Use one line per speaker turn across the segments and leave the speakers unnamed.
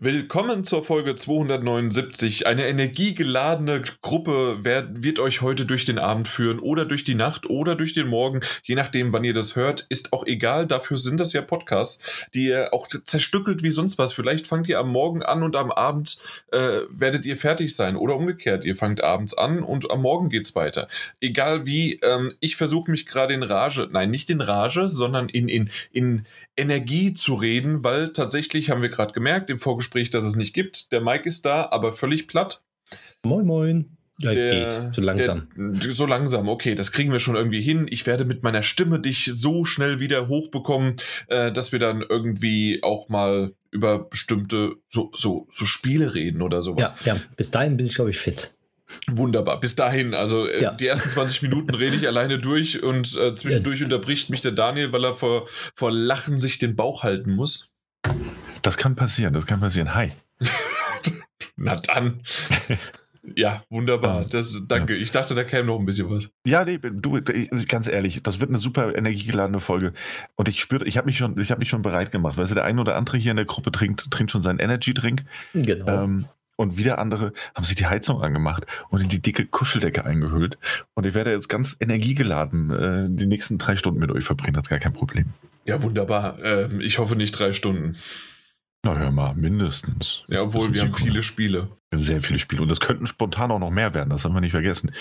Willkommen zur Folge 279. Eine energiegeladene Gruppe wird euch heute durch den Abend führen oder durch die Nacht oder durch den Morgen, je nachdem, wann ihr das hört. Ist auch egal, dafür sind das ja Podcasts, die ihr auch zerstückelt wie sonst was. Vielleicht fangt ihr am Morgen an und am Abend äh, werdet ihr fertig sein oder umgekehrt. Ihr fangt abends an und am Morgen geht's weiter. Egal wie, ähm, ich versuche mich gerade in Rage, nein, nicht in Rage, sondern in, in, in Energie zu reden, weil tatsächlich haben wir gerade gemerkt im Vorgespräch, dass es nicht gibt. Der Mike ist da, aber völlig platt.
Moin, moin.
Ja, der, geht. So langsam. Der, so langsam, okay, das kriegen wir schon irgendwie hin. Ich werde mit meiner Stimme dich so schnell wieder hochbekommen, äh, dass wir dann irgendwie auch mal über bestimmte so, so, so Spiele reden oder sowas.
Ja, ja. bis dahin bin ich, glaube ich, fit.
Wunderbar, bis dahin. Also äh, ja. die ersten 20 Minuten rede ich alleine durch und äh, zwischendurch unterbricht mich der Daniel, weil er vor, vor Lachen sich den Bauch halten muss.
Das kann passieren, das kann passieren. Hi.
Na dann. Ja, wunderbar. Das, danke. Ja. Ich dachte, da käme noch ein bisschen was.
Ja, nee, du, ganz ehrlich, das wird eine super energiegeladene Folge. Und ich spüre, ich habe mich schon, mich schon bereit gemacht. Weißt du, der eine oder andere hier in der Gruppe trinkt, trinkt schon seinen Energy Drink. Genau. Ähm, und wieder andere haben sich die Heizung angemacht und in die dicke Kuscheldecke eingehüllt. Und ich werde jetzt ganz energiegeladen äh, die nächsten drei Stunden mit euch verbringen. Das ist gar kein Problem.
Ja, wunderbar. Ähm, ich hoffe nicht drei Stunden.
Na hör mal, mindestens.
Ja, obwohl wir haben viele Spiele.
Wir haben sehr viele Spiele und das könnten spontan auch noch mehr werden, das haben wir nicht vergessen.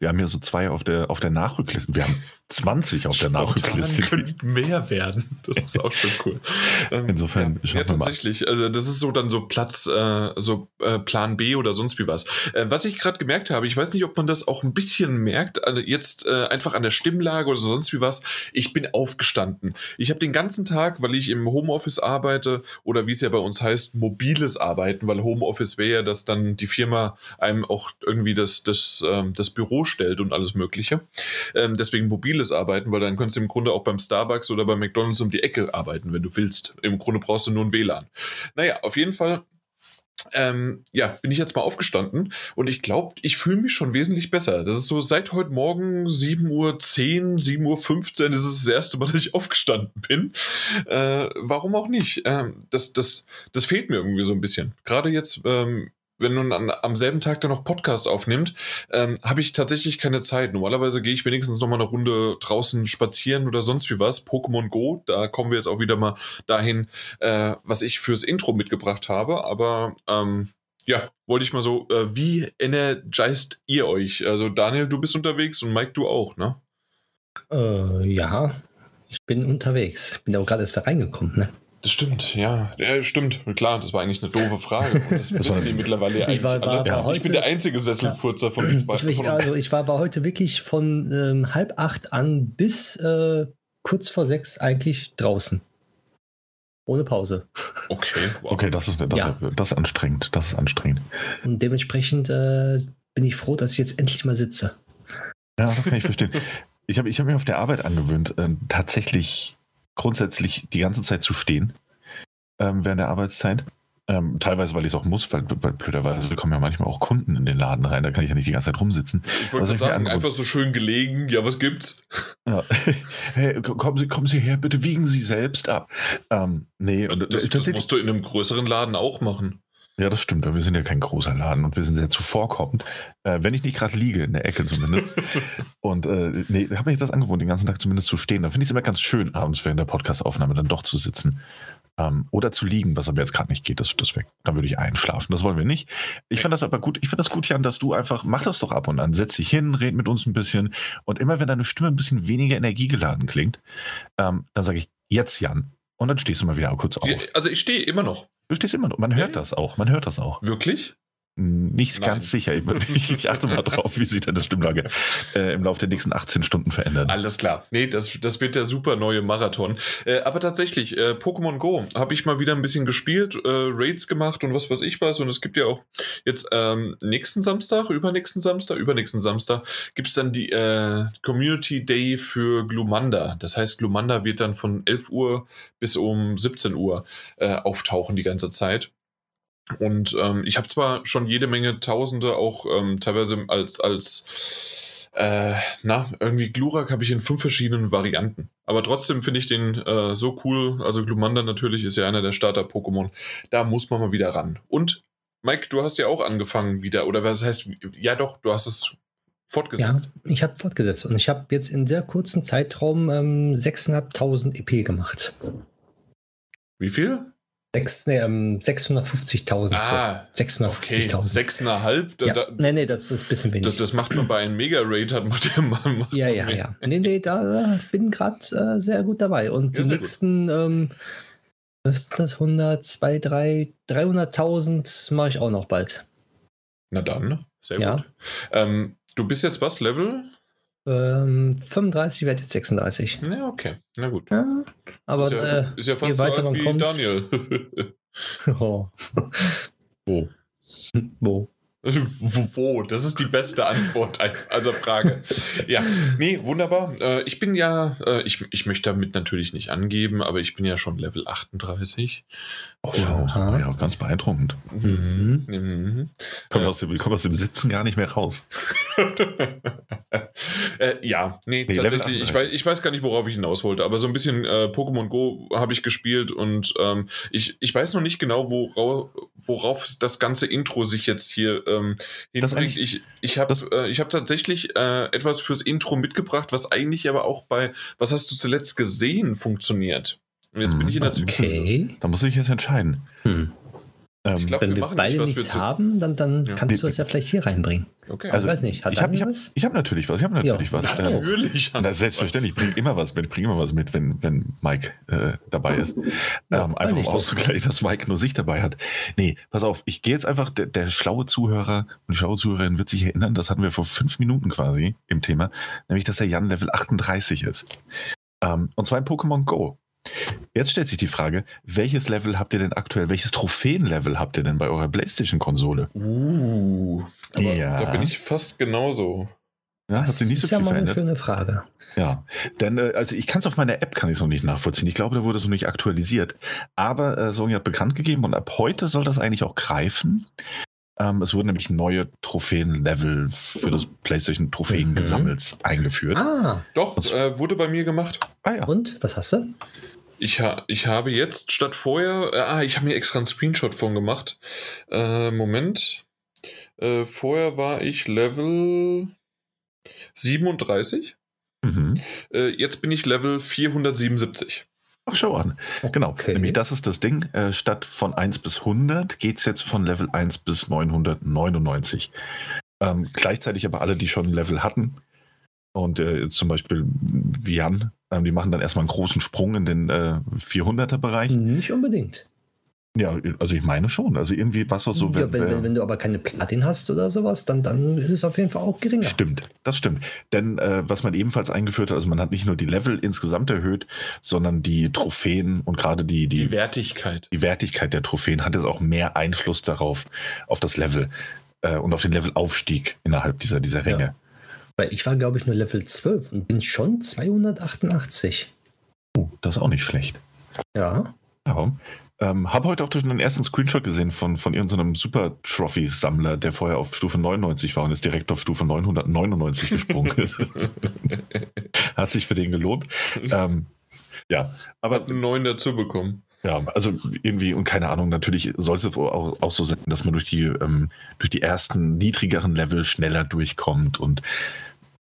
Wir haben hier so zwei auf der, auf der Nachrückliste. Wir haben 20 auf der Nachrückliste.
könnten mehr werden. Das ist auch schon cool.
Ähm, Insofern,
ja, ja tatsächlich. Also das ist so dann so Platz, äh, so äh, Plan B oder sonst wie was. Äh, was ich gerade gemerkt habe, ich weiß nicht, ob man das auch ein bisschen merkt, also jetzt äh, einfach an der Stimmlage oder sonst wie was. Ich bin aufgestanden. Ich habe den ganzen Tag, weil ich im Homeoffice arbeite oder wie es ja bei uns heißt, mobiles Arbeiten, weil Homeoffice wäre ja das dann dann die Firma einem auch irgendwie das, das, ähm, das Büro stellt und alles Mögliche. Ähm, deswegen mobiles Arbeiten, weil dann könntest du im Grunde auch beim Starbucks oder bei McDonalds um die Ecke arbeiten, wenn du willst. Im Grunde brauchst du nur ein WLAN. Naja, auf jeden Fall ähm, ja, bin ich jetzt mal aufgestanden und ich glaube, ich fühle mich schon wesentlich besser. Das ist so seit heute Morgen 7.10 Uhr, 7.15 Uhr ist es das erste Mal, dass ich aufgestanden bin. Äh, warum auch nicht? Ähm, das, das, das fehlt mir irgendwie so ein bisschen. Gerade jetzt ähm, wenn man an, am selben Tag dann noch Podcast aufnimmt, ähm, habe ich tatsächlich keine Zeit. Normalerweise gehe ich wenigstens noch mal eine Runde draußen spazieren oder sonst wie was. Pokémon Go, da kommen wir jetzt auch wieder mal dahin, äh, was ich fürs Intro mitgebracht habe. Aber ähm, ja, wollte ich mal so, äh, wie energized ihr euch? Also Daniel, du bist unterwegs und Mike, du auch, ne?
Äh, ja, ich bin unterwegs. Bin auch gerade erst reingekommen, ne?
Das stimmt, ja. ja. Stimmt, klar, das war eigentlich eine doofe Frage. Und das wissen die mittlerweile ja eigentlich war, alle. War heute, ich bin der einzige Sesselfurzer ja, von uns beiden.
Ich, also ich war aber heute wirklich von ähm, halb acht an bis äh, kurz vor sechs eigentlich draußen. Ohne Pause.
Okay, wow. okay, das ist, das, ja. das ist anstrengend. Das ist anstrengend.
Und dementsprechend äh, bin ich froh, dass ich jetzt endlich mal sitze.
Ja, das kann ich verstehen. Ich habe ich hab mich auf der Arbeit angewöhnt, äh, tatsächlich grundsätzlich die ganze Zeit zu stehen ähm, während der Arbeitszeit. Ähm, teilweise, weil ich es auch muss, weil, weil blöderweise kommen ja manchmal auch Kunden in den Laden rein, da kann ich ja nicht die ganze Zeit rumsitzen.
Ich wollte sagen, einfach so schön gelegen, ja, was gibt's? Ja.
hey, kommen Sie, kommen Sie her, bitte wiegen Sie selbst ab.
Ähm, nee, das, das, das musst du in einem größeren Laden auch machen.
Ja, das stimmt, aber wir sind ja kein großer Laden und wir sind sehr zuvorkommend. Äh, wenn ich nicht gerade liege, in der Ecke zumindest. und äh, nee, habe mich das angewohnt, den ganzen Tag zumindest zu stehen. Da finde ich es immer ganz schön, abends während der Podcastaufnahme dann doch zu sitzen. Ähm, oder zu liegen, was aber jetzt gerade nicht geht, das, das weg. Dann würde ich einschlafen. Das wollen wir nicht. Ich finde das aber gut. Ich finde das gut, Jan, dass du einfach, mach das doch ab und an. Setz dich hin, red mit uns ein bisschen. Und immer wenn deine Stimme ein bisschen weniger energiegeladen klingt, ähm, dann sage ich, jetzt Jan. Und dann stehst du mal wieder kurz auf.
Also ich stehe immer noch.
Du stehst immer noch. Man hört das auch. Man hört das auch.
Wirklich?
Nicht Nein. ganz sicher. Ich, ich, achte mal drauf, wie sich deine Stimmlage äh, im Laufe der nächsten 18 Stunden verändert.
Alles klar. Nee, das, das wird der super neue Marathon. Äh, aber tatsächlich, äh, Pokémon Go habe ich mal wieder ein bisschen gespielt, äh, Raids gemacht und was weiß ich was. Und es gibt ja auch jetzt ähm, nächsten Samstag, übernächsten Samstag, übernächsten Samstag, gibt es dann die äh, Community Day für Glumanda. Das heißt, Glumanda wird dann von 11 Uhr bis um 17 Uhr äh, auftauchen die ganze Zeit. Und ähm, ich habe zwar schon jede Menge Tausende auch ähm, teilweise als, als Äh, na, irgendwie Glurak habe ich in fünf verschiedenen Varianten. Aber trotzdem finde ich den äh, so cool. Also Glumanda natürlich ist ja einer der Starter-Pokémon. Da muss man mal wieder ran. Und Mike, du hast ja auch angefangen wieder, oder was heißt, ja doch, du hast es fortgesetzt.
Ja, ich habe fortgesetzt und ich habe jetzt in sehr kurzen Zeitraum ähm, 6.500 EP gemacht.
Wie viel?
Sechs, nee, ähm, 650.000.
Ah,
so. 650.000.
Okay, sechseinhalb? Da,
Ja,
da,
nee, nee, das ist ein bisschen wenig.
das, das macht man bei einem Mega-Raid, hat macht der macht
ja,
man
ja,
mehr.
ja. Nee, nee, da bin gerade äh, sehr gut dabei. Und
Ja,
die nächsten, ähm, was ist das, 100, 2, 3, 300.000 mache ich auch noch bald.
Na dann, sehr
Ja.
gut. Ähm, du bist jetzt was, Level?
Ähm, 35 werde jetzt 36.
Ja, okay, na gut.
Ja, aber
ist, ja,
äh,
ist ja
je
fast so
weiter
alt
man
wie
kommt-
Daniel.
oh,
Wo?
wo?
Wo? wo? Das ist die beste Antwort, also Frage. Ja, nee, wunderbar. Äh, ich bin ja, äh, ich, ich möchte damit natürlich nicht angeben, aber ich bin ja schon Level 38.
Oh, war ja ganz beeindruckend.
Mhm. Mhm.
Kommt aus, dem, kommt aus dem Sitzen gar nicht mehr raus.
äh, ja, nee,
Nee,
tatsächlich. Ich
38.
weiß, ich weiß gar nicht, worauf ich hinaus wollte, aber so ein bisschen äh, Pokémon Go habe ich gespielt und ähm, ich, ich weiß noch nicht genau, worauf, worauf das ganze Intro sich jetzt hier ähm, hinbringt. Ich, ich habe äh, ich hab tatsächlich äh, etwas fürs Intro mitgebracht, was eigentlich aber auch bei Was hast du zuletzt gesehen funktioniert. Und jetzt bin
Mhm.
ich in der
Okay.
Da muss ich jetzt entscheiden.
Hm.
Ähm,
Ich glaube,
Wenn
wir
wir beide
nicht, was
nichts haben, dann, dann
Ja.
kannst du es ja vielleicht hier reinbringen.
Okay.
Also,
ich weiß nicht, hat
ich habe hab,
was?
ich hab natürlich was. Ich habe natürlich
Ja.
was.
Natürlich.
na, selbstverständlich, ich bringe immer was mit, bringe immer was mit, wenn, wenn Mike äh, dabei ist.
Ja,
ähm, einfach um auszugleichen, dass Mike nur sich dabei hat. Nee, pass auf, ich gehe jetzt einfach, der, der schlaue Zuhörer und die schlaue Zuhörerin wird sich erinnern, das hatten wir vor fünf Minuten quasi im Thema, nämlich, dass der Jan Level 38 ist. Ähm, und zwar in Pokémon Go. Jetzt stellt sich die Frage, welches Level habt ihr denn aktuell, welches Trophäenlevel habt ihr denn bei eurer Playstation-Konsole?
Uh, aber
Ja.
da bin ich fast genauso.
Ja, hat
das
sich nicht so
ist ja
viel
mal eine
verändert.
schöne Frage.
Ja, denn äh, also ich kann es auf meiner App kann ich noch nicht nachvollziehen. Ich glaube, da wurde es noch nicht aktualisiert. Aber äh, Sony hat bekannt gegeben und ab heute soll das eigentlich auch greifen. Ähm, es wurden nämlich neue Trophäenlevel für das PlayStation Trophäen
Mhm.
gesammelt eingeführt.
Ah,
Doch,
Was-
äh, wurde bei mir gemacht.
Ah ja.
und? Was hast du?
Ich, ha ich habe jetzt statt vorher, äh, ah, ich habe mir extra einen Screenshot von gemacht. Äh, Moment. Äh, vorher war ich Level 37.
Mhm.
Äh, jetzt bin ich Level 477.
Ach, schau an. Genau,
Okay.
nämlich das ist das Ding. Äh, statt von 1 bis 100 geht es jetzt von Level 1 bis 999. Ähm, gleichzeitig aber alle, die schon ein Level hatten. Und äh, zum Beispiel wie Jan, ähm, die machen dann erstmal einen großen Sprung in den äh, 400er-Bereich.
Nicht unbedingt.
Ja, also ich meine schon. Also irgendwie was auch so.
ja, wenn,
wer-
wenn, wenn du aber keine Platin hast oder sowas, dann, dann ist es auf jeden Fall auch geringer.
Stimmt, das stimmt. Denn äh, was man ebenfalls eingeführt hat, also man hat nicht nur die Level insgesamt erhöht, sondern die Trophäen und gerade die, die,
Die Wertigkeit.
die Wertigkeit der Trophäen hat jetzt auch mehr Einfluss darauf, auf das Level äh, und auf den Levelaufstieg innerhalb dieser, dieser Ränge.
Ja. Weil ich war, glaube ich, nur Level 12 und bin schon 288.
Oh, das ist auch nicht schlecht.
Ja.
Ja. Ähm, habe heute auch schon den ersten Screenshot gesehen von, von irgendeinem Super Trophy-Sammler, der vorher auf Stufe 99 war und jetzt direkt auf Stufe 999 gesprungen ist. Hat sich für den gelohnt. Ähm, ja, aber
Hab einen neuen dazu bekommen.
Ja, also irgendwie, und keine Ahnung, natürlich soll es auch, auch so sein, dass man durch die, ähm, durch die ersten niedrigeren Level schneller durchkommt und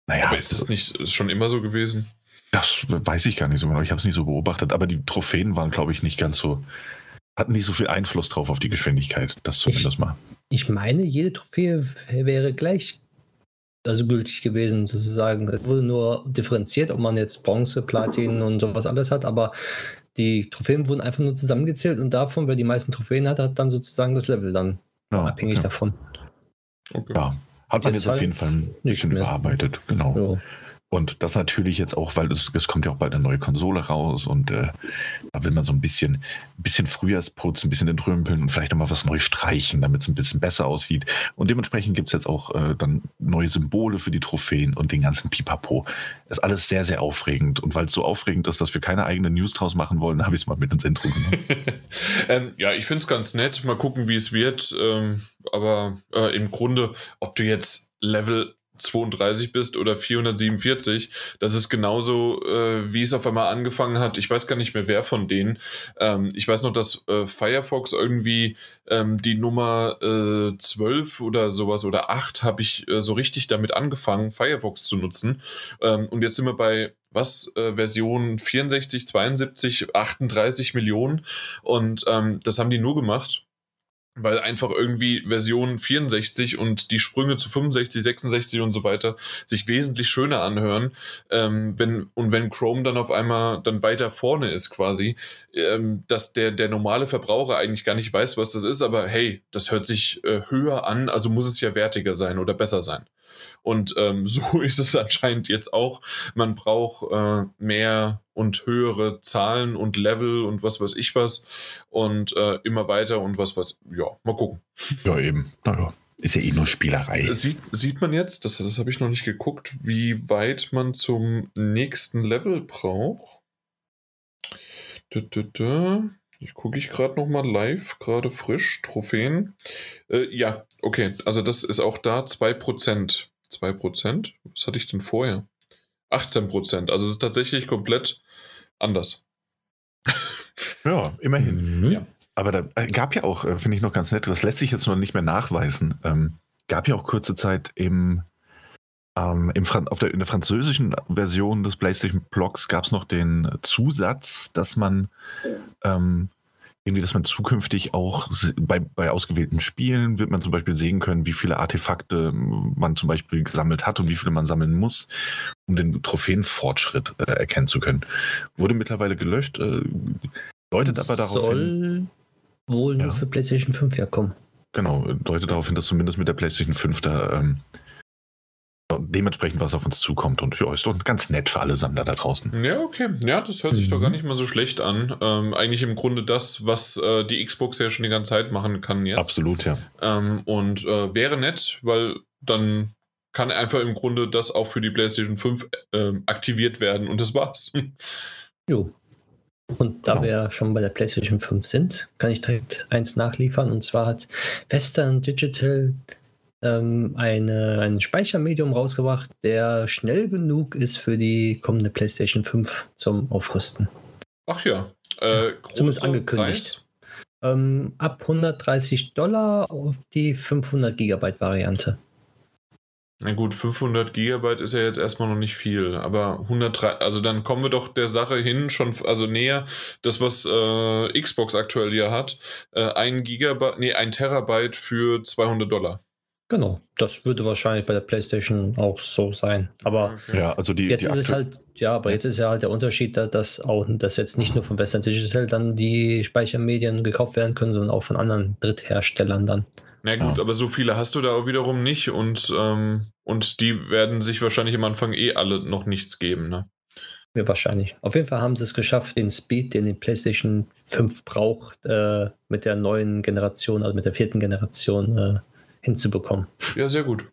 naja,
Aber ist das nicht ist schon immer so gewesen?
das weiß ich gar nicht so genau, ich habe es nicht so beobachtet, aber die Trophäen waren, glaube ich, nicht ganz so, hatten nicht so viel Einfluss drauf auf die Geschwindigkeit, das zumindest mal.
Ich meine, jede Trophäe wäre gleich also gültig gewesen, sozusagen. Es wurde nur differenziert, ob man jetzt Bronze, Platin und sowas alles hat, aber die Trophäen wurden einfach nur zusammengezählt und davon, wer die meisten Trophäen hat, hat dann sozusagen das Level dann
Ja,
abhängig
okay.
davon.
Okay.
Ja, hat man
Jetzt
jetzt auf
halt
jeden Fall ein bisschen überarbeitet, genau.
Ja.
Und das natürlich jetzt auch, weil es, es kommt ja auch bald eine neue Konsole raus und äh, da will man so ein bisschen, bisschen Frühjahrsputz, ein bisschen entrümpeln und vielleicht nochmal was neu streichen, damit es ein bisschen besser aussieht. Und dementsprechend gibt es jetzt auch äh, dann neue Symbole für die Trophäen und den ganzen Pipapo. Ist alles sehr, sehr aufregend. Und weil es so aufregend ist, dass wir keine eigenen News draus machen wollen, habe ich es mal mit ins Intro genommen.
ähm, ja, ich finde es ganz nett. Mal gucken, wie es wird. Ähm, aber äh, im Grunde, ob du jetzt Level 32 bist oder 447. Das ist genauso, äh, wie es auf einmal angefangen hat. Ich weiß gar nicht mehr, wer von denen. Ähm, ich weiß noch, dass äh, Firefox irgendwie ähm, die Nummer äh, 12 oder sowas oder 8 habe ich äh, so richtig damit angefangen, Firefox zu nutzen. Ähm, und jetzt sind wir bei was, äh, Version 64, 72, 38 Millionen. Und ähm, das haben die nur gemacht, weil einfach irgendwie Version 64 und die Sprünge zu 65, 66 und so weiter sich wesentlich schöner anhören. Ähm, wenn, und wenn Chrome dann auf einmal dann weiter vorne ist quasi, ähm, dass der, der normale Verbraucher eigentlich gar nicht weiß, was das ist, aber hey, das hört sich äh, höher an, also muss es ja wertiger sein oder besser sein. Und ähm, so ist es anscheinend jetzt auch. Man braucht äh, mehr und höhere Zahlen und Level und was weiß ich was. Und äh, immer weiter und was was. Ja, mal gucken.
Ja, eben. Naja. Ist ja eh nur Spielerei.
Sieht, sieht man jetzt, das, das habe ich noch nicht geguckt, wie weit man zum nächsten Level braucht. Ich gucke ich gerade noch mal live, gerade frisch, Trophäen. Äh, ja, okay, also das ist auch da 2%. 2%? Was hatte ich denn vorher? 18%. Also es ist tatsächlich komplett anders.
Ja, immerhin. Mhm. Ja. Aber da äh, gab ja auch, äh, finde ich noch ganz nett, das lässt sich jetzt noch nicht mehr nachweisen. Ähm, gab ja auch kurze Zeit im, ähm, im auf der, in der französischen Version des PlayStation Blogs gab es noch den Zusatz, dass man ähm, irgendwie, dass man zukünftig auch bei, bei ausgewählten Spielen wird man zum Beispiel sehen können, wie viele Artefakte man zum Beispiel gesammelt hat und wie viele man sammeln muss, um den Trophäenfortschritt äh, erkennen zu können. Wurde mittlerweile gelöscht, äh, deutet aber darauf
Soll hin. wohl nur ja. für PlayStation 5 herkommen.
Genau, deutet darauf hin, dass zumindest mit der PlayStation 5 da ähm, dementsprechend was auf uns zukommt. Und ja, ist doch ganz nett für alle Sammler da draußen.
Ja, okay. Ja, das hört sich mhm. doch gar nicht mal so schlecht an. Ähm, eigentlich im Grunde das, was äh, die Xbox ja schon die ganze Zeit machen kann jetzt.
Absolut, ja.
Ähm, und äh, wäre nett, weil dann kann einfach im Grunde das auch für die PlayStation 5 äh, aktiviert werden und das war's.
Jo. Und da genau. wir schon bei der PlayStation 5 sind, kann ich direkt eins nachliefern. Und zwar hat Western Digital ähm, eine, ein Speichermedium rausgebracht, der schnell genug ist für die kommende PlayStation 5 zum Aufrüsten.
Ach ja, äh,
zumindest angekündigt. Ähm, ab 130 Dollar auf die 500 Gigabyte Variante.
Na gut, 500 Gigabyte ist ja jetzt erstmal noch nicht viel, aber 103, also dann kommen wir doch der Sache hin, schon, also näher, das was äh, Xbox aktuell hier hat, äh, ein Gigabyte, nee, ein Terabyte für 200 Dollar.
Genau, das würde wahrscheinlich bei der PlayStation auch so sein. Aber
okay. ja, also die,
jetzt die ist es halt, ja, aber jetzt ist ja halt der Unterschied, dass auch dass jetzt nicht nur von Western Digital dann die Speichermedien gekauft werden können, sondern auch von anderen Drittherstellern dann.
Na gut, ja. aber so viele hast du da auch wiederum nicht und, ähm, und die werden sich wahrscheinlich am Anfang eh alle noch nichts geben, ne?
Ja, wahrscheinlich. Auf jeden Fall haben sie es geschafft, den Speed, den die PlayStation 5 braucht, äh, mit der neuen Generation, also mit der vierten Generation, äh, hinzubekommen.
Ja, sehr gut.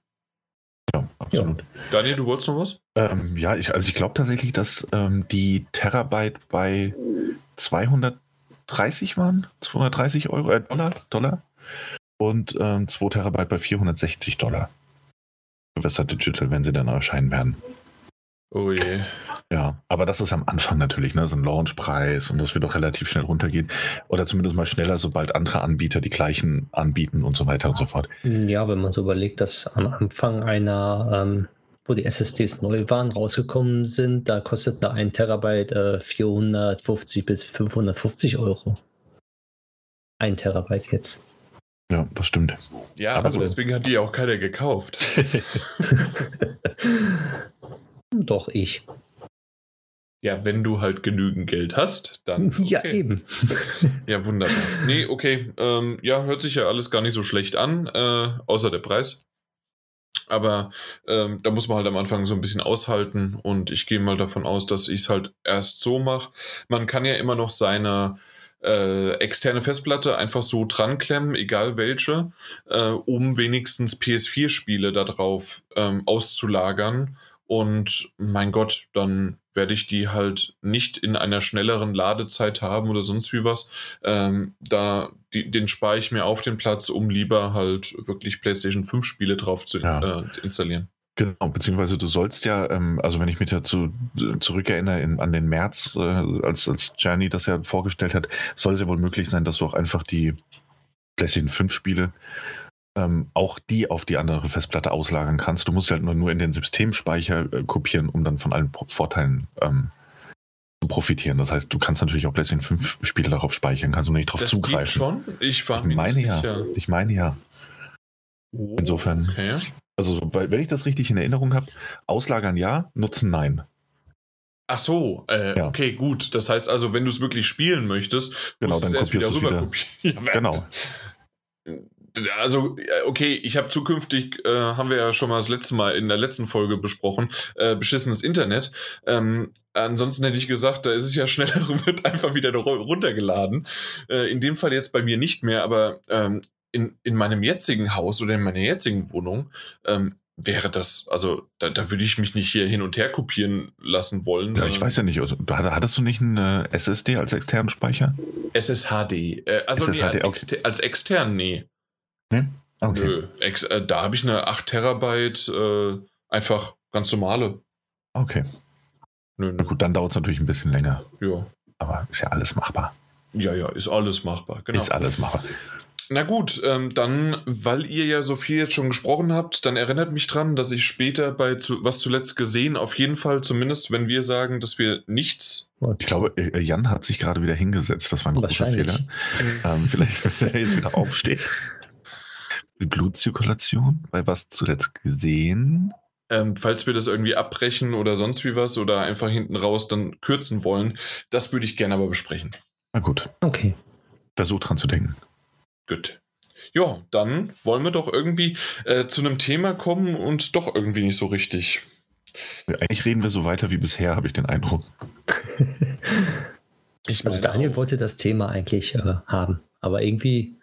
Ja, absolut. Ja.
Daniel, du wolltest noch was?
Ähm, ja, ich, also ich glaube tatsächlich, dass ähm, die Terabyte bei 230 waren, 230 Euro, äh, Dollar, Dollar und ähm, 2 Terabyte bei 460 Dollar. Für Western Digital, wenn sie dann erscheinen werden.
Oh je.
Ja, aber das ist am Anfang natürlich, ne, so ein Launchpreis und das wird auch relativ schnell runtergehen. Oder zumindest mal schneller, sobald andere Anbieter die gleichen anbieten und so weiter und so fort.
Ja, wenn man so überlegt, dass am Anfang einer, ähm, wo die SSDs neu waren, rausgekommen sind, da kostet da ein Terabyte äh, 450 bis 550 Euro. Ein Terabyte jetzt.
Ja, das stimmt.
Ja, aber also deswegen hat die auch keiner gekauft.
Doch, ich.
Ja, wenn du halt genügend Geld hast, dann.
Okay. Ja, eben.
ja, wunderbar. Nee, okay. Ähm, ja, hört sich ja alles gar nicht so schlecht an, äh, außer der Preis. Aber ähm, da muss man halt am Anfang so ein bisschen aushalten und ich gehe mal davon aus, dass ich es halt erst so mache. Man kann ja immer noch seine äh, externe Festplatte einfach so dran klemmen, egal welche, äh, um wenigstens PS4-Spiele darauf ähm, auszulagern und mein Gott, dann werde ich die halt nicht in einer schnelleren Ladezeit haben oder sonst wie was. Ähm, da, die, den spare ich mir auf den Platz, um lieber halt wirklich PlayStation 5 Spiele drauf zu ja. äh, installieren.
Genau, beziehungsweise du sollst ja, ähm, also wenn ich mich dazu zurückerinnere in, an den März, äh, als, als Gianni das ja vorgestellt hat, soll es ja wohl möglich sein, dass du auch einfach die PlayStation 5 Spiele ähm, auch die auf die andere Festplatte auslagern kannst. Du musst halt nur, nur in den Systemspeicher äh, kopieren, um dann von allen Pro Vorteilen ähm, zu profitieren. Das heißt, du kannst natürlich auch PlayStation 5 Spiele darauf speichern, kannst du nicht darauf zugreifen.
geht schon? Ich war
Ich
mir
meine
nicht
ja.
sicher.
Ich meine ja.
Oh,
Insofern-
Okay.
Also, wenn ich das richtig in Erinnerung habe, auslagern ja, nutzen nein.
Ach so, äh,
Ja.
okay, gut. Das heißt also, wenn du es wirklich spielen möchtest,
Genau,
musst du
dann
es erst wieder
kopierst
rüber
du's
kopieren. Ja,
Genau.
Also, okay, ich habe zukünftig, äh, haben wir ja schon mal das letzte Mal in der letzten Folge besprochen, äh, beschissenes Internet. Ähm, ansonsten hätte ich gesagt, da ist es ja schneller und wird einfach wieder ru- runtergeladen. Äh, in dem Fall jetzt bei mir nicht mehr, aber ähm, in, in meinem jetzigen Haus oder in meiner jetzigen Wohnung ähm, wäre das, also da, da würde ich mich nicht hier hin und her kopieren lassen wollen.
Ja, ich weiß ja nicht. Also, hattest du nicht einen äh, SSD als externen Speicher?
SSHD. Äh, also nee,
SSHD,
als,
okay.
exter als extern, nee.
Okay.
Nö. Ex äh, da habe ich eine 8 Terabyte, äh, einfach ganz normale.
Okay.
Nö,
Na
nö.
gut, dann dauert es natürlich ein bisschen länger.
Ja.
Aber ist ja alles machbar.
ja, ja, ist alles machbar. Genau.
Ist alles machbar.
Na gut, ähm, dann, weil ihr ja so viel jetzt schon gesprochen habt, dann erinnert mich dran, dass ich später bei zu, was zuletzt gesehen, auf jeden Fall, zumindest wenn wir sagen, dass wir nichts.
Ich glaube, äh, Jan hat sich gerade wieder hingesetzt. Das war ein großer. Fehler. Ähm, vielleicht wird er jetzt wieder aufstehen. Die Blutzirkulation, bei was zuletzt gesehen?
Ähm, falls wir das irgendwie abbrechen oder sonst wie was oder einfach hinten raus dann kürzen wollen, das würde ich gerne aber besprechen.
Na gut,
Okay.
versuch dran zu denken.
Gut. Ja, dann wollen wir doch irgendwie äh, zu einem Thema kommen und doch irgendwie nicht so richtig.
Eigentlich reden wir so weiter wie bisher, habe ich den Eindruck.
Ich
Also Daniel wollte das Thema eigentlich äh, haben, aber irgendwie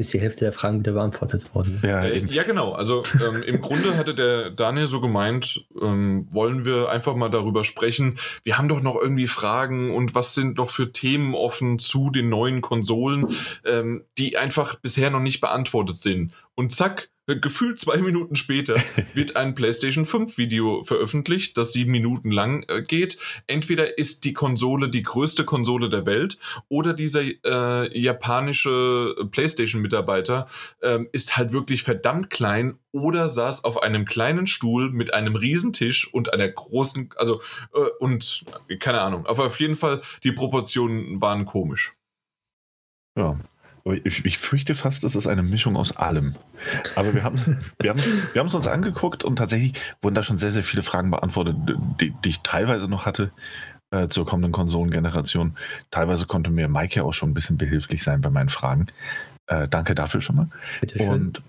ist die Hälfte der Fragen wieder beantwortet worden.
Ja,
Äh, ja, genau. Also ähm, im Grunde hatte der Daniel so gemeint, ähm, wollen wir einfach mal darüber sprechen. Wir haben doch noch irgendwie Fragen und was sind noch für Themen offen zu den neuen Konsolen, ähm, die einfach bisher noch nicht beantwortet sind. Und zack, gefühlt zwei Minuten später wird ein PlayStation 5 Video veröffentlicht, das sieben Minuten lang äh, geht. Entweder ist die Konsole die größte Konsole der Welt oder dieser äh, japanische PlayStation-Mitarbeiter ähm, ist halt wirklich verdammt klein oder saß auf einem kleinen Stuhl mit einem Riesentisch und einer großen, also äh, und äh, keine Ahnung, aber auf jeden Fall die Proportionen waren komisch.
Ja. Aber ich, ich fürchte fast, es ist eine Mischung aus allem. Aber wir haben, wir haben, wir haben es uns angeguckt und tatsächlich wurden da schon sehr, sehr viele Fragen beantwortet, die, die ich teilweise noch hatte äh, zur kommenden Konsolengeneration. Teilweise konnte mir Mike ja auch schon ein bisschen behilflich sein bei meinen Fragen. Äh, danke dafür schon mal.
Bitte schön.
Und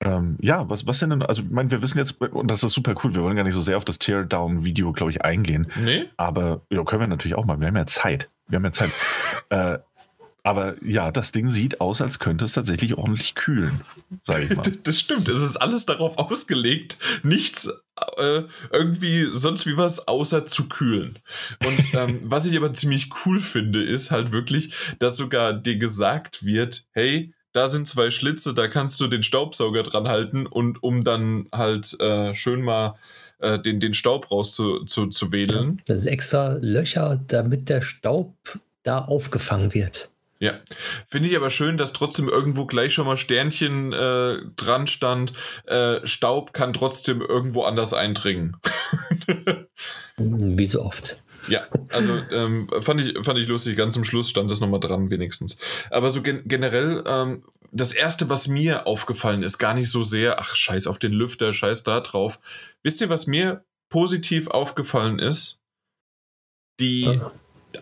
ähm, ja, was, was sind denn, also ich meine, wir wissen jetzt, und das ist super cool, wir wollen gar nicht so sehr auf das Teardown-Video, glaube ich, eingehen.
Nee?
Aber ja, können wir natürlich auch mal. Wir haben ja Zeit. Wir haben ja Zeit. äh, aber ja, das Ding sieht aus, als könnte es tatsächlich ordentlich kühlen, sage ich mal.
Das stimmt, es ist alles darauf ausgelegt, nichts äh, irgendwie sonst wie was außer zu kühlen. Und ähm, was ich aber ziemlich cool finde, ist halt wirklich, dass sogar dir gesagt wird, hey, da sind zwei Schlitze, da kannst du den Staubsauger dran halten und um dann halt äh, schön mal äh, den, den Staub raus zu, zu, zu wedeln.
Das ist extra Löcher, damit der Staub da aufgefangen wird.
Ja, finde ich aber schön, dass trotzdem irgendwo gleich schon mal Sternchen äh, dran stand. Äh, Staub kann trotzdem irgendwo anders eindringen.
Wie so oft.
ja, also ähm, fand, ich, fand ich lustig. Ganz zum Schluss stand das nochmal dran, wenigstens. Aber so gen generell, ähm, das Erste, was mir aufgefallen ist, gar nicht so sehr, ach, scheiß auf den Lüfter, scheiß da drauf. Wisst ihr, was mir positiv aufgefallen ist? Die
Ja.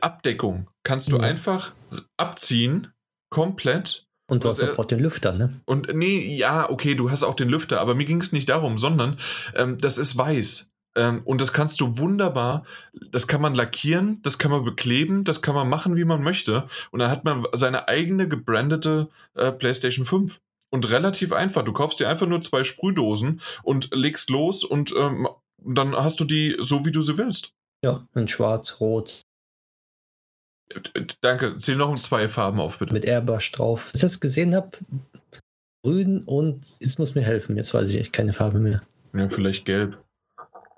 Abdeckung kannst du
Ja.
einfach abziehen, komplett.
Und du hast
äh,
sofort den Lüfter, ne?
Und nee, ja, okay, du hast auch den Lüfter, aber mir ging es nicht darum, sondern ähm, das ist weiß. Ähm, und das kannst du wunderbar, das kann man lackieren, das kann man bekleben, das kann man machen, wie man möchte. Und dann hat man seine eigene gebrandete äh, PlayStation 5. Und relativ einfach. Du kaufst dir einfach nur zwei Sprühdosen und legst los und ähm, dann hast du die so, wie du sie willst.
Ja, in schwarz, rot,
Danke. Zähl noch zwei Farben auf, bitte.
mit Airbrush drauf. Als ich das gesehen habe, grün und jetzt muss mir helfen. Jetzt weiß ich echt keine Farbe mehr.
Ja, vielleicht gelb.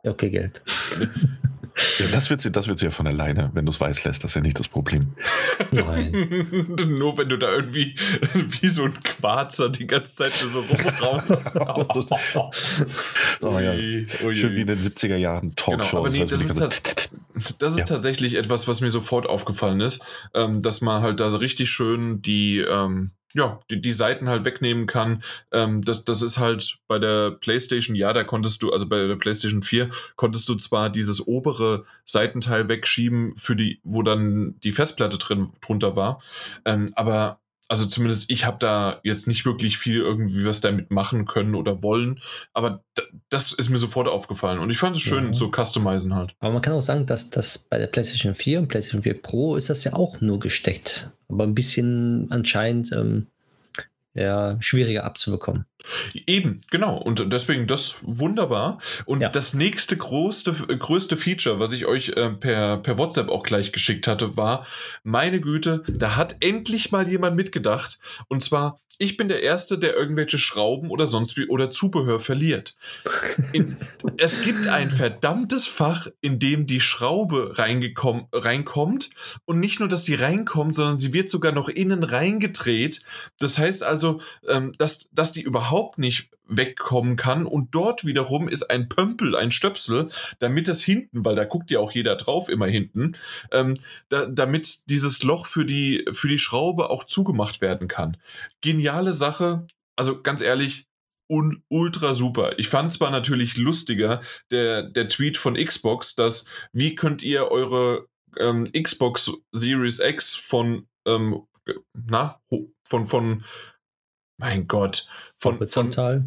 Ja, okay, gelb.
Ja, das wird sie, das wird sie ja von alleine, wenn du es weiß lässt, das ist ja nicht das Problem.
Nein.
Nur wenn du da irgendwie wie so ein Quarzer die ganze Zeit so rumraumst.
Oh ja.
Ui, ui,
Schön wie in den 70er Jahren
Genau,
Talkshows.
aber nee, das ist, tats- das ist
Ja.
tatsächlich etwas, was mir sofort aufgefallen ist, ähm, dass man halt da so richtig schön die, ähm, ja, die, die Seiten halt wegnehmen kann. Ähm, das, das ist halt bei der PlayStation, ja, da konntest du, also bei der PlayStation 4 konntest du zwar dieses obere Seitenteil wegschieben, für die, wo dann die Festplatte drin drunter war, ähm, aber also zumindest ich habe da jetzt nicht wirklich viel irgendwie was damit machen können oder wollen, aber das ist mir sofort aufgefallen und ich fand es schön
Ja.
zu customizen halt.
Aber man kann auch sagen, dass das bei der PlayStation 4 und PlayStation 4 Pro ist das ja auch nur gesteckt. Aber ein bisschen anscheinend ähm, ja, schwieriger abzubekommen.
Eben, genau. Und deswegen das wunderbar. Und
Ja.
das nächste größte, größte Feature, was ich euch äh, per, per WhatsApp auch gleich geschickt hatte, war, meine Güte, da hat endlich mal jemand mitgedacht. Und zwar, ich bin der Erste, der irgendwelche Schrauben oder sonst wie oder Zubehör verliert. In, es gibt ein verdammtes Fach, in dem die Schraube reinkommt. Und nicht nur, dass sie reinkommt, sondern sie wird sogar noch innen reingedreht. Das heißt also, ähm, dass, dass die überhaupt nicht wegkommen kann. Und dort wiederum ist ein Pömpel, ein Stöpsel, damit das hinten, weil da guckt ja auch jeder drauf, immer hinten, ähm, da, damit dieses Loch für die, für die Schraube auch zugemacht werden kann. Geniale Sache. Also ganz ehrlich, un ultra super. Ich fand zwar natürlich lustiger, der, der Tweet von Xbox, dass wie könnt ihr eure ähm, Xbox Series X von, ähm, na, von, von, mein Gott, von, von,
Horizontal.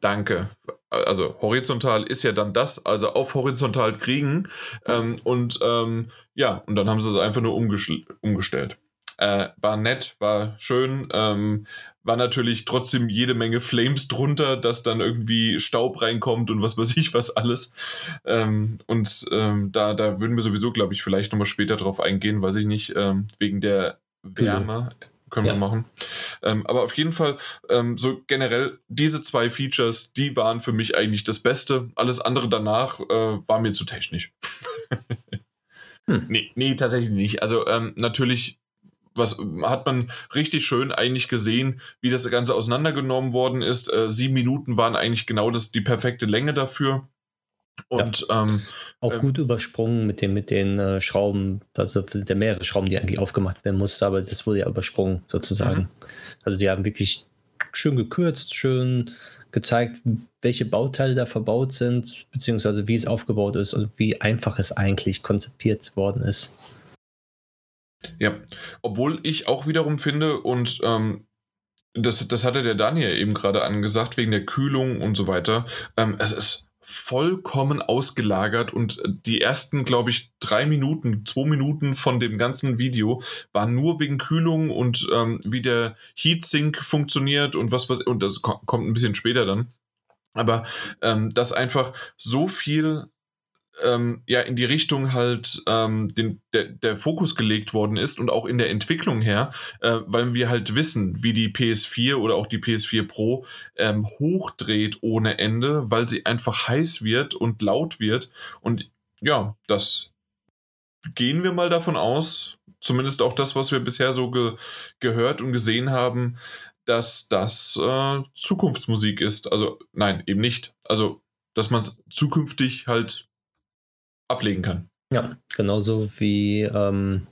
Danke. Also horizontal ist ja dann das, also auf horizontal kriegen. Ähm, und ähm, ja, und dann haben sie es einfach nur umgestell- umgestellt. Äh, war nett, war schön, ähm, war natürlich trotzdem jede Menge Flames drunter, dass dann irgendwie Staub reinkommt und was weiß ich was alles. Ähm, und ähm, da, da würden wir sowieso, glaube ich, vielleicht nochmal später drauf eingehen, weiß ich nicht, ähm, wegen der Wärme. Können wir
Ja.
machen. Ähm, aber auf jeden Fall, ähm, so generell, diese zwei Features, die waren für mich eigentlich das Beste. Alles andere danach äh, war mir zu technisch.
Hm.
nee, nee, tatsächlich nicht. Also ähm, natürlich, was hat man richtig schön eigentlich gesehen, wie das Ganze auseinandergenommen worden ist. Äh, sieben Minuten waren eigentlich genau das, die perfekte Länge dafür. Und ähm,
Auch
Ähm,
gut übersprungen mit den, mit den äh, Schrauben. Also es sind ja mehrere Schrauben, die eigentlich aufgemacht werden mussten, aber das wurde ja übersprungen sozusagen.
Mhm.
Also die haben wirklich schön gekürzt, schön gezeigt, welche Bauteile da verbaut sind, beziehungsweise wie es aufgebaut ist und wie einfach es eigentlich konzipiert worden ist.
Ja, obwohl ich auch wiederum finde und ähm, das, das hatte der Daniel eben gerade angesagt, wegen der Kühlung und so weiter. Ähm, es ist vollkommen ausgelagert und die ersten, glaube ich, drei Minuten, zwei Minuten von dem ganzen Video waren nur wegen Kühlung und ähm, wie der Heatsink funktioniert und was, was, und das ko- kommt ein bisschen später dann. Aber ähm, dass einfach so viel ähm, ja in die Richtung halt ähm, den, der, der Fokus gelegt worden ist und auch in der Entwicklung her, äh, weil wir halt wissen, wie die PS4 oder auch die PS4 Pro ähm, hochdreht ohne Ende, weil sie einfach heiß wird und laut wird. Und ja, das gehen wir mal davon aus, zumindest auch das, was wir bisher so ge gehört und gesehen haben, dass das äh, Zukunftsmusik ist. Also nein, eben nicht. Also, dass man es zukünftig halt ablegen kann.
Ja, genauso wie ähm,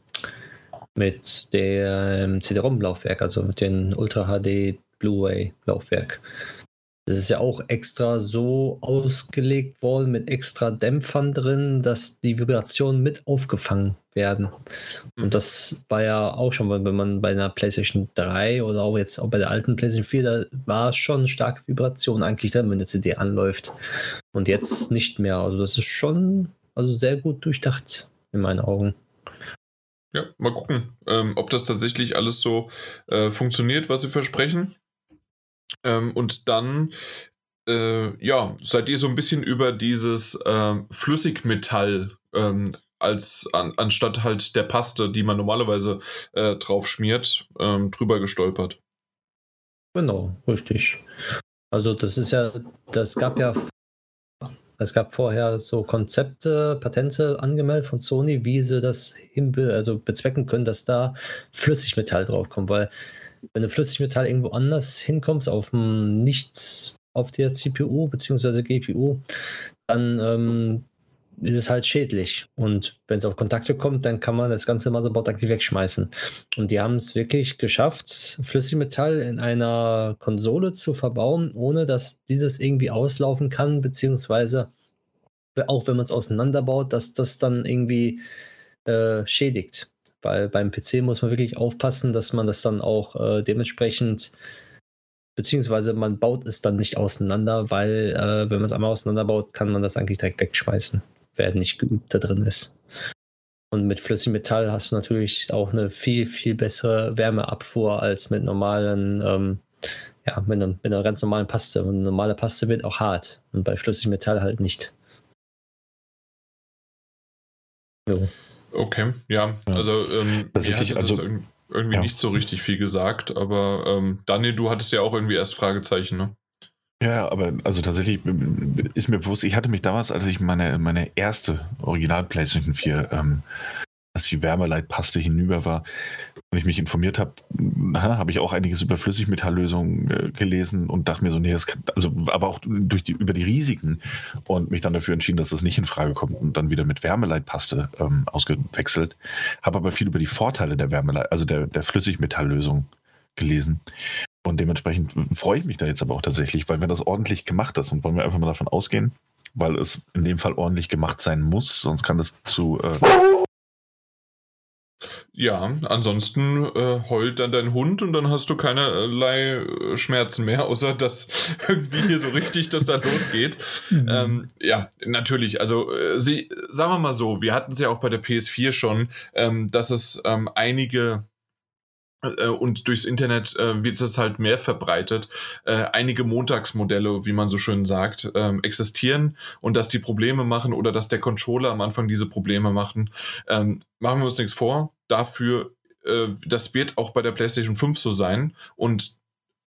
mit dem CD-ROM-Laufwerk, also mit dem Ultra HD Blu-ray-Laufwerk. Das ist ja auch extra so ausgelegt worden mit extra Dämpfern drin, dass die Vibrationen mit aufgefangen werden.
Mhm.
Und das war ja auch schon, wenn man bei einer PlayStation 3 oder auch jetzt auch bei der alten PlayStation 4, da war schon starke Vibration eigentlich drin, wenn eine CD anläuft. Und jetzt nicht mehr. Also das ist schon also sehr gut durchdacht in meinen Augen.
Ja, mal gucken, ähm, ob das tatsächlich alles so äh, funktioniert, was sie versprechen. Ähm, und dann, äh, ja, seid ihr so ein bisschen über dieses ähm, Flüssigmetall ähm, als an, anstatt halt der Paste, die man normalerweise äh, drauf schmiert, ähm, drüber gestolpert.
Genau, richtig. Also das ist ja, das gab ja Es gab vorher so Konzepte, Patente angemeldet von Sony, wie sie das hinbe also bezwecken können, dass da Flüssigmetall draufkommt, weil wenn du Flüssigmetall irgendwo anders hinkommst, auf dem Nichts auf der CPU bzw. GPU, dann ähm, ist es halt schädlich. Und wenn es auf Kontakte kommt, dann kann man das ganze Motherboard eigentlich wegschmeißen. Und die haben es wirklich geschafft, Flüssigmetall in einer Konsole zu verbauen, ohne dass dieses irgendwie auslaufen kann, beziehungsweise auch wenn man es auseinanderbaut, dass das dann irgendwie äh, schädigt. Weil beim PC muss man wirklich aufpassen, dass man das dann auch äh, dementsprechend beziehungsweise man baut es dann nicht auseinander, weil äh, wenn man es einmal auseinanderbaut, kann man das eigentlich direkt wegschmeißen wer nicht geübt da drin ist. Und mit Flüssigmetall hast du natürlich auch eine viel, viel bessere Wärmeabfuhr als mit normalen, ähm, ja, mit, einem, mit einer ganz normalen Paste. Und eine normale Paste wird auch hart und bei Flüssigmetall halt nicht.
Jo. Okay, ja, also ähm,
tatsächlich, also
irgendwie ja. nicht so richtig viel gesagt, aber ähm, Daniel, du hattest ja auch irgendwie erst Fragezeichen, ne?
Ja, aber also tatsächlich ist mir bewusst, ich hatte mich damals, als ich meine, meine erste Original PlayStation 4, ähm, als die Wärmeleitpaste hinüber war und ich mich informiert habe, habe ich auch einiges über Flüssigmetalllösungen äh, gelesen und dachte mir so, nee, das kann, also aber auch durch die, über die Risiken und mich dann dafür entschieden, dass das nicht in Frage kommt und dann wieder mit Wärmeleitpaste ähm, ausgewechselt. Habe aber viel über die Vorteile der Wärmeleit, also der, der Flüssigmetalllösung gelesen. Und dementsprechend freue ich mich da jetzt aber auch tatsächlich, weil wenn das ordentlich gemacht ist und wollen wir einfach mal davon ausgehen, weil es in dem Fall ordentlich gemacht sein muss, sonst kann das zu. Äh
ja, ansonsten äh, heult dann dein Hund und dann hast du keinerlei äh, Schmerzen mehr, außer dass irgendwie hier so richtig das da losgeht. Mhm. Ähm, ja, natürlich. Also, äh, sie, sagen wir mal so, wir hatten es ja auch bei der PS4 schon, ähm, dass es ähm, einige und durchs Internet äh, wird es halt mehr verbreitet, äh, einige Montagsmodelle, wie man so schön sagt, ähm, existieren und dass die Probleme machen oder dass der Controller am Anfang diese Probleme machen. Ähm, machen wir uns nichts vor. Dafür, äh, das wird auch bei der PlayStation 5 so sein und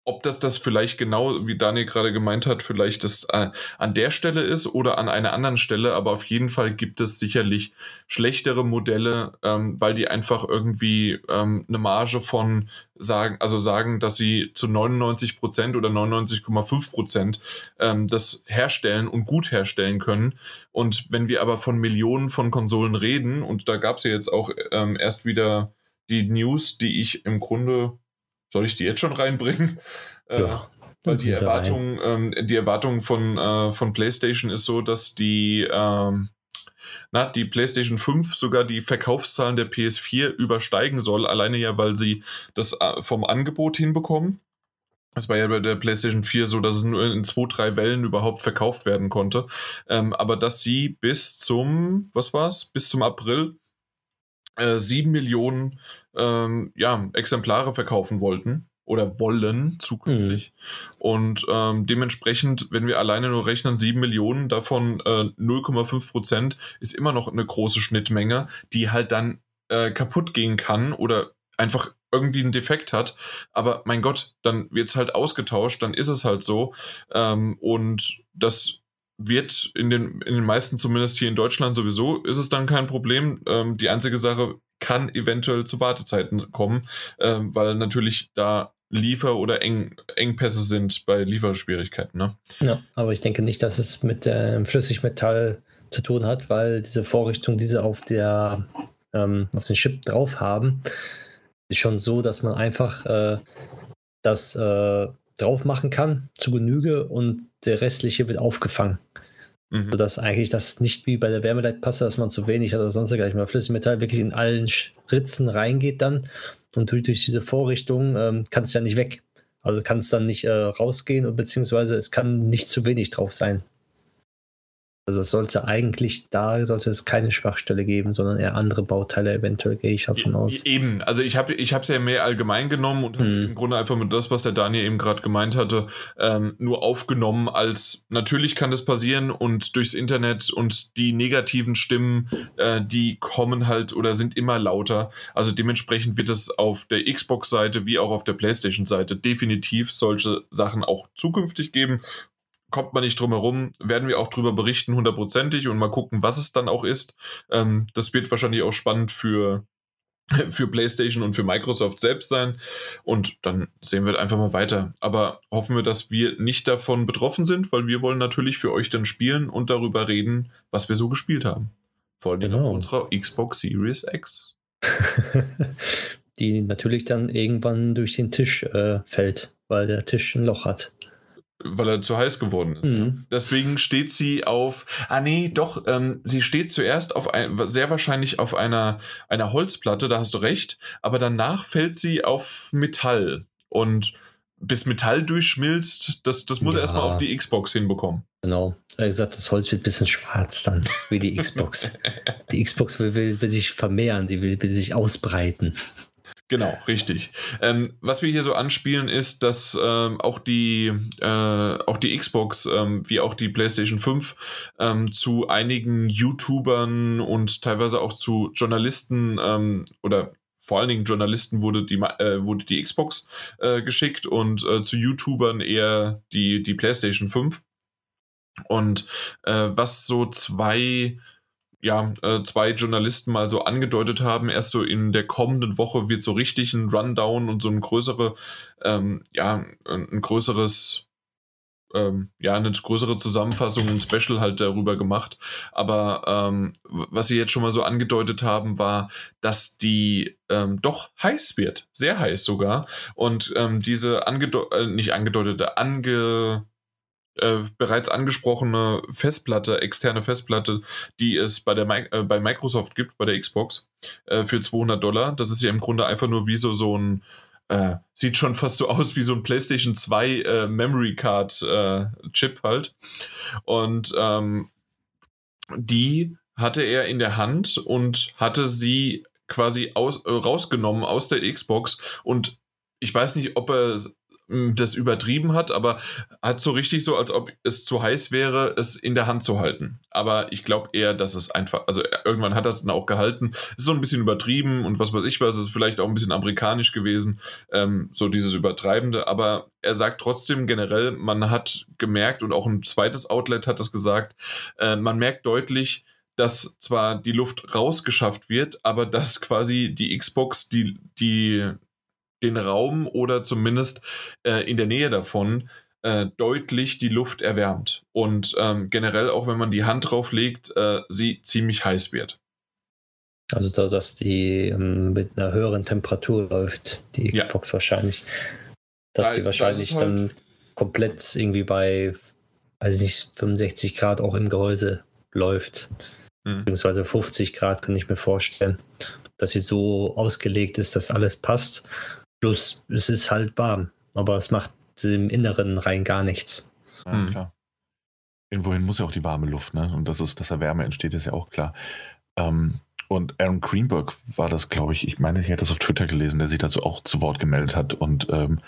ob das das vielleicht genau, wie Daniel gerade gemeint hat, vielleicht das äh, an der Stelle ist oder an einer anderen Stelle, aber auf jeden Fall gibt es sicherlich schlechtere Modelle, ähm, weil die einfach irgendwie ähm, eine Marge von sagen, also sagen, dass sie zu 99 Prozent oder 99,5 Prozent ähm, das herstellen und gut herstellen können. Und wenn wir aber von Millionen von Konsolen reden, und da gab es ja jetzt auch ähm, erst wieder die News, die ich im Grunde soll ich die jetzt schon reinbringen? Äh, ja. Weil die Erwartung, ähm, die Erwartung von, äh, von PlayStation ist so, dass die, ähm, na, die PlayStation 5 sogar die Verkaufszahlen der PS4 übersteigen soll, alleine ja, weil sie das äh, vom Angebot hinbekommen. Es war ja bei der PlayStation 4 so, dass es nur in zwei, drei Wellen überhaupt verkauft werden konnte. Ähm, aber dass sie bis zum, was war's, bis zum April äh, sieben Millionen ähm, ja, Exemplare verkaufen wollten oder wollen zukünftig. Mhm. Und ähm, dementsprechend, wenn wir alleine nur rechnen, sieben Millionen, davon äh, 0,5 Prozent ist immer noch eine große Schnittmenge, die halt dann äh, kaputt gehen kann oder einfach irgendwie einen Defekt hat. Aber mein Gott, dann wird es halt ausgetauscht, dann ist es halt so. Ähm, und das wird in den, in den meisten, zumindest hier in Deutschland sowieso, ist es dann kein Problem. Ähm, die einzige Sache kann eventuell zu Wartezeiten kommen, ähm, weil natürlich da Liefer- oder Eng Engpässe sind bei Lieferschwierigkeiten. Ne?
Ja, aber ich denke nicht, dass es mit ähm, Flüssigmetall zu tun hat, weil diese Vorrichtung, diese auf der ähm, auf den Chip drauf haben, ist schon so, dass man einfach äh, das äh, drauf machen kann zu Genüge und der restliche wird aufgefangen. Mhm. Sodass eigentlich das nicht wie bei der Wärmeleitpasse, dass man zu wenig hat oder sonst gleich mal Flüssigmetall wirklich in allen Ritzen reingeht dann. Und durch, durch diese Vorrichtung ähm, kann es ja nicht weg. Also kann es dann nicht äh, rausgehen, beziehungsweise es kann nicht zu wenig drauf sein. Also es sollte eigentlich, da sollte es keine Schwachstelle geben, sondern eher andere Bauteile eventuell, gehe ich davon aus.
Eben, also ich habe es ja mehr allgemein genommen und hm. im Grunde einfach mit das, was der Daniel eben gerade gemeint hatte, ähm, nur aufgenommen als natürlich kann das passieren und durchs Internet und die negativen Stimmen, äh, die kommen halt oder sind immer lauter. Also dementsprechend wird es auf der Xbox-Seite wie auch auf der PlayStation-Seite definitiv solche Sachen auch zukünftig geben kommt man nicht drum herum, werden wir auch drüber berichten, hundertprozentig und mal gucken, was es dann auch ist. Ähm, das wird wahrscheinlich auch spannend für, für PlayStation und für Microsoft selbst sein. Und dann sehen wir einfach mal weiter. Aber hoffen wir, dass wir nicht davon betroffen sind, weil wir wollen natürlich für euch dann spielen und darüber reden, was wir so gespielt haben. Vor allem genau. auf unserer Xbox Series X.
Die natürlich dann irgendwann durch den Tisch äh, fällt, weil der Tisch ein Loch hat
weil er zu heiß geworden ist. Mhm. Deswegen steht sie auf, ah nee, doch, ähm, sie steht zuerst auf ein, sehr wahrscheinlich auf einer, einer Holzplatte, da hast du recht, aber danach fällt sie auf Metall und bis Metall durchschmilzt, das, das muss ja. er erstmal auf die Xbox hinbekommen.
Genau. Er hat gesagt, das Holz wird ein bisschen schwarz dann, wie die Xbox. die Xbox will, will, will, sich vermehren, die will, will sich ausbreiten.
Genau, richtig. Ähm, was wir hier so anspielen, ist, dass ähm, auch, die, äh, auch die Xbox ähm, wie auch die PlayStation 5 ähm, zu einigen YouTubern und teilweise auch zu Journalisten ähm, oder vor allen Dingen Journalisten wurde die, äh, wurde die Xbox äh, geschickt und äh, zu YouTubern eher die, die PlayStation 5. Und äh, was so zwei ja, äh, zwei Journalisten mal so angedeutet haben, erst so in der kommenden Woche wird so richtig ein Rundown und so ein größere, ähm, ja, ein größeres, ähm, ja, eine größere Zusammenfassung, ein Special halt darüber gemacht. Aber ähm, was sie jetzt schon mal so angedeutet haben, war, dass die ähm, doch heiß wird, sehr heiß sogar. Und ähm, diese angedeutet, äh, nicht angedeutete, ange äh, bereits angesprochene Festplatte, externe Festplatte, die es bei, der, äh, bei Microsoft gibt, bei der Xbox, äh, für 200 Dollar. Das ist ja im Grunde einfach nur wie so, so ein, äh, sieht schon fast so aus wie so ein PlayStation 2 äh, Memory Card Chip halt. Und ähm, die hatte er in der Hand und hatte sie quasi aus, rausgenommen aus der Xbox und ich weiß nicht, ob er das übertrieben hat, aber hat so richtig so, als ob es zu heiß wäre, es in der Hand zu halten. Aber ich glaube eher, dass es einfach, also irgendwann hat es dann auch gehalten. Ist so ein bisschen übertrieben und was weiß ich was, ist vielleicht auch ein bisschen amerikanisch gewesen, ähm, so dieses Übertreibende. Aber er sagt trotzdem generell, man hat gemerkt und auch ein zweites Outlet hat es gesagt, äh, man merkt deutlich, dass zwar die Luft rausgeschafft wird, aber dass quasi die Xbox die, die den Raum oder zumindest äh, in der Nähe davon äh, deutlich die Luft erwärmt. Und ähm, generell, auch wenn man die Hand drauf legt, äh, sie ziemlich heiß wird.
Also, so, dass die ähm, mit einer höheren Temperatur läuft, die Xbox ja. wahrscheinlich. Dass da, die wahrscheinlich da halt dann komplett irgendwie bei, weiß ich nicht, 65 Grad auch im Gehäuse läuft. Mhm. Beziehungsweise 50 Grad kann ich mir vorstellen. Dass sie so ausgelegt ist, dass alles passt Bloß es ist halt warm, aber es macht im Inneren rein gar nichts.
Ja, hm. klar. Irgendwohin muss ja auch die warme Luft, ne? Und dass, es, dass da Wärme entsteht, ist ja auch klar. Ähm, und Aaron Greenberg war das, glaube ich, ich meine, ich hätte das auf Twitter gelesen, der sich dazu auch zu Wort gemeldet hat und ähm,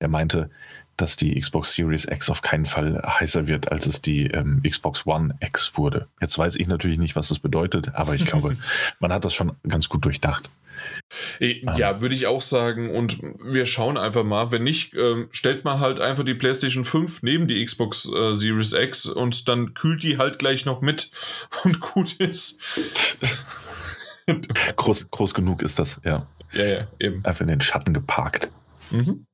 er meinte, dass die Xbox Series X auf keinen Fall heißer wird, als es die ähm, Xbox One X wurde. Jetzt weiß ich natürlich nicht, was das bedeutet, aber ich glaube, man hat das schon ganz gut durchdacht.
Äh, ja, würde ich auch sagen. Und wir schauen einfach mal. Wenn nicht, ähm, stellt man halt einfach die PlayStation 5 neben die Xbox äh, Series X und dann kühlt die halt gleich noch mit und gut ist.
groß, groß genug ist das, ja.
Ja, ja, eben.
Einfach in den Schatten geparkt.
Mhm.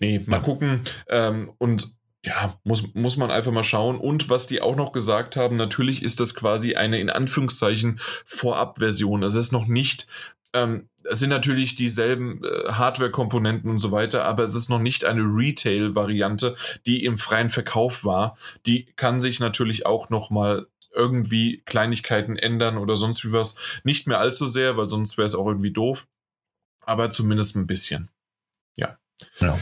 Nee, mal ja. gucken. Ähm, und ja, muss, muss man einfach mal schauen. Und was die auch noch gesagt haben, natürlich ist das quasi eine in Anführungszeichen Vorabversion. Also es ist noch nicht ähm, es sind natürlich dieselben äh, Hardware-Komponenten und so weiter, aber es ist noch nicht eine Retail-Variante, die im freien Verkauf war. Die kann sich natürlich auch noch mal irgendwie Kleinigkeiten ändern oder sonst wie was. Nicht mehr allzu sehr, weil sonst wäre es auch irgendwie doof. Aber zumindest ein bisschen. Ja.
Ja.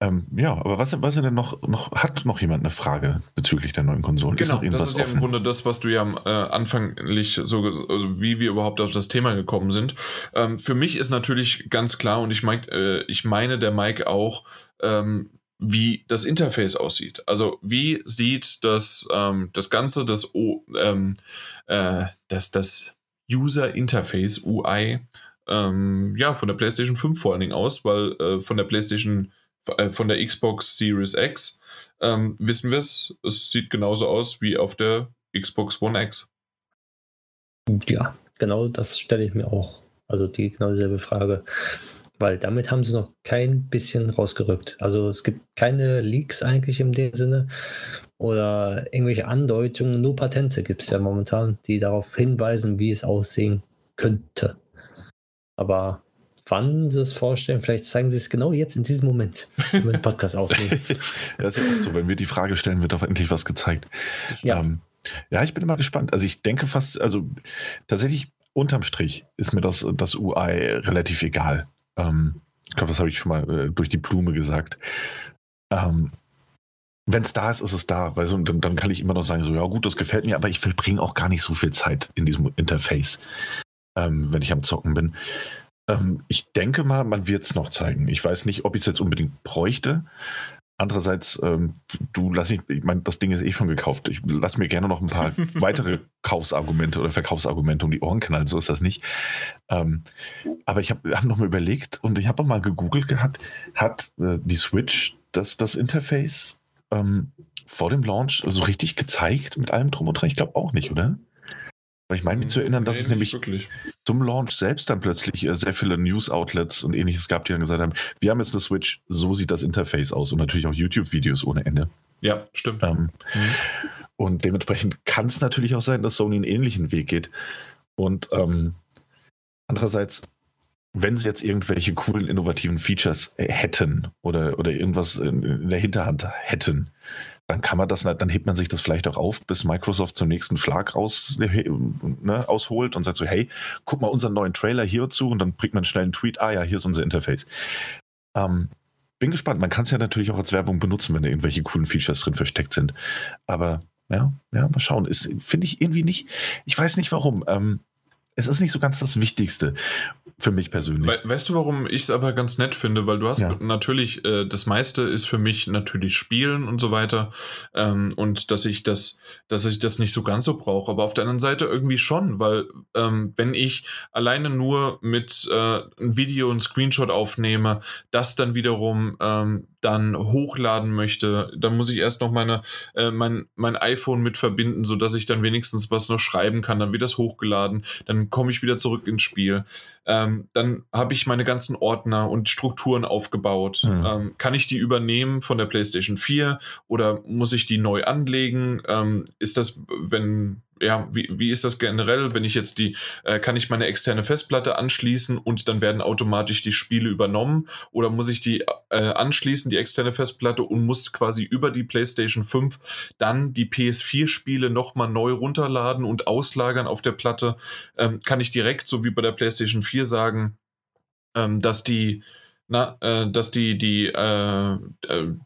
Ähm, ja, aber was, was denn noch, noch, hat noch jemand eine Frage bezüglich der neuen Konsolen?
Genau, ist das ist ja im Grunde das, was du ja äh, anfänglich so, also wie wir überhaupt auf das Thema gekommen sind. Ähm, für mich ist natürlich ganz klar, und ich, mein, äh, ich meine der Mike auch, ähm, wie das Interface aussieht. Also wie sieht das, ähm, das Ganze, das, o, ähm, äh, das, das User Interface, UI, ähm, ja, von der PlayStation 5 vor allen Dingen aus, weil äh, von der PlayStation, von der Xbox Series X ähm, wissen wir es, es sieht genauso aus wie auf der Xbox One X.
Ja, genau das stelle ich mir auch. Also die genau dieselbe Frage. Weil damit haben sie noch kein bisschen rausgerückt. Also es gibt keine Leaks eigentlich in dem Sinne oder irgendwelche Andeutungen, nur Patente gibt es ja momentan, die darauf hinweisen, wie es aussehen könnte. Aber wann sie es vorstellen, vielleicht zeigen sie es genau jetzt in diesem Moment, wenn wir den Podcast aufnehmen.
das ist ja oft so, wenn wir die Frage stellen, wird auch endlich was gezeigt. Ja. Ähm, ja, ich bin immer gespannt. Also ich denke fast, also tatsächlich unterm Strich ist mir das, das UI relativ egal. Ähm, ich glaube, das habe ich schon mal äh, durch die Blume gesagt. Ähm, wenn es da ist, ist es da. Weil so, dann, dann, kann ich immer noch sagen, so, ja gut, das gefällt mir, aber ich verbringe auch gar nicht so viel Zeit in diesem Interface, ähm, wenn ich am Zocken bin. Ähm, ich denke mal, man wird es noch zeigen. Ich weiß nicht, ob ich es jetzt unbedingt bräuchte. Andererseits, ähm, du lass ich, ich meine, das Ding ist eh schon gekauft. Ich lass mir gerne noch ein paar weitere Kaufsargumente oder Verkaufsargumente um die Ohren knallen, so ist das nicht. Ähm, aber ich habe hab noch mal überlegt und ich habe mal gegoogelt gehabt, hat äh, die Switch das, das Interface ähm, vor dem Launch so richtig gezeigt mit allem drum und dran? Ich glaube auch nicht, oder? Ich meine mich zu erinnern, dass nee, es nämlich wirklich. zum Launch selbst dann plötzlich äh, sehr viele News-Outlets und ähnliches gab, die dann gesagt haben, wir haben jetzt eine Switch, so sieht das Interface aus und natürlich auch YouTube-Videos ohne Ende.
Ja, stimmt.
Ähm, mhm. Und dementsprechend kann es natürlich auch sein, dass Sony einen ähnlichen Weg geht. Und ähm, andererseits, wenn sie jetzt irgendwelche coolen, innovativen Features äh, hätten oder, oder irgendwas in, in der Hinterhand hätten, dann kann man das, dann hebt man sich das vielleicht auch auf, bis Microsoft zum nächsten Schlag raus, ne, ausholt und sagt so, hey, guck mal unseren neuen Trailer hierzu und dann bringt man schnell einen Tweet, ah ja, hier ist unser Interface. Ähm, bin gespannt. Man kann es ja natürlich auch als Werbung benutzen, wenn da irgendwelche coolen Features drin versteckt sind. Aber ja, ja, mal schauen. Ist, finde ich irgendwie nicht, ich weiß nicht warum. Ähm, es ist nicht so ganz das Wichtigste für mich persönlich.
We weißt du, warum ich es aber ganz nett finde? Weil du hast ja. natürlich, äh, das meiste ist für mich natürlich Spielen und so weiter. Ähm, und dass ich das, dass ich das nicht so ganz so brauche. Aber auf der anderen Seite irgendwie schon, weil ähm, wenn ich alleine nur mit äh, ein Video, ein Screenshot aufnehme, das dann wiederum ähm, dann hochladen möchte, dann muss ich erst noch meine, äh, mein, mein iPhone mit verbinden, sodass ich dann wenigstens was noch schreiben kann. Dann wird das hochgeladen, dann komme ich wieder zurück ins Spiel. Ähm, dann habe ich meine ganzen Ordner und Strukturen aufgebaut. Mhm. Ähm, kann ich die übernehmen von der PlayStation 4 oder muss ich die neu anlegen? Ähm, ist das, wenn ja, wie, wie ist das generell, wenn ich jetzt die, äh, kann ich meine externe Festplatte anschließen und dann werden automatisch die Spiele übernommen oder muss ich die äh, anschließen, die externe Festplatte und muss quasi über die PlayStation 5 dann die PS4-Spiele nochmal neu runterladen und auslagern auf der Platte? Ähm, kann ich direkt, so wie bei der PlayStation 4 sagen, ähm, dass die na, äh, dass die, die, äh, äh,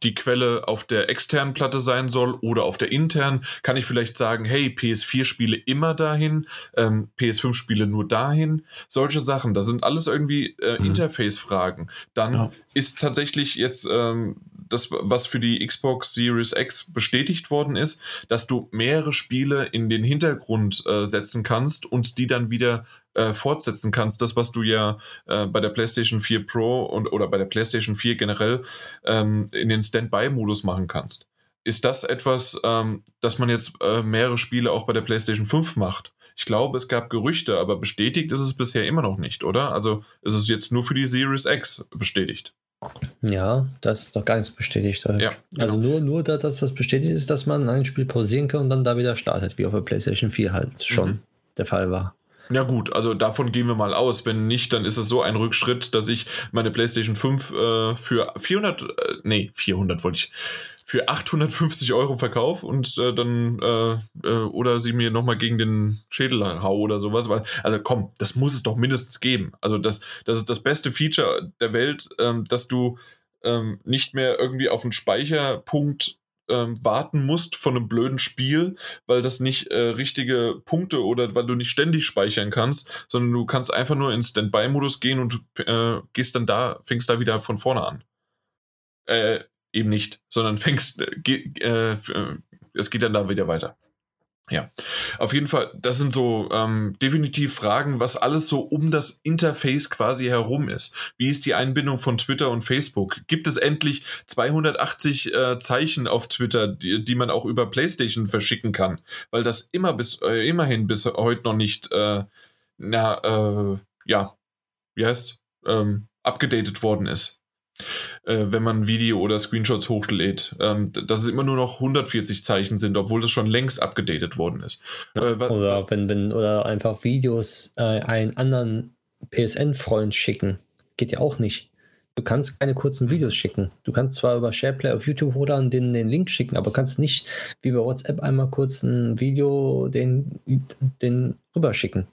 die Quelle auf der externen Platte sein soll oder auf der internen, kann ich vielleicht sagen, hey, PS4-Spiele immer dahin, ähm, PS5-Spiele nur dahin. Solche Sachen, das sind alles irgendwie äh, mhm. Interface-Fragen. Dann ja. ist tatsächlich jetzt ähm, das, was für die Xbox Series X bestätigt worden ist, dass du mehrere Spiele in den Hintergrund äh, setzen kannst und die dann wieder äh, fortsetzen kannst. Das, was du ja äh, bei der PlayStation 4 Pro und oder bei der PlayStation 4 generell ähm, in den Standby-Modus machen kannst. Ist das etwas, ähm, dass man jetzt äh, mehrere Spiele auch bei der PlayStation 5 macht? Ich glaube, es gab Gerüchte, aber bestätigt ist es bisher immer noch nicht, oder? Also ist es jetzt nur für die Series X bestätigt.
Ja, das ist noch gar nichts bestätigt. Ja, also genau. nur, nur das, was bestätigt ist, dass man ein Spiel pausieren kann und dann da wieder startet, wie auf der PlayStation 4 halt schon mhm. der Fall war.
Ja gut, also davon gehen wir mal aus. Wenn nicht, dann ist es so ein Rückschritt, dass ich meine PlayStation 5 äh, für 400, äh, nee, 400 wollte ich, für 850 Euro verkaufe und äh, dann, äh, äh, oder sie mir nochmal gegen den Schädel hau oder sowas. Also komm, das muss es doch mindestens geben. Also das, das ist das beste Feature der Welt, ähm, dass du ähm, nicht mehr irgendwie auf einen Speicherpunkt ähm, warten musst von einem blöden Spiel, weil das nicht äh, richtige Punkte oder weil du nicht ständig speichern kannst, sondern du kannst einfach nur in Standby-Modus gehen und äh, gehst dann da, fängst da wieder von vorne an. Äh, eben nicht, sondern fängst, äh, äh, es geht dann da wieder weiter. Ja, auf jeden Fall, das sind so ähm, definitiv Fragen, was alles so um das Interface quasi herum ist. Wie ist die Einbindung von Twitter und Facebook? Gibt es endlich 280 äh, Zeichen auf Twitter, die, die, man auch über PlayStation verschicken kann? Weil das immer bis äh, immerhin bis heute noch nicht, äh, na, äh, ja, wie heißt, ähm, abgedatet worden ist äh, wenn man Video oder Screenshots hochlädt, ähm, dass es immer nur noch 140 Zeichen sind, obwohl das schon längst abgedatet worden ist.
Äh, oder wenn, wenn, oder einfach Videos äh, einen anderen PSN-Freund schicken. Geht ja auch nicht. Du kannst keine kurzen Videos schicken. Du kannst zwar über SharePlay auf YouTube oder den, den Link schicken, aber kannst nicht wie bei WhatsApp einmal kurz ein Video den, den rüberschicken.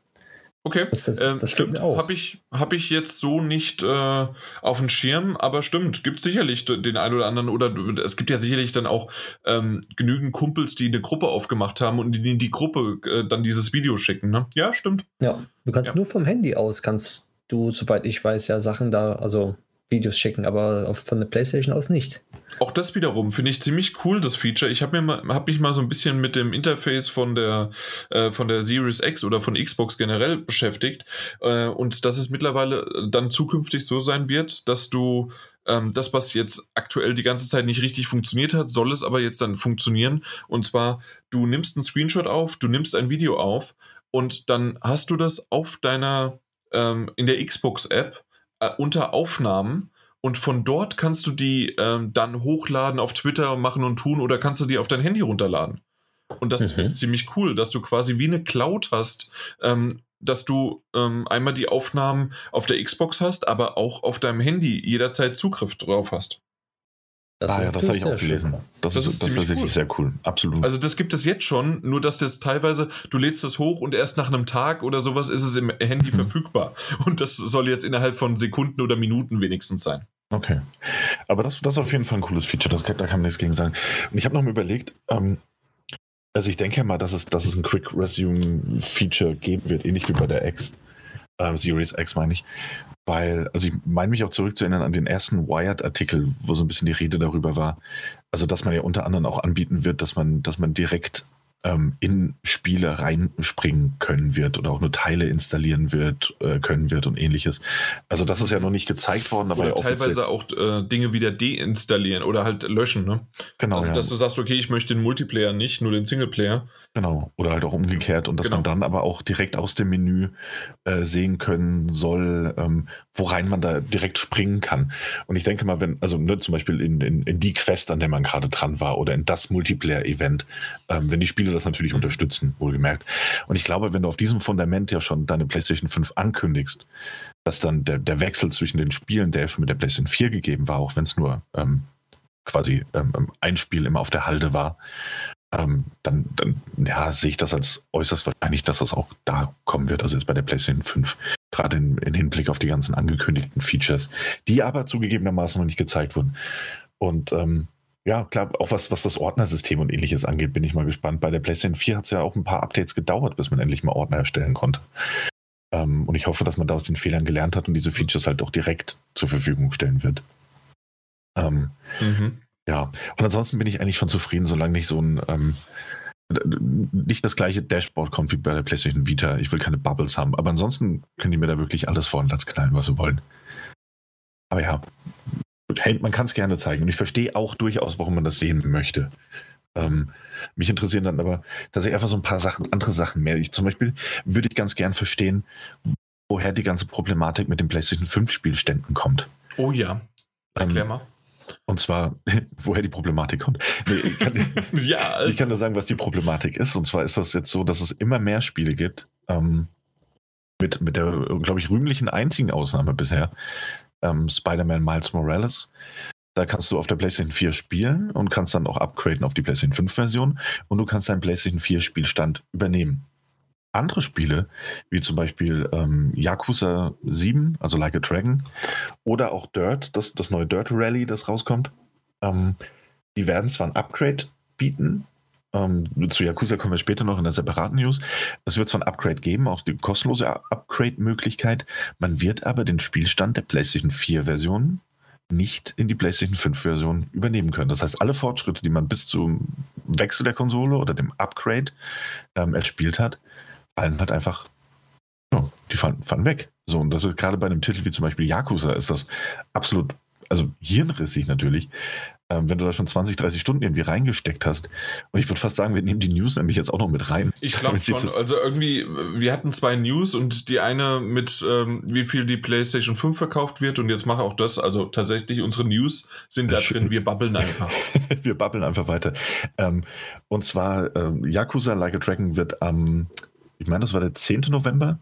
Okay, das, das, ähm, das stimmt. Habe ich, hab ich jetzt so nicht äh, auf dem Schirm, aber stimmt, gibt sicherlich den einen oder anderen oder es gibt ja sicherlich dann auch ähm, genügend Kumpels, die eine Gruppe aufgemacht haben und die in die Gruppe äh, dann dieses Video schicken. Ne? Ja, stimmt.
Ja, du kannst ja. nur vom Handy aus, kannst du, soweit ich weiß, ja Sachen da, also Videos schicken, aber von der PlayStation aus nicht.
Auch das wiederum finde ich ziemlich cool, das Feature. Ich habe hab mich mal so ein bisschen mit dem Interface von der, äh, von der Series X oder von Xbox generell beschäftigt. Äh, und dass es mittlerweile dann zukünftig so sein wird, dass du ähm, das, was jetzt aktuell die ganze Zeit nicht richtig funktioniert hat, soll es aber jetzt dann funktionieren. Und zwar, du nimmst einen Screenshot auf, du nimmst ein Video auf und dann hast du das auf deiner, ähm, in der Xbox-App äh, unter Aufnahmen und von dort kannst du die ähm, dann hochladen auf Twitter machen und tun oder kannst du die auf dein Handy runterladen. Und das mhm. ist ziemlich cool, dass du quasi wie eine Cloud hast, ähm, dass du ähm, einmal die Aufnahmen auf der Xbox hast, aber auch auf deinem Handy jederzeit Zugriff drauf hast.
Das ah ja, das habe ich auch gelesen. Das, das, ist, ist das tatsächlich cool. sehr cool. Absolut.
Also das gibt es jetzt schon, nur dass das teilweise, du lädst das hoch und erst nach einem Tag oder sowas ist es im Handy mhm. verfügbar. Und das soll jetzt innerhalb von Sekunden oder Minuten wenigstens sein.
Okay. Aber das, das ist auf jeden Fall ein cooles Feature, das, da kann man nichts gegen sagen. Und ich habe noch mal überlegt, ähm, also ich denke ja mal, dass es, dass es ein Quick Resume Feature geben wird, ähnlich wie bei der X, äh, Series X meine ich, weil, also ich meine mich auch zurückzuerinnern an den ersten Wired-Artikel, wo so ein bisschen die Rede darüber war, also dass man ja unter anderem auch anbieten wird, dass man, dass man direkt ähm, in Spiele reinspringen können wird oder auch nur Teile installieren wird, äh, können wird und ähnliches. Also das ist ja noch nicht gezeigt worden, aber
oder teilweise auch äh, Dinge wieder deinstallieren oder halt löschen, ne?
Genau.
Also
ja.
dass du sagst, okay, ich möchte den Multiplayer nicht, nur den Singleplayer.
Genau. Oder halt auch umgekehrt und dass genau. man dann aber auch direkt aus dem Menü äh, sehen können soll, ähm, worein man da direkt springen kann. Und ich denke mal, wenn, also ne, zum Beispiel in, in, in die Quest, an der man gerade dran war oder in das Multiplayer-Event, ähm, wenn die Spiele Spiele das natürlich unterstützen, wohlgemerkt. Und ich glaube, wenn du auf diesem Fundament ja schon deine PlayStation 5 ankündigst, dass dann der, der Wechsel zwischen den Spielen, der schon mit der PlayStation 4 gegeben war, auch wenn es nur ähm, quasi ähm, ähm, ein Spiel immer auf der Halde war, ähm, dann, dann ja, sehe ich das als äußerst wahrscheinlich, dass das auch da kommen wird, also jetzt bei der PlayStation 5, gerade in, in Hinblick auf die ganzen angekündigten Features, die aber zugegebenermaßen noch nicht gezeigt wurden. Und ähm, ja, klar, auch was, was das Ordnersystem und ähnliches angeht, bin ich mal gespannt. Bei der PlayStation 4 hat es ja auch ein paar Updates gedauert, bis man endlich mal Ordner erstellen konnte. Ähm, und ich hoffe, dass man da aus den Fehlern gelernt hat und diese Features halt auch direkt zur Verfügung stellen wird. Ähm, mhm. Ja, und ansonsten bin ich eigentlich schon zufrieden, solange nicht so ein ähm, nicht das gleiche Dashboard kommt wie bei der PlayStation Vita. Ich will keine Bubbles haben, aber ansonsten können die mir da wirklich alles vor und Latz knallen, was sie wollen. Aber ja, man kann es gerne zeigen. Und ich verstehe auch durchaus, warum man das sehen möchte. Ähm, mich interessieren dann aber tatsächlich einfach so ein paar Sachen, andere Sachen mehr. Ich zum Beispiel würde ich ganz gern verstehen, woher die ganze Problematik mit den PlayStation 5 Spielständen kommt.
Oh ja. Erklär ähm, mal.
Und zwar, woher die Problematik kommt. Nee, ich, kann, ja, also. ich kann nur sagen, was die Problematik ist. Und zwar ist das jetzt so, dass es immer mehr Spiele gibt, ähm, mit, mit der, glaube ich, rühmlichen einzigen Ausnahme bisher, ähm, Spider-Man Miles Morales. Da kannst du auf der PlayStation 4 spielen und kannst dann auch upgraden auf die PlayStation 5 Version und du kannst deinen PlayStation 4 Spielstand übernehmen. Andere Spiele, wie zum Beispiel ähm, Yakuza 7, also Like a Dragon, oder auch Dirt, das, das neue Dirt Rally, das rauskommt, ähm, die werden zwar ein Upgrade bieten, ähm, zu Yakuza kommen wir später noch in der separaten News. Es wird zwar ein Upgrade geben, auch die kostenlose Upgrade-Möglichkeit. Man wird aber den Spielstand der PlayStation 4-Version nicht in die PlayStation 5-Version übernehmen können. Das heißt, alle Fortschritte, die man bis zum Wechsel der Konsole oder dem Upgrade ähm, erspielt hat, fallen halt einfach, ja, die fallen, fallen weg. So, und das ist gerade bei einem Titel wie zum Beispiel Yakuza ist das absolut, also hirnrissig natürlich, ähm, wenn du da schon 20, 30 Stunden irgendwie reingesteckt hast. Und ich würde fast sagen, wir nehmen die News nämlich jetzt auch noch mit rein.
Ich glaube schon. Also irgendwie, wir hatten zwei News und die eine mit, ähm, wie viel die PlayStation 5 verkauft wird und jetzt mache auch das. Also tatsächlich, unsere News sind da drin. Wir babbeln einfach.
wir babbeln einfach weiter. Ähm, und zwar, ähm, Yakuza Like a Dragon wird am, ich meine, das war der 10. November.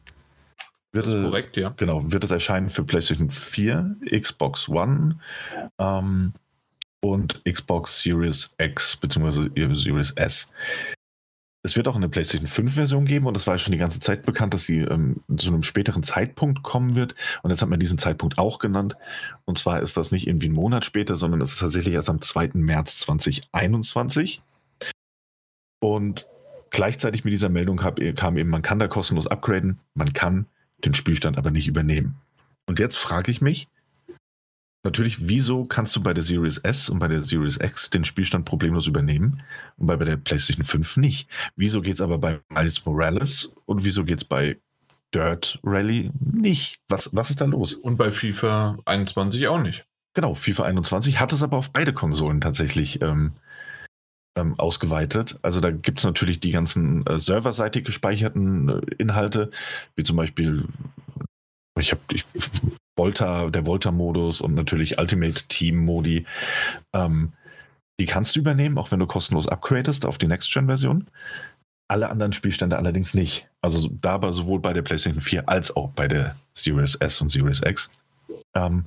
Wird, das ist korrekt, ja.
Genau, wird es erscheinen für PlayStation 4, Xbox One, ähm, und Xbox Series X bzw. Series S. Es wird auch eine PlayStation 5 Version geben und es war ja schon die ganze Zeit bekannt, dass sie ähm, zu einem späteren Zeitpunkt kommen wird. Und jetzt hat man diesen Zeitpunkt auch genannt. Und zwar ist das nicht irgendwie ein Monat später, sondern es ist tatsächlich erst am 2. März 2021. Und gleichzeitig mit dieser Meldung kam eben, man kann da kostenlos upgraden, man kann den Spielstand aber nicht übernehmen. Und jetzt frage ich mich, Natürlich, wieso kannst du bei der Series S und bei der Series X den Spielstand problemlos übernehmen und bei, bei der PlayStation 5 nicht? Wieso geht es aber bei Miles Morales und wieso geht es bei Dirt Rally nicht? Was, was ist da los?
Und bei FIFA 21 auch nicht.
Genau, FIFA 21 hat es aber auf beide Konsolen tatsächlich ähm, ähm, ausgeweitet. Also da gibt es natürlich die ganzen äh, serverseitig gespeicherten äh, Inhalte, wie zum Beispiel ich habe Volta, der Volta-Modus und natürlich Ultimate Team-Modi. Ähm, die kannst du übernehmen, auch wenn du kostenlos upgradest auf die Next-Gen-Version. Alle anderen Spielstände allerdings nicht. Also da aber sowohl bei der PlayStation 4 als auch bei der Series S und Series X. Ähm,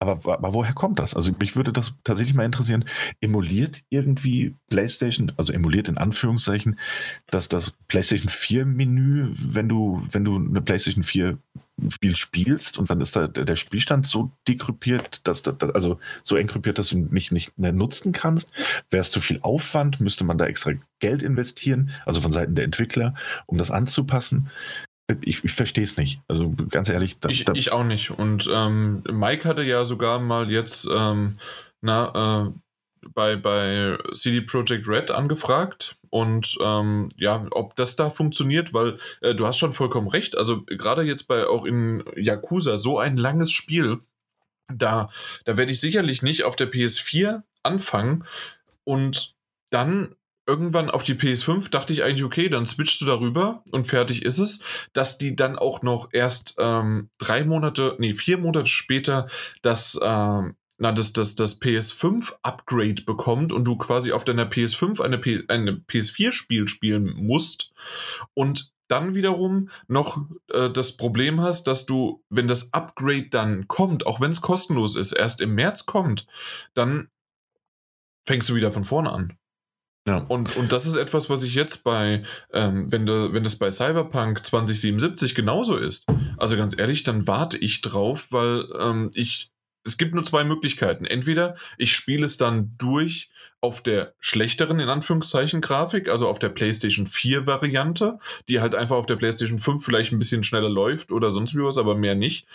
aber, aber, woher kommt das? Also mich würde das tatsächlich mal interessieren. Emuliert irgendwie PlayStation, also emuliert in Anführungszeichen, dass das PlayStation 4 Menü, wenn du, wenn du eine PlayStation 4 Spiel spielst und dann ist da der Spielstand so dekrypiert, dass, dass also so enkrypiert, dass du nicht, nicht mehr nutzen kannst? Wäre es zu viel Aufwand? Müsste man da extra Geld investieren, also von Seiten der Entwickler, um das anzupassen? Ich, ich verstehe es nicht. Also ganz ehrlich.
Da, ich, da ich, auch nicht. Und ähm, Mike hatte ja sogar mal jetzt ähm, na, äh, bei, bei CD Projekt Red angefragt. Und ähm, ja, ob das da funktioniert, weil äh, du hast schon vollkommen recht. Also gerade jetzt bei auch in Yakuza so ein langes Spiel, da, da werde ich sicherlich nicht auf der PS4 anfangen und dann irgendwann auf die PS5 dachte ich eigentlich, okay, dann switchst du darüber und fertig ist es. Dass die dann auch noch erst ähm, drei Monate, nee, vier Monate später das, ähm, na, das, das, das PS5-Upgrade bekommt und du quasi auf deiner PS5 eine, P eine PS4-Spiel spielen musst und dann wiederum noch äh, das Problem hast, dass du, wenn das Upgrade dann kommt, auch wenn es kostenlos ist, erst im März kommt, dann fängst du wieder von vorne an. Ja. Und, und das ist etwas, was ich jetzt bei, ähm, wenn, de, wenn das bei Cyberpunk 2077 genauso ist, also ganz ehrlich, dann warte ich drauf, weil ähm, ich, es gibt nur zwei Möglichkeiten. Entweder ich spiele es dann durch auf der schlechteren, in Anführungszeichen, Grafik, also auf der PlayStation 4 Variante, die halt einfach auf der PlayStation 5 vielleicht ein bisschen schneller läuft oder sonst wie was, aber mehr nicht.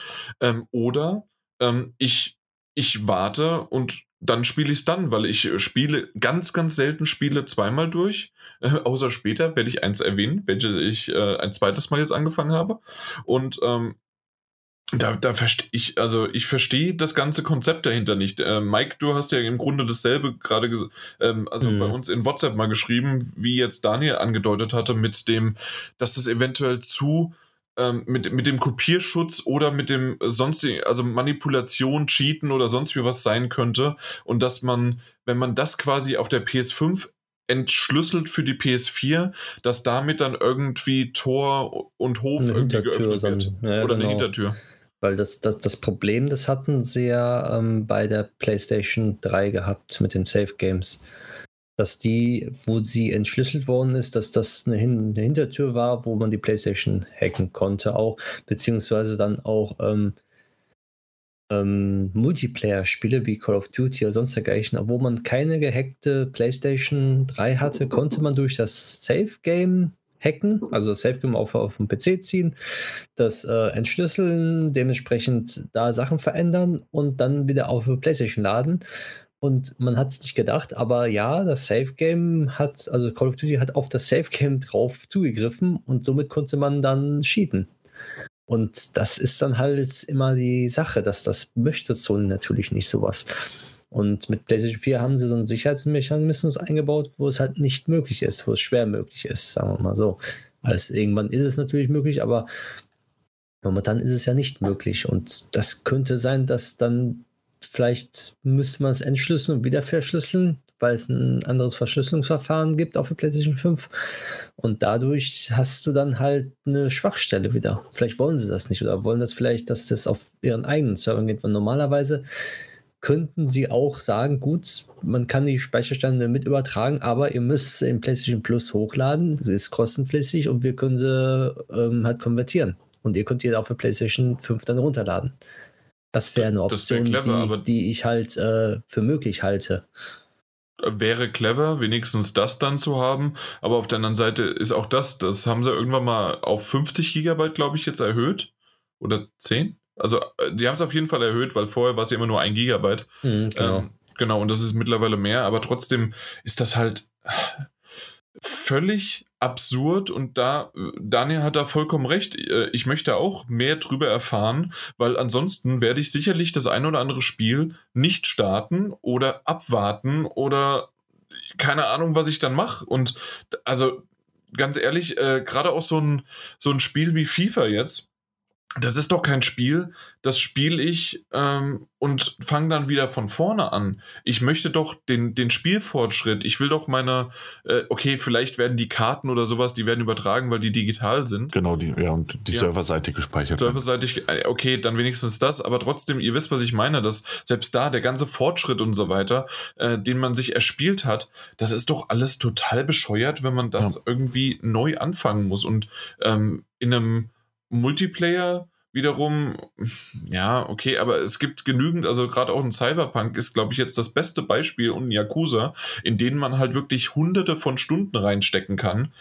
Ähm, oder ähm, ich, ich warte und dann spiele ich es dann, weil ich spiele ganz, ganz selten Spiele zweimal durch. Äh, außer später werde ich eins erwähnen, welche ich äh, ein zweites Mal jetzt angefangen habe. Und ähm, da, da verstehe ich, also ich verstehe das ganze Konzept dahinter nicht. Äh, Mike, du hast ja im Grunde dasselbe gerade, ähm, also mhm. bei uns in WhatsApp mal geschrieben, wie jetzt Daniel angedeutet hatte, mit dem, dass das eventuell zu ähm, mit, mit dem Kopierschutz oder mit dem sonstigen, also Manipulation, Cheaten oder sonst wie was sein könnte. Und dass man, wenn man das quasi auf der PS5 entschlüsselt für die PS4, dass damit dann irgendwie Tor und Hof irgendwie geöffnet wird.
Ja, oder genau. eine Hintertür. Weil das, das, das Problem, das hatten sie ja ähm, bei der PlayStation 3 gehabt mit den Safe Games. Dass die, wo sie entschlüsselt worden ist, dass das eine, Hin eine Hintertür war, wo man die PlayStation hacken konnte, auch, beziehungsweise dann auch ähm, ähm, Multiplayer-Spiele wie Call of Duty oder sonst dergleichen, wo man keine gehackte PlayStation 3 hatte, konnte man durch das Safe Game hacken, also das Safe Game auf, auf den PC ziehen, das äh, entschlüsseln, dementsprechend da Sachen verändern und dann wieder auf PlayStation laden. Und man hat es nicht gedacht, aber ja, das Safe Game hat, also Call of Duty hat auf das Safe Game drauf zugegriffen und somit konnte man dann cheaten. Und das ist dann halt immer die Sache, dass das möchte Sony natürlich nicht sowas. Und mit PlayStation 4 haben sie so einen Sicherheitsmechanismus eingebaut, wo es halt nicht möglich ist, wo es schwer möglich ist, sagen wir mal so. Also irgendwann ist es natürlich möglich, aber momentan ist es ja nicht möglich. Und das könnte sein, dass dann Vielleicht müsste man es entschlüsseln und wieder verschlüsseln, weil es ein anderes Verschlüsselungsverfahren gibt auf der PlayStation 5. Und dadurch hast du dann halt eine Schwachstelle wieder. Vielleicht wollen sie das nicht oder wollen das vielleicht, dass das auf ihren eigenen Servern geht. Weil normalerweise könnten sie auch sagen, gut, man kann die Speicherstände mit übertragen, aber ihr müsst sie in PlayStation Plus hochladen. Sie ist kostenpflichtig und wir können sie ähm, halt konvertieren. Und ihr könnt die auf der PlayStation 5 dann runterladen. Das wäre eine Option, wär clever, die, die, ich halt äh, für möglich halte.
Wäre clever, wenigstens das dann zu haben. Aber auf der anderen Seite ist auch das, das haben sie irgendwann mal auf 50 Gigabyte, glaube ich, jetzt erhöht. Oder 10? Also, äh, die haben es auf jeden Fall erhöht, weil vorher war es ja immer nur ein Gigabyte. Mhm, genau. Ähm, genau, und das ist mittlerweile mehr, aber trotzdem ist das halt völlig absurd und da, Daniel hat da vollkommen recht. Äh, ich möchte auch mehr drüber erfahren, weil ansonsten werde ich sicherlich das ein oder andere Spiel nicht starten oder abwarten oder keine Ahnung, was ich dann mache. Und also ganz ehrlich, äh, gerade auch so ein, so ein Spiel wie FIFA jetzt, das ist doch kein Spiel, das spiele ich ähm, und fange dann wieder von vorne an. Ich möchte doch den, den Spielfortschritt, ich will doch meine, äh, okay, vielleicht werden die Karten oder sowas, die werden übertragen, weil die digital sind.
Genau, die, ja, und die ja. serverseitig gespeichert.
Serverseitig, äh, okay, dann wenigstens das, aber trotzdem, ihr wisst, was ich meine, dass selbst da der ganze Fortschritt und so weiter, äh, den man sich erspielt hat, das ist doch alles total bescheuert, wenn man das ja. irgendwie neu anfangen muss und ähm, in einem Multiplayer wiederum, ja, okay, aber es gibt genügend, also gerade auch ein Cyberpunk ist, glaube ich, jetzt das beste Beispiel und ein Yakuza, in denen man halt wirklich hunderte von Stunden reinstecken kann.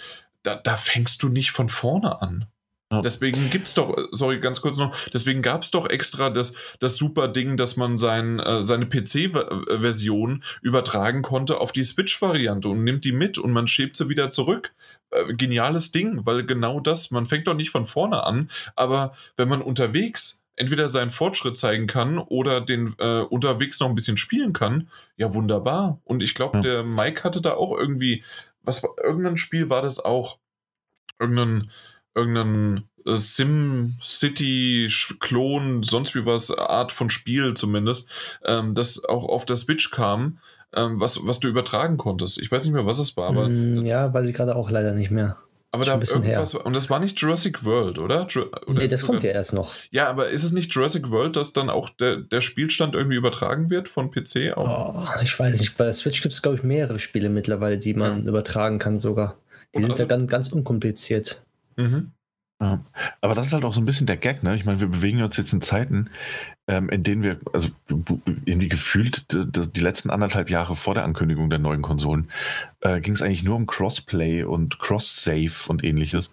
Da, da fängst du nicht von vorne an. Ja. Deswegen es doch, sorry, ganz kurz noch, deswegen gab es doch extra das, das super Ding, dass man sein, äh, seine PC-Version übertragen konnte auf die Switch-Variante und nimmt die mit und man schiebt sie wieder zurück. Äh, geniales Ding, weil genau das, man fängt doch nicht von vorne an, aber wenn man unterwegs entweder seinen Fortschritt zeigen kann oder den äh, unterwegs noch ein bisschen spielen kann, ja wunderbar. Und ich glaube, ja. der Mike hatte da auch irgendwie, was war, irgendein Spiel war das auch, irgendein irgendeinen äh, Sim-City-Klon, sonst wie was, Art von Spiel zumindest, ähm, das auch auf der Switch kam, ähm, was, was du übertragen konntest. Ich weiß nicht mehr, was es war, aber.
Mm, ja, weiß ich gerade auch leider nicht mehr.
Aber da irgendwas, her. und das war nicht Jurassic World, oder?
oder nee, das kommt ja erst noch.
Ja, aber ist es nicht Jurassic World, dass dann auch der, der Spielstand irgendwie übertragen wird von PC
auf? Oh, ich weiß nicht. Bei Switch gibt es, glaube ich, mehrere Spiele mittlerweile, die man ja. übertragen kann sogar. Die und sind also, ja ganz, ganz unkompliziert.
Mhm. Ja. Aber das ist halt auch so ein bisschen der Gag, ne? Ich meine, wir bewegen uns jetzt in Zeiten, ähm, in denen wir, also irgendwie gefühlt die letzten anderthalb Jahre vor der Ankündigung der neuen Konsolen, äh, ging es eigentlich nur um Crossplay und Cross-Save und ähnliches.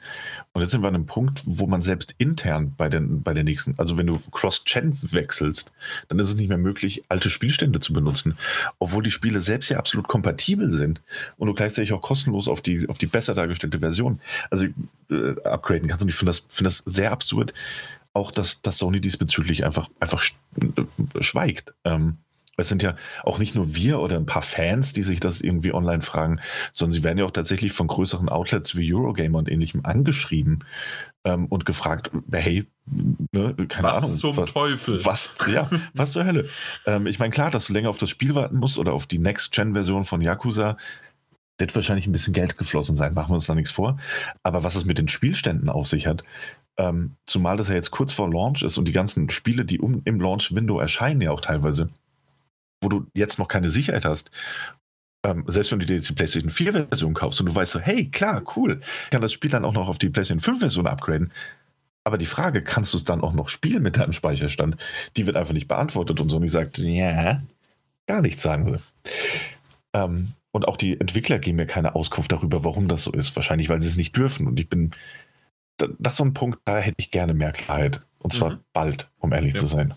Und jetzt sind wir an einem Punkt, wo man selbst intern bei, den, bei der nächsten, also wenn du Cross-Gen wechselst, dann ist es nicht mehr möglich, alte Spielstände zu benutzen, obwohl die Spiele selbst ja absolut kompatibel sind und du gleichzeitig auch kostenlos auf die, auf die besser dargestellte Version also äh, upgraden kannst. Und ich finde das, find das sehr absurd, auch, dass, dass Sony diesbezüglich einfach, einfach schweigt. Ähm, es sind ja auch nicht nur wir oder ein paar Fans, die sich das irgendwie online fragen, sondern sie werden ja auch tatsächlich von größeren Outlets wie Eurogamer und ähnlichem angeschrieben ähm, und gefragt, hey, ne, keine was Ahnung.
Was zum
was,
Teufel?
Was, ja, was zur Hölle? Ähm, ich meine, klar, dass du länger auf das Spiel warten musst oder auf die Next-Gen-Version von Yakuza, wird wahrscheinlich ein bisschen Geld geflossen sein, machen wir uns da nichts vor. Aber was es mit den Spielständen auf sich hat, ähm, zumal das ja jetzt kurz vor Launch ist und die ganzen Spiele, die um, im Launch-Window erscheinen, ja auch teilweise, wo du jetzt noch keine Sicherheit hast. Ähm, selbst wenn du dir jetzt die PlayStation 4-Version kaufst und du weißt so, hey, klar, cool, kann das Spiel dann auch noch auf die PlayStation 5-Version upgraden. Aber die Frage, kannst du es dann auch noch spielen mit deinem Speicherstand? Die wird einfach nicht beantwortet und Sony sagt, ja, gar nichts, sagen sie. Ähm, und auch die Entwickler geben mir keine Auskunft darüber, warum das so ist. Wahrscheinlich, weil sie es nicht dürfen. Und ich bin das ist so ein Punkt, da hätte ich gerne mehr Klarheit. Und zwar
Mhm.
bald, um ehrlich
Ja.
zu sein.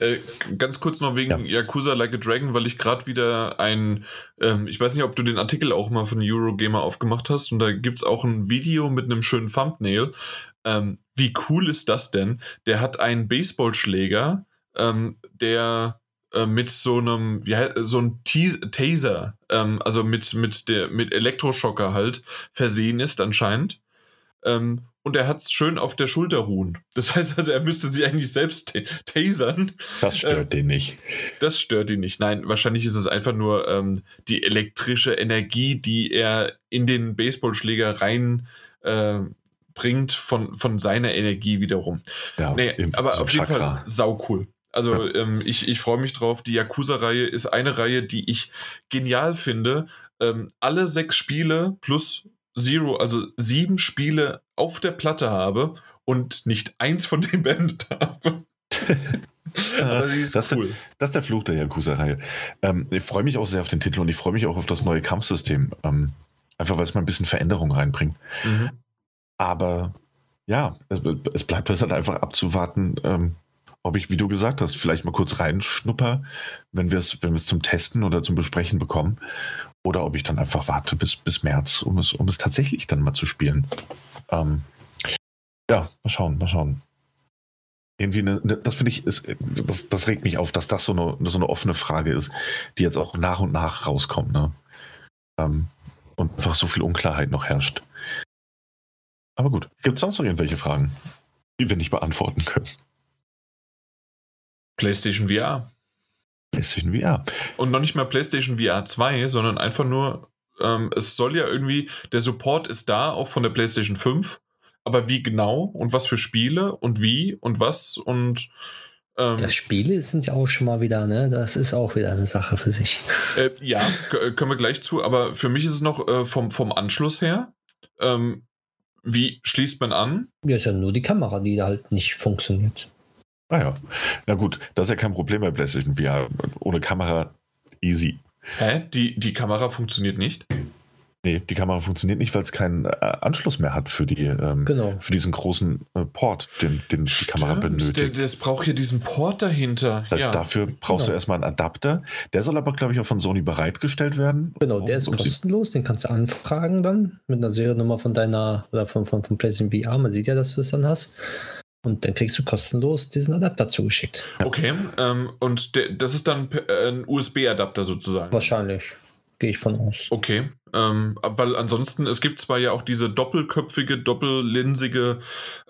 Äh, ganz kurz noch wegen
Ja.
Yakuza Like a Dragon, weil ich gerade wieder ein, ähm, ich weiß nicht, ob du den Artikel auch mal von Eurogamer aufgemacht hast und da gibt es auch ein Video mit einem schönen Thumbnail. Ähm, wie cool ist das denn? Der hat einen Baseballschläger, ähm, der äh, mit so einem, wie heißt, so einem Taser, ähm, also mit, mit, der, mit Elektroschocker halt versehen ist anscheinend. Ähm, und er hat es schön auf der Schulter ruhen. Das heißt also, er müsste sich eigentlich selbst ta tasern.
das stört den nicht.
Das stört ihn nicht. Nein, wahrscheinlich ist es einfach nur ähm, die elektrische Energie, die er in den Baseballschläger rein äh, bringt von, von seiner Energie wiederum.
Ja,
Nee,
im-
aber
so
auf jeden
Chakra.
Fall sau cool. Also ähm, ich, ich freue mich drauf. Die Yakuza-Reihe ist eine Reihe, die ich genial finde. Ähm, alle sechs Spiele plus Zero, also sieben Spiele auf der Platte habe und nicht eins von denen beendet habe. Aber sie ist
das,
cool.
das ist der Fluch der Yakuza-Reihe. Ähm, ich freue mich auch sehr auf den Titel und ich freue mich auch auf das neue Kampfsystem. Ähm, einfach weil es mal ein bisschen Veränderung reinbringt.
Mhm.
Aber ja, es, es bleibt halt einfach abzuwarten, ähm, ob ich, wie du gesagt hast, vielleicht mal kurz reinschnupper, wenn wir es wenn wir es zum Testen oder zum Besprechen bekommen. Oder ob ich dann einfach warte bis, bis März, um es, um es tatsächlich dann mal zu spielen. Ähm, ja, mal schauen, mal schauen. Irgendwie, eine, eine, das finde ich, ist, das, das regt mich auf, dass das so eine, so eine offene Frage ist, die jetzt auch nach und nach rauskommt. Ne? Ähm, und einfach so viel Unklarheit noch herrscht. Aber gut, gibt es sonst noch irgendwelche Fragen, die wir nicht beantworten können?
PlayStation VR.
PlayStation VR.
Und noch nicht mal PlayStation VR 2, sondern einfach nur, ähm, es soll ja irgendwie, der Support ist da, auch von der PlayStation 5. Aber wie genau und was für Spiele und wie und was und ähm,
Das Spiele sind ja auch schon mal wieder, ne? Das ist auch wieder eine Sache für sich.
äh, ja, k- können wir gleich zu, aber für mich ist es noch äh, vom, vom Anschluss her. Ähm, wie schließt man an?
Ja, ist ja nur die Kamera, die da halt nicht funktioniert.
Ah ja. Na gut, das ist ja kein Problem bei PlayStation VR. Ohne Kamera easy.
Hä? Die, die Kamera funktioniert nicht?
Nee, die Kamera funktioniert nicht, weil es keinen äh, Anschluss mehr hat für, die, ähm,
Genau.
für diesen großen äh, Port, den, den die Kamera
Stimmt,
benötigt.
Der, das braucht hier diesen Port dahinter.
Das heißt,
ja.
dafür brauchst du
Genau.
erstmal einen Adapter. Der soll aber, glaube ich, auch von Sony bereitgestellt werden.
Genau, der ist kostenlos, den kannst du anfragen dann mit einer Seriennummer von deiner oder von, von, von PlayStation VR. Man sieht ja, dass du es dann hast. Und dann kriegst du kostenlos diesen Adapter zugeschickt.
Okay, ähm, und das ist dann äh, ein USB-Adapter sozusagen.
Wahrscheinlich. Gehe ich von aus.
Okay, ähm, weil ansonsten, es gibt zwar ja auch diese doppelköpfige, doppellinsige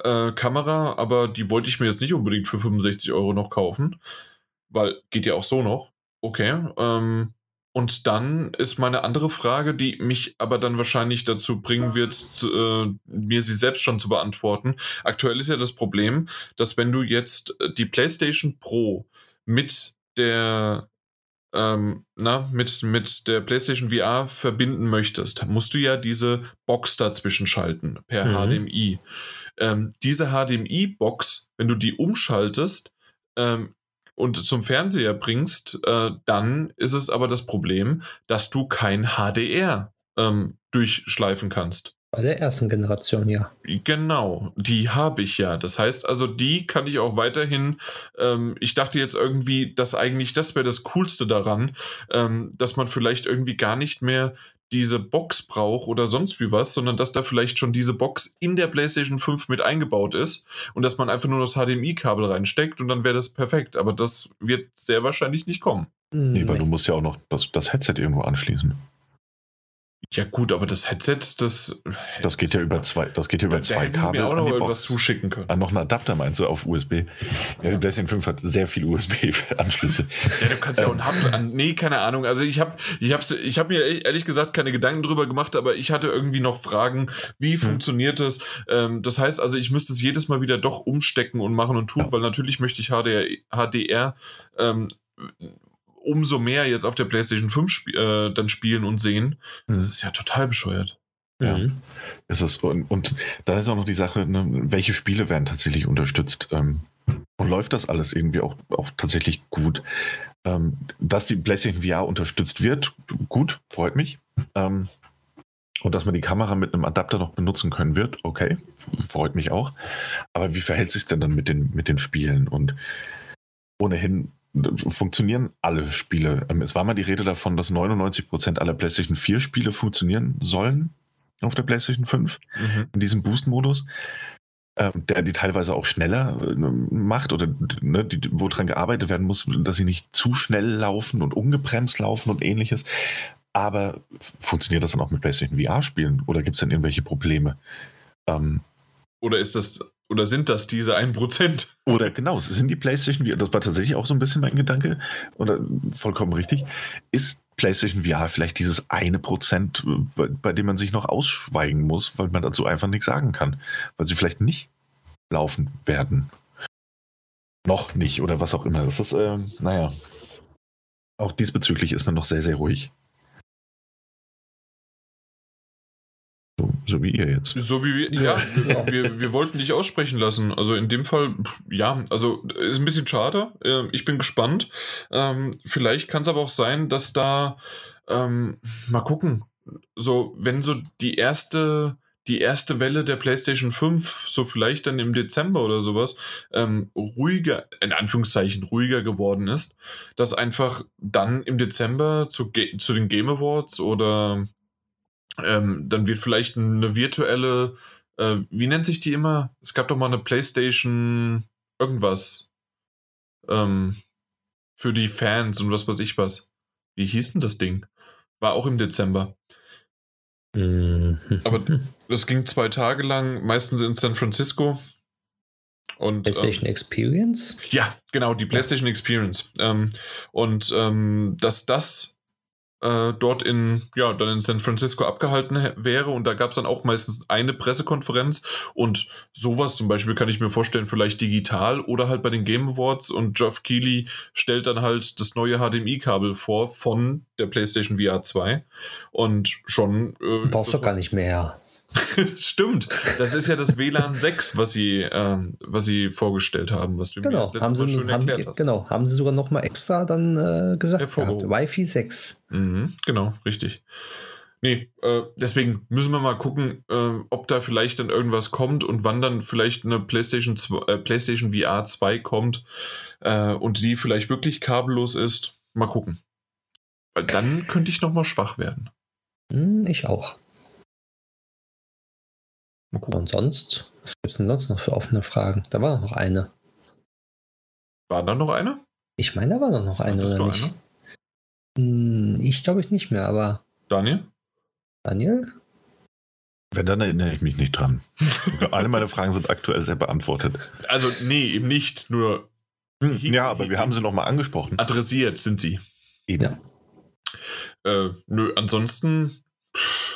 äh, Kamera, aber die wollte ich mir jetzt nicht unbedingt für 65 Euro noch kaufen, weil geht ja auch so noch. Okay, ähm, und dann ist meine andere Frage, die mich aber dann wahrscheinlich dazu bringen wird, äh, mir sie selbst schon zu beantworten. Aktuell ist ja das Problem, dass wenn du jetzt äh, die PlayStation Pro mit der ähm, na, mit, mit der PlayStation VR verbinden möchtest, musst du ja diese Box dazwischen schalten per
Mhm.
HDMI. Ähm, diese HDMI-Box, wenn du die umschaltest ähm, und zum Fernseher bringst, äh, dann ist es aber das Problem, dass du kein HDR ähm, durchschleifen kannst.
Bei der ersten Generation, ja.
Genau, die habe ich ja. Das heißt also, die kann ich auch weiterhin. Ähm, ich dachte jetzt irgendwie, dass eigentlich das wäre das Coolste daran, ähm, dass man vielleicht irgendwie gar nicht mehr diese Box braucht oder sonst wie was, sondern dass da vielleicht schon diese Box in der PlayStation 5 mit eingebaut ist und dass man einfach nur das HDMI-Kabel reinsteckt und dann wäre das perfekt. Aber das wird sehr wahrscheinlich nicht kommen.
Nee, weil du musst ja auch noch das, das Headset irgendwo anschließen.
Ja, gut, aber das Headset, das.
Das geht ja über zwei, das geht ja über
da
zwei
sie
Kabel.
mir auch noch irgendwas zuschicken können.
Ah, noch einen Adapter meinst du auf USB? Ja, die PlayStation 5 hat sehr viele USB-Anschlüsse.
Ja, du kannst ja auch einen Hub an. Nee, keine Ahnung. Also ich habe ich hab's, ich hab mir e- ehrlich gesagt keine Gedanken drüber gemacht, aber ich hatte irgendwie noch Fragen, wie funktioniert das? Ähm, das heißt also, ich müsste es jedes Mal wieder doch umstecken und machen und tun,
Ja.
weil natürlich möchte ich HDR, HDR ähm, umso mehr jetzt auf der PlayStation 5 sp äh, dann spielen und sehen. Das ist ja total bescheuert.
Ja.
Mhm.
Ist und, und da ist auch noch die Sache, ne, welche Spiele werden tatsächlich unterstützt? Ähm, und läuft das alles irgendwie auch, auch tatsächlich gut? Ähm, dass die PlayStation VR unterstützt wird, gut, freut mich. Ähm, Und dass man die Kamera mit einem Adapter noch benutzen können wird, okay, freut mich auch. Aber wie verhält sich denn dann mit den, mit den Spielen? Und ohnehin funktionieren alle Spiele. Ähm, es war mal die Rede davon, dass 99% aller PlayStation 4 Spiele funktionieren sollen auf der PlayStation 5 mhm. in diesem Boost-Modus, äh, der die teilweise auch schneller äh, macht oder ne, die, wo dran gearbeitet werden muss, dass sie nicht zu schnell laufen und ungebremst laufen und ähnliches. Aber funktioniert das dann auch mit PlayStation VR-Spielen oder gibt es dann irgendwelche Probleme?
Ähm, oder ist das oder sind das diese 1%?
Oder genau, sind die PlayStation VR, das war tatsächlich auch so ein bisschen mein Gedanke, oder vollkommen richtig, ist PlayStation VR vielleicht dieses eine Prozent, bei, bei, dem man sich noch ausschweigen muss, weil man dazu einfach nichts sagen kann, weil sie vielleicht nicht laufen werden. Noch nicht oder was auch immer. Das ist, äh, naja, auch diesbezüglich ist man noch sehr, sehr ruhig. So, wie ihr jetzt.
So wie wir, ja, wir, wir, wir, wollten dich aussprechen lassen. Also in dem Fall, ja, also ist ein bisschen schade. Ähm, ich bin gespannt. Ähm, vielleicht kann es aber auch sein, dass da, ähm, mal gucken, so, wenn so die erste, die erste Welle der PlayStation 5, so vielleicht dann im Dezember oder sowas, ähm, ruhiger, in Anführungszeichen ruhiger geworden ist, dass einfach dann im Dezember zu, zu den Game Awards oder ähm, dann wird vielleicht eine virtuelle, äh, wie nennt sich die immer? Es gab doch mal eine PlayStation irgendwas ähm, für die Fans und was weiß ich was. Wie hieß denn das Ding? War auch im Dezember. Mhm. Aber das ging zwei Tage lang, meistens in San Francisco. Und,
PlayStation ähm, Experience?
Ja, genau, die PlayStation ja. Experience. Ähm, und ähm, dass das äh, dort in, ja, dann in San Francisco abgehalten wäre. Und da gab es dann auch meistens eine Pressekonferenz. Und sowas zum Beispiel kann ich mir vorstellen, vielleicht digital oder halt bei den Game Awards. Und Geoff Keighley stellt dann halt das neue HDMI-Kabel vor von der PlayStation VR 2. Und schon.
Äh, Brauchst du gar nicht mehr.
Stimmt. Das ist ja das WLAN 6, was sie, ähm, was sie vorgestellt haben, was du
genau, mir das letzte haben Mal sie, schön haben, erklärt hast. Genau, haben sie sogar noch mal extra dann äh, gesagt. Wi-Fi 6.
Mhm, genau, richtig. Nee, äh, deswegen müssen wir mal gucken, äh, ob da vielleicht dann irgendwas kommt und wann dann vielleicht eine PlayStation, 2, äh, PlayStation VR 2 kommt äh, und die vielleicht wirklich kabellos ist. Mal gucken. Dann könnte ich noch mal schwach werden.
Hm, ich auch. Und sonst, was gibt es denn sonst noch für offene Fragen? Da war noch eine.
War da noch eine?
Ich meine, da war noch eine, Hattest oder nicht? Eine? Hm, ich glaube ich nicht mehr, aber.
Daniel?
Daniel?
Wenn, dann erinnere ich mich nicht dran. Alle meine Fragen sind aktuell sehr beantwortet.
Also, nee, eben nicht, nur.
Hm, ja, aber wir haben sie nochmal angesprochen.
Adressiert sind sie.
Eben. Ja.
Äh, nö, ansonsten. Pff,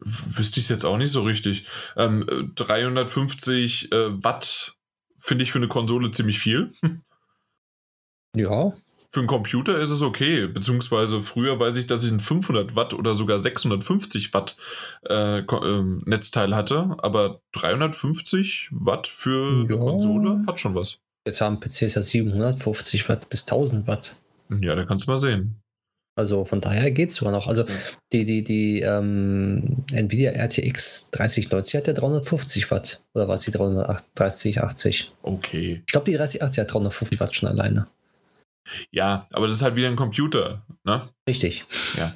Wüsste ich es jetzt auch nicht so richtig. Ähm, 350 äh, Watt finde ich für eine Konsole ziemlich viel.
Ja.
Für einen Computer ist es okay, beziehungsweise früher weiß ich, dass ich ein 500 Watt oder sogar 650 Watt äh, äh, Netzteil hatte, aber 350 Watt für ja. eine Konsole hat schon was.
Jetzt haben PCs ja 750 Watt bis 1000 Watt.
Ja, da kannst du mal sehen.
Also von daher geht es sogar noch. Also die, die, die ähm, Nvidia RTX 3090 hat ja 350 Watt. Oder war sie 33080?
Okay.
Ich glaube, die 3080 hat 350 Watt schon alleine.
Ja, aber das ist halt wieder ein Computer, ne?
Richtig.
Ja.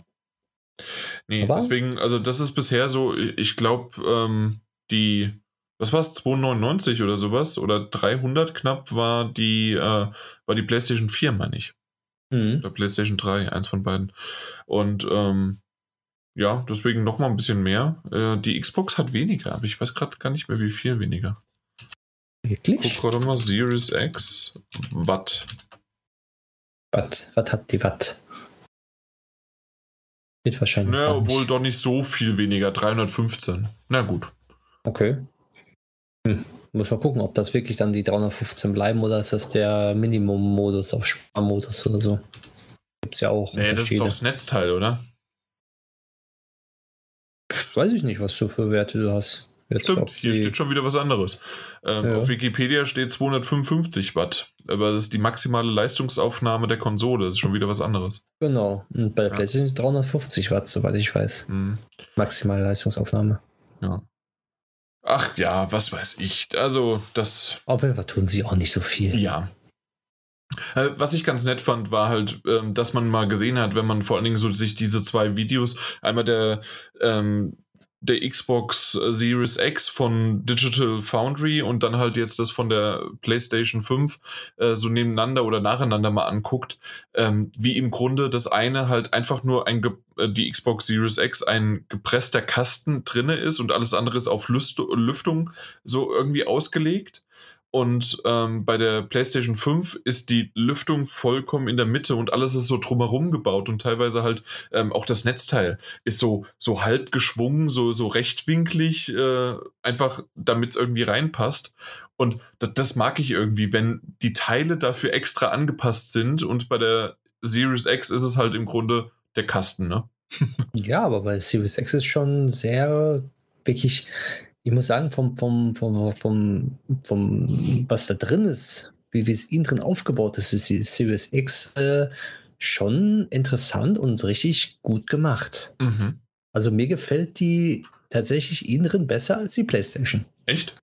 Nee, aber deswegen, also das ist bisher so, ich glaube, ähm, die, was war es, 299 oder sowas? Oder 300 knapp war die, äh, war die PlayStation 4, meine ich. Mhm. Oder PlayStation 3, eins von beiden. Und ähm, ja, deswegen noch mal ein bisschen mehr. Äh, die Xbox hat weniger, aber ich weiß gerade gar nicht mehr, wie viel weniger.
Wirklich?
Guck gerade mal, Series X, Watt.
Watt, was hat die Watt? Wird wahrscheinlich.
Naja, obwohl doch nicht so viel weniger, 315. Na gut.
Okay. Hm. Muss man gucken, ob das wirklich dann die 315 bleiben oder ist das der Minimum-Modus auf Sparmodus oder so. Gibt es ja auch.
Nee, das ist doch das Netzteil, oder?
Weiß ich nicht, was du für Werte du hast. Jetzt
Stimmt, hier steht schon wieder was anderes. Ähm,
Ja.
Auf Wikipedia steht 255 Watt, aber das ist die maximale Leistungsaufnahme der Konsole. Das ist schon wieder was anderes.
Genau. Und bei der
Ja.
PlayStation 350 Watt, soweit ich weiß.
Hm.
Maximale Leistungsaufnahme.
Ja. Ach ja, was weiß ich. Also, das,
Auf jeden Fall tun sie auch nicht so viel.
ja. Äh, Was ich ganz nett fand, war halt, ähm, dass man mal gesehen hat, wenn man vor allen Dingen so sich diese zwei Videos, einmal der, ähm, der Xbox Series X von Digital Foundry und dann halt jetzt das von der PlayStation 5 äh, so nebeneinander oder nacheinander mal anguckt, ähm, wie im Grunde das eine halt einfach nur ein äh, die Xbox Series X ein gepresster Kasten drinne ist und alles andere ist auf Lüst Lüftung so irgendwie ausgelegt. Und ähm, bei der PlayStation 5 ist die Lüftung vollkommen in der Mitte und alles ist so drumherum gebaut und teilweise halt ähm, auch das Netzteil ist so, so halb geschwungen, so, so rechtwinklig, äh, einfach damit es irgendwie reinpasst. Und das, mag ich irgendwie, wenn die Teile dafür extra angepasst sind und bei der Series X ist es halt im Grunde der Kasten, ne?
Ja, aber bei Series X ist schon sehr wirklich, ich muss sagen, vom, vom, vom, vom, vom was da drin ist, wie, wie es innen drin aufgebaut ist, ist die Series X äh, schon interessant und richtig gut gemacht.
Mhm.
Also mir gefällt die tatsächlich innen drin besser als die PlayStation.
Echt?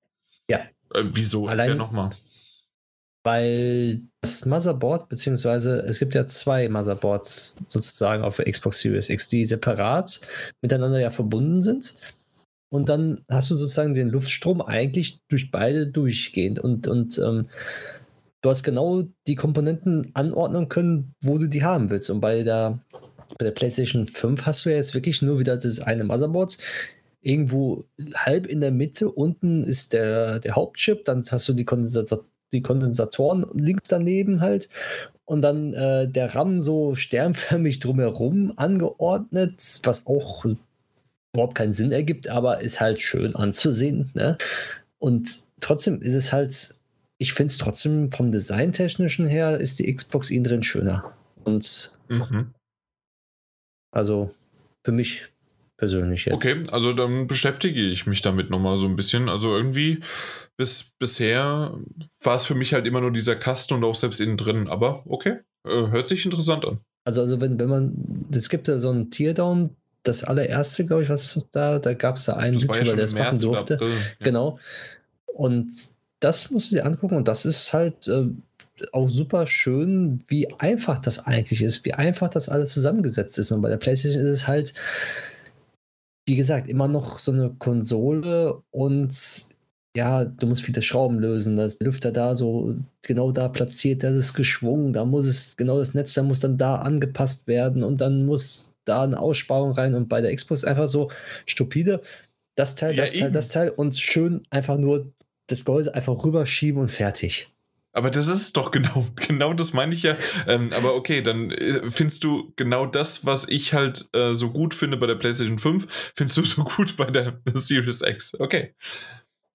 Ja.
Äh, wieso?
Allein-
nochmal.
Weil das Motherboard, beziehungsweise es gibt ja zwei Motherboards sozusagen auf der Xbox Series X, die separat miteinander ja verbunden sind. Und dann hast du sozusagen den Luftstrom eigentlich durch beide durchgehend. Und, und ähm, du hast genau die Komponenten anordnen können, wo du die haben willst. Und bei der, bei der PlayStation 5 hast du ja jetzt wirklich nur wieder das eine Motherboard. Irgendwo halb in der Mitte, unten ist der, der Hauptchip, dann hast du die, Kondensat die Kondensatoren links daneben halt und dann äh, der RAM so sternförmig drumherum angeordnet, was auch überhaupt keinen Sinn ergibt, aber ist halt schön anzusehen. Ne? Und trotzdem ist es halt, ich finde es trotzdem vom Designtechnischen her ist die Xbox innen drin schöner. Und
Mhm.
also für mich persönlich jetzt.
Okay, also dann beschäftige ich mich damit nochmal so ein bisschen. Also irgendwie bis bisher war es für mich halt immer nur dieser Kasten und auch selbst innen drin. Aber okay, äh, hört sich interessant an.
Also, also wenn, wenn man, es gibt ja so ein Teardown, das allererste, glaube ich, was da, da gab es da einen
Das ja
YouTuber,
schon
der es machen
März
durfte.
April. Ja.
Genau. Und das musst du dir angucken und das ist halt äh, auch super schön, wie einfach das eigentlich ist, wie einfach das alles zusammengesetzt ist. Und bei der PlayStation ist es halt, wie gesagt, immer noch so eine Konsole und ja, du musst viele Schrauben lösen. Da ist der Lüfter da so genau da platziert, das ist geschwungen, da muss es, genau das Netz, da muss dann da angepasst werden und dann muss da eine Aussparung rein und bei der Xbox einfach so stupide, das Teil,
Ja,
das Teil,
eben.
das Teil und schön einfach nur das Gehäuse einfach rüberschieben und fertig.
Aber das ist es doch genau, genau das meine ich ja. Ähm, aber okay, dann äh, findest du genau das, was ich halt äh, so gut finde bei der PlayStation 5, findest du so gut bei der Series X. Okay.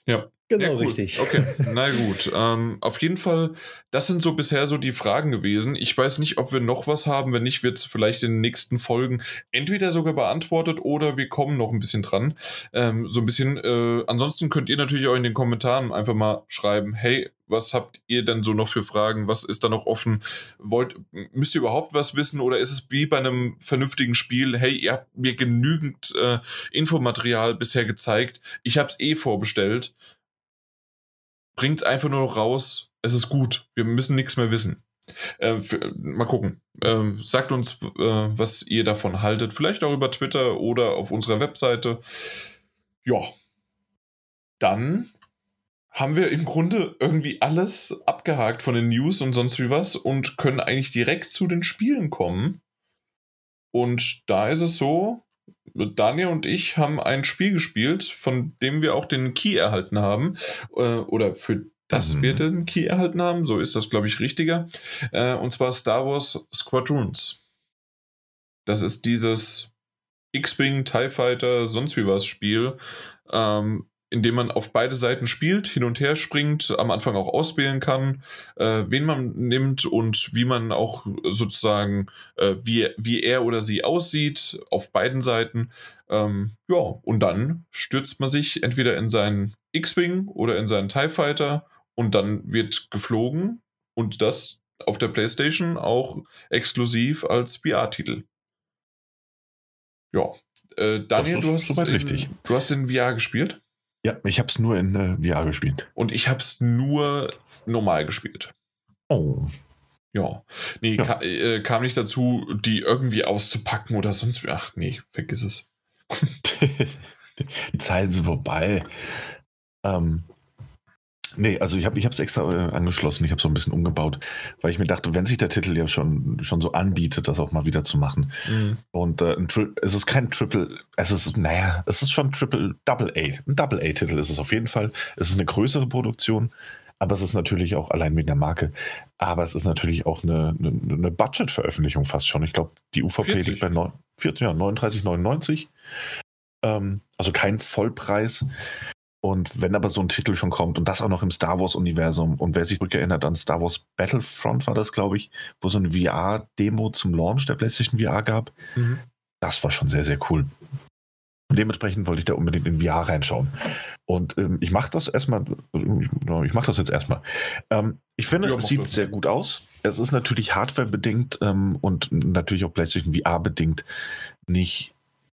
Ja.
Genau
Ja,
richtig.
Okay, na gut. Ähm, auf jeden Fall, das sind so bisher so die Fragen gewesen. Ich weiß nicht, ob wir noch was haben. Wenn nicht, wird es vielleicht in den nächsten Folgen entweder sogar beantwortet oder wir kommen noch ein bisschen dran. Ähm, so ein bisschen. Äh, ansonsten könnt ihr natürlich auch in den Kommentaren einfach mal schreiben: Hey, was habt ihr denn so noch für Fragen? Was ist da noch offen? Wollt, müsst ihr überhaupt was wissen oder ist es wie bei einem vernünftigen Spiel? Hey, ihr habt mir genügend äh, Infomaterial bisher gezeigt. Ich habe es eh vorbestellt bringt einfach nur noch raus, es ist gut, wir müssen nichts mehr wissen. Äh, für, mal gucken. Ähm, sagt uns, äh, was ihr davon haltet. Vielleicht auch über Twitter oder auf unserer Webseite. Ja. Dann haben wir im Grunde irgendwie alles abgehakt von den News und sonst wie was und können eigentlich direkt zu den Spielen kommen. Und da ist es so, Daniel und ich haben ein Spiel gespielt, von dem wir auch den Key erhalten haben. Äh, oder für das
Mhm.
wir den Key erhalten haben. So ist das, glaube ich, richtiger. Äh, und zwar Star Wars Squadrons. Das ist dieses X-Wing, TIE Fighter, sonst wie was Spiel. Ähm, indem man auf beide Seiten spielt, hin und her springt, am Anfang auch auswählen kann, äh, wen man nimmt und wie man auch sozusagen, äh, wie, wie er oder sie aussieht, auf beiden Seiten. Ähm, ja, und dann stürzt man sich entweder in seinen X-Wing oder in seinen TIE Fighter und dann wird geflogen und das auf der PlayStation auch exklusiv als VR-Titel. Ja. Äh, Daniel, du hast, in,
richtig.
du hast in VR gespielt?
Ja, ich habe es nur in äh, VR gespielt.
Und ich habe es nur normal gespielt.
Oh.
Ja. Nee, ja. Ka äh, kam nicht dazu, die irgendwie auszupacken oder sonst. Ach nee, vergiss es.
die Zeiten sind vorbei. Ähm, Nee, also ich habe es extra äh, angeschlossen, ich habe so ein bisschen umgebaut, weil ich mir dachte, wenn sich der Titel ja schon, schon so anbietet, das auch mal wieder zu machen. Mhm. Und äh, es ist kein Triple, es ist, naja, es ist schon Triple, Double A. Ein Double A-Titel ist es auf jeden Fall. Es ist eine größere Produktion, aber es ist natürlich auch allein wegen der Marke. Aber es ist natürlich auch eine, eine, eine Budget-Veröffentlichung fast schon. Ich glaube, die UVP 40. liegt bei 9, 40, ja, 39,99. Ähm, also kein Vollpreis. Und wenn aber so ein Titel schon kommt und das auch noch im Star Wars-Universum und wer sich zurückerinnert an Star Wars Battlefront war das, glaube ich, wo so eine VR-Demo zum Launch der PlayStation VR gab, mhm. das war schon sehr, sehr cool. Dementsprechend wollte ich da unbedingt in VR reinschauen. Und ähm, ich mache das erstmal, ich mache das jetzt erstmal. Ähm, ich finde, ja, es sieht sehr gut aus. Es ist natürlich hardware-bedingt ähm, und natürlich auch PlayStation VR-bedingt nicht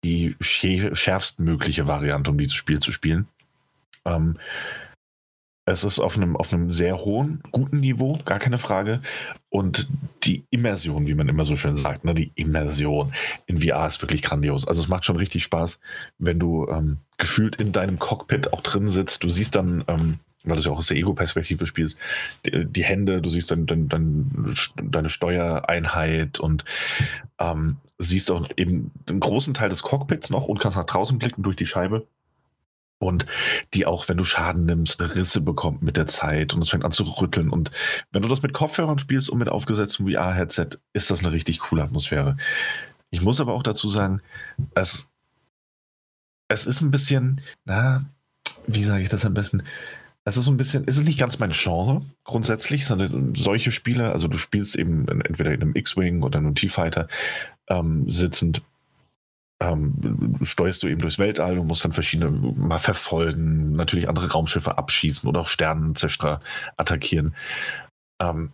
die schärfstmögliche Variante, um dieses Spiel zu spielen. Ähm, es ist auf einem, auf einem sehr hohen, guten Niveau, gar keine Frage. Und die Immersion, wie man immer so schön sagt, ne, die Immersion in VR ist wirklich grandios. Also es macht schon richtig Spaß, wenn du ähm, gefühlt in deinem Cockpit auch drin sitzt. Du siehst dann, ähm, weil du es ja auch aus der Ego-Perspektive spielst, die, die, Hände, du siehst dann, dann, dann deine Steuereinheit und ähm, siehst auch eben einen großen Teil des Cockpits noch und kannst nach draußen blicken durch die Scheibe und die auch, wenn du Schaden nimmst, Risse bekommt mit der Zeit und es fängt an zu rütteln. Und wenn du das mit Kopfhörern spielst und mit aufgesetztem VR-Headset, ist das eine richtig coole Atmosphäre. Ich muss aber auch dazu sagen, es, es ist ein bisschen, na, wie sage ich das am besten? Es ist so ein bisschen, ist es nicht ganz mein Genre grundsätzlich, sondern solche Spiele, also du spielst eben entweder in einem X-Wing oder einem T-Fighter ähm, sitzend ähm, steuerst du eben durchs Weltall und musst dann verschiedene mal verfolgen, natürlich andere Raumschiffe abschießen oder auch Sternenzerstörer attackieren. Ähm,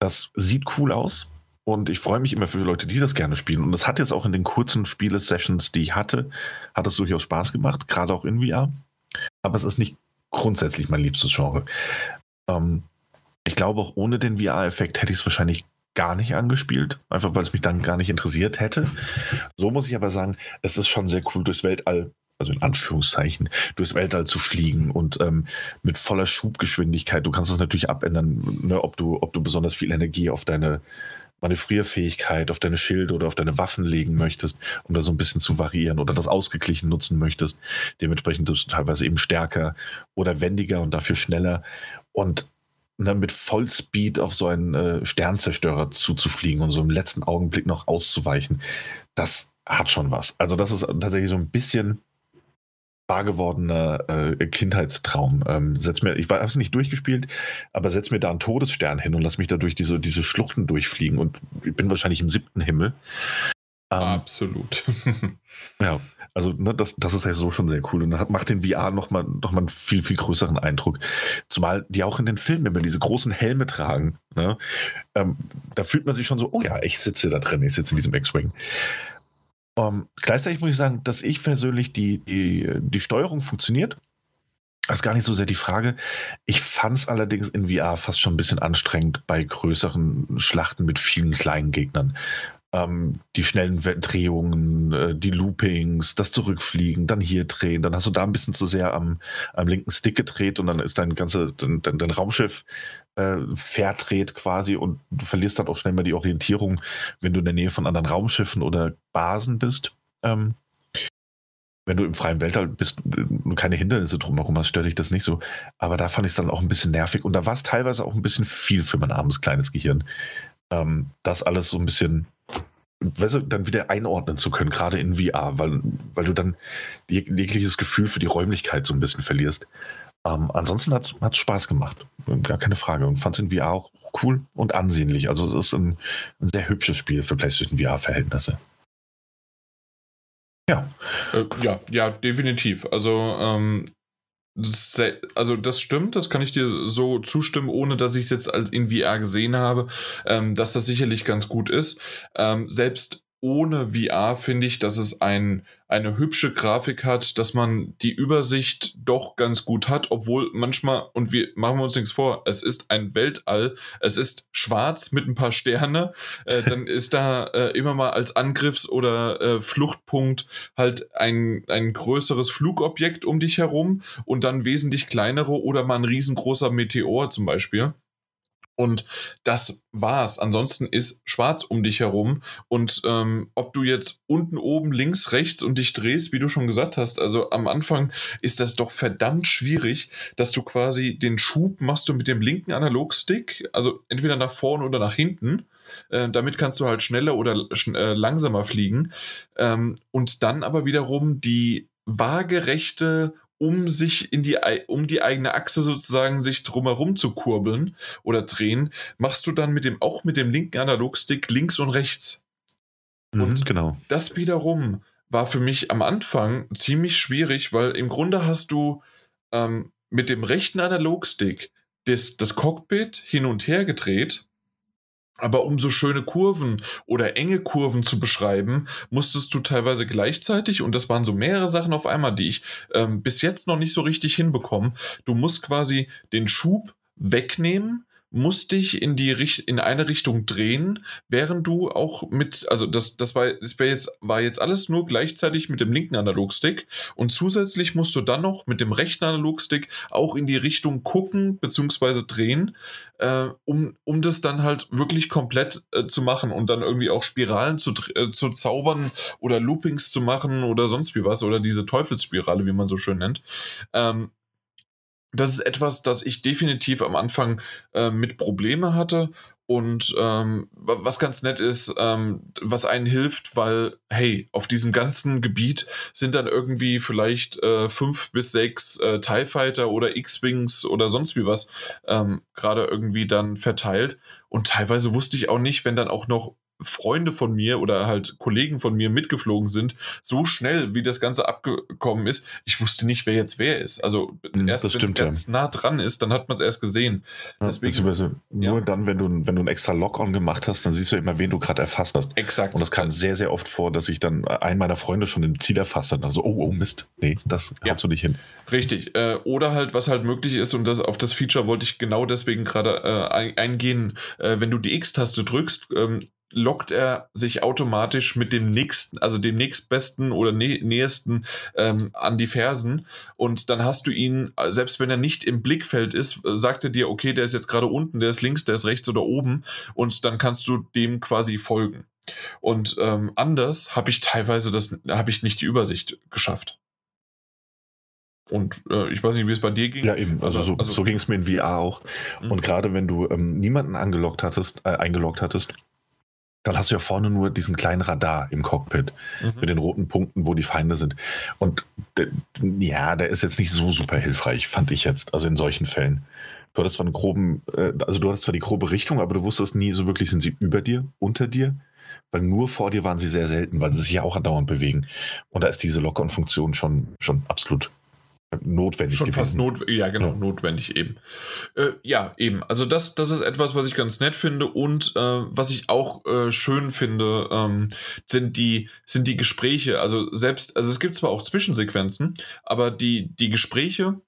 das sieht cool aus und ich freue mich immer für Leute, die das gerne spielen. Und das hat jetzt auch in den kurzen Spiele-Sessions, die ich hatte, hat es durchaus Spaß gemacht, gerade auch in VR. Aber es ist nicht grundsätzlich mein liebstes Genre. Ähm, ich glaube, auch ohne den VR-Effekt hätte ich es wahrscheinlich gar nicht angespielt, einfach weil es mich dann gar nicht interessiert hätte. So muss ich aber sagen, es ist schon sehr cool, durchs Weltall, also in Anführungszeichen, durchs Weltall zu fliegen und ähm, mit voller Schubgeschwindigkeit. Du kannst es natürlich abändern, ne, ob, du, ob du besonders viel Energie auf deine Manövrierfähigkeit, auf deine Schilde oder auf deine Waffen legen möchtest, um da so ein bisschen zu variieren oder das ausgeglichen nutzen möchtest. Dementsprechend bist du teilweise eben stärker oder wendiger und dafür schneller. Und ne, mit Vollspeed auf so einen äh, Sternzerstörer zuzufliegen und so im letzten Augenblick noch auszuweichen, das hat schon was. Also das ist tatsächlich so ein bisschen wahr gewordener äh, Kindheitstraum. Ähm, setz mir, ich habe es nicht durchgespielt, aber setz mir da einen Todesstern hin und lass mich da durch diese, diese Schluchten durchfliegen und ich bin wahrscheinlich im siebten Himmel.
Ähm, Absolut.
ja, also ne, das, das ist ja so schon sehr cool und macht den VR nochmal noch mal einen viel, viel größeren Eindruck. Zumal die auch in den Filmen immer diese großen Helme tragen. Ne? Ähm, da fühlt man sich schon so, oh ja, ich sitze da drin, ich sitze in diesem X-Wing. Ähm, gleichzeitig muss ich sagen, dass ich persönlich die, die, die Steuerung funktioniert. Das ist gar nicht so sehr die Frage. Ich fand es allerdings in VR fast schon ein bisschen anstrengend bei größeren Schlachten mit vielen kleinen Gegnern ähm, die schnellen Drehungen, äh, die Loopings, das Zurückfliegen, dann hier drehen, dann hast du da ein bisschen zu sehr am, am linken Stick gedreht und dann ist dein ganze, dein, dein, dein Raumschiff äh, verdreht quasi und du verlierst dann auch schnell mal die Orientierung, wenn du in der Nähe von anderen Raumschiffen oder Basen bist. Ähm, wenn du im freien Weltall bist und keine Hindernisse drumherum hast, stört dich das nicht so. Aber da fand ich es dann auch ein bisschen nervig und da war es teilweise auch ein bisschen viel für mein armes kleines Gehirn. Ähm, das alles so ein bisschen weißt du, dann wieder einordnen zu können, gerade in VR, weil, weil du dann jeg jegliches Gefühl für die Räumlichkeit so ein bisschen verlierst. Ähm, ansonsten hat es Spaß gemacht, gar keine Frage. Und fand es in VR auch cool und ansehnlich. Also es ist ein, ein sehr hübsches Spiel für PlayStation VR-Verhältnisse.
Ja. Äh, ja, ja, definitiv. Also ähm, also das stimmt, das kann ich dir so zustimmen, ohne dass ich es jetzt in VR gesehen habe, ähm, dass das sicherlich ganz gut ist. Ähm, selbst ohne VR finde ich, dass es ein, eine hübsche Grafik hat, dass man die Übersicht doch ganz gut hat, obwohl manchmal, und wir machen wir uns nichts vor, es ist ein Weltall, es ist schwarz mit ein paar Sterne, äh, dann ist da äh, immer mal als Angriffs- oder äh, Fluchtpunkt halt ein, ein größeres Flugobjekt um dich herum und dann wesentlich kleinere oder mal ein riesengroßer Meteor zum Beispiel. Und das war's. Ansonsten ist schwarz um dich herum. Und ähm, ob du jetzt unten, oben, links, rechts und dich drehst, wie du schon gesagt hast, also am Anfang ist das doch verdammt schwierig, dass du quasi den Schub machst du mit dem linken Analogstick, also entweder nach vorne oder nach hinten. Äh, damit kannst du halt schneller oder schn äh, langsamer fliegen. Ähm, und dann aber wiederum die waagerechte um sich in die, um die eigene Achse sozusagen sich drumherum zu kurbeln oder drehen, machst du dann mit dem, auch mit dem linken Analogstick links und rechts.
Mhm, und genau.
das wiederum war für mich am Anfang ziemlich schwierig, weil im Grunde hast du ähm, mit dem rechten Analogstick das, das Cockpit hin und her gedreht aber um so schöne Kurven oder enge Kurven zu beschreiben, musstest du teilweise gleichzeitig, und das waren so mehrere Sachen auf einmal, die ich ähm, bis jetzt noch nicht so richtig hinbekommen, du musst quasi den Schub wegnehmen, musst dich in die in eine Richtung drehen, während du auch mit, also das, das war, das jetzt, war jetzt alles nur gleichzeitig mit dem linken Analogstick und zusätzlich musst du dann noch mit dem rechten Analogstick auch in die Richtung gucken bzw. drehen, äh, um, um das dann halt wirklich komplett äh, zu machen und dann irgendwie auch Spiralen zu, äh, zu zaubern oder Loopings zu machen oder sonst wie was oder diese Teufelsspirale, wie man so schön nennt. Ähm, das ist etwas, das ich definitiv am Anfang äh, mit Probleme hatte. Und ähm, was ganz nett ist, ähm, was einen hilft, weil, hey, auf diesem ganzen Gebiet sind dann irgendwie vielleicht äh, fünf bis sechs äh, TIE Fighter oder X-Wings oder sonst wie was ähm, gerade irgendwie dann verteilt. Und teilweise wusste ich auch nicht, wenn dann auch noch Freunde von mir oder halt Kollegen von mir mitgeflogen sind, so schnell wie das Ganze abgekommen ist, ich wusste nicht, wer jetzt wer ist. Also
hm, erst wenn es
ganz nah dran ist, dann hat man es erst gesehen.
Deswegen, Beziehungsweise nur ja. dann, wenn du, wenn du ein extra Lock-on gemacht hast, dann siehst du immer, wen du gerade erfasst hast.
Exakt.
Und das kam sehr, sehr oft vor, dass ich dann einen meiner Freunde schon im Ziel erfasst hat. Also, oh, oh Mist, nee, das ja. so nicht hin.
Richtig. Äh, oder halt, was halt möglich ist, und das, auf das Feature wollte ich genau deswegen gerade äh, eingehen, äh, wenn du die X-Taste drückst, ähm, lockt er sich automatisch mit dem nächsten, also dem nächstbesten oder nä nähesten ähm, an die Fersen. Und dann hast du ihn, selbst wenn er nicht im Blickfeld ist, sagt er dir, okay, der ist jetzt gerade unten, der ist links, der ist rechts oder oben. Und dann kannst du dem quasi folgen. Und ähm, anders habe ich teilweise das, habe ich nicht die Übersicht geschafft. Und äh, ich weiß nicht, wie es bei dir ging.
Ja, eben. Also, so, also, so ging es mir in VR auch. Mhm. Und gerade wenn du ähm, niemanden angelockt hattest, äh, eingeloggt hattest, dann hast du ja vorne nur diesen kleinen Radar im Cockpit mhm. mit den roten Punkten, wo die Feinde sind. Und ja, der ist jetzt nicht so super hilfreich, fand ich jetzt, also in solchen Fällen. Du hattest zwar einen groben, äh, also du hattest zwar die grobe Richtung, aber du wusstest nie so wirklich, sind sie über dir, unter dir? Weil nur vor dir waren sie sehr selten, weil sie sich ja auch andauernd bewegen. Und da ist diese Lock-on-Funktion schon, schon absolut notwendig
Schon gewesen. fast not, ja genau, ja. notwendig eben. Äh, ja, eben. Also das, das ist etwas, was ich ganz nett finde und äh, was ich auch äh, schön finde, ähm, sind die, sind die Gespräche. Also selbst, also es gibt zwar auch Zwischensequenzen, aber die, die Gespräche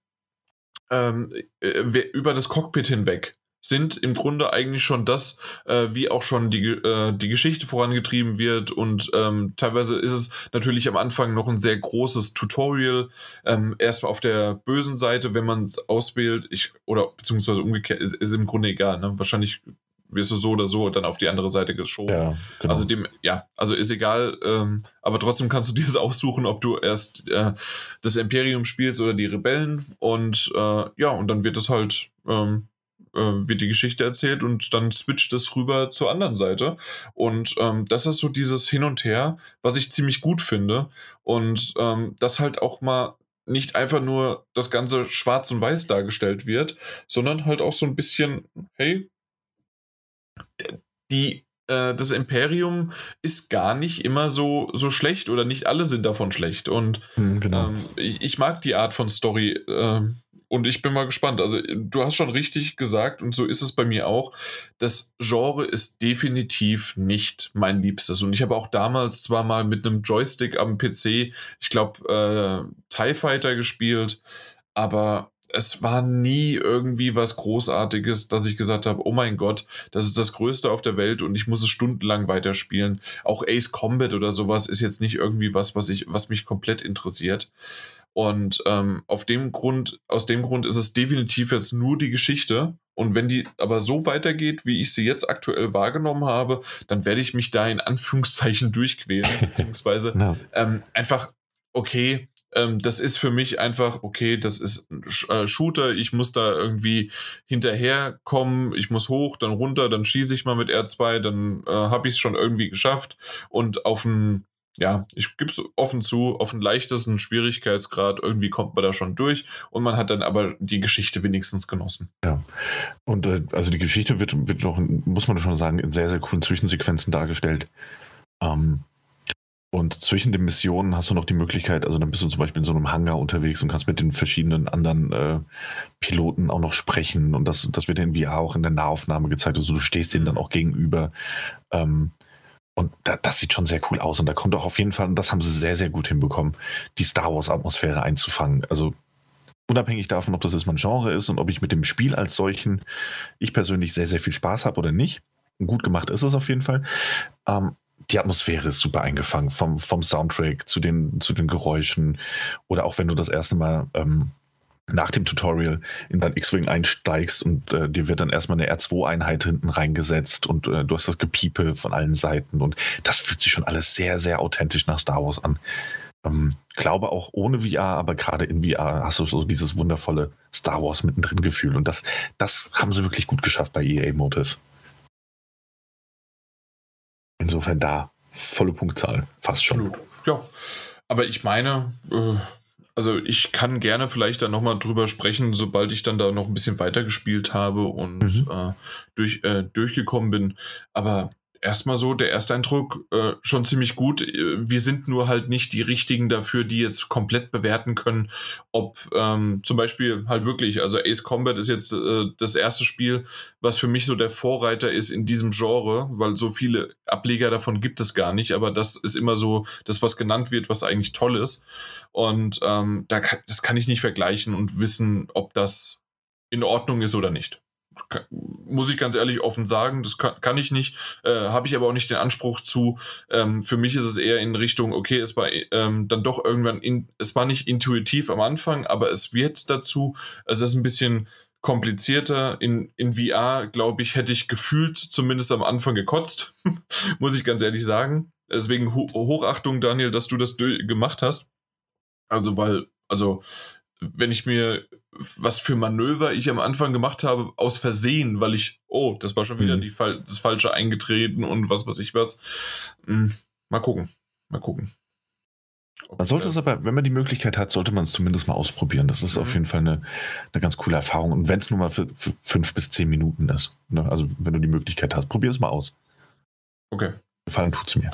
ähm, äh, über das Cockpit hinweg sind im Grunde eigentlich schon das, äh, wie auch schon die, äh, die Geschichte vorangetrieben wird. Und ähm, teilweise ist es natürlich am Anfang noch ein sehr großes Tutorial. Ähm, erstmal auf der bösen Seite, wenn man es auswählt, ich, oder beziehungsweise umgekehrt, ist, ist im Grunde egal. Ne? Wahrscheinlich wirst du so oder so dann auf die andere Seite geschoben. Ja, genau. Also dem, ja, also ist egal, ähm, aber trotzdem kannst du dir das aussuchen, ob du erst äh, das Imperium spielst oder die Rebellen und äh, ja, und dann wird es halt ähm, äh, wird die Geschichte erzählt und dann switcht es rüber zur anderen Seite. Und ähm, das ist so dieses Hin und Her, was ich ziemlich gut finde. Und ähm, das halt auch mal nicht einfach nur das Ganze schwarz und weiß dargestellt wird, sondern halt auch so ein bisschen, hey, die, äh, das Imperium ist gar nicht immer so, so schlecht oder nicht alle sind davon schlecht. Und
Hm, genau.
ähm, ich, ich mag die Art von Story ähm, und ich bin mal gespannt. Also, du hast schon richtig gesagt und so ist es bei mir auch. Das Genre ist definitiv nicht mein Liebstes. Und ich habe auch damals zwar mal mit einem Joystick am PC, ich glaube, äh, TIE Fighter gespielt, aber es war nie irgendwie was Großartiges, dass ich gesagt habe, oh mein Gott, das ist das Größte auf der Welt und ich muss es stundenlang weiterspielen. Auch Ace Combat oder sowas ist jetzt nicht irgendwie was, was ich, was mich komplett interessiert. Und ähm, auf dem Grund, aus dem Grund ist es definitiv jetzt nur die Geschichte. Und wenn die aber so weitergeht, wie ich sie jetzt aktuell wahrgenommen habe, dann werde ich mich da in Anführungszeichen durchquälen, beziehungsweise
Ja.
ähm, einfach, okay, ähm, das ist für mich einfach, okay, das ist ein äh, Shooter, ich muss da irgendwie hinterherkommen, ich muss hoch, dann runter, dann schieße ich mal mit R2, dann äh, habe ich es schon irgendwie geschafft und auf ein, ja, ich gebe es offen zu, auf einen leichtesten Schwierigkeitsgrad, irgendwie kommt man da schon durch und man hat dann aber die Geschichte wenigstens genossen.
Und äh, also die Geschichte wird, wird noch, muss man schon sagen, in sehr, sehr coolen Zwischensequenzen dargestellt. Ähm, und zwischen den Missionen hast du noch die Möglichkeit, also dann bist du zum Beispiel in so einem Hangar unterwegs und kannst mit den verschiedenen anderen äh, Piloten auch noch sprechen. Und das, das wird in VR auch in der Nahaufnahme gezeigt. Also du stehst denen dann auch gegenüber. Ähm, und da, das sieht schon sehr cool aus. Und da kommt auch auf jeden Fall, und das haben sie sehr, sehr gut hinbekommen, die Star Wars-Atmosphäre einzufangen. Also unabhängig davon, ob das jetzt mein Genre ist und ob ich mit dem Spiel als solchen, ich persönlich sehr, sehr viel Spaß habe oder nicht. Gut gemacht ist es auf jeden Fall. Ähm, die Atmosphäre ist super eingefangen, vom, vom Soundtrack zu den, zu den Geräuschen oder auch wenn du das erste Mal ähm, nach dem Tutorial in dein X-Wing einsteigst und äh, dir wird dann erstmal eine R2-Einheit hinten reingesetzt und äh, du hast das Gepiepe von allen Seiten und das fühlt sich schon alles sehr, sehr authentisch nach Star Wars an. Ähm, glaube auch ohne VR, aber gerade in VR hast du so dieses wundervolle Star Wars mittendrin Gefühl und das, das haben sie wirklich gut geschafft bei EA Motive. Insofern da volle Punktzahl, fast schon.
Ja, aber ich meine, äh, also ich kann gerne vielleicht dann nochmal drüber sprechen, sobald ich dann da noch ein bisschen weiter gespielt habe und
Mhm.
äh, durch, äh, durchgekommen bin. Aber erstmal so, der erste Eindruck äh, schon ziemlich gut. Äh, Wir sind nur halt nicht die richtigen dafür, die jetzt komplett bewerten können, ob ähm, zum Beispiel halt wirklich, also Ace Combat ist jetzt äh, das erste Spiel, was für mich so der Vorreiter ist in diesem Genre, weil so viele Ableger davon gibt es gar nicht, aber das ist immer so das, was genannt wird, was eigentlich toll ist. Und ähm, da kann, das kann ich nicht vergleichen und wissen, ob das in Ordnung ist oder nicht. Muss ich ganz ehrlich offen sagen, das kann, kann ich nicht, äh, habe ich aber auch nicht den Anspruch zu. Ähm, für mich ist es eher in Richtung, okay, es war ähm, dann doch irgendwann, in, es war nicht intuitiv am Anfang, aber es wird dazu. Es ist ein bisschen komplizierter. In, in VR, glaube ich, hätte ich gefühlt zumindest am Anfang gekotzt, muss ich ganz ehrlich sagen. Deswegen Ho Hochachtung, Daniel, dass du das gemacht hast. Also, weil, also, wenn ich mir, was für Manöver ich am Anfang gemacht habe, aus Versehen, weil ich, oh, das war schon wieder
Mhm.
die, Fal- das Falsche eingetreten und was weiß ich was. Hm, mal gucken. Mal gucken. Ob
Man sollte es aber, wenn man die Möglichkeit hat, sollte man es zumindest mal ausprobieren. Das ist
Mhm.
auf jeden Fall eine, eine ganz coole Erfahrung. Und wenn es nur mal für, für fünf bis zehn Minuten ist. Ne? Also wenn du die Möglichkeit hast, probier es mal aus.
Okay.
Gefallen tut's mir.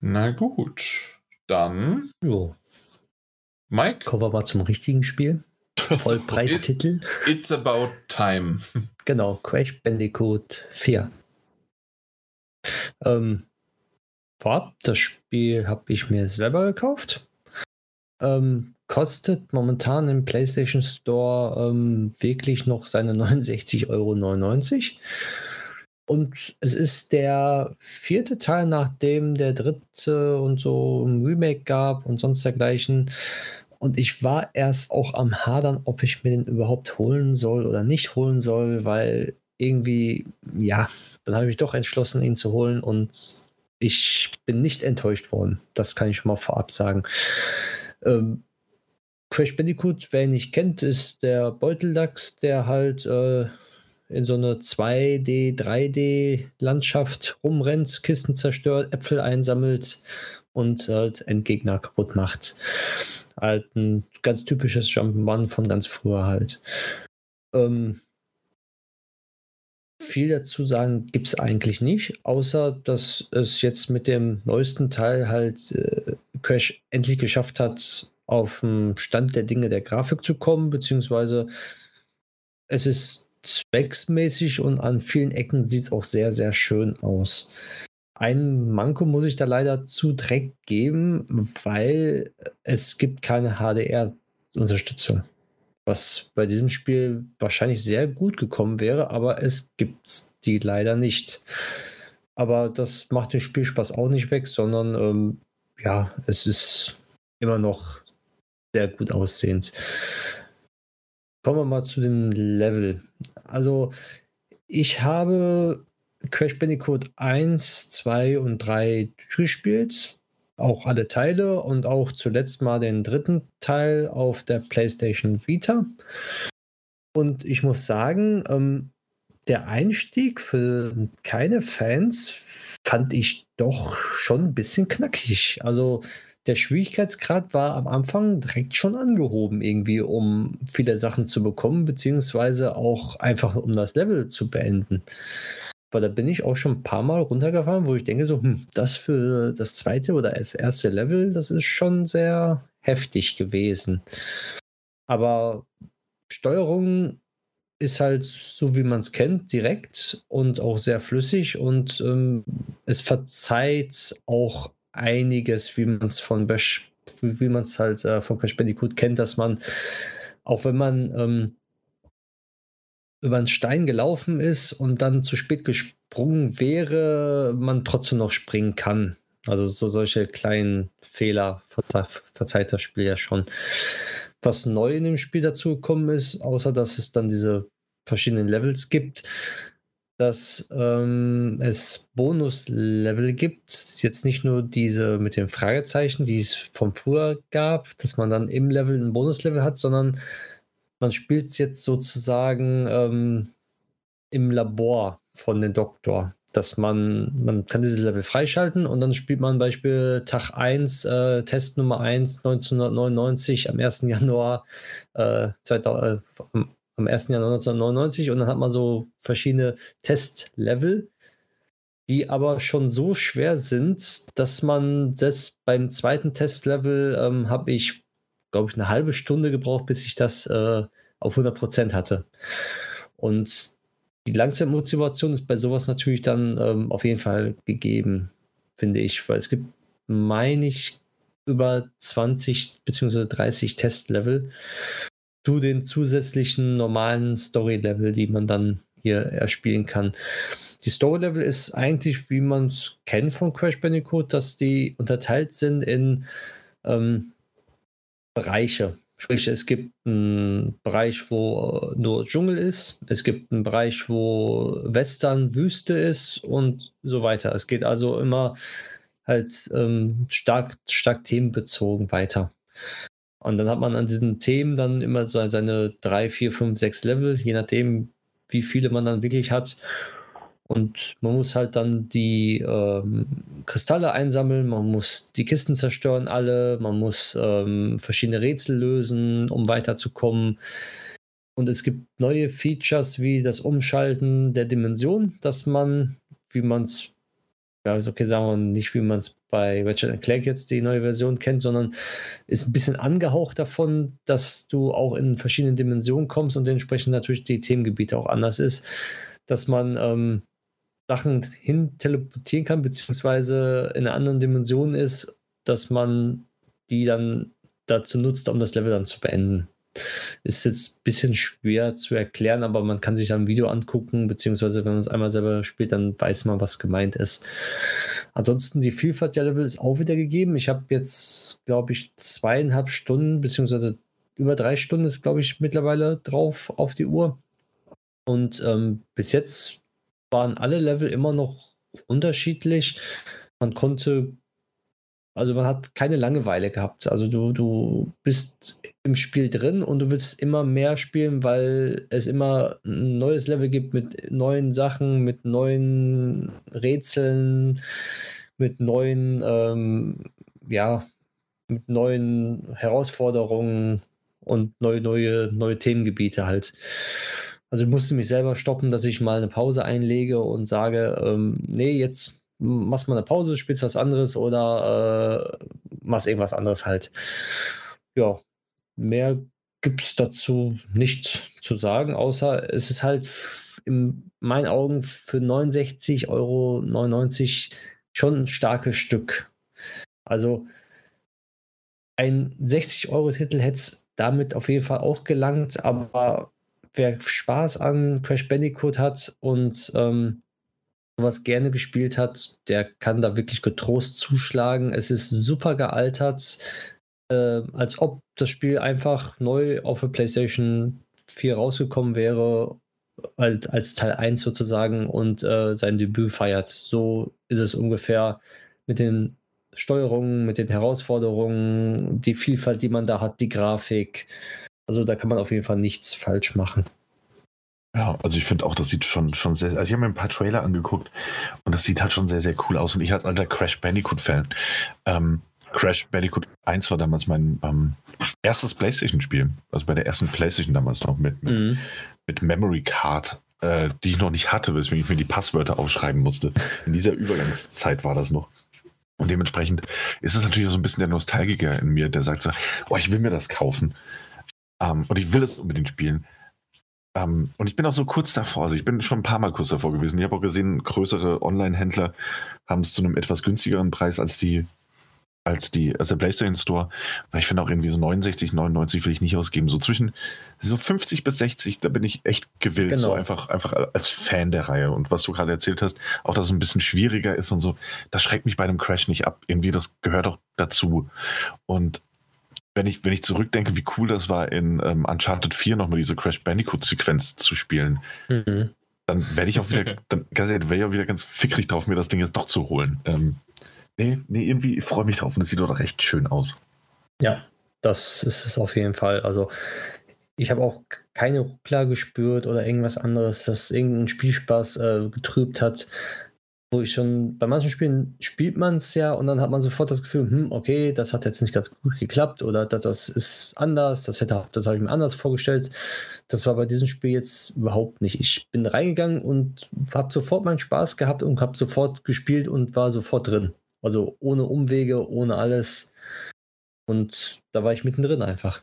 Na gut. Dann,
Jo,
Mike,
wir mal zum richtigen Spiel. Vollpreistitel.
it's about time.
Genau, Crash Bandicoot 4. Ähm, vorab, das Spiel habe ich mir selber gekauft. Ähm, kostet momentan im PlayStation Store ähm, wirklich noch seine 69,99 Euro. Und es ist der vierte Teil, nachdem der dritte und so ein Remake gab und sonst dergleichen. Und ich war erst auch am Hadern, ob ich mir den überhaupt holen soll oder nicht holen soll, weil irgendwie, ja, dann habe ich mich doch entschlossen, ihn zu holen und ich bin nicht enttäuscht worden. Das kann ich schon mal vorab sagen. Ähm, Crash Bandicoot, wer ihn nicht kennt, ist der Beuteldachs, der halt äh, in so eine 2D, 3D-Landschaft rumrennt, Kisten zerstört, Äpfel einsammelt und halt Endgegner kaputt macht. Halt ein ganz typisches Jump'n'Run von ganz früher halt. Ähm, viel dazu sagen gibt es eigentlich nicht, außer dass es jetzt mit dem neuesten Teil halt äh, Crash endlich geschafft hat, auf den Stand der Dinge der Grafik zu kommen, beziehungsweise es ist zwecksmäßig und an vielen Ecken sieht es auch sehr, sehr schön aus. Ein Manko muss ich da leider zu Dreck geben, weil es gibt keine HDR-Unterstützung. Was bei diesem Spiel wahrscheinlich sehr gut gekommen wäre, aber es gibt die leider nicht. Aber das macht den Spielspaß auch nicht weg, sondern ähm, ja, es ist immer noch sehr gut aussehend. Kommen wir mal zu dem Level. Also, ich habe Crash Bandicoot 1, 2 und 3 gespielt. Auch alle Teile und auch zuletzt mal den dritten Teil auf der PlayStation Vita. Und ich muss sagen, ähm, der Einstieg für keine Fans fand ich doch schon ein bisschen knackig. Also der Schwierigkeitsgrad war am Anfang direkt schon angehoben, irgendwie, um viele Sachen zu bekommen, beziehungsweise auch einfach um das Level zu beenden. Weil da bin ich auch schon ein paar Mal runtergefahren, wo ich denke, so, hm, das für das zweite oder das erste Level, das ist schon sehr heftig gewesen. Aber Steuerung ist halt so, wie man es kennt, direkt und auch sehr flüssig und ähm, es verzeiht auch einiges, wie man es von Bash, wie man es halt äh, von Crash Bandicoot kennt, dass man, auch wenn man ähm, über einen Stein gelaufen ist und dann zu spät gesprungen wäre, man trotzdem noch springen kann. Also so solche kleinen Fehler verze verzeiht das Spiel ja schon. Was neu in dem Spiel dazu gekommen ist, außer dass es dann diese verschiedenen Levels gibt, dass ähm, es Bonuslevel gibt. Jetzt nicht nur diese mit den Fragezeichen, die es vom früher gab, dass man dann im Level ein Bonuslevel hat, sondern man spielt es jetzt sozusagen ähm, im Labor von dem Doktor. Dass man, man kann dieses Level freischalten und dann spielt man Beispiel Tag 1, äh, Test Nummer 1, 1999 am 1. Januar äh, 2000, äh, am 1. Januar 1999 und dann hat man so verschiedene Testlevel, die aber schon so schwer sind, dass man das beim zweiten Testlevel ähm, habe ich, glaube ich, eine halbe Stunde gebraucht, bis ich das äh, auf 100% hatte. Und die Langzeitmotivation ist bei sowas natürlich dann ähm, auf jeden Fall gegeben, finde ich, weil es gibt, meine ich, über 20 bzw. 30 Testlevel zu den zusätzlichen normalen Story-Level, die man dann hier erspielen kann. Die Story-Level ist eigentlich, wie man es kennt von Crash Bandicoot, dass die unterteilt sind in ähm, Bereiche. Sprich, es gibt einen Bereich, wo nur Dschungel ist, es gibt einen Bereich, wo Western Wüste ist und so weiter. Es geht also immer halt ähm, stark, stark themenbezogen weiter. Und dann hat man an diesen Themen dann immer so seine drei, vier, fünf, sechs Level, je nachdem, wie viele man dann wirklich hat. Und man muss halt dann die ähm, Kristalle einsammeln, man muss die Kisten zerstören, alle, man muss ähm, verschiedene Rätsel lösen, um weiterzukommen. Und es gibt neue Features wie das Umschalten der Dimension, dass man, wie man es ja, okay, sagen wir nicht, wie man es bei Ratchet Clank jetzt die neue Version kennt, sondern ist ein bisschen angehaucht davon, dass du auch in verschiedene Dimensionen kommst und dementsprechend natürlich die Themengebiete auch anders ist, dass man ähm, Sachen hin teleportieren kann, beziehungsweise in einer anderen Dimension ist, dass man die dann dazu nutzt, um das Level dann zu beenden. Ist jetzt ein bisschen schwer zu erklären, aber man kann sich dann ein Video angucken, beziehungsweise wenn man es einmal selber spielt, dann weiß man, was gemeint ist. Ansonsten die Vielfalt der Level ist auch wieder gegeben. Ich habe jetzt, glaube ich, zweieinhalb Stunden, beziehungsweise über drei Stunden ist, glaube ich, mittlerweile drauf auf die Uhr. Und ähm, bis jetzt waren alle Level immer noch unterschiedlich. Man konnte Also man hat keine Langeweile gehabt. Also du, du bist im Spiel drin und du willst immer mehr spielen, weil es immer ein neues Level gibt mit neuen Sachen, mit neuen Rätseln, mit neuen, ähm, ja, mit neuen Herausforderungen und neue, neue, neue Themengebiete halt. Also ich musste mich selber stoppen, dass ich mal eine Pause einlege und sage, ähm, nee, jetzt machst mal eine Pause, spielst was anderes oder äh, machst irgendwas anderes halt. Ja, mehr gibt es dazu nicht zu sagen, außer es ist halt in meinen Augen für 69,99 Euro schon ein starkes Stück. Also ein 60-Euro-Titel hätte es damit auf jeden Fall auch gelangt, aber wer Spaß an Crash Bandicoot hat und ähm, sowas gerne gespielt hat, der kann da wirklich getrost zuschlagen. Es ist super gealtert, äh, als ob das Spiel einfach neu auf der PlayStation 4 rausgekommen wäre, als, als Teil 1 sozusagen und äh, sein Debüt feiert. So ist es ungefähr mit den Steuerungen, mit den Herausforderungen, die Vielfalt, die man da hat, die Grafik. Also da kann man auf jeden Fall nichts falsch machen.
Ja, also ich finde auch, das sieht schon, schon sehr, also ich habe mir ein paar Trailer angeguckt und das sieht halt schon sehr, sehr cool aus. Und ich als alter Crash Bandicoot-Fan, ähm, Crash Bandicoot 1 war damals mein ähm, erstes Playstation-Spiel. Also bei der ersten Playstation damals noch mit, mit, mhm. mit Memory Card, äh, die ich noch nicht hatte, weswegen ich mir die Passwörter aufschreiben musste. In dieser Übergangszeit war das noch. Und dementsprechend ist es natürlich so ein bisschen der Nostalgiker in mir, der sagt so, oh, ich will mir das kaufen. Ähm, und ich will es unbedingt spielen. Ähm, und ich bin auch so kurz davor, also ich bin schon ein paar Mal kurz davor gewesen. Ich habe auch gesehen, größere Online-Händler haben es zu einem etwas günstigeren Preis als die, als die, als der PlayStation Store. Weil ich finde auch irgendwie so 69, 99 will ich nicht ausgeben. So zwischen so 50 bis 60, da bin ich echt gewillt, genau. so einfach, einfach als Fan der Reihe. Und was du gerade erzählt hast, auch dass es ein bisschen schwieriger ist und so, das schreckt mich bei einem Crash nicht ab. Irgendwie, das gehört auch dazu. Und wenn ich, wenn ich zurückdenke, wie cool das war, in ähm, Uncharted 4 nochmal diese Crash Bandicoot-Sequenz zu spielen, mhm. dann werde ich auch wieder, dann ganz ehrlich, wäre ich auch wieder ganz fickrig drauf, mir das Ding jetzt doch zu holen. Ähm, nee, nee, irgendwie freue mich drauf und es sieht doch recht schön aus.
Ja, das ist es auf jeden Fall. Also, ich habe auch keine Ruckler gespürt oder irgendwas anderes, das irgendeinen Spielspaß äh, getrübt hat wo ich schon, bei manchen Spielen spielt man es ja und dann hat man sofort das Gefühl, hm, okay, das hat jetzt nicht ganz gut geklappt oder das, das ist anders, das hätte, das habe ich mir anders vorgestellt. Das war bei diesem Spiel jetzt überhaupt nicht. Ich bin reingegangen und habe sofort meinen Spaß gehabt und habe sofort gespielt und war sofort drin. Also ohne Umwege, ohne alles. Und da war ich mittendrin einfach.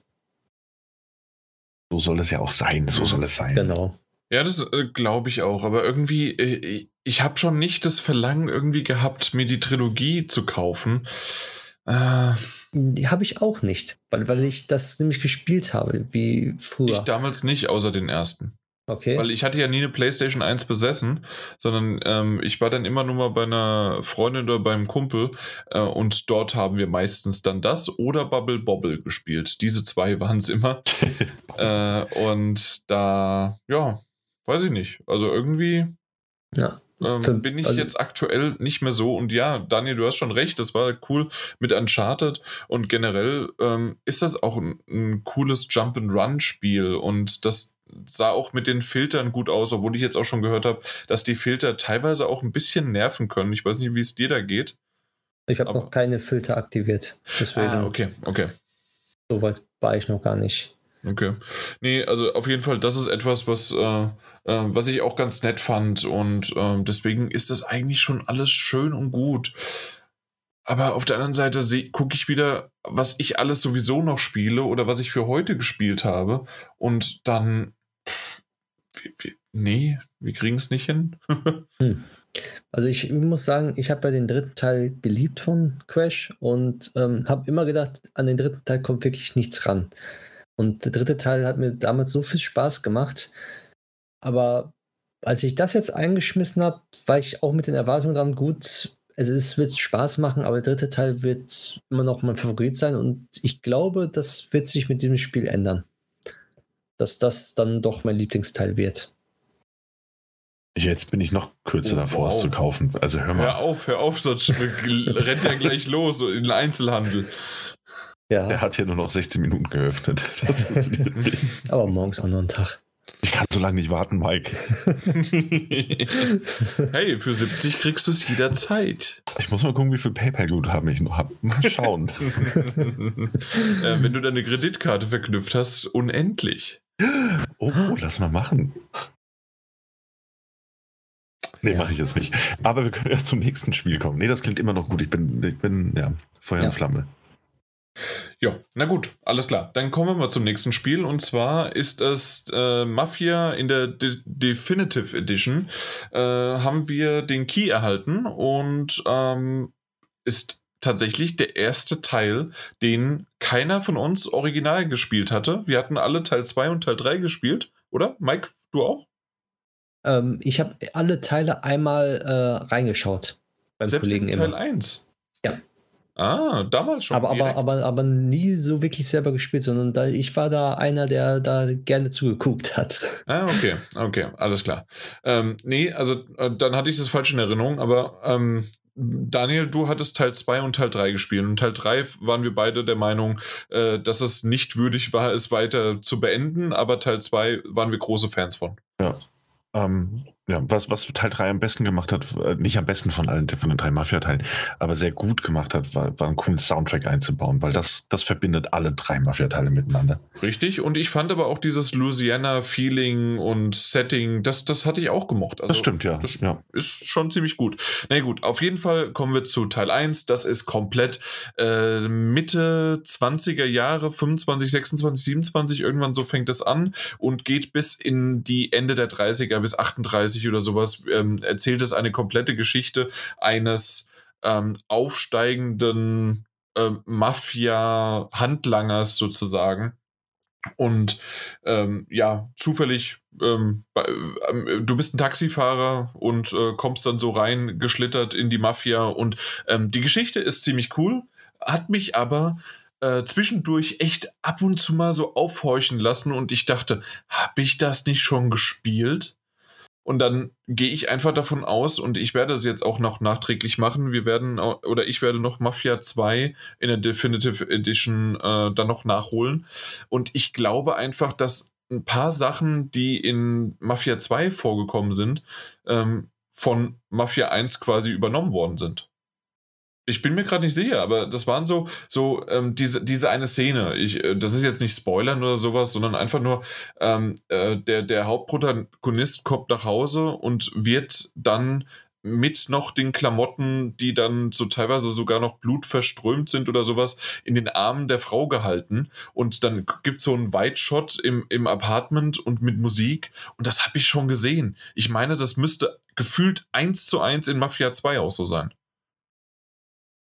So soll es ja auch sein, so soll es sein.
Genau.
Ja, das äh, glaube ich auch. Aber irgendwie, äh, ich habe schon nicht das Verlangen irgendwie gehabt, mir die Trilogie zu kaufen.
Äh, die habe ich auch nicht, weil, weil ich das nämlich gespielt habe, wie früher.
Ich damals nicht, außer den ersten.
Okay.
Weil ich hatte ja nie eine PlayStation 1 besessen, sondern ähm, ich war dann immer nur mal bei einer Freundin oder beim Kumpel äh, und dort haben wir meistens dann das oder Bubble Bobble gespielt. Diese zwei waren es immer. äh, und da, ja, weiß ich nicht. Also irgendwie
ja.
Ähm, bin ich also, jetzt aktuell nicht mehr so. Und ja, Daniel, du hast schon recht, das war cool mit Uncharted. Und generell ähm, ist das auch ein, ein cooles Jump-and-Run-Spiel. Und das sah auch mit den Filtern gut aus, obwohl ich jetzt auch schon gehört habe, dass die Filter teilweise auch ein bisschen nerven können. Ich weiß nicht, wie es dir da geht.
Ich habe noch keine Filter aktiviert. Deswegen. Ah,
okay, okay.
Soweit war ich noch gar nicht.
Okay. Nee, also auf jeden Fall, das ist etwas, was, äh, äh, was ich auch ganz nett fand. Und äh, deswegen ist das eigentlich schon alles schön und gut. Aber auf der anderen Seite gucke ich wieder, was ich alles sowieso noch spiele oder was ich für heute gespielt habe. Und dann. Wie, wie, nee, wir kriegen es nicht hin.
hm. Also ich muss sagen, ich habe ja den dritten Teil geliebt von Crash und ähm, habe immer gedacht, an den dritten Teil kommt wirklich nichts ran. Und der dritte Teil hat mir damals so viel Spaß gemacht. Aber als ich das jetzt eingeschmissen habe, war ich auch mit den Erwartungen dran, gut, es wird Spaß machen, aber der dritte Teil wird immer noch mein Favorit sein. Und ich glaube, das wird sich mit diesem Spiel ändern. Dass das dann doch mein Lieblingsteil wird.
Jetzt bin ich noch kürzer
Oh,
davor, es
wow.
zu kaufen. Also hör mal,
Hör auf, hör auf, sonst rennt er gleich los in den Einzelhandel.
Ja,
der hat hier nur noch 16 Minuten geöffnet. Das funktioniert nicht.
aber morgens auch noch einen Tag.
Ich kann so lange nicht warten, Mike.
hey, für 70 kriegst du es jederzeit.
Ich muss mal gucken, wie viel PayPal-Guthaben ich noch habe. Mal schauen.
äh, wenn du deine Kreditkarte verknüpft hast, unendlich.
Oh, lass mal machen. Nee,
Ja.
mache ich jetzt nicht. Aber wir können ja zum nächsten Spiel kommen. Nee, das klingt immer noch gut. Ich bin, ich bin ja, Feuer
Ja.
und Flamme.
Ja, na gut, alles klar. Dann kommen wir mal zum nächsten Spiel und zwar ist es äh, Mafia in der De Definitive Edition. Äh, haben wir den Key erhalten und ähm, ist tatsächlich der erste Teil, den keiner von uns original gespielt hatte. Wir hatten alle Teil 2 und Teil 3 gespielt, oder? Mike, du auch?
Ähm, ich habe alle Teile einmal äh, reingeschaut. Beim
Selbst
Kollegen
in Teil
immer.
1?
Ja.
Ah, damals schon.
Aber, aber, aber, aber nie so wirklich selber gespielt, sondern da, ich war da einer, der da gerne zugeguckt hat.
Ah, okay, okay, alles klar. Ähm, nee, also äh, dann hatte ich das falsch in Erinnerung, aber ähm, Daniel, du hattest Teil 2 und Teil 3 gespielt. Und Teil 3 waren wir beide der Meinung, äh, dass es nicht würdig war, es weiter zu beenden, aber Teil 2 waren wir große Fans von.
Ähm, ja, was, was Teil 3 am besten gemacht hat, äh, nicht am besten von allen von den drei Mafia-Teilen, aber sehr gut gemacht hat, war, war einen coolen Soundtrack einzubauen, weil das, das verbindet alle drei Mafia-Teile miteinander.
Richtig, und ich fand aber auch dieses Louisiana-Feeling und Setting, das, das hatte ich auch gemocht. Also,
das stimmt, ja.
Das
ja.
ist schon ziemlich gut. Na gut, auf jeden Fall kommen wir zu Teil 1. Das ist komplett äh, Mitte 20er Jahre, 25, 26, 27, irgendwann so fängt es an und geht bis in die Ende der 30er bis 38 oder sowas. Ähm, erzählt es eine komplette Geschichte eines ähm, aufsteigenden ähm, Mafia-Handlangers sozusagen. Und ähm, ja, zufällig, ähm, bei, ähm, du bist ein Taxifahrer und äh, kommst dann so rein geschlittert in die Mafia. Und ähm, die Geschichte ist ziemlich cool, hat mich aber äh, zwischendurch echt ab und zu mal so aufhorchen lassen. Und ich dachte, habe ich das nicht schon gespielt? Und dann gehe ich einfach davon aus, und ich werde das jetzt auch noch nachträglich machen. Wir werden, oder ich werde noch Mafia 2 in der Definitive Edition äh, dann noch nachholen. Und ich glaube einfach, dass ein paar Sachen, die in Mafia 2 vorgekommen sind, ähm, von Mafia 1 quasi übernommen worden sind. Ich bin mir gerade nicht sicher, aber das waren so, so ähm, diese, diese eine Szene. Ich, äh, das ist jetzt nicht Spoilern oder sowas, sondern einfach nur, ähm, äh, der, der Hauptprotagonist kommt nach Hause und wird dann mit noch den Klamotten, die dann so teilweise sogar noch blutverströmt sind oder sowas, in den Armen der Frau gehalten. Und dann gibt es so einen Weitshot im, im Apartment und mit Musik. Und das habe ich schon gesehen. Ich meine, das müsste gefühlt eins zu eins in Mafia 2 auch so sein.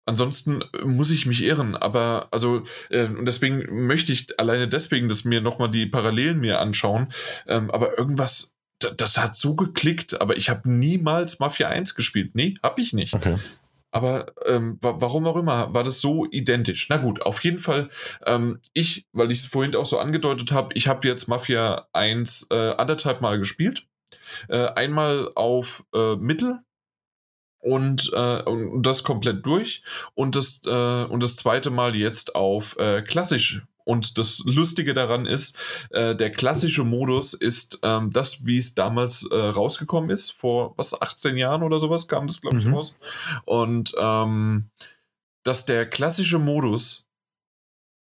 Ansonsten äh, muss ich mich irren, aber also äh, und deswegen möchte ich alleine deswegen, dass mir nochmal die Parallelen mir anschauen. Ähm, aber irgendwas, da- das hat so geklickt, aber ich habe niemals Mafia 1 gespielt. Nee, habe ich nicht.
Okay.
Aber ähm, wa warum auch immer, war das so identisch. Na gut, auf jeden Fall, ähm, ich, weil ich es vorhin auch so angedeutet habe, ich habe jetzt Mafia 1 äh, anderthalb Mal gespielt. Äh, einmal auf äh, Mittel und, äh, und das komplett durch und das, äh, und das zweite Mal jetzt auf äh, klassisch. Und das Lustige daran ist, äh, der klassische Modus ist ähm, das, wie es damals äh, rausgekommen ist, vor was, 18 Jahren oder sowas kam das, glaube ich,
Mhm.
raus. Und ähm, dass der klassische Modus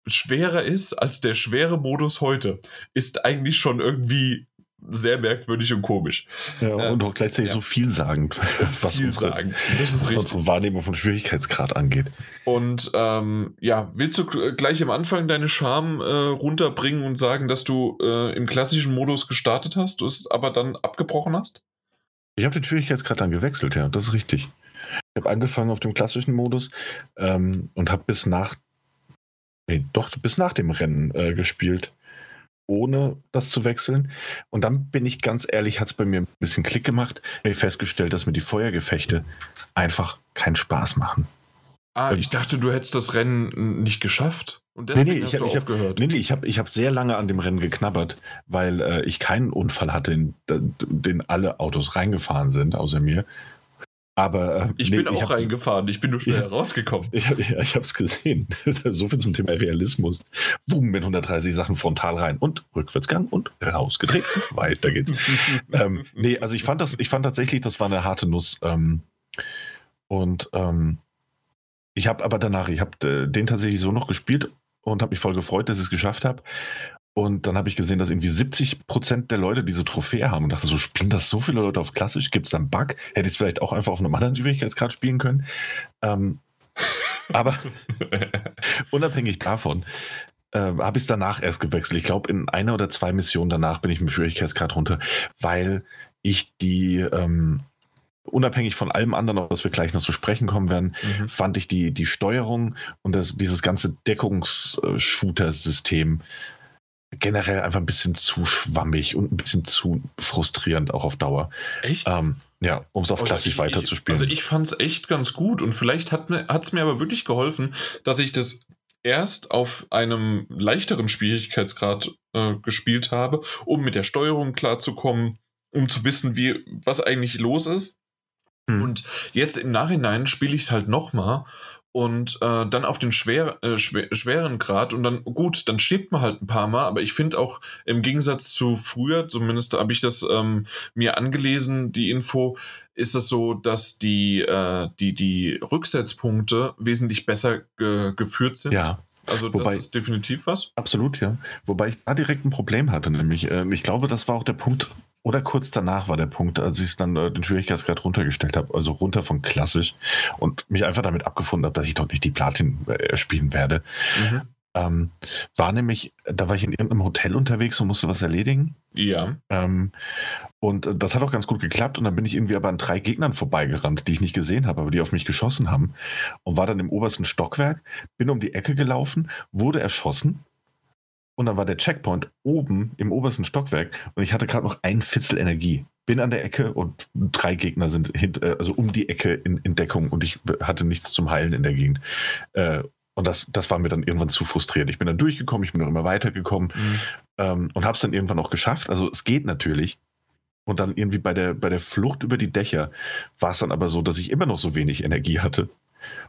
schwerer ist als der schwere Modus heute, ist eigentlich schon irgendwie sehr merkwürdig und komisch.
Ja,
Ähm,
und auch gleichzeitig
ja.
so vielsagend, was
Viel
unsere,
sagen. Das ist richtig.
unsere Wahrnehmung von Schwierigkeitsgrad angeht.
Und ähm, ja, willst du äh, gleich am Anfang deine Scham äh, runterbringen und sagen, dass du äh, im klassischen Modus gestartet hast, es aber dann abgebrochen hast?
Ich habe den Schwierigkeitsgrad dann gewechselt, ja, das ist richtig. Ich habe angefangen auf dem klassischen Modus ähm, und habe bis nach, nee, doch bis nach dem Rennen äh, gespielt, ohne das zu wechseln. Und dann bin ich ganz ehrlich, hat es bei mir ein bisschen Klick gemacht. Ich festgestellt, dass mir die Feuergefechte einfach keinen Spaß machen.
Ah, ich dachte, du hättest das Rennen nicht geschafft. Und
Nee,
deswegen
nee,
hast
ich
du
habe ich hab, nee, nee, ich hab, ich hab sehr lange an dem Rennen geknabbert, weil äh, ich keinen Unfall hatte, in den alle Autos reingefahren sind, außer mir. Aber äh,
ich
nee,
bin auch
hab-
reingefahren, ich bin nur schnell
Ja.
rausgekommen.
Ich, ja, ich habe es gesehen. so viel zum Thema Realismus. Boom, mit 130 Sachen frontal rein und Rückwärtsgang und rausgedreht weiter geht's. ähm, nee, also ich fand das, ich fand tatsächlich, das war eine harte Nuss. Ähm, und ähm, ich habe aber danach, ich habe äh, den tatsächlich so noch gespielt und habe mich voll gefreut, dass ich es geschafft habe. Und dann habe ich gesehen, dass irgendwie 70 Prozent der Leute diese Trophäe haben und dachte so, spielen das so viele Leute auf klassisch? Gibt es da einen Bug? Hätte ich es vielleicht auch einfach auf einem anderen Schwierigkeitsgrad spielen können? Ähm, aber unabhängig davon äh, habe ich es danach erst gewechselt. Ich glaube, in einer oder zwei Missionen danach bin ich mit dem Schwierigkeitsgrad runter, weil ich die, ähm, unabhängig von allem anderen, auf das wir gleich noch zu sprechen kommen werden,
Mhm.
fand ich die, die Steuerung und das, dieses ganze Deckungs-Shooter-System generell einfach ein bisschen zu schwammig und ein bisschen zu frustrierend auch auf Dauer.
Echt?
Ähm, ja, um es auf
Also
klassisch
ich-
weiterzuspielen.
Ich, also ich fand es echt ganz gut und vielleicht hat es mir aber wirklich geholfen, dass ich das erst auf einem leichteren Schwierigkeitsgrad äh, gespielt habe, um mit der Steuerung klarzukommen, um zu wissen, wie, was eigentlich los ist.
Hm.
Und jetzt im Nachhinein spiele ich es halt nochmal und äh, dann auf den schwer, äh, schwer, schweren Grad und dann, gut, dann stirbt man halt ein paar Mal, aber ich finde auch im Gegensatz zu früher, zumindest habe ich das ähm, mir angelesen, die Info, ist es so, dass die, äh, die, die Rücksetzpunkte wesentlich besser ge geführt sind.
ja,
Also
wobei-
das ist definitiv was.
absolut, ja. Wobei ich da direkt ein Problem hatte, nämlich, ähm, ich glaube, das war auch der Punkt, oder kurz danach war der Punkt, als ich es dann äh, den Schwierigkeitsgrad runtergestellt habe, also runter von klassisch und mich einfach damit abgefunden habe, dass ich dort nicht die Platin äh, spielen werde.
Mhm.
Ähm, war nämlich, da war ich in irgendeinem Hotel unterwegs und musste was erledigen.
Ja.
Ähm, und äh, das hat auch ganz gut geklappt. Und dann bin ich irgendwie aber an drei Gegnern vorbeigerannt, die ich nicht gesehen habe, aber die auf mich geschossen haben. Und war dann im obersten Stockwerk, bin um die Ecke gelaufen, wurde erschossen. Und dann war der Checkpoint oben im obersten Stockwerk und ich hatte gerade noch ein Fitzel Energie. Bin an der Ecke und drei Gegner sind hint, äh, also um die Ecke in, in Deckung und ich hatte nichts zum Heilen in der Gegend. Äh, und das, das war mir dann irgendwann zu frustrierend. Ich bin dann durchgekommen, ich bin noch immer weitergekommen
Mhm.
ähm, und habe es dann irgendwann auch geschafft. Also es geht natürlich. Und dann irgendwie bei der, bei der Flucht über die Dächer war es dann aber so, dass ich immer noch so wenig Energie hatte.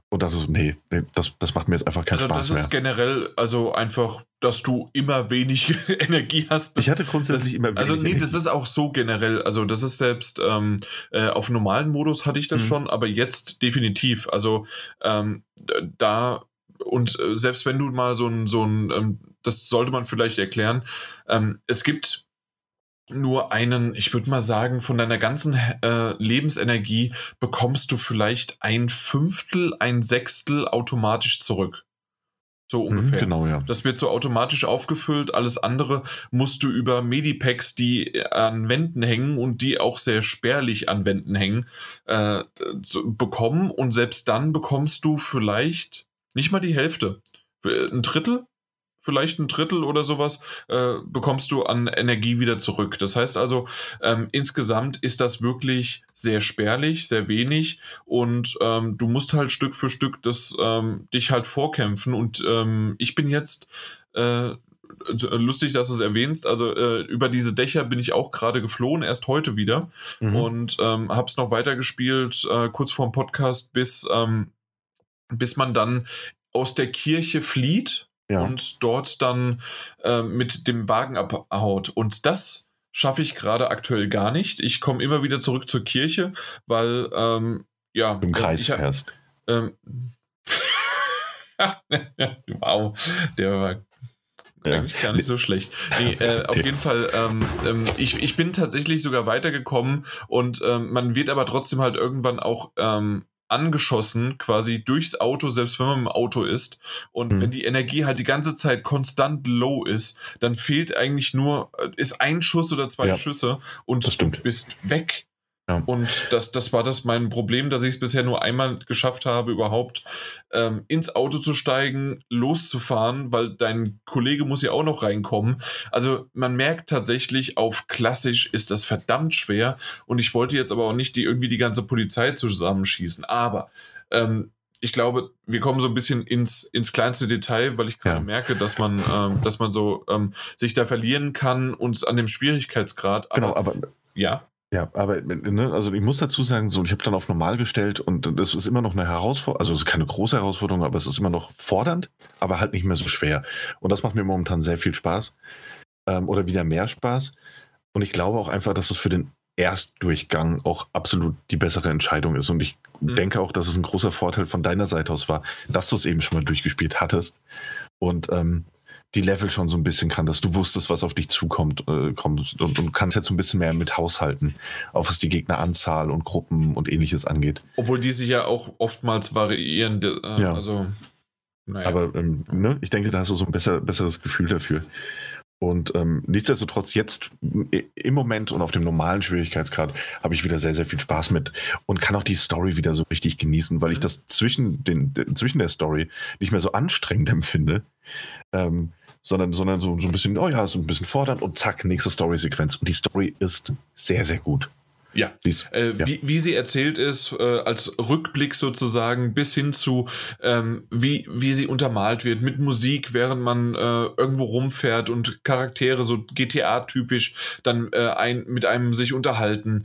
Und dachte so, nee, nee das, das macht mir jetzt einfach keinen
Also
Spaß
das
mehr.
ist generell, also einfach, dass du immer wenig Energie hast. Das
Ich hatte grundsätzlich immer
Also
wenig
nee,
Energie.
das ist auch so generell. Also das ist selbst ähm, äh, auf normalen Modus hatte ich das
Mhm.
schon, aber jetzt definitiv. Also ähm, da und äh, selbst wenn du mal so ein so ein ähm, das sollte man vielleicht erklären. Ähm, es gibt nur einen, ich würde mal sagen, von deiner ganzen äh, Lebensenergie bekommst du vielleicht ein Fünftel, ein Sechstel automatisch zurück. So
Mhm,
ungefähr.
genau, ja.
Das wird so automatisch aufgefüllt. Alles andere musst du über Medipacks, die an Wänden hängen und die auch sehr spärlich an Wänden hängen, äh, bekommen. Und selbst dann bekommst du vielleicht nicht mal die Hälfte. Ein Drittel? Vielleicht ein Drittel oder sowas äh, bekommst du an Energie wieder zurück. Das heißt also, ähm, insgesamt ist das wirklich sehr spärlich, sehr wenig und ähm, du musst halt Stück für Stück das ähm, dich halt vorkämpfen und ähm, ich bin jetzt äh, lustig, dass du es erwähnst. Also äh, über diese Dächer bin ich auch gerade geflohen, erst heute wieder
Mhm.
und ähm, habe es noch weitergespielt, äh, kurz vorm Podcast, bis, ähm, bis man dann aus der Kirche flieht
ja.
und dort dann äh, mit dem Wagen abhaut. Und das schaffe ich gerade aktuell gar nicht. Ich komme immer wieder zurück zur Kirche, weil ähm, ja
Im Kreis
ich,
fährst.
ähm, wow, der war
Ja.
eigentlich gar nicht so schlecht. Nee, äh, auf jeden Fall, ähm, ähm, ich, ich bin tatsächlich sogar weitergekommen und ähm, man wird aber trotzdem halt irgendwann auch ähm, angeschossen, quasi durchs Auto, selbst wenn man im Auto ist. Und
Mhm.
wenn die Energie halt die ganze Zeit konstant low ist, dann fehlt eigentlich nur, äh, ist ein Schuss oder zwei
Ja.
Schüsse und du bist weg.
Ja.
Und das, das war das mein Problem, dass ich es bisher nur einmal geschafft habe, überhaupt ähm, ins Auto zu steigen, loszufahren, weil dein Kollege muss ja auch noch reinkommen. Also man merkt tatsächlich, auf klassisch ist das verdammt schwer. Und ich wollte jetzt aber auch nicht die, irgendwie die ganze Polizei zusammenschießen. Aber ähm, ich glaube, wir kommen so ein bisschen ins, ins kleinste Detail, weil ich gerade
Ja.
merke, dass man, ähm, dass man so ähm, sich da verlieren kann und an dem Schwierigkeitsgrad.
Genau,
Aber,
aber
ja.
Ja, aber ne, also ich muss dazu sagen, so ich habe dann auf normal gestellt und es ist immer noch eine Herausforderung, also es ist keine große Herausforderung, aber es ist immer noch fordernd, aber halt nicht mehr so schwer. Und das macht mir momentan sehr viel Spaß ähm, oder wieder mehr Spaß. Und ich glaube auch einfach, dass es für den Erstdurchgang auch absolut die bessere Entscheidung ist. Und ich
Mhm.
denke auch, dass es ein großer Vorteil von deiner Seite aus war, dass du es eben schon mal durchgespielt hattest und ähm, die Level schon so ein bisschen kann, dass du wusstest, was auf dich zukommt äh, kommt und, und kannst jetzt so ein bisschen mehr mit haushalten, auch was die Gegneranzahl und Gruppen und ähnliches angeht.
Obwohl die sich ja auch oftmals variieren. Äh,
Ja.
Also, naja.
Aber ähm, ne, ich denke, da hast du so ein besser, besseres Gefühl dafür. Und ähm, nichtsdestotrotz, jetzt im Moment und auf dem normalen Schwierigkeitsgrad habe ich wieder sehr, sehr viel Spaß mit und kann auch die Story wieder so richtig genießen, weil ich
Mhm.
das zwischen, den, zwischen der Story nicht mehr so anstrengend empfinde, ähm, sondern, sondern so, so ein bisschen, oh ja, so ein bisschen fordernd und zack, nächste Story-Sequenz. Und die Story ist sehr, sehr gut.
ja. Äh,
Ja.
wie, wie sie erzählt ist, äh, als Rückblick sozusagen, bis hin zu, ähm, wie, wie sie untermalt wird mit Musik, während man äh, irgendwo rumfährt und Charaktere so GTA-typisch dann äh, ein, mit einem sich unterhalten.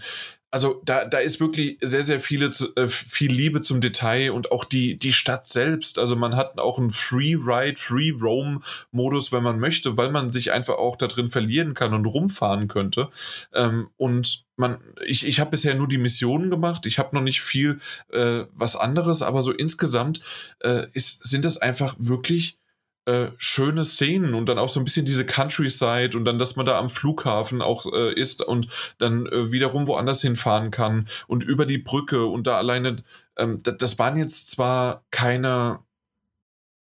Also da, da ist wirklich sehr, sehr viele, äh, viel Liebe zum Detail und auch die, die Stadt selbst. Also man hat auch einen Free-Ride, Free-Roam-Modus, wenn man möchte, weil man sich einfach auch da drin verlieren kann und rumfahren könnte. Ähm, und man, ich, ich habe bisher nur die Missionen gemacht. Ich habe noch nicht viel äh, was anderes, aber so insgesamt äh, ist, sind das einfach wirklich äh, schöne Szenen und dann auch so ein bisschen diese Countryside und dann, dass man da am Flughafen auch äh, ist und dann äh, wiederum woanders hinfahren kann und über die Brücke und da alleine, ähm, das, das waren jetzt zwar keine,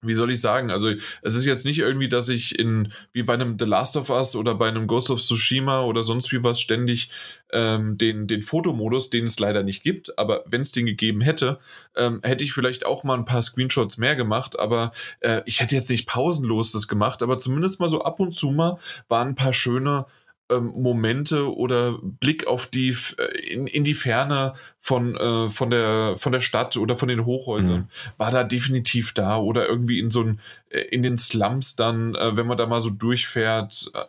wie soll ich sagen, also es ist jetzt nicht irgendwie, dass ich in, wie bei einem The Last of Us oder bei einem Ghost of Tsushima oder sonst wie was ständig ähm, den, den Fotomodus, den es leider nicht gibt, aber wenn es den gegeben hätte, ähm, hätte ich vielleicht auch mal ein paar Screenshots mehr gemacht, aber äh, ich hätte jetzt nicht pausenlos das gemacht, aber zumindest mal so ab und zu mal waren ein paar schöne ähm, Momente oder Blick auf die äh, in, in die Ferne von, äh, von, der, von der Stadt oder von den Hochhäusern
Mhm.
war da definitiv da oder irgendwie in so ein, äh, in den Slums dann, äh, wenn man da mal so durchfährt. Äh,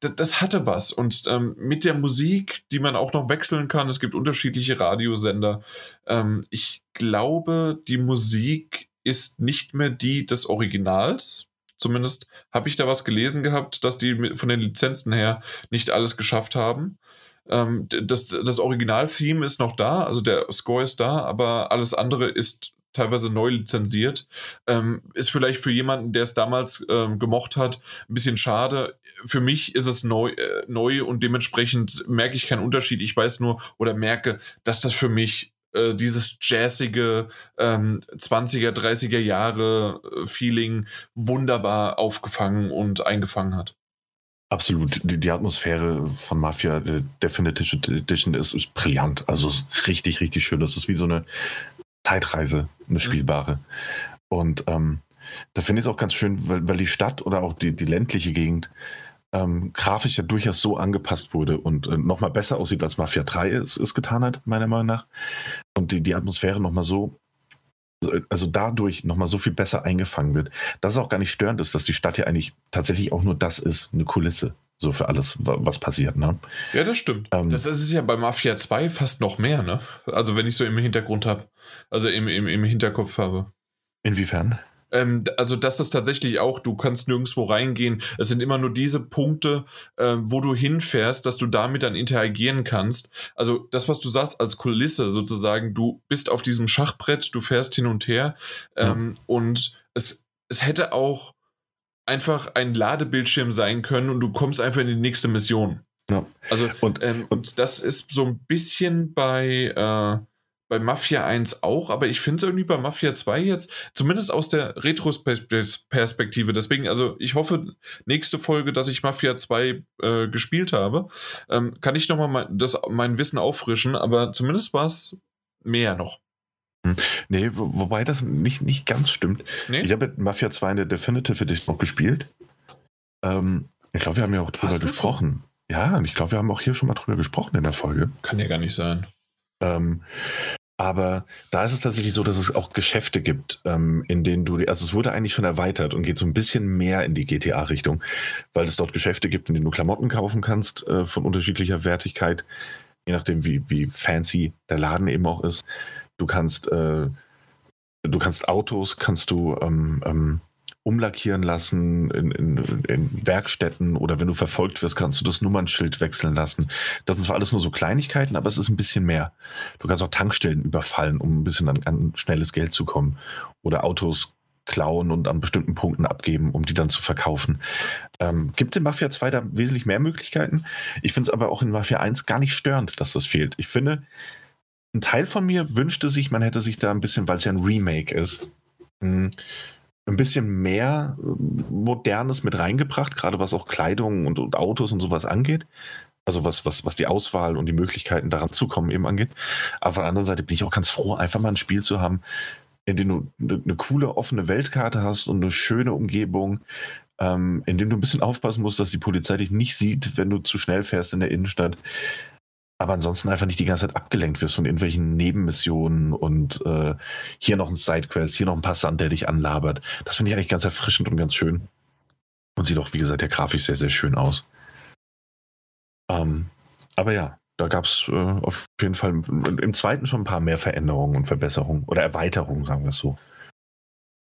das, das hatte was. Und ähm, mit der Musik, die man auch noch wechseln kann, es gibt unterschiedliche Radiosender. Ähm, ich glaube, die Musik ist nicht mehr die des Originals. Zumindest habe ich da was gelesen gehabt, dass die von den Lizenzen her nicht alles geschafft haben. Ähm, das, das Original-Theme ist noch da, also der Score ist da, aber alles andere ist teilweise neu lizenziert. Ähm, ist vielleicht für jemanden, der es damals ähm, gemocht hat, ein bisschen schade. Für mich ist es neu, äh, neu und dementsprechend merke ich keinen Unterschied. Ich weiß nur oder merke, dass das für mich äh, dieses jazzige ähm, 20er, 30er Jahre äh, Feeling wunderbar aufgefangen und eingefangen hat.
Absolut. Die, die Atmosphäre von Mafia äh, Definitive Edition ist, ist brillant. Also es ist richtig, richtig schön. Das ist wie so eine Zeitreise, eine spielbare. Und ähm, da finde ich es auch ganz schön, weil, weil die Stadt oder auch die, die ländliche Gegend ähm, grafisch ja durchaus so angepasst wurde und äh, nochmal besser aussieht, als Mafia 3 es, es getan hat, meiner Meinung nach. Und die, die Atmosphäre nochmal so, also dadurch nochmal so viel besser eingefangen wird, dass es auch gar nicht störend ist, dass die Stadt ja eigentlich tatsächlich auch nur das ist, eine Kulisse. So für alles, wa- was passiert, ne?
Ja, das stimmt.
Ähm,
das, das ist ja bei Mafia 2 fast noch mehr, ne? Also wenn ich so im Hintergrund habe, also im, im, im Hinterkopf habe.
Inwiefern?
Ähm, also, dass das tatsächlich auch, du kannst nirgendwo reingehen. Es sind immer nur diese Punkte, ähm, wo du hinfährst, dass du damit dann interagieren kannst. Also, das, was du sagst, als Kulisse sozusagen, du bist auf diesem Schachbrett, du fährst hin und her ähm, und es, es hätte auch einfach ein Ladebildschirm sein können und du kommst einfach in die nächste Mission.
Ja.
Also,
Und,
ähm, und das ist so ein bisschen bei, äh, bei Mafia 1 auch, aber ich finde es irgendwie bei Mafia 2 jetzt, zumindest aus der Retrospektive. Deswegen, also ich hoffe, nächste Folge, dass ich Mafia 2 äh, gespielt habe, ähm, kann ich nochmal mein, das, mein Wissen auffrischen, aber zumindest war es mehr noch.
nee, wo, wobei das nicht, nicht ganz stimmt.
Nee?
Ich habe Mafia 2 in der Definitive Edition noch gespielt. Ähm, ich glaube, wir haben ja auch drüber gesprochen. Ja, und ich glaube, wir haben auch hier schon mal drüber gesprochen in der Folge.
Kann ja gar nicht sein.
Ähm, Aber da ist es tatsächlich so, dass es auch Geschäfte gibt, ähm, in denen du, also es wurde eigentlich schon erweitert und geht so ein bisschen mehr in die GTA-Richtung, weil es dort Geschäfte gibt, in denen du Klamotten kaufen kannst äh, von unterschiedlicher Wertigkeit, je nachdem wie, wie fancy der Laden eben auch ist. Du kannst, äh, du kannst Autos, kannst du ähm, ähm, umlackieren lassen in, in, in, Werkstätten oder wenn du verfolgt wirst, kannst du das Nummernschild wechseln lassen. Das sind zwar alles nur so Kleinigkeiten, aber es ist ein bisschen mehr. Du kannst auch Tankstellen überfallen, um ein bisschen an, an schnelles Geld zu kommen oder Autos klauen und an bestimmten Punkten abgeben, um die dann zu verkaufen. Ähm, gibt in Mafia 2 da wesentlich mehr Möglichkeiten? Ich finde es aber auch in Mafia 1 gar nicht störend, dass das fehlt. Ich finde, ein Teil von mir wünschte sich, man hätte sich da ein bisschen, weil es ja ein Remake ist, hm, ein bisschen mehr äh, Modernes mit reingebracht, gerade was auch Kleidung und, und, Autos und sowas angeht. Also was, was, was die Auswahl und die Möglichkeiten daran zu kommen eben angeht. Aber von der anderen Seite bin ich auch ganz froh, einfach mal ein Spiel zu haben, in dem du eine, eine coole, offene Weltkarte hast und eine schöne Umgebung, ähm, in dem du ein bisschen aufpassen musst, dass die Polizei dich nicht sieht, wenn du zu schnell fährst in der Innenstadt aber ansonsten einfach nicht die ganze Zeit abgelenkt wirst von irgendwelchen Nebenmissionen und äh, hier noch ein Sidequest, hier noch ein Passant, der dich anlabert. Das finde ich eigentlich ganz erfrischend und ganz schön. Und sieht auch, wie gesagt, der grafisch sehr, sehr schön aus. Ähm, aber ja, da gab es äh, auf jeden Fall im zweiten schon ein paar mehr Veränderungen und Verbesserungen oder Erweiterungen, sagen wir es so.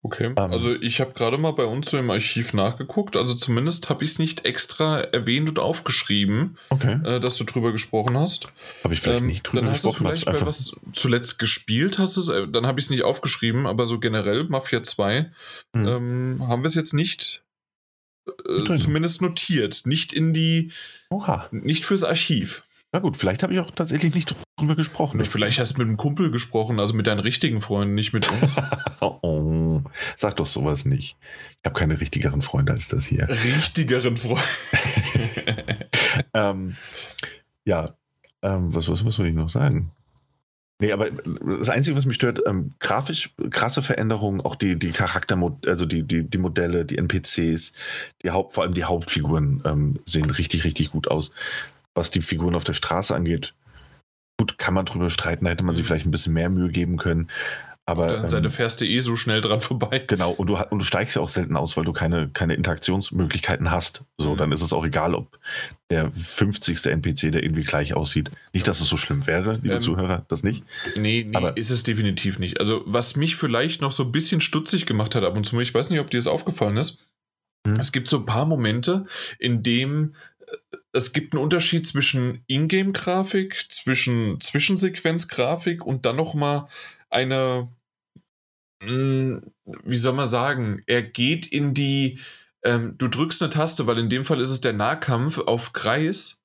Okay, ähm. also ich habe gerade mal bei uns so im Archiv nachgeguckt, also zumindest habe ich es nicht extra erwähnt und aufgeschrieben,
okay.
äh, dass du drüber gesprochen hast.
Habe ich vielleicht ähm, nicht
drüber dann gesprochen. Dann hast du vielleicht bei was zuletzt gespielt, hast es, äh, dann habe ich es nicht aufgeschrieben, aber so generell Mafia 2 hm. ähm, haben wir es jetzt nicht äh, zumindest notiert, nicht in die,
Oha.
nicht fürs Archiv.
Na gut, vielleicht habe ich auch tatsächlich nicht drüber gesprochen.
Vielleicht hast du mit einem Kumpel gesprochen, also mit deinen richtigen Freunden, nicht mit uns.
oh, sag doch sowas nicht. Ich habe keine richtigeren Freunde als das hier.
Richtigeren Freunde.
ähm, ja, ähm, was, was, was soll ich noch sagen? Nee, aber das Einzige, was mich stört, ähm, grafisch krasse Veränderungen, auch die, die Charakter, also die, die, die Modelle, die NPCs, die Haupt, vor allem die Hauptfiguren ähm, sehen richtig, richtig gut aus was die Figuren auf der Straße angeht. Gut, kann man drüber streiten, da hätte man sich vielleicht ein bisschen mehr Mühe geben können. Aber,
Auf der Seite ähm, fährst du eh so schnell dran vorbei.
Genau, und du, und du steigst ja auch selten aus, weil du keine, keine Interaktionsmöglichkeiten hast. So, mhm. dann ist es auch egal, ob der 50. NPC, der irgendwie gleich aussieht. Nicht, dass es so schlimm wäre, liebe ähm, Zuhörer, das nicht.
Nee, nee, aber ist es definitiv nicht. Also, was mich vielleicht noch so ein bisschen stutzig gemacht hat ab und zu, ich weiß nicht, ob dir das aufgefallen ist. Mhm. Es gibt so ein paar Momente, in dem es gibt einen Unterschied zwischen Ingame-Grafik, zwischen Zwischensequenz-Grafik und dann nochmal eine, hm, wie soll man sagen, er geht in die, ähm, du drückst eine Taste, weil in dem Fall ist es der Nahkampf auf Kreis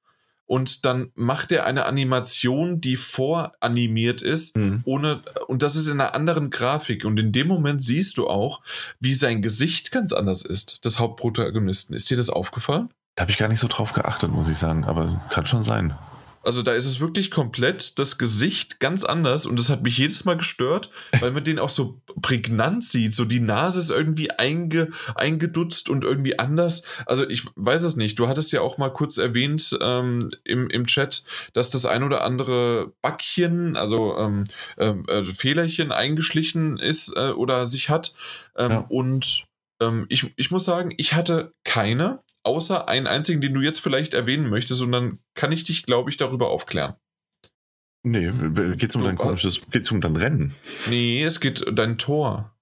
und dann macht er eine Animation, die voranimiert ist, mhm. ohne, und das ist in einer anderen Grafik. Und in dem Moment siehst du auch, wie sein Gesicht ganz anders ist, des Hauptprotagonisten. Ist dir das aufgefallen?
Da habe ich gar nicht so drauf geachtet, muss ich sagen, aber kann schon sein.
Also da ist es wirklich komplett das Gesicht ganz anders und das hat mich jedes Mal gestört, weil man den auch so prägnant sieht. So die Nase ist irgendwie einge, eingedutzt und irgendwie anders. Also ich weiß es nicht. Du hattest ja auch mal kurz erwähnt ähm, im, im Chat, dass das ein oder andere Backchen, also ähm, äh, Fehlerchen eingeschlichen ist äh, oder sich hat. Ähm, ja. Und ähm, ich, ich muss sagen, ich hatte keine außer einen einzigen, den du jetzt vielleicht erwähnen möchtest und dann kann ich dich, glaube ich, darüber aufklären.
Nee, geht es um dein komisches, geht's um dein Rennen?
Nee, es geht um dein Tor.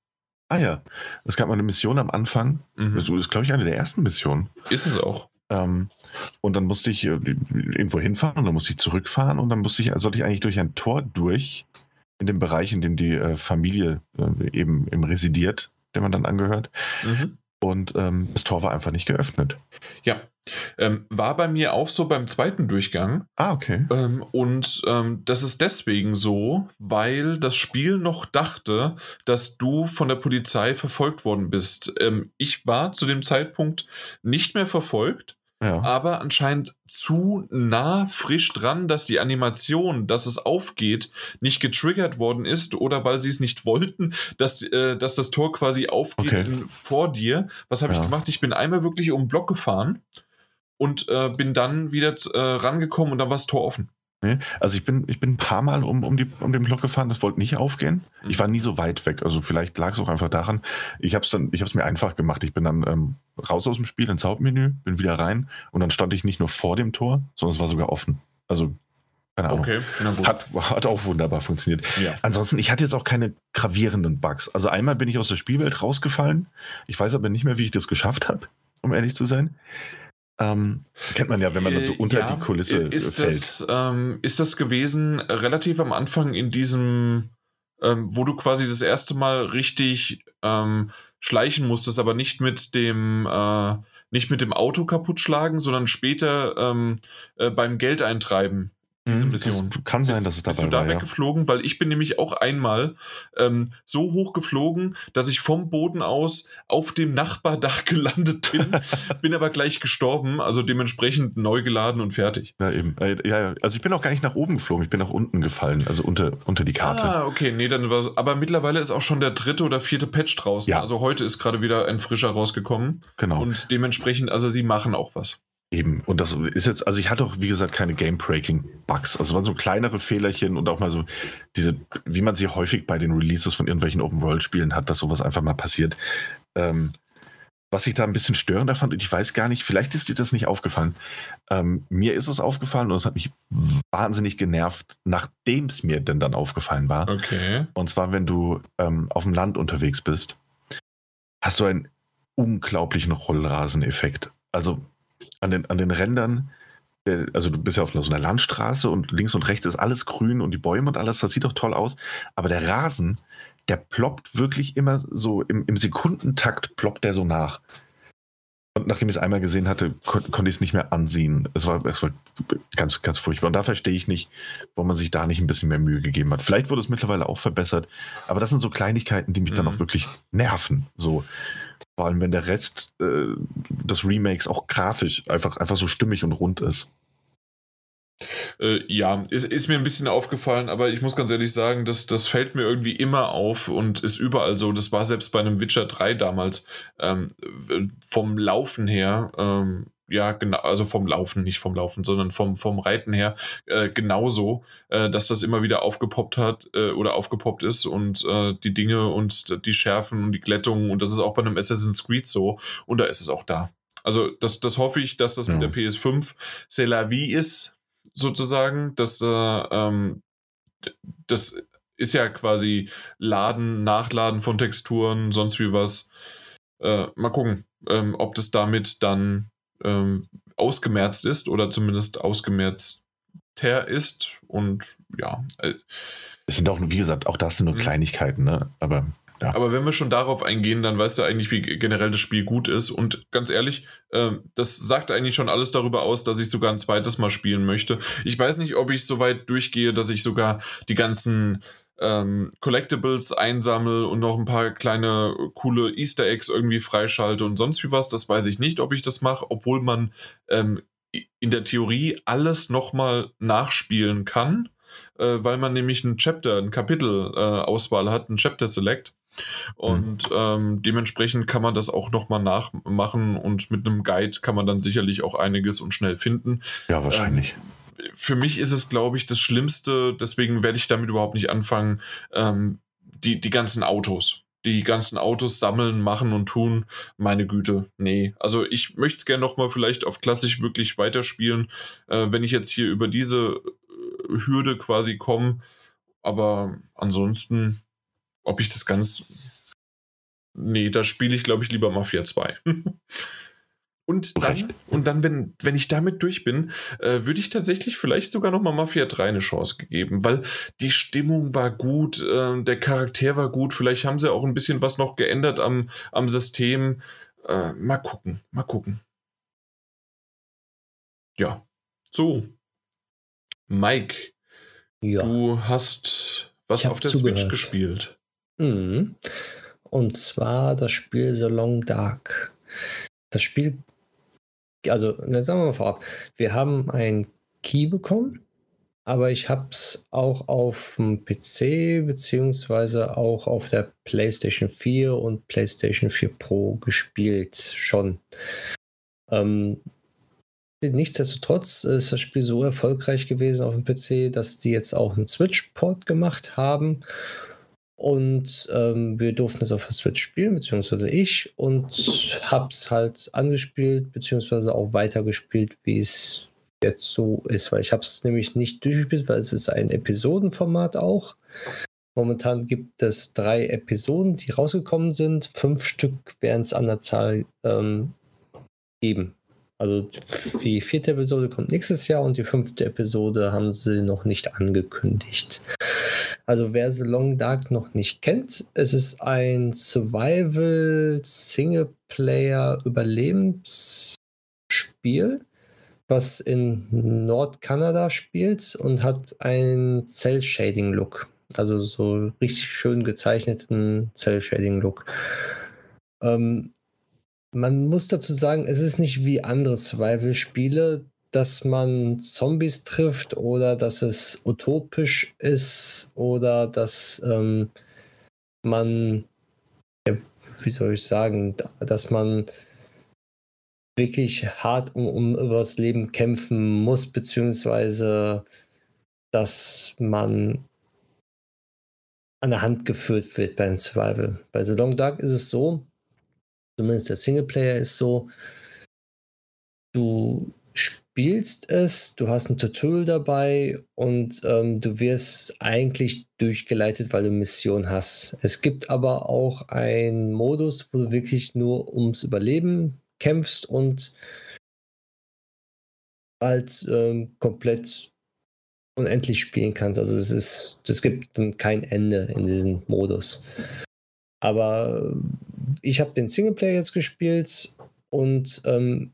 Ah ja, es gab mal eine Mission am Anfang. Mhm. Das ist, glaube ich, eine der ersten Missionen.
Ist es auch.
Ähm, und dann musste ich äh, irgendwo hinfahren und dann musste ich zurückfahren und dann musste ich, sollte ich eigentlich durch ein Tor durch, in dem Bereich, in dem die äh, Familie äh, eben, eben residiert, der man dann angehört. Mhm. Und ähm, das Tor war einfach nicht geöffnet.
Ja, ähm, war bei mir auch so beim zweiten Durchgang.
Ah, okay.
Ähm, und ähm, das ist deswegen so, weil das Spiel noch dachte, dass du von der Polizei verfolgt worden bist. Ähm, ich war zu dem Zeitpunkt nicht mehr verfolgt ja. aber anscheinend zu nah frisch dran, dass die Animation, dass es aufgeht, nicht getriggert worden ist oder weil sie es nicht wollten, dass, äh, dass das Tor quasi aufgeht okay. vor dir. Was habe ja. ich gemacht? Ich bin einmal wirklich um den Block gefahren und äh, bin dann wieder äh, rangekommen und dann war das Tor offen.
Nee, also ich bin, ich bin ein paar Mal um, um, die, um den Block gefahren, das wollte nicht aufgehen. Ich
Mhm.
war nie so weit weg. Also vielleicht lag es auch einfach daran. Ich habe es dann, ich habe es mir einfach gemacht. Ich bin dann ähm, raus aus dem Spiel ins Hauptmenü, bin wieder rein und dann stand ich nicht nur vor dem Tor, sondern es war sogar offen. Also keine Ahnung.
Okay.
Hat, hat auch wunderbar funktioniert.
ja.
Ansonsten, ich hatte jetzt auch keine gravierenden Bugs. Also einmal bin ich aus der Spielwelt rausgefallen. Ich weiß aber nicht mehr, wie ich das geschafft habe, um ehrlich zu sein. Ähm, kennt man ja, wenn man dann so
Äh,
unter
ja,
die Kulisse
ist
fällt.
Das, ähm, ist das gewesen relativ am Anfang in diesem, ähm, wo du quasi das erste Mal richtig ähm, schleichen musstest, aber nicht mit dem, äh, nicht mit dem Auto kaputt schlagen, sondern später ähm, äh, beim Geld eintreiben. Diese
Mhm,
Mission.
Das kann sein,
Bist,
dass es
bist
dabei
du da
war. Ja.
weggeflogen? Weil ich bin nämlich auch einmal ähm, so hoch geflogen, dass ich vom Boden aus auf dem Nachbardach gelandet bin, bin aber gleich gestorben, also dementsprechend neu geladen und fertig.
Ja, eben. Äh, Ja, ja. Also ich bin auch gar nicht nach oben geflogen, ich bin nach unten gefallen, also unter, unter die Karte.
Ah, okay, nee, dann war aber mittlerweile ist auch schon der dritte oder vierte Patch draußen.
Ja.
Also heute ist gerade wieder ein frischer rausgekommen
genau.
und dementsprechend, also sie machen auch was.
Eben. Und das ist jetzt, also ich hatte auch, wie gesagt, keine Game-Breaking-Bugs. Also es waren so kleinere Fehlerchen und auch mal so diese, wie man sie häufig bei den Releases von irgendwelchen Open-World-Spielen hat, dass sowas einfach mal passiert. Ähm, was ich da ein bisschen störender fand, und ich weiß gar nicht, vielleicht ist dir das nicht aufgefallen. Ähm, mir ist es aufgefallen und es hat mich wahnsinnig genervt, nachdem es mir denn dann aufgefallen war.
Okay.
Und zwar, wenn du ähm, auf dem Land unterwegs bist, hast du einen unglaublichen Rollraseneffekt. Also an den, an den Rändern, der, also du bist ja auf so einer Landstraße und links und rechts ist alles grün und die Bäume und alles, das sieht doch toll aus. Aber der Rasen, der ploppt wirklich immer so im, im Sekundentakt ploppt der so nach. Und nachdem ich es einmal gesehen hatte, kon konnte ich es nicht mehr ansehen. Es war, es war ganz, ganz furchtbar. Und da verstehe ich nicht, warum man sich da nicht ein bisschen mehr Mühe gegeben hat. Vielleicht wurde es mittlerweile auch verbessert, aber das sind so Kleinigkeiten, die mich dann
Mhm.
auch wirklich nerven. So. Vor allem, wenn der Rest äh, des Remakes auch grafisch einfach, einfach so stimmig und rund ist.
Äh, ja, ist, ist mir ein bisschen aufgefallen, aber ich muss ganz ehrlich sagen, das, das fällt mir irgendwie immer auf und ist überall so. Das war selbst bei einem Witcher 3 damals ähm, vom Laufen her, ähm, ja, genau, also vom Laufen, nicht vom Laufen, sondern vom, vom Reiten her, äh, genauso, äh, dass das immer wieder aufgepoppt hat äh, oder aufgepoppt ist und äh, die Dinge und die Schärfen und die Glättungen und das ist auch bei einem Assassin's Creed so und da ist es auch da. Also das, das hoffe ich, dass das mit
Ja.
der PS5 c'est la vie ist, sozusagen, dass äh, ähm, das ist ja quasi Laden, Nachladen von Texturen, sonst wie was. Äh, mal gucken, ähm, ob das damit dann ähm, ausgemerzt ist oder zumindest ausgemerzter ist. Und ja, äh,
Es sind auch, wie gesagt, auch das sind nur
Mhm.
Kleinigkeiten, ne? Aber ja.
aber wenn wir schon darauf eingehen, dann weißt du eigentlich, wie generell das Spiel gut ist. Und ganz ehrlich, ähm, das sagt eigentlich schon alles darüber aus, dass ich sogar ein zweites Mal spielen möchte. Ich weiß nicht, ob ich so weit durchgehe, dass ich sogar die ganzen ähm, Collectibles einsammle und noch ein paar kleine äh, coole Easter Eggs irgendwie freischalte und sonst wie was. Das weiß ich nicht, ob ich das mache, obwohl man ähm, in der Theorie alles nochmal nachspielen kann, äh, weil man nämlich ein Chapter, ein Kapitel-Auswahl äh, Auswahl hat, ein Chapter Select. Und ähm, dementsprechend kann man das auch nochmal nachmachen und mit einem Guide kann man dann sicherlich auch einiges und schnell finden.
ja, wahrscheinlich.
Für mich ist es, glaube ich, das Schlimmste, deswegen werde ich damit überhaupt nicht anfangen, ähm, die, die ganzen Autos. Die ganzen Autos sammeln, machen und tun, meine Güte, nee. Also ich möchte es gerne nochmal vielleicht auf klassisch wirklich weiterspielen, äh, wenn ich jetzt hier über diese äh, Hürde quasi komme. Aber ansonsten, ob ich das ganz. Nee, da spiele ich, glaube ich, lieber Mafia 2. und, dann, und dann, wenn, wenn ich damit durch bin, äh, würde ich tatsächlich vielleicht sogar nochmal Mafia 3 eine Chance gegeben, weil die Stimmung war gut, äh, der Charakter war gut, vielleicht haben sie auch ein bisschen was noch geändert am, am System. Äh, mal gucken, mal gucken. Ja, so. Mike,
Ja.
du hast was auf der Switch
zugehört.
gespielt.
Mhm. Und zwar das Spiel The Long Dark. Das Spiel, also sagen wir mal vorab, wir haben ein Key bekommen, aber ich habe es auch auf dem PC beziehungsweise auch auf der PlayStation 4 und PlayStation 4 Pro gespielt schon. Ähm, nichtsdestotrotz ist das Spiel so erfolgreich gewesen auf dem PC, dass die jetzt auch einen Switch-Port gemacht haben. Und ähm, wir durften es auf der Switch spielen, beziehungsweise ich, und hab's halt angespielt, beziehungsweise auch weitergespielt, wie es jetzt so ist, weil ich habe es nämlich nicht durchgespielt, weil es ist ein Episodenformat auch. Momentan gibt es drei Episoden, die rausgekommen sind. Fünf Stück werden es an der Zahl ähm, geben. Also die vierte Episode kommt nächstes Jahr und die fünfte Episode haben sie noch nicht angekündigt. Also wer The Long Dark noch nicht kennt, es ist ein Survival Singleplayer Überlebensspiel was in Nordkanada spielt und hat einen Cell-Shading-Look. Also so richtig schön gezeichneten Cell-Shading-Look. Ähm, man muss dazu sagen, es ist nicht wie andere Survival-Spiele, dass man Zombies trifft oder dass es utopisch ist oder dass ähm, man, ja, wie soll ich sagen, dass man wirklich hart um, um übers Leben kämpfen muss, beziehungsweise dass man an der Hand geführt wird beim Survival. Bei The Long Dark ist es so, zumindest der Singleplayer ist so, du spielst es, du hast ein Tutorial dabei und ähm, du wirst eigentlich durchgeleitet, weil du Mission hast. Es gibt aber auch einen Modus, wo du wirklich nur ums Überleben kämpfst und halt ähm, komplett unendlich spielen kannst. Also es ist, es gibt dann kein Ende in diesem Modus. Aber ich habe den Singleplayer jetzt gespielt und ähm,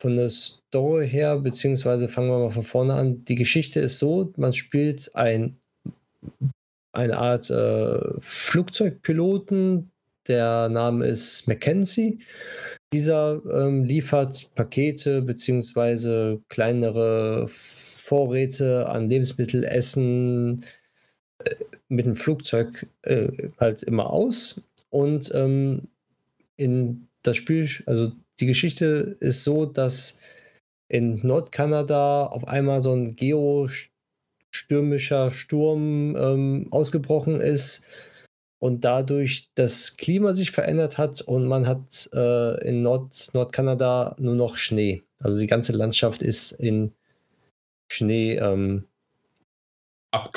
von der Story her, beziehungsweise fangen wir mal von vorne an. Die Geschichte ist so: Man spielt ein, eine Art äh, Flugzeugpiloten. Der Name ist Mackenzie. Dieser ähm, liefert Pakete beziehungsweise kleinere Vorräte an Lebensmittel, Essen äh, mit dem Flugzeug äh, halt immer aus. Und ähm, in das Spiel, also die Geschichte ist so, dass in Nordkanada auf einmal so ein geostürmischer Sturm ähm, ausgebrochen ist und dadurch das Klima sich verändert hat und man hat äh, in Nord Nordkanada nur noch Schnee. Also die ganze Landschaft ist in Schnee ähm,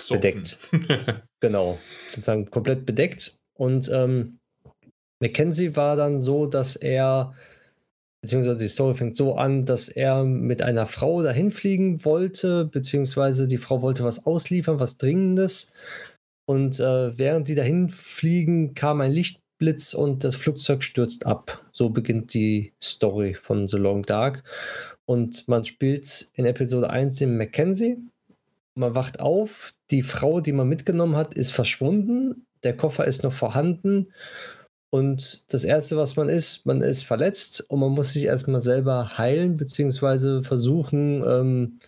bedeckt. genau, sozusagen komplett bedeckt. Und ähm, Mackenzie war dann so, dass er, beziehungsweise die Story fängt so an, dass er mit einer Frau dahin fliegen wollte, beziehungsweise die Frau wollte was ausliefern, was Dringendes. Und äh, während die dahin fliegen, kam ein Lichtblitz und das Flugzeug stürzt ab. So beginnt die Story von The Long Dark. Und man spielt in Episode 1 den Mackenzie. Man wacht auf, die Frau, die man mitgenommen hat, ist verschwunden. Der Koffer ist noch vorhanden. Und das Erste, was man ist, man ist verletzt und man muss sich erstmal selber heilen, beziehungsweise versuchen, ähm,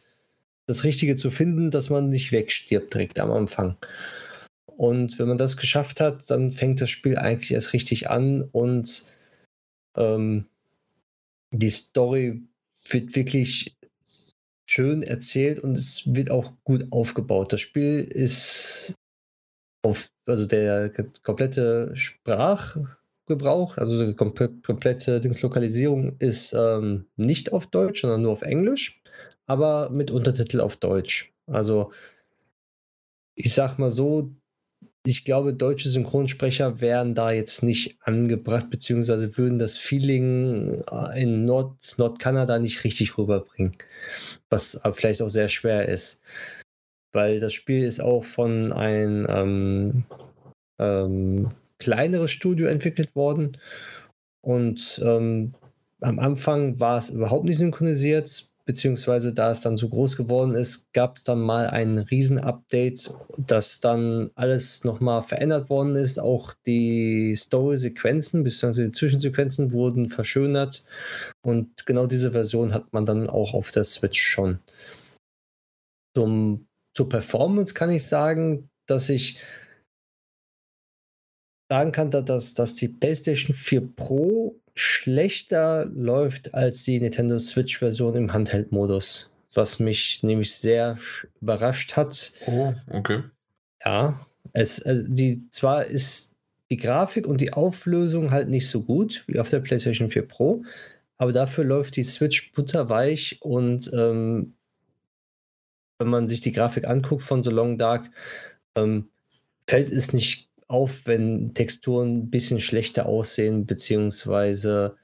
das Richtige zu finden, dass man nicht wegstirbt direkt am Anfang. Und wenn man das geschafft hat, dann fängt das Spiel eigentlich erst richtig an und ähm, die Story wird wirklich schön erzählt und es wird auch gut aufgebaut. Das Spiel ist auf, also der komplette Sprachgebrauch, also die komplette Lokalisierung ist ähm, nicht auf Deutsch, sondern nur auf Englisch, aber mit Untertitel auf Deutsch. Also ich sag mal so, ich glaube, deutsche Synchronsprecher wären da jetzt nicht angebracht, beziehungsweise würden das Feeling äh, in Nord Nordkanada nicht richtig rüberbringen. Was vielleicht auch sehr schwer ist. Weil das Spiel ist auch von einem ähm, ähm, kleineres Studio entwickelt worden. Und ähm, am Anfang war es überhaupt nicht synchronisiert, beziehungsweise da es dann so groß geworden ist, gab es dann mal ein Riesen-Update, das dann alles nochmal verändert worden ist. Auch die Story-Sequenzen beziehungsweise die Zwischensequenzen wurden verschönert und genau diese Version hat man dann auch auf der Switch schon. Zum, zur Performance kann ich sagen, dass ich sagen kann, dass, dass die PlayStation 4 Pro schlechter läuft als die Nintendo Switch-Version im Handheld-Modus, was mich nämlich sehr überrascht hat.
Oh, okay.
Ja, es, also die, zwar ist die Grafik und die Auflösung halt nicht so gut wie auf der PlayStation 4 Pro, aber dafür läuft die Switch butterweich und ähm, wenn man sich die Grafik anguckt von So Long Dark, ähm, fällt es nicht auf, wenn Texturen ein bisschen schlechter aussehen, beziehungsweise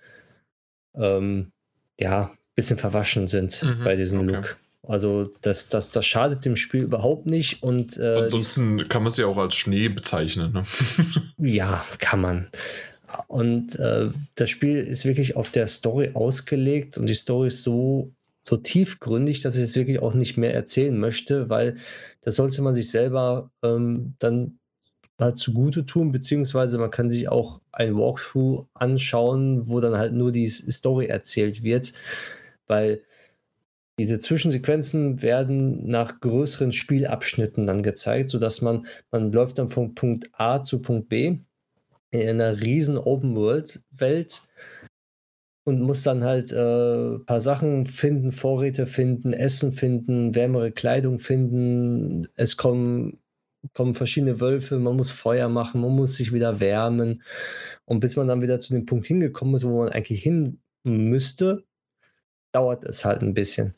ähm, ja, ein bisschen verwaschen sind mhm, bei diesem okay. Look. Also das, das, das schadet dem Spiel überhaupt nicht. Und,
äh, Ansonsten kann man es ja auch als Schnee bezeichnen. Ne?
ja, kann man. Und äh, das Spiel ist wirklich auf der Story ausgelegt und die Story ist so, so tiefgründig, dass ich es wirklich auch nicht mehr erzählen möchte, weil das sollte man sich selber ähm, dann halt zugute tun, beziehungsweise man kann sich auch ein Walkthrough anschauen, wo dann halt nur die Story erzählt wird, weil diese Zwischensequenzen werden nach größeren Spielabschnitten dann gezeigt, sodass man, man läuft dann von Punkt A zu Punkt B in einer riesen Open-World-Welt und muss dann halt ein äh, paar Sachen finden, Vorräte finden, Essen finden, wärmere Kleidung finden. Es kommen kommen verschiedene Wölfe, man muss Feuer machen, man muss sich wieder wärmen. Und bis man dann wieder zu dem Punkt hingekommen ist, wo man eigentlich hin müsste, dauert es halt ein bisschen.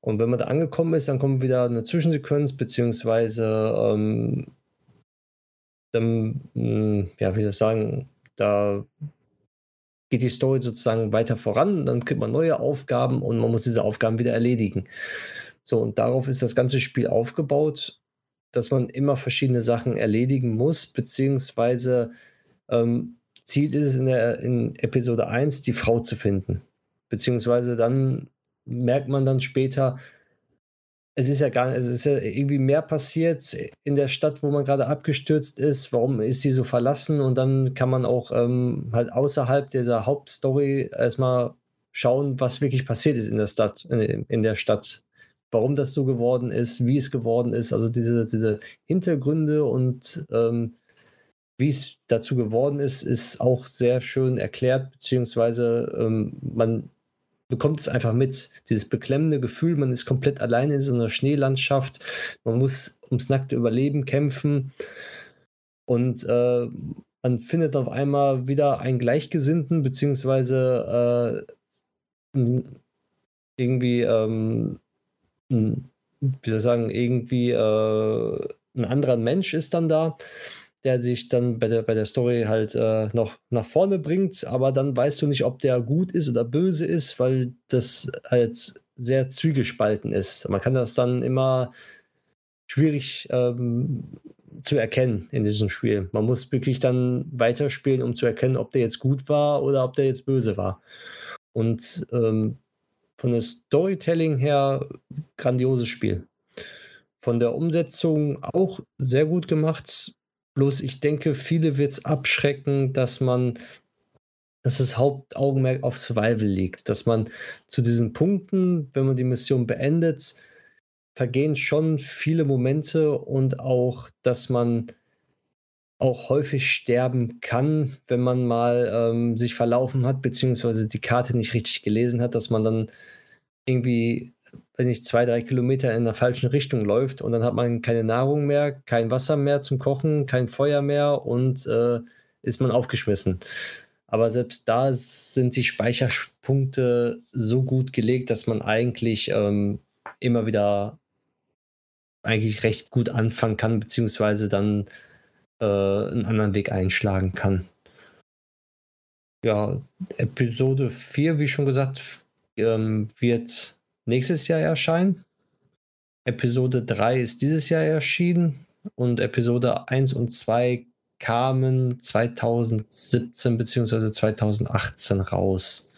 Und wenn man da angekommen ist, dann kommt wieder eine Zwischensequenz, beziehungsweise ähm, dann, hm, ja, wie soll ich sagen, da geht die Story sozusagen weiter voran, dann kriegt man neue Aufgaben und man muss diese Aufgaben wieder erledigen. So, und darauf ist das ganze Spiel aufgebaut dass man immer verschiedene Sachen erledigen muss, beziehungsweise ähm, Ziel ist es in, der, in Episode 1, die Frau zu finden. Beziehungsweise dann merkt man dann später, es ist ja gar es ist ja irgendwie mehr passiert in der Stadt, wo man gerade abgestürzt ist. Warum ist sie so verlassen? Und dann kann man auch ähm, halt außerhalb dieser Hauptstory erstmal schauen, was wirklich passiert ist in der Stadt, in, in der Stadt warum das so geworden ist, wie es geworden ist, also diese, diese Hintergründe und ähm, wie es dazu geworden ist, ist auch sehr schön erklärt, beziehungsweise ähm, man bekommt es einfach mit, dieses beklemmende Gefühl, man ist komplett alleine in so einer Schneelandschaft, man muss ums nackte Überleben kämpfen. Und äh, man findet auf einmal wieder einen Gleichgesinnten, beziehungsweise äh, irgendwie ähm, wie soll ich sagen, irgendwie äh, ein anderer Mensch ist dann da, der sich dann bei der, bei der Story halt äh, noch nach vorne bringt, aber dann weißt du nicht, ob der gut ist oder böse ist, weil das halt sehr zwiegespalten ist. Man kann das dann immer schwierig ähm, zu erkennen in diesem Spiel. Man muss wirklich dann weiterspielen, um zu erkennen, ob der jetzt gut war oder ob der jetzt böse war. Und ähm, von der Storytelling her grandioses Spiel. Von der Umsetzung auch sehr gut gemacht. Bloß ich denke, viele wird es abschrecken, dass man, dass das Hauptaugenmerk auf Survival liegt. Dass man zu diesen Punkten, wenn man die Mission beendet, vergehen schon viele Momente und auch, dass man auch häufig sterben kann, wenn man mal ähm, sich verlaufen hat, beziehungsweise die Karte nicht richtig gelesen hat, dass man dann irgendwie, wenn ich zwei, drei Kilometer in der falschen Richtung läuft und dann hat man keine Nahrung mehr, kein Wasser mehr zum Kochen, kein Feuer mehr und äh, ist man aufgeschmissen. Aber selbst da sind die Speicherpunkte so gut gelegt, dass man eigentlich ähm, immer wieder eigentlich recht gut anfangen kann, beziehungsweise dann äh, einen anderen Weg einschlagen kann. Ja, Episode 4, wie schon gesagt, ähm, wird nächstes Jahr erscheinen. Episode 3 ist dieses Jahr erschienen und Episode 1 und 2 kamen 2017 bzw. 2018 raus.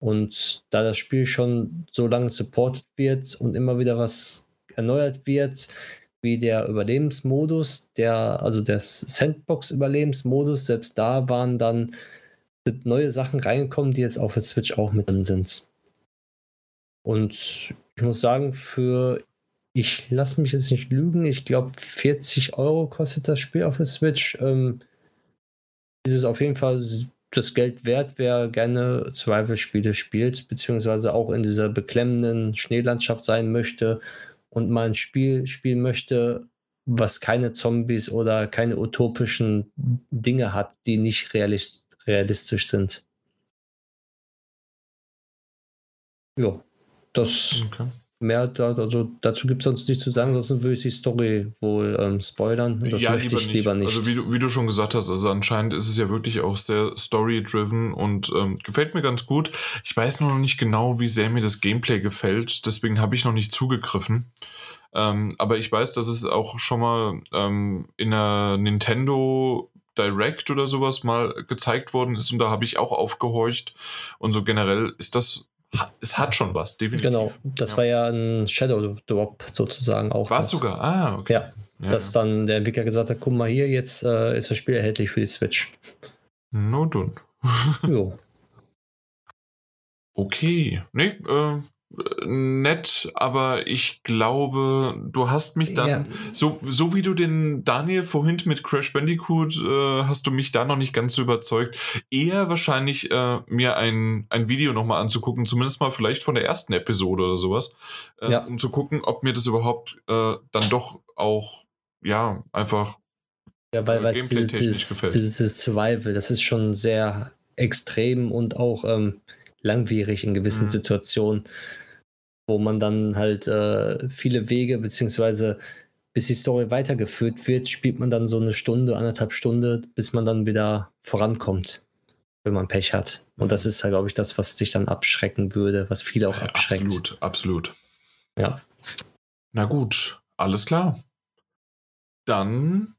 Und da das Spiel schon so lange supportet wird und immer wieder was erneuert wird, wie der Überlebensmodus, der, also der Sandbox-Überlebensmodus, selbst da waren dann neue Sachen reingekommen, die jetzt auf der Switch auch mit drin sind. Und ich muss sagen, für, ich lasse mich jetzt nicht lügen, ich glaube 40 Euro kostet das Spiel auf der Switch. Ähm, ist es auf jeden Fall das Geld wert, wer gerne Survival-Spiele spielt, beziehungsweise auch in dieser beklemmenden Schneelandschaft sein möchte und mal ein Spiel spielen möchte, was keine Zombies oder keine utopischen Dinge hat, die nicht realist realistisch sind. Ja, das okay mehr da, also dazu gibt es sonst nichts zu sagen, sonst würde ich die Story wohl ähm, spoilern. Und das ja, möchte lieber ich nicht. lieber nicht.
Also wie du, wie du schon gesagt hast, also anscheinend ist es ja wirklich auch sehr story-driven und ähm, gefällt mir ganz gut. Ich weiß nur noch nicht genau, wie sehr mir das Gameplay gefällt, deswegen habe ich noch nicht zugegriffen. Ähm, aber ich weiß, dass es auch schon mal ähm, in der Nintendo Direct oder sowas mal gezeigt worden ist und da habe ich auch aufgehorcht. Und so generell ist das es hat schon was,
definitiv. Genau, das ja. war ja ein Shadow Drop sozusagen auch.
War es sogar? Ah, okay.
Ja, ja, dass dann der Entwickler gesagt hat, guck mal hier, jetzt äh, ist das Spiel erhältlich für die Switch.
No dun. jo. Okay. Nee, äh, nett, aber ich glaube, du hast mich dann, ja. so, so wie du den Daniel vorhin mit Crash Bandicoot, äh, hast du mich da noch nicht ganz so überzeugt. Eher wahrscheinlich äh, mir ein, ein Video nochmal anzugucken, zumindest mal vielleicht von der ersten Episode oder sowas, äh, ja. um zu gucken, ob mir das überhaupt äh, dann doch auch, ja, einfach
ja, weil, weil gameplay-technisch gefällt. Dieses Survival, das ist schon sehr extrem und auch ähm, langwierig in gewissen mhm. Situationen wo man dann halt äh, viele Wege, beziehungsweise bis die Story weitergeführt wird, spielt man dann so eine Stunde, anderthalb Stunde, bis man dann wieder vorankommt, wenn man Pech hat. Und das ist ja, glaube ich, das, was dich dann abschrecken würde, was viele auch abschreckt.
Absolut, absolut.
Ja.
Na gut, alles klar. Dann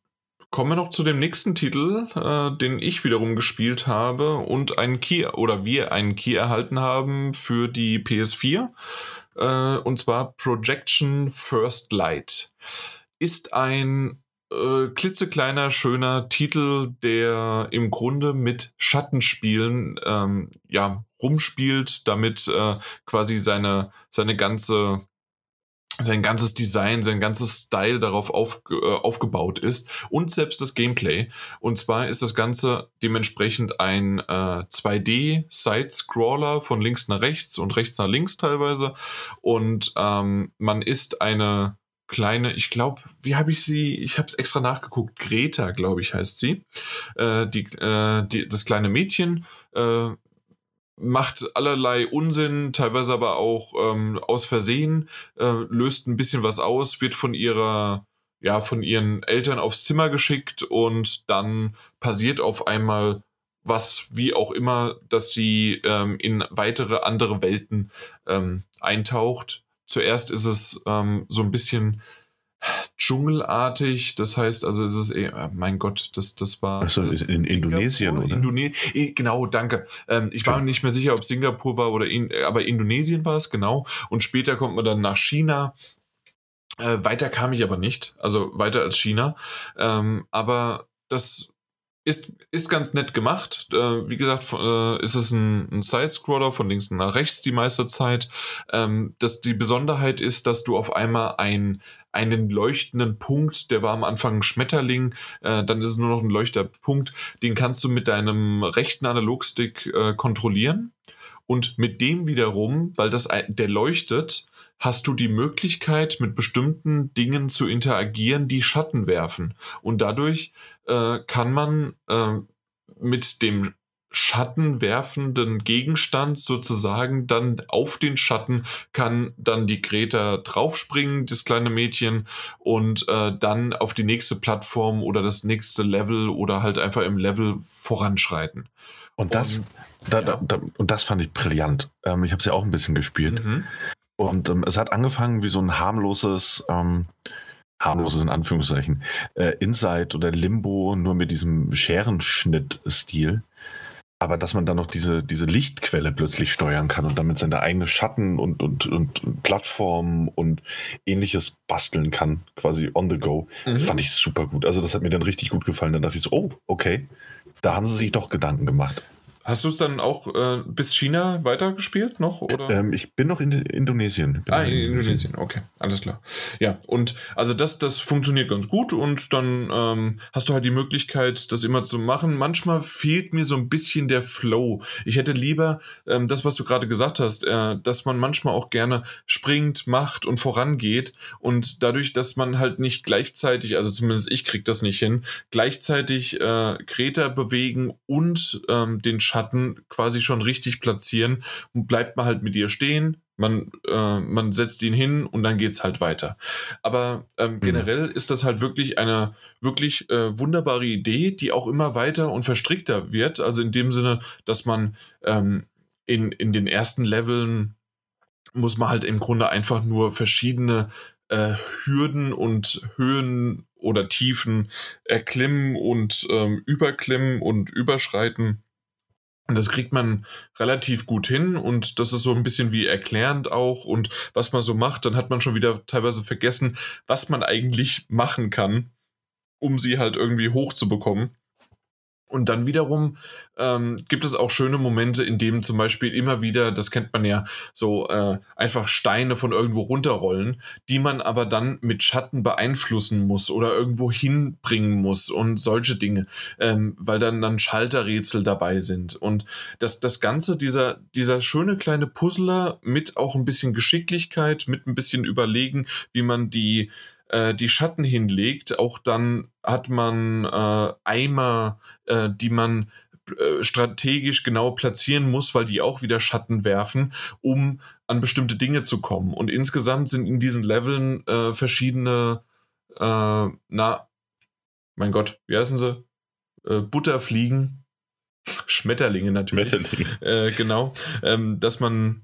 kommen wir noch zu dem nächsten Titel, äh, den ich wiederum gespielt habe und einen Key oder wir einen Key erhalten haben für die PS4 äh, und zwar Projection First Light. Ist ein äh, klitzekleiner, schöner Titel, der im Grunde mit Schattenspielen ähm, ja, rumspielt, damit äh, quasi seine, seine ganze sein ganzes Design, sein ganzes Style darauf auf, äh, aufgebaut ist und selbst das Gameplay. Und zwar ist das Ganze dementsprechend ein äh, 2D-Side-Scroller von links nach rechts und rechts nach links teilweise. Und ähm, man ist eine kleine, ich glaube, wie habe ich sie, ich habe es extra nachgeguckt, Greta, glaube ich, heißt sie. Äh, die, äh, die, das kleine Mädchen äh, macht allerlei Unsinn, teilweise aber auch ähm, aus Versehen, äh, löst ein bisschen was aus, wird von ihrer, ja, von ihren Eltern aufs Zimmer geschickt und dann passiert auf einmal was, wie auch immer, dass sie ähm, in weitere andere Welten ähm, eintaucht. Zuerst ist es ähm, so ein bisschen dschungelartig. Das heißt, also es ist eh, mein Gott, das, das war.
Achso, in Indonesien, oder?
Indone eh, genau, danke. Ähm, ich war mir nicht mehr sicher, ob Singapur war oder in, aber Indonesien war es, genau. Und später kommt man dann nach China. Äh, weiter kam ich aber nicht, also weiter als China. Ähm, aber das ist, ist ganz nett gemacht. Äh, wie gesagt, äh, ist es ein, ein Side-Scroller von links nach rechts die meiste Zeit. Ähm, das, die Besonderheit ist, dass du auf einmal ein, einen leuchtenden Punkt, der war am Anfang ein Schmetterling, äh, dann ist es nur noch ein leuchtender Punkt, den kannst du mit deinem rechten Analogstick äh, kontrollieren. Und mit dem wiederum, weil das der leuchtet, hast du die Möglichkeit, mit bestimmten Dingen zu interagieren, die Schatten werfen. Und dadurch äh, kann man äh, mit dem schattenwerfenden Gegenstand sozusagen dann auf den Schatten kann dann die Greta draufspringen, das kleine Mädchen, und äh, dann auf die nächste Plattform oder das nächste Level oder halt einfach im Level voranschreiten.
Und das, und, da, ja. da, und das fand ich brillant. Ähm, ich habe es ja auch ein bisschen gespielt. Mhm. Und ähm, es hat angefangen wie so ein harmloses, ähm, harmloses in Anführungszeichen, äh, Inside oder Limbo, nur mit diesem Scherenschnitt-Stil. Aber dass man dann noch diese, diese Lichtquelle plötzlich steuern kann und damit seine eigene Schatten und, und, und Plattformen und ähnliches basteln kann, quasi on the go, mhm. fand ich super gut. Also das hat mir dann richtig gut gefallen. Dann dachte ich so, oh, okay, da haben sie sich doch Gedanken gemacht.
Hast du es dann auch äh, bis China weitergespielt noch? Oder?
Ähm, ich bin noch in Indonesien.
ah, in Indonesien, okay, alles klar. Ja, und also das, das funktioniert ganz gut und dann ähm, hast du halt die Möglichkeit, das immer zu machen. Manchmal fehlt mir so ein bisschen der Flow. Ich hätte lieber ähm, das, was du gerade gesagt hast, äh, dass man manchmal auch gerne springt, macht und vorangeht und dadurch, dass man halt nicht gleichzeitig, also zumindest ich krieg das nicht hin, gleichzeitig äh, Kreta bewegen und ähm, den Schatten Schatten quasi schon richtig platzieren und bleibt man halt mit ihr stehen. Man, äh, man setzt ihn hin und dann geht es halt weiter. Aber ähm, mhm. generell ist das halt wirklich eine wirklich äh, wunderbare Idee, die auch immer weiter und verstrickter wird. Also in dem Sinne, dass man ähm, in, in den ersten Leveln muss man halt im Grunde einfach nur verschiedene äh, Hürden und Höhen oder Tiefen erklimmen und ähm, überklimmen und überschreiten. Und das kriegt man relativ gut hin und das ist so ein bisschen wie erklärend auch und was man so macht, dann hat man schon wieder teilweise vergessen, was man eigentlich machen kann, um sie halt irgendwie hochzubekommen. Und dann wiederum ähm, gibt es auch schöne Momente, in denen zum Beispiel immer wieder, das kennt man ja, so äh, einfach Steine von irgendwo runterrollen, die man aber dann mit Schatten beeinflussen muss oder irgendwo hinbringen muss und solche Dinge, ähm, weil dann dann Schalterrätsel dabei sind. Und das, das Ganze, dieser, dieser schöne kleine Puzzler mit auch ein bisschen Geschicklichkeit, mit ein bisschen Überlegen, wie man die die Schatten hinlegt. Auch dann hat man äh, Eimer, äh, die man äh, strategisch genau platzieren muss, weil die auch wieder Schatten werfen, um an bestimmte Dinge zu kommen. Und insgesamt sind in diesen Leveln äh, verschiedene, äh, na, mein Gott, wie heißen sie? Äh, Butterfliegen, Schmetterlinge natürlich. Schmetterlinge. Äh, genau, ähm, dass man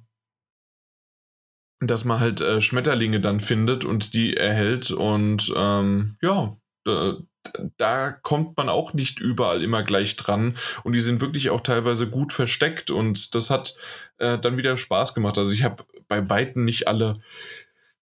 dass man halt äh, Schmetterlinge dann findet und die erhält und ähm, ja, da, da kommt man auch nicht überall immer gleich dran und die sind wirklich auch teilweise gut versteckt und das hat äh, dann wieder Spaß gemacht. Also ich habe bei weitem nicht alle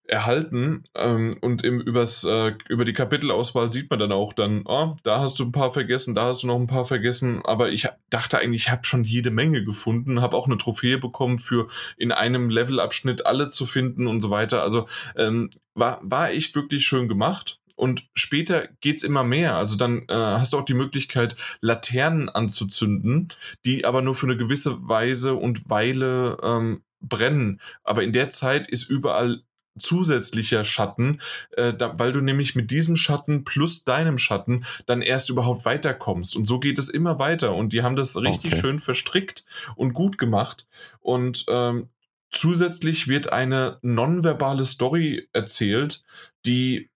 erhalten. Ähm, und im, übers, äh, über die Kapitelauswahl sieht man dann auch dann, oh, da hast du ein paar vergessen, da hast du noch ein paar vergessen. Aber ich dachte eigentlich, ich habe schon jede Menge gefunden, habe auch eine Trophäe bekommen für in einem Levelabschnitt alle zu finden und so weiter. Also ähm, war, war echt wirklich schön gemacht. Und später geht's immer mehr. Also dann äh, hast du auch die Möglichkeit, Laternen anzuzünden, die aber nur für eine gewisse Weise und Weile ähm, brennen. Aber in der Zeit ist überall zusätzlicher Schatten, äh, da, weil du nämlich mit diesem Schatten plus deinem Schatten dann erst überhaupt weiterkommst. Und so geht es immer weiter. Und die haben das richtig okay. schön verstrickt und gut gemacht. Und ähm, zusätzlich wird eine nonverbale Story erzählt, die,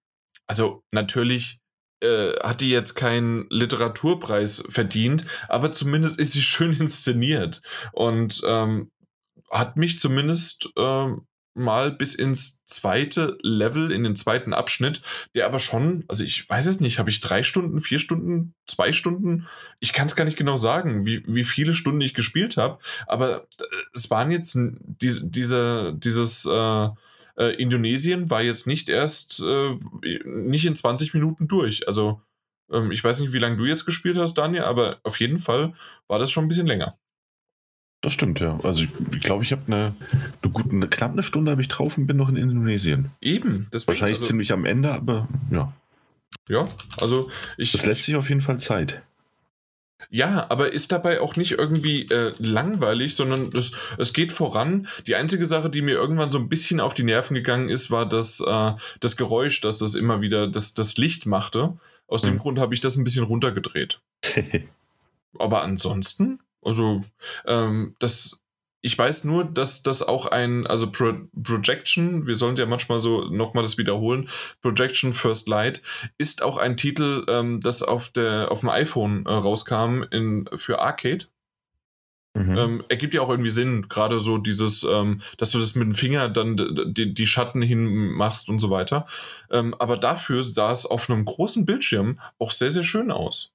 also natürlich äh, hat die jetzt keinen Literaturpreis verdient, aber zumindest ist sie schön inszeniert und ähm, hat mich zumindest ähm, mal bis ins zweite Level, in den zweiten Abschnitt, der aber schon, also ich weiß es nicht, habe ich drei Stunden, vier Stunden, zwei Stunden? Ich kann es gar nicht genau sagen, wie, wie viele Stunden ich gespielt habe, aber äh, es waren jetzt die, diese, dieses äh, äh, Indonesien war jetzt nicht erst äh, nicht in 20 Minuten durch. Also ähm, ich weiß nicht, wie lange du jetzt gespielt hast, Daniel, aber auf jeden Fall war das schon ein bisschen länger.
Das stimmt, ja. Also ich glaube, ich, glaub, ich habe eine, eine, gute, knapp eine Stunde habe ich drauf und bin noch in Indonesien.
Eben.
Deswegen, Wahrscheinlich also, ziemlich am Ende, aber ja.
Ja, also ich.
Das lässt sich auf jeden Fall Zeit.
Ja, aber ist dabei auch nicht irgendwie äh, langweilig, sondern das, es geht voran. Die einzige Sache, die mir irgendwann so ein bisschen auf die Nerven gegangen ist, war das, äh, das Geräusch, dass das immer wieder das, das Licht machte. Aus hm. dem Grund habe ich das ein bisschen runtergedreht. aber ansonsten also, ähm, das, ich weiß nur, dass das auch ein, also Pro Projection, wir sollen ja manchmal so nochmal das wiederholen, Projection First Light ist auch ein Titel, ähm, das auf, der, auf dem iPhone äh, rauskam in, für Arcade. Mhm. Ähm, ergibt ja auch irgendwie Sinn, gerade so dieses, ähm, dass du das mit dem Finger dann die, die Schatten hinmachst und so weiter. Ähm, aber dafür sah es auf einem großen Bildschirm auch sehr, sehr schön aus.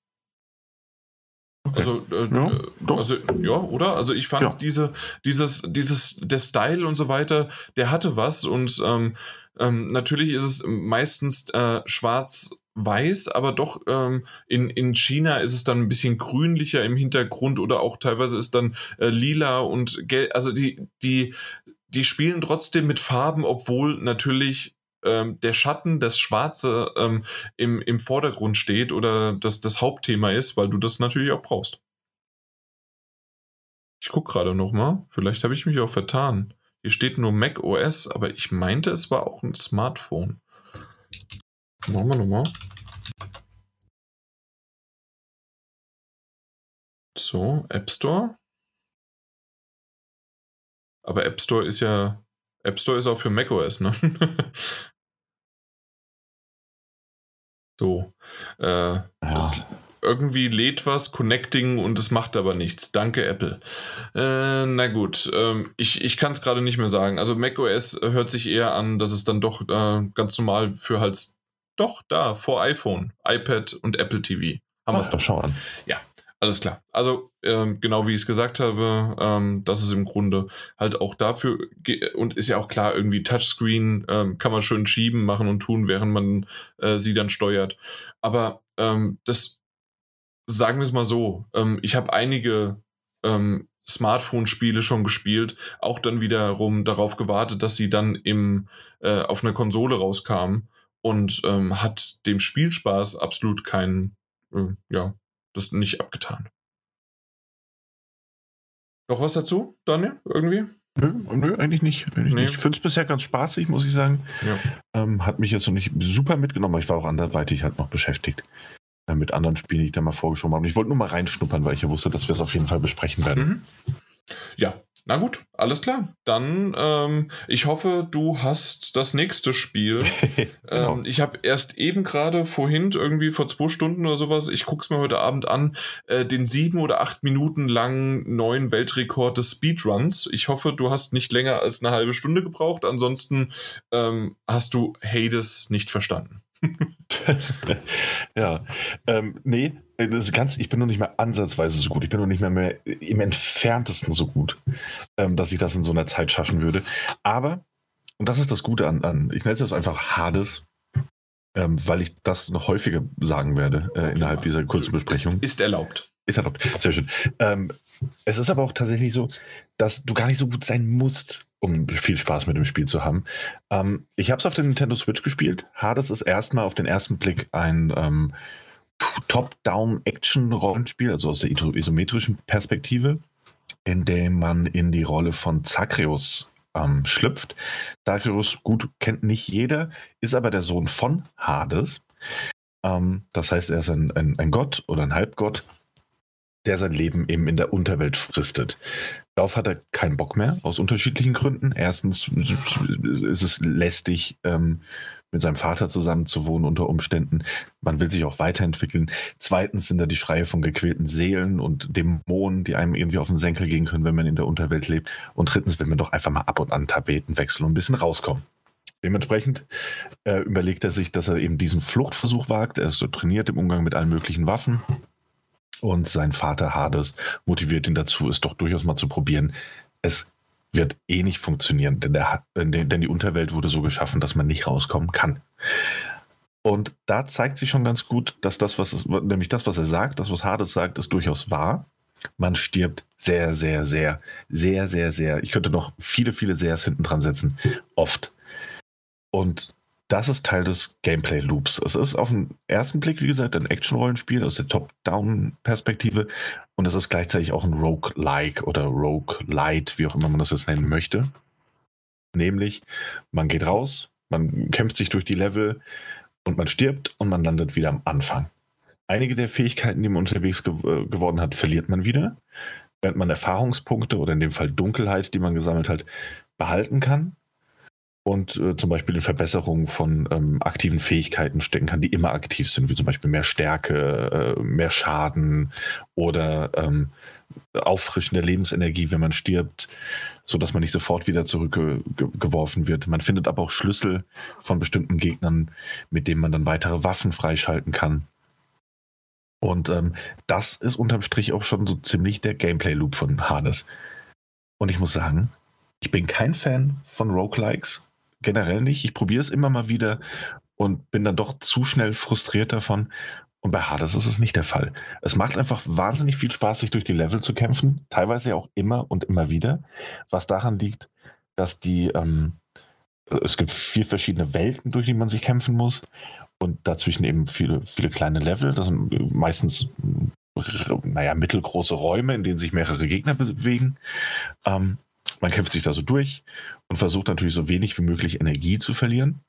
Okay. Also, äh, ja, äh, also, ja, oder? Also ich fand ja. diese, dieses, dieses, der Style und so weiter, der hatte was und ähm, ähm, natürlich ist es meistens äh, schwarz weiß, aber doch ähm, in, in China ist es dann ein bisschen grünlicher im Hintergrund oder auch teilweise ist dann äh, lila und gelb. Also die, die, die spielen trotzdem mit Farben, obwohl natürlich ähm, der Schatten, das Schwarze ähm, im, im Vordergrund steht oder das das Hauptthema ist, weil du das natürlich auch brauchst. Ich gucke gerade nochmal. Vielleicht habe ich mich auch vertan. Hier steht nur Mac OS, aber ich meinte, es war auch ein Smartphone. Machen wir nochmal. So, App Store. Aber App Store ist ja. App Store ist auch für macOS, ne? so. Äh, ja. das, irgendwie lädt was, Connecting und es macht aber nichts. Danke, Apple. Äh, na gut, ähm, ich, ich kann es gerade nicht mehr sagen. Also macOS hört sich eher an, dass es dann doch äh, ganz normal für halt doch da vor iPhone, iPad und Apple TV.
Haben wir es doch schon an.
Ja, alles klar. Also ähm, genau wie ich es gesagt habe, ähm, das ist im Grunde halt auch dafür und ist ja auch klar, irgendwie Touchscreen ähm, kann man schön schieben, machen und tun, während man äh, sie dann steuert. Aber ähm, das sagen wir es mal so, ähm, ich habe einige ähm, Smartphone-Spiele schon gespielt, auch dann wiederum darauf gewartet, dass sie dann im, äh, auf einer Konsole rauskamen und hat dem Spielspaß absolut keinen, äh, ja, das nicht abgetan. Noch was dazu, Daniel? Irgendwie?
Nö, nö eigentlich nicht. Eigentlich nee. Ich finde es bisher ganz spaßig, muss ich sagen. Ja. Ähm, hat mich jetzt noch nicht super mitgenommen, aber ich war auch anderweitig halt noch beschäftigt äh, mit anderen Spielen, die ich da mal vorgeschoben habe. Und ich wollte nur mal reinschnuppern, weil ich ja wusste, dass wir es auf jeden Fall besprechen werden. Mhm.
Ja, na gut, alles klar. Dann, ähm, ich hoffe, du hast das nächste Spiel. genau. ähm, ich habe erst eben gerade vorhin, irgendwie vor zwei Stunden oder sowas, ich gucke es mir heute Abend an, äh, den sieben oder acht Minuten langen neuen Weltrekord des Speedruns. Ich hoffe, du hast nicht länger als eine halbe Stunde gebraucht. Ansonsten ähm, hast du Hades nicht verstanden.
ja, ähm, nee, das ist ganz, ich bin noch nicht mehr ansatzweise so gut. Ich bin noch nicht mehr, mehr im entferntesten so gut, ähm, dass ich das in so einer Zeit schaffen würde. Aber, und das ist das Gute an, an ich nenne es jetzt einfach Hades, ähm, weil ich das noch häufiger sagen werde äh, innerhalb dieser kurzen Besprechung.
Ist, ist erlaubt.
Ist erlaubt. Sehr schön. Ähm, es ist aber auch tatsächlich so, dass du gar nicht so gut sein musst, um viel Spaß mit dem Spiel zu haben. Ähm, ich habe es auf der Nintendo Switch gespielt. Hades ist erstmal auf den ersten Blick ein ähm, Top-Down-Action-Rollenspiel, also aus der isometrischen Perspektive, in dem man in die Rolle von Zagreus ähm, schlüpft. Zagreus, gut, kennt nicht jeder, ist aber der Sohn von Hades. Ähm, das heißt, er ist ein, ein, ein Gott oder ein Halbgott, der sein Leben eben in der Unterwelt fristet. Darauf hat er keinen Bock mehr, aus unterschiedlichen Gründen. Erstens ist es lästig, ähm, mit seinem Vater zusammen zu wohnen unter Umständen. Man will sich auch weiterentwickeln. Zweitens sind da die Schreie von gequälten Seelen und Dämonen, die einem irgendwie auf den Senkel gehen können, wenn man in der Unterwelt lebt. Und drittens will man doch einfach mal ab und an Tapeten wechseln und ein bisschen rauskommen. Dementsprechend äh, überlegt er sich, dass er eben diesen Fluchtversuch wagt. Er ist so trainiert im Umgang mit allen möglichen Waffen. Und sein Vater Hades motiviert ihn dazu, es doch durchaus mal zu probieren. Es wird eh nicht funktionieren, denn, der, denn die Unterwelt wurde so geschaffen, dass man nicht rauskommen kann. Und da zeigt sich schon ganz gut, dass das, was es, nämlich das, was er sagt, das, was Hades sagt, ist durchaus wahr. Man stirbt sehr, sehr, sehr, sehr, sehr, sehr. Ich könnte noch viele, viele Sehrs hinten dran setzen. Oft. Und das ist Teil des Gameplay-Loops. Es ist auf den ersten Blick, wie gesagt, ein Action-Rollenspiel aus der Top-Down-Perspektive und es ist gleichzeitig auch ein Rogue-like oder Rogue-light, wie auch immer man das jetzt nennen möchte. Nämlich, man geht raus, man kämpft sich durch die Level und man stirbt und man landet wieder am Anfang. Einige der Fähigkeiten, die man unterwegs ge äh, geworden hat, verliert man wieder, während man Erfahrungspunkte oder in dem Fall Dunkelheit, die man gesammelt hat, behalten kann und äh, zum Beispiel in Verbesserungen von ähm, aktiven Fähigkeiten stecken kann, die immer aktiv sind, wie zum Beispiel mehr Stärke, äh, mehr Schaden oder ähm, auffrischende Lebensenergie, wenn man stirbt, sodass man nicht sofort wieder zurückgeworfen wird. Man findet aber auch Schlüssel von bestimmten Gegnern, mit denen man dann weitere Waffen freischalten kann. Und ähm, das ist unterm Strich auch schon so ziemlich der Gameplay-Loop von Hades. Und ich muss sagen, ich bin kein Fan von Roguelikes generell nicht. Ich probiere es immer mal wieder und bin dann doch zu schnell frustriert davon. Und bei Hades ist es nicht der Fall. Es macht einfach wahnsinnig viel Spaß, sich durch die Level zu kämpfen, teilweise auch immer und immer wieder, was daran liegt, dass die, ähm, es gibt vier verschiedene Welten, durch die man sich kämpfen muss und dazwischen eben viele, viele kleine Level. Das sind meistens, naja, mittelgroße Räume, in denen sich mehrere Gegner bewegen. Ähm, man kämpft sich da so durch und versucht natürlich so wenig wie möglich Energie zu verlieren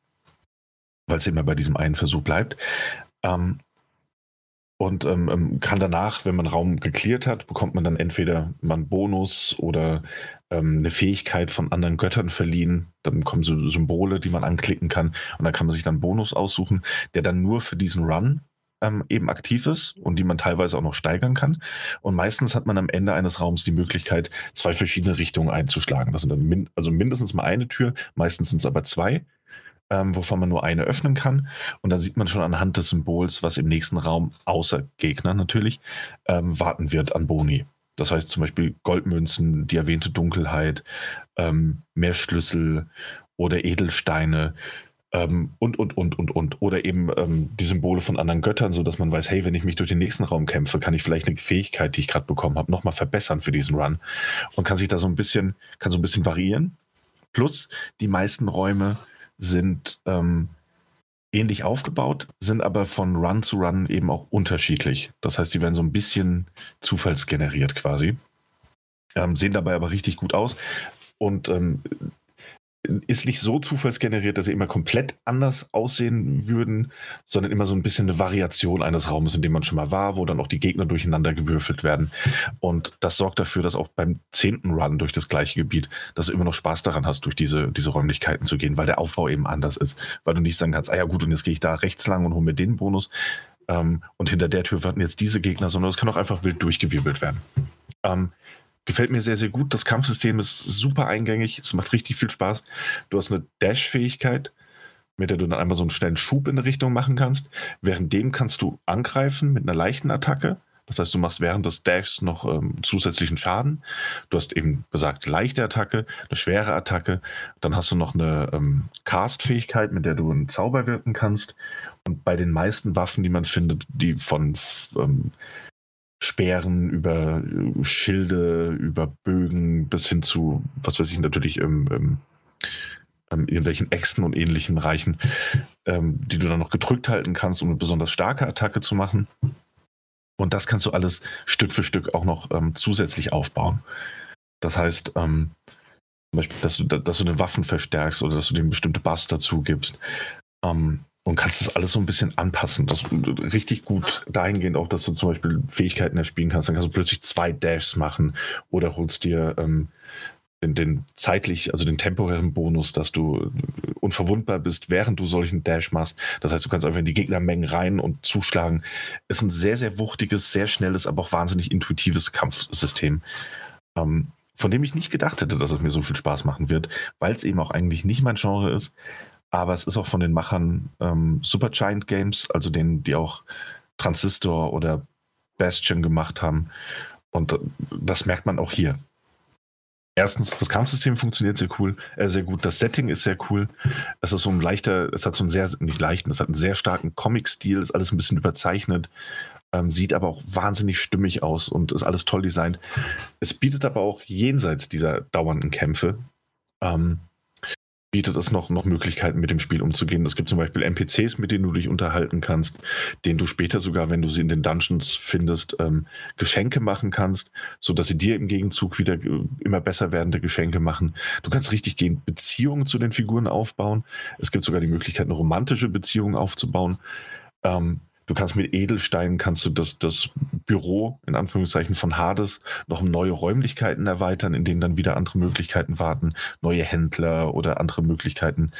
weil es immer bei diesem einen Versuch bleibt. Ähm, und ähm, ähm, kann danach, wenn man Raum geklärt hat, bekommt man dann entweder mal einen Bonus oder ähm, eine Fähigkeit von anderen Göttern verliehen. Dann kommen so Symbole, die man anklicken kann. Und dann kann man sich dann einen Bonus aussuchen, der dann nur für diesen Run ähm, eben aktiv ist und die man teilweise auch noch steigern kann. Und meistens hat man am Ende eines Raums die Möglichkeit, zwei verschiedene Richtungen einzuschlagen. Das sind min also mindestens mal eine Tür, meistens sind es aber zwei ähm, wovon man nur eine öffnen kann. Und dann sieht man schon anhand des Symbols, was im nächsten Raum, außer Gegner natürlich, ähm, warten wird an Boni. Das heißt zum Beispiel Goldmünzen, die erwähnte Dunkelheit, ähm, mehr Schlüssel oder Edelsteine ähm, und, und, und, und, und. Oder eben ähm, die Symbole von anderen Göttern, sodass man weiß, hey, wenn ich mich durch den nächsten Raum kämpfe, kann ich vielleicht eine Fähigkeit, die ich gerade bekommen habe, nochmal verbessern für diesen Run. Und kann sich da so ein bisschen, kann so ein bisschen variieren. Plus die meisten Räume sind ähm, ähnlich aufgebaut, sind aber von Run zu Run eben auch unterschiedlich. Das heißt, sie werden so ein bisschen zufallsgeneriert quasi. Ähm, sehen dabei aber richtig gut aus. Und ähm, ist nicht so zufallsgeneriert, dass sie immer komplett anders aussehen würden, sondern immer so ein bisschen eine Variation eines Raumes, in dem man schon mal war, wo dann auch die Gegner durcheinander gewürfelt werden. Und das sorgt dafür, dass auch beim zehnten Run durch das gleiche Gebiet, dass du immer noch Spaß daran hast, durch diese, diese Räumlichkeiten zu gehen, weil der Aufbau eben anders ist. Weil du nicht sagen kannst, ah ja gut, und jetzt gehe ich da rechts lang und hole mir den Bonus. Ähm, und hinter der Tür warten jetzt diese Gegner, sondern es kann auch einfach wild durchgewirbelt werden. Ähm, Gefällt mir sehr, sehr gut. Das Kampfsystem ist super eingängig. Es macht richtig viel Spaß. Du hast eine Dash-Fähigkeit, mit der du dann einmal so einen schnellen Schub in eine Richtung machen kannst. Währenddem kannst du angreifen mit einer leichten Attacke. Das heißt, du machst während des Dashs noch ähm, zusätzlichen Schaden. Du hast eben gesagt, leichte Attacke, eine schwere Attacke. Dann hast du noch eine ähm, Cast-Fähigkeit, mit der du einen Zauber wirken kannst. Und bei den meisten Waffen, die man findet, die von ähm, Speeren, über äh, Schilde, über Bögen bis hin zu, was weiß ich, natürlich ähm, ähm, ähm, irgendwelchen Äxten und ähnlichen Reichen, ähm, die du dann noch gedrückt halten kannst, um eine besonders starke Attacke zu machen. Und das kannst du alles Stück für Stück auch noch ähm, zusätzlich aufbauen. Das heißt, zum Beispiel, dass du, dass du den Waffen verstärkst oder dass du dem bestimmte Buffs dazu gibst. Ähm, und kannst das alles so ein bisschen anpassen. Das richtig gut dahingehend auch, dass du zum Beispiel Fähigkeiten erspielen kannst. Dann kannst du plötzlich zwei Dashs machen oder holst dir ähm, den, den, zeitlich, also den temporären Bonus, dass du unverwundbar bist, während du solchen Dash machst. Das heißt, du kannst einfach in die Gegnermengen rein und zuschlagen. Ist ein sehr, sehr wuchtiges, sehr schnelles, aber auch wahnsinnig intuitives Kampfsystem. Ähm, von dem ich nicht gedacht hätte, dass es mir so viel Spaß machen wird, weil es eben auch eigentlich nicht mein Genre ist. Aber es ist auch von den Machern ähm, Supergiant Games, also denen, die auch Transistor oder Bastion gemacht haben. Und äh, das merkt man auch hier. Erstens, das Kampfsystem funktioniert sehr cool, äh, sehr gut. Das Setting ist sehr cool. Es ist so ein leichter, es hat so einen sehr, nicht leichten, es hat einen sehr starken Comic-Stil, ist alles ein bisschen überzeichnet, ähm, sieht aber auch wahnsinnig stimmig aus und ist alles toll designt. Es bietet aber auch jenseits dieser dauernden Kämpfe ähm, bietet es noch, noch Möglichkeiten, mit dem Spiel umzugehen. Es gibt zum Beispiel NPCs, mit denen du dich unterhalten kannst, denen du später sogar, wenn du sie in den Dungeons findest, ähm, Geschenke machen kannst, sodass sie dir im Gegenzug wieder äh, immer besser werdende Geschenke machen. Du kannst richtig gehen Beziehungen zu den Figuren aufbauen. Es gibt sogar die Möglichkeit, eine romantische Beziehung aufzubauen. Ähm, Du kannst mit Edelsteinen kannst du das, das Büro in Anführungszeichen von Hades noch um neue Räumlichkeiten erweitern, in denen dann wieder andere Möglichkeiten warten, neue Händler oder andere Möglichkeiten,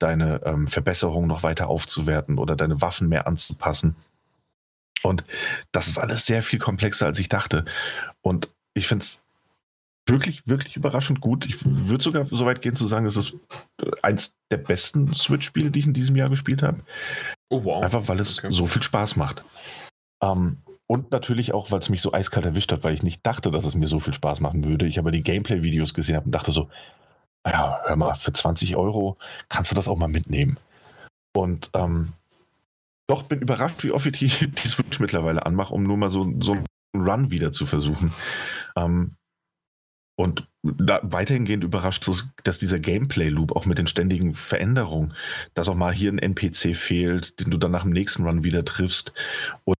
deine ähm, Verbesserungen noch weiter aufzuwerten oder deine Waffen mehr anzupassen. Und das ist alles sehr viel komplexer, als ich dachte. Und ich finde es wirklich, wirklich überraschend gut. Ich würde sogar so weit gehen zu sagen, es ist eins der besten Switch-Spiele, die ich in diesem Jahr gespielt habe. Oh, wow. Einfach weil es okay. so viel Spaß macht. Ähm, und natürlich auch, weil es mich so eiskalt erwischt hat, weil ich nicht dachte, dass es mir so viel Spaß machen würde. Ich aber die Gameplay-Videos gesehen habe und dachte so, naja, hör mal, für 20 Euro kannst du das auch mal mitnehmen. Und ähm, doch bin überrascht, wie oft ich die, die Switch mittlerweile anmache, um nur mal so, so einen Run wieder zu versuchen. Ähm, und da weiterhingehend überrascht, dass dieser Gameplay-Loop auch mit den ständigen Veränderungen, dass auch mal hier ein NPC fehlt, den du dann nach dem nächsten Run wieder triffst und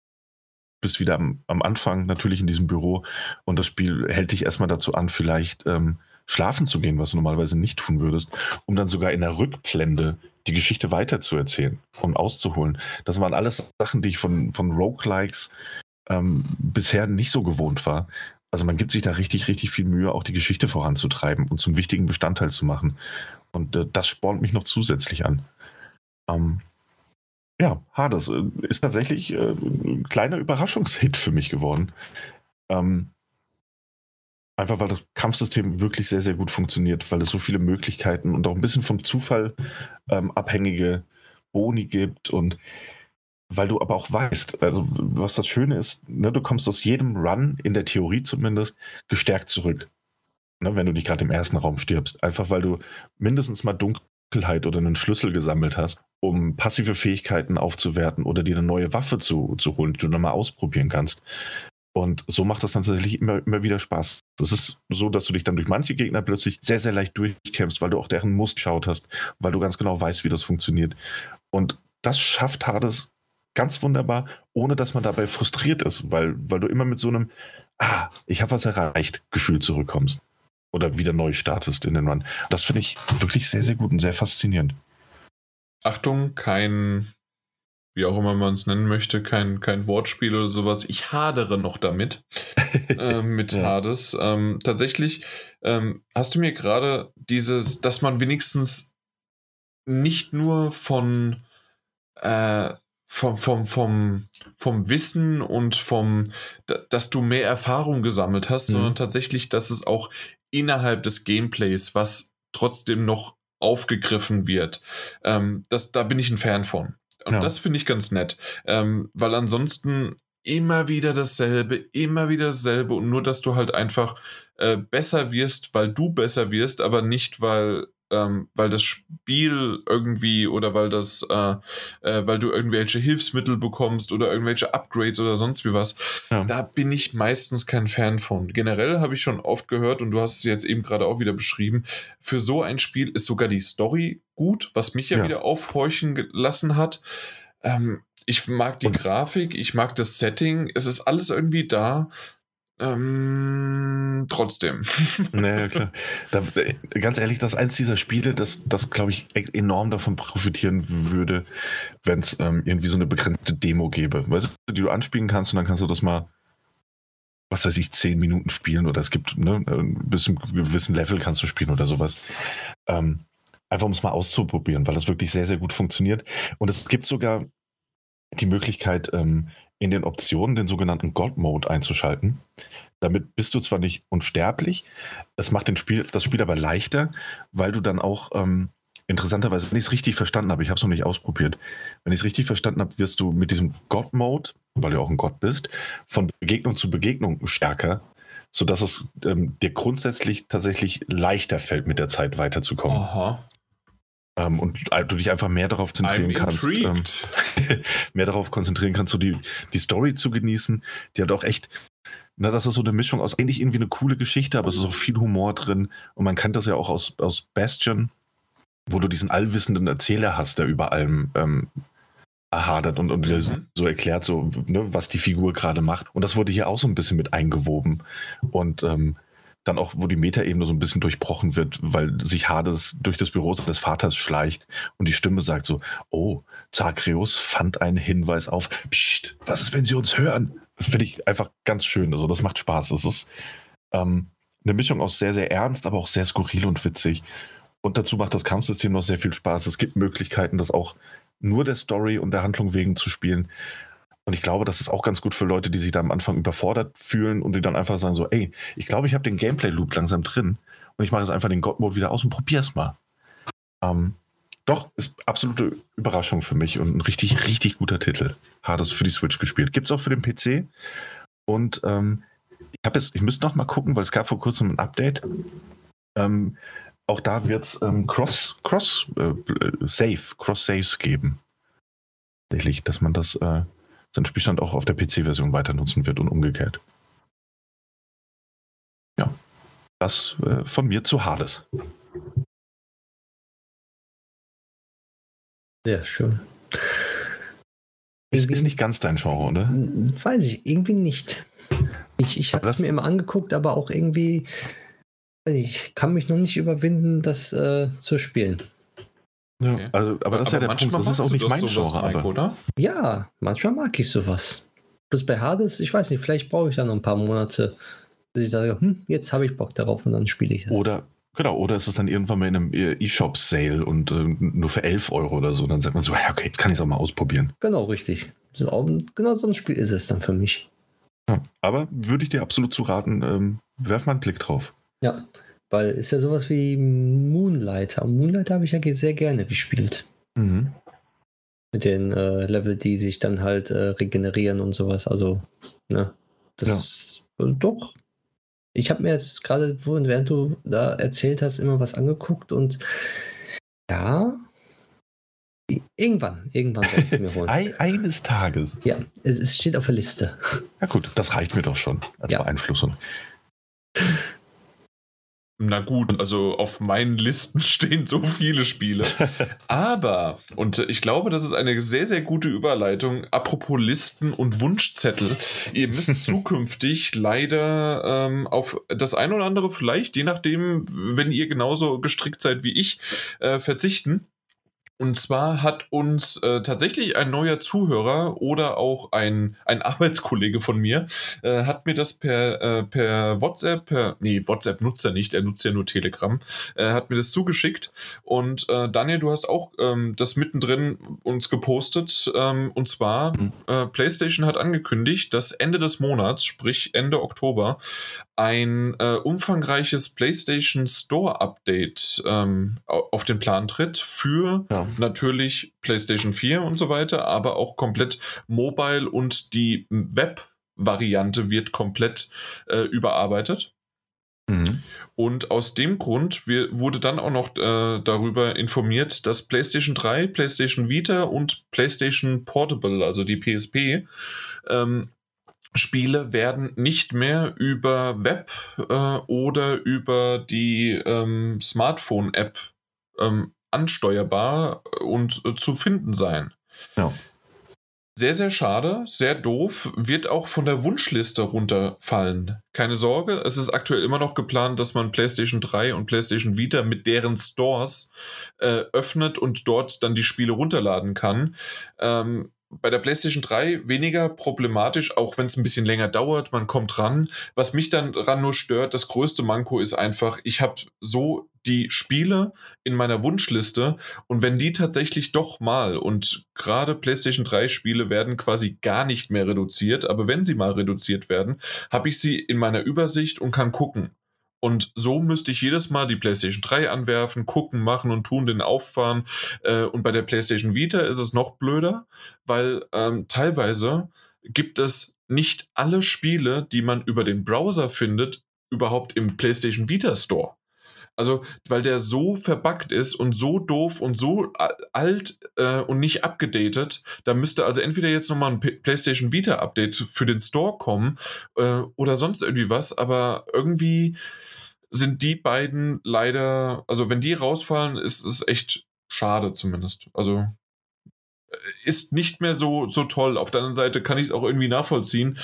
bist wieder am, am Anfang natürlich in diesem Büro und das Spiel hält dich erstmal dazu an, vielleicht ähm, schlafen zu gehen, was du normalerweise nicht tun würdest, um dann sogar in der Rückblende die Geschichte weiterzuerzählen und auszuholen. Das waren alles Sachen, die ich von, von Roguelikes ähm, bisher nicht so gewohnt war. Also man gibt sich da richtig, richtig viel Mühe, auch die Geschichte voranzutreiben und zum wichtigen Bestandteil zu machen. Und äh, das spornt mich noch zusätzlich an. Ähm, ja, Hades äh, ist tatsächlich äh, ein kleiner Überraschungshit für mich geworden. Ähm, einfach weil das Kampfsystem wirklich sehr, sehr gut funktioniert, weil es so viele Möglichkeiten und auch ein bisschen vom Zufall ähm, abhängige Boni gibt und weil du aber auch weißt, also was das Schöne ist, ne, du kommst aus jedem Run, in der Theorie zumindest, gestärkt zurück. Ne, wenn du nicht gerade im ersten Raum stirbst. Einfach weil du mindestens mal Dunkelheit oder einen Schlüssel gesammelt hast, um passive Fähigkeiten aufzuwerten oder dir eine neue Waffe zu, zu holen, die du nochmal ausprobieren kannst. Und so macht das dann tatsächlich immer, immer wieder Spaß. Es ist so, dass du dich dann durch manche Gegner plötzlich sehr, sehr leicht durchkämpfst, weil du auch deren Muster geschaut hast, weil du ganz genau weißt, wie das funktioniert. Und das schafft Hades ganz wunderbar, ohne dass man dabei frustriert ist, weil, weil du immer mit so einem, ah, ich habe was erreicht, Gefühl zurückkommst. Oder wieder neu startest in den Run. Das finde ich wirklich sehr, sehr gut und sehr faszinierend.
Achtung, kein, wie auch immer man es nennen möchte, kein, kein Wortspiel oder sowas. Ich hadere noch damit, äh, mit ja. Hades. Ähm, tatsächlich ähm, hast du mir gerade dieses, dass man wenigstens nicht nur von äh, vom, vom, vom, vom Wissen und vom, dass du mehr Erfahrung gesammelt hast, mhm. sondern tatsächlich, dass es auch innerhalb des Gameplays was trotzdem noch aufgegriffen wird. Ähm, das, da bin ich ein Fan von. Und ja. das finde ich ganz nett, ähm, weil ansonsten immer wieder dasselbe, immer wieder dasselbe und nur, dass du halt einfach äh, besser wirst, weil du besser wirst, aber nicht, weil ähm, weil das Spiel irgendwie oder weil das, äh, äh, weil du irgendwelche Hilfsmittel bekommst oder irgendwelche Upgrades oder sonst wie was. Ja. Da bin ich meistens kein Fan von. Generell habe ich schon oft gehört und du hast es jetzt eben gerade auch wieder beschrieben, für so ein Spiel ist sogar die Story gut, was mich ja, ja. wieder aufhorchen gelassen hat. Ähm, ich mag die und Grafik, ich mag das Setting, es ist alles irgendwie da. Ähm, trotzdem.
Naja, klar. Da, ganz ehrlich, das ist eins dieser Spiele, das, das glaube ich, e-, enorm davon profitieren würde, wenn es ähm, irgendwie so eine begrenzte Demo gäbe. Weißt du, die du anspielen kannst und dann kannst du das mal, was weiß ich, zehn Minuten spielen oder es gibt, ne, bis zu einem gewissen Level kannst du spielen oder sowas. Ähm, einfach um es mal auszuprobieren, weil das wirklich sehr, sehr gut funktioniert. Und es gibt sogar die Möglichkeit, ähm, in den Optionen den sogenannten God Mode einzuschalten. Damit bist du zwar nicht unsterblich, es macht den Spiel, das Spiel aber leichter, weil du dann auch ähm, interessanterweise, wenn ich es richtig verstanden habe, ich habe es noch nicht ausprobiert, wenn ich es richtig verstanden habe, wirst du mit diesem God Mode, weil du auch ein Gott bist, von Begegnung zu Begegnung stärker, sodass es ähm, dir grundsätzlich tatsächlich leichter fällt, mit der Zeit weiterzukommen. Aha. Ähm, und du dich einfach mehr darauf konzentrieren kannst. Ähm, mehr darauf konzentrieren kannst, so die, die Story zu genießen. Die hat auch echt, na, das ist so eine Mischung aus eigentlich irgendwie eine coole Geschichte, aber es ist auch viel Humor drin. Und man kennt das ja auch aus, aus Bastion, wo du diesen allwissenden Erzähler hast, der über allem ähm, erhadert und, und mhm. so erklärt, so, ne, was die Figur gerade macht. Und das wurde hier auch so ein bisschen mit eingewoben. Und ähm, dann auch, wo die Metaebene so ein bisschen durchbrochen wird, weil sich Hades durch das Büro seines Vaters schleicht und die Stimme sagt so, oh, Zagreus fand einen Hinweis auf, Psst, was ist, wenn sie uns hören? Das finde ich einfach ganz schön, also das macht Spaß. Es ist ähm, eine Mischung aus sehr, sehr ernst, aber auch sehr skurril und witzig. Und dazu macht das Kampfsystem noch sehr viel Spaß. Es gibt Möglichkeiten, das auch nur der Story und der Handlung wegen zu spielen. Und ich glaube, das ist auch ganz gut für Leute, die sich da am Anfang überfordert fühlen und die dann einfach sagen so, ey, ich glaube, ich habe den Gameplay-Loop langsam drin und ich mache jetzt einfach den God-Mode wieder aus und probier's mal. Ähm, doch, ist absolute Überraschung für mich und ein richtig, richtig guter Titel. Hades für die Switch gespielt. Gibt's auch für den PC. Und ähm, ich habe jetzt, ich müsste noch mal gucken, weil es gab vor kurzem ein Update. Ähm, auch da wird es ähm, Cross, Cross äh, Save, Cross Saves geben. tatsächlich, dass man das, äh, seinen Spielstand auch auf der PC-Version weiter nutzen wird und umgekehrt. Ja, das äh, von mir zu Hades.
Sehr schön.
Es ist nicht ganz dein Genre, oder?
Weiß ich, irgendwie nicht. Ich, ich habe es mir immer angeguckt, aber auch irgendwie, ich kann mich noch nicht überwinden, das äh, zu spielen.
Ja, okay. also, aber das aber ist ja der Punkt, das ist auch nicht mein Genre,
Mike, oder?
Ja, manchmal mag ich sowas. Bloß bei Hades, ich weiß nicht, vielleicht brauche ich da noch ein paar Monate, bis ich sage, hm, jetzt habe ich Bock darauf und dann spiele ich es.
Oder Genau, oder ist es dann irgendwann mal in einem E-Shop-Sale und äh, nur für 11 Euro oder so. Dann sagt man so, ja, okay, jetzt kann ich es auch mal ausprobieren.
Genau, richtig. So, genau so ein Spiel ist es dann für mich.
Ja, aber würde ich dir absolut zu raten, ähm, werf mal einen Blick drauf.
Ja, weil ist ja sowas wie Moonlighter. Und Moonlighter habe ich ja sehr gerne gespielt.
Mhm.
Mit den äh, Level, die sich dann halt äh, regenerieren und sowas. Also, ne? Das ja. doch ich habe mir jetzt gerade, während du da erzählt hast, immer was angeguckt und ja, irgendwann, irgendwann werde ich es mir holen.
Eines Tages.
Ja, es, es, steht auf der Liste.
Ja gut, das reicht mir doch schon als ja. Beeinflussung.
Na gut, also auf meinen Listen stehen so viele Spiele. Aber, und ich glaube, das ist eine sehr, sehr gute Überleitung, apropos Listen und Wunschzettel. Ihr müsst zukünftig leider ähm, auf das ein oder andere vielleicht, je nachdem, wenn ihr genauso gestrickt seid wie ich, äh, verzichten. Und zwar hat uns äh, tatsächlich ein neuer Zuhörer oder auch ein, ein Arbeitskollege von mir, äh, hat mir das per, äh, per WhatsApp, per, nee, WhatsApp nutzt er nicht, er nutzt ja nur Telegram, äh, hat mir das zugeschickt. Und äh, Daniel, du hast auch ähm, das mittendrin uns gepostet. Ähm, und zwar, mhm. Äh, PlayStation hat angekündigt, dass Ende des Monats, sprich Ende Oktober, ein umfangreiches PlayStation Store Update ähm, auf den Plan tritt für ja. Natürlich PlayStation 4 und so weiter, aber auch komplett mobile und die Web-Variante wird komplett äh, überarbeitet.
Mhm.
Und aus dem Grund wurde dann auch noch äh, darüber informiert, dass PlayStation 3, PlayStation Vita und PlayStation Portable, also die PSP, ähm, Spiele werden nicht mehr über Web äh, oder über die ähm, Smartphone-App ähm, ansteuerbar und äh, zu finden sein.
Ja.
Sehr, sehr schade, sehr doof, wird auch von der Wunschliste runterfallen. Keine Sorge, es ist aktuell immer noch geplant, dass man PlayStation 3 und PlayStation Vita mit deren Stores äh, öffnet und dort dann die Spiele runterladen kann. Ähm, bei der PlayStation 3 weniger problematisch, auch wenn es ein bisschen länger dauert, man kommt ran. Was mich dann ran nur stört, das größte Manko ist einfach, ich habe so die Spiele in meiner Wunschliste und wenn die tatsächlich doch mal und gerade PlayStation 3 Spiele werden quasi gar nicht mehr reduziert, aber wenn sie mal reduziert werden, habe ich sie in meiner Übersicht und kann gucken. Und so müsste ich jedes Mal die PlayStation 3 anwerfen, gucken, machen und tun, den auffahren. Äh, und bei der PlayStation Vita ist es noch blöder, weil ähm, teilweise gibt es nicht alle Spiele, die man über den Browser findet, überhaupt im PlayStation Vita Store. Also, weil der so verbuggt ist und so doof und so alt äh, und nicht abgedatet, da müsste also entweder jetzt nochmal ein P PlayStation Vita Update für den Store kommen äh, oder sonst irgendwie was, aber irgendwie sind die beiden leider, also wenn die rausfallen, ist es echt schade zumindest. Also äh, ist nicht mehr so, so toll. Auf der anderen Seite kann ich es auch irgendwie nachvollziehen.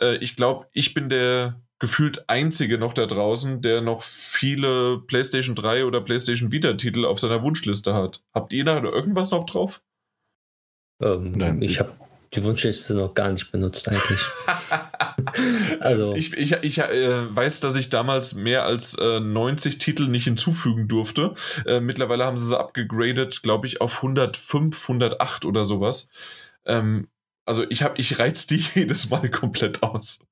Äh, ich glaube, ich bin der gefühlt einzige noch da draußen, der noch viele PlayStation 3 oder PlayStation Vita Titel auf seiner Wunschliste hat. Habt ihr da irgendwas noch drauf?
Ähm, Nein, ich habe die Wunschliste noch gar nicht benutzt eigentlich.
also. Ich, ich, ich äh, weiß, dass ich damals mehr als äh, 90 Titel nicht hinzufügen durfte. Äh, mittlerweile haben sie sie abgegradet, glaube ich, auf 105, 108 oder sowas. Ähm, also ich ich reiz die jedes Mal komplett aus.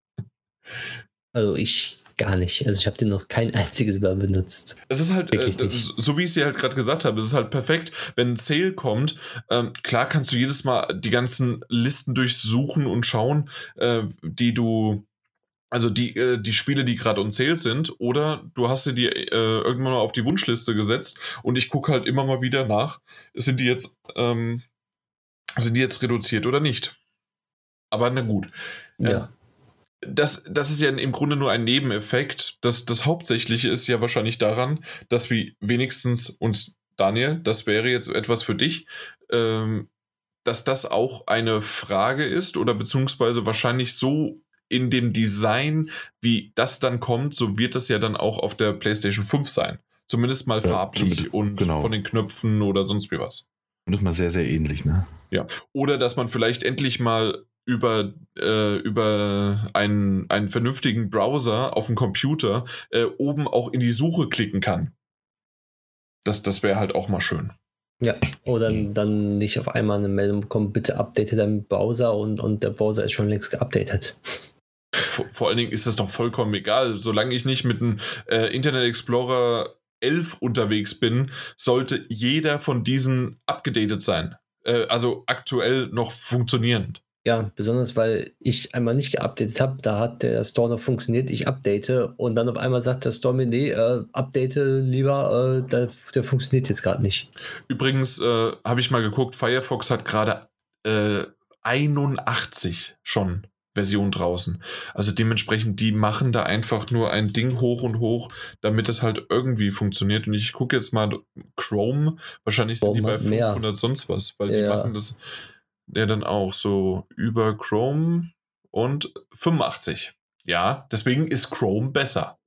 Also ich gar nicht. Also ich habe den noch kein einziges Mal benutzt.
Es ist halt, äh, so wie ich es dir halt gerade gesagt habe, es ist halt perfekt, wenn ein Sale kommt. Ähm, klar kannst du jedes Mal die ganzen Listen durchsuchen und schauen, äh, die du also die, äh, die Spiele, die gerade on sale sind, oder du hast dir die äh, irgendwann mal auf die Wunschliste gesetzt und ich gucke halt immer mal wieder nach. Sind die jetzt ähm, Sind die jetzt reduziert oder nicht? Aber na gut.
Ja.
Das, das ist ja im Grunde nur ein Nebeneffekt. Das, das Hauptsächliche ist ja wahrscheinlich daran, dass wir wenigstens uns, Daniel, das wäre jetzt etwas für dich, ähm, dass das auch eine Frage ist oder beziehungsweise wahrscheinlich so in dem Design, wie das dann kommt, so wird das ja dann auch auf der PlayStation 5 sein. Zumindest mal
Ja,
farblich
zumindest-
und
genau.
von den Knöpfen oder sonst wie was.
Und das ist mal sehr, sehr ähnlich, ne?
Ja. Oder dass man vielleicht endlich mal über, äh, über einen, einen vernünftigen Browser auf dem Computer äh, oben auch in die Suche klicken kann. Das, das wäre halt auch mal schön.
Ja, oder dann nicht auf einmal eine Meldung bekommen, bitte update deinen Browser und, und der Browser ist schon längst geupdatet.
Vor, vor allen Dingen ist das doch vollkommen egal. Solange ich nicht mit einem äh, Internet Explorer 11 unterwegs bin, sollte jeder von diesen abgedatet sein. Äh, also aktuell noch funktionierend.
Ja, besonders weil ich einmal nicht geupdatet habe, da hat der Store noch funktioniert, ich update und dann auf einmal sagt der Store mir, nee, äh, update lieber, äh, der, der funktioniert jetzt gerade nicht.
Übrigens äh, habe ich mal geguckt, Firefox hat gerade äh, 81 schon Version draußen. Also dementsprechend, die machen da einfach nur ein Ding hoch und hoch, damit das halt irgendwie funktioniert. Und ich gucke jetzt mal Chrome, wahrscheinlich sind die
Chrome
bei
hat mehr.
500 sonst was, weil die
Ja.
machen das ja dann auch so über Chrome und 85. Ja, deswegen ist Chrome besser.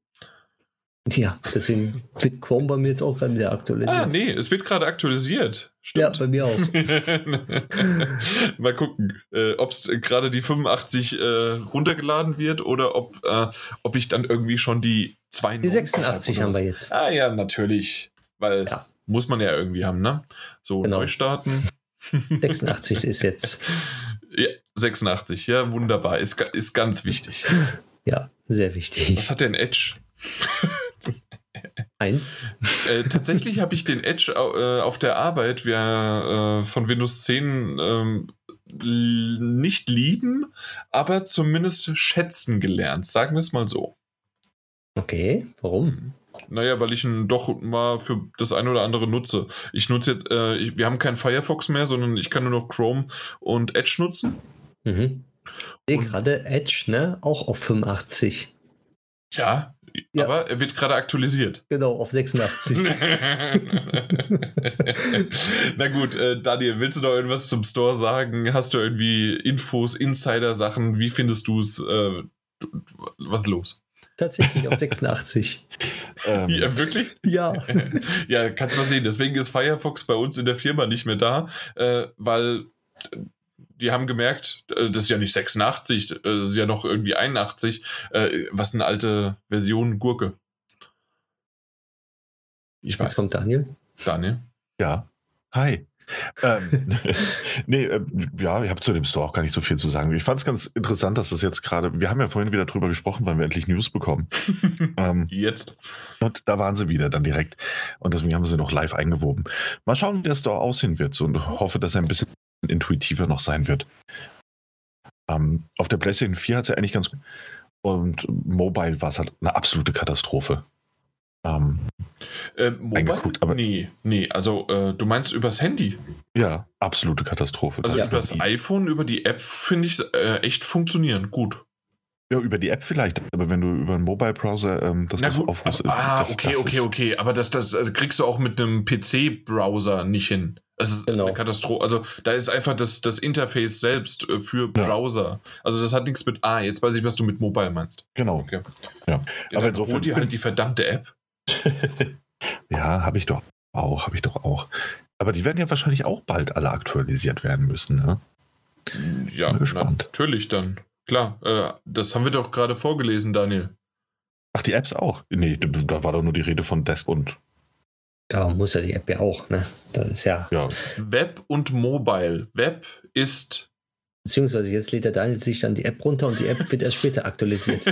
Ja, deswegen wird Chrome bei mir jetzt auch gerade wieder aktualisiert.
Ah, nee, es wird gerade aktualisiert.
Ja,
Stimmt.
bei mir auch.
Mal gucken, äh, ob es gerade die 85 äh, runtergeladen wird oder ob, äh, ob ich dann irgendwie schon die 92
Die 86
hab
haben wir jetzt.
Ah ja, natürlich. Weil
Ja.
muss man ja irgendwie haben, ne? So,
Genau.
neu starten.
86 ist jetzt.
Ja, 86, ja, wunderbar. Ist, ist ganz wichtig.
Ja, sehr wichtig.
Was hat denn Edge?
Eins.
Äh, tatsächlich habe ich den Edge äh, auf der Arbeit wir, äh, von Windows 10 ähm, nicht lieben, aber zumindest schätzen gelernt. Sagen wir es mal so.
Okay, warum?
Naja, weil ich ihn doch mal für das eine oder andere nutze. Ich nutze jetzt, äh, ich, wir haben keinen Firefox mehr, sondern ich kann nur noch Chrome und Edge nutzen.
Mhm.
Und-
gerade Edge, ne? Auch auf 85.
Ja,
Ja.
aber er wird gerade aktualisiert.
Genau, auf 86.
Na gut, äh, Daniel, willst du noch irgendwas zum Store sagen? Hast du irgendwie Infos, Insider-Sachen? Wie findest du es? Äh, was ist los?
Tatsächlich auf 86.
Ähm,
Ja, wirklich?
Ja.
ja, kannst du mal sehen. Deswegen ist Firefox bei uns in der Firma nicht mehr da, äh, weil äh, die haben gemerkt, äh, das ist ja nicht 86, äh, das ist ja noch irgendwie 81. Äh, was eine alte Version Gurke. Ich
Jetzt
weiß,
kommt Daniel.
Daniel.
Ja. Hi. Ähm, nee, äh, ja, ich habe zu dem Store auch gar nicht so viel zu sagen. Ich fand es ganz interessant, dass das jetzt gerade, wir haben ja vorhin wieder drüber gesprochen, weil wir endlich News bekommen. ähm,
Jetzt.
und da waren sie wieder dann direkt. Und deswegen haben sie noch live eingewoben. Mal schauen, wie der Store aussehen wird. So, und hoffe, dass er ein bisschen intuitiver noch sein wird. Ähm, auf der PlayStation 4 hat es ja eigentlich ganz gut. Und Mobile war es halt eine absolute Katastrophe. Ähm,
Äh, Mobile?
Eingeguckt, aber-
nee, nee, also äh, du meinst übers Handy.
ja, absolute Katastrophe.
Also
Ja.
übers iPhone, über die App finde ich äh, echt funktionieren. Gut.
Ja, über die App vielleicht, aber wenn du über einen Mobile-Browser ähm, das
gut.
aufrüstest.
ah,
das,
okay,
das
okay,
ist-
okay. Aber das, das äh, kriegst du auch mit einem PC-Browser nicht hin. Das ist
Genau.
eine Katastrophe. Also da ist einfach das, das Interface selbst äh, für
Ja.
Browser. Also das hat nichts mit. Ah, jetzt weiß ich, was du mit Mobile meinst.
Genau.
Okay.
Ja.
Ja,
Aber insofern-
hol dir halt die verdammte App.
Ja, habe ich doch auch, habe ich doch auch. Aber die werden ja wahrscheinlich auch bald alle aktualisiert werden müssen. Ne?
Ja,
Bin gespannt.
natürlich dann. Klar, äh, das haben wir doch gerade vorgelesen, Daniel.
Ach, die Apps auch? Nee, da war doch nur die Rede von Desk und.
Ja, muss ja die App ja auch, ne? Das ist ja.
Ja,
Web und Mobile. Web ist
Beziehungsweise jetzt lädt der Daniel sich dann die App runter und die App wird erst später aktualisiert.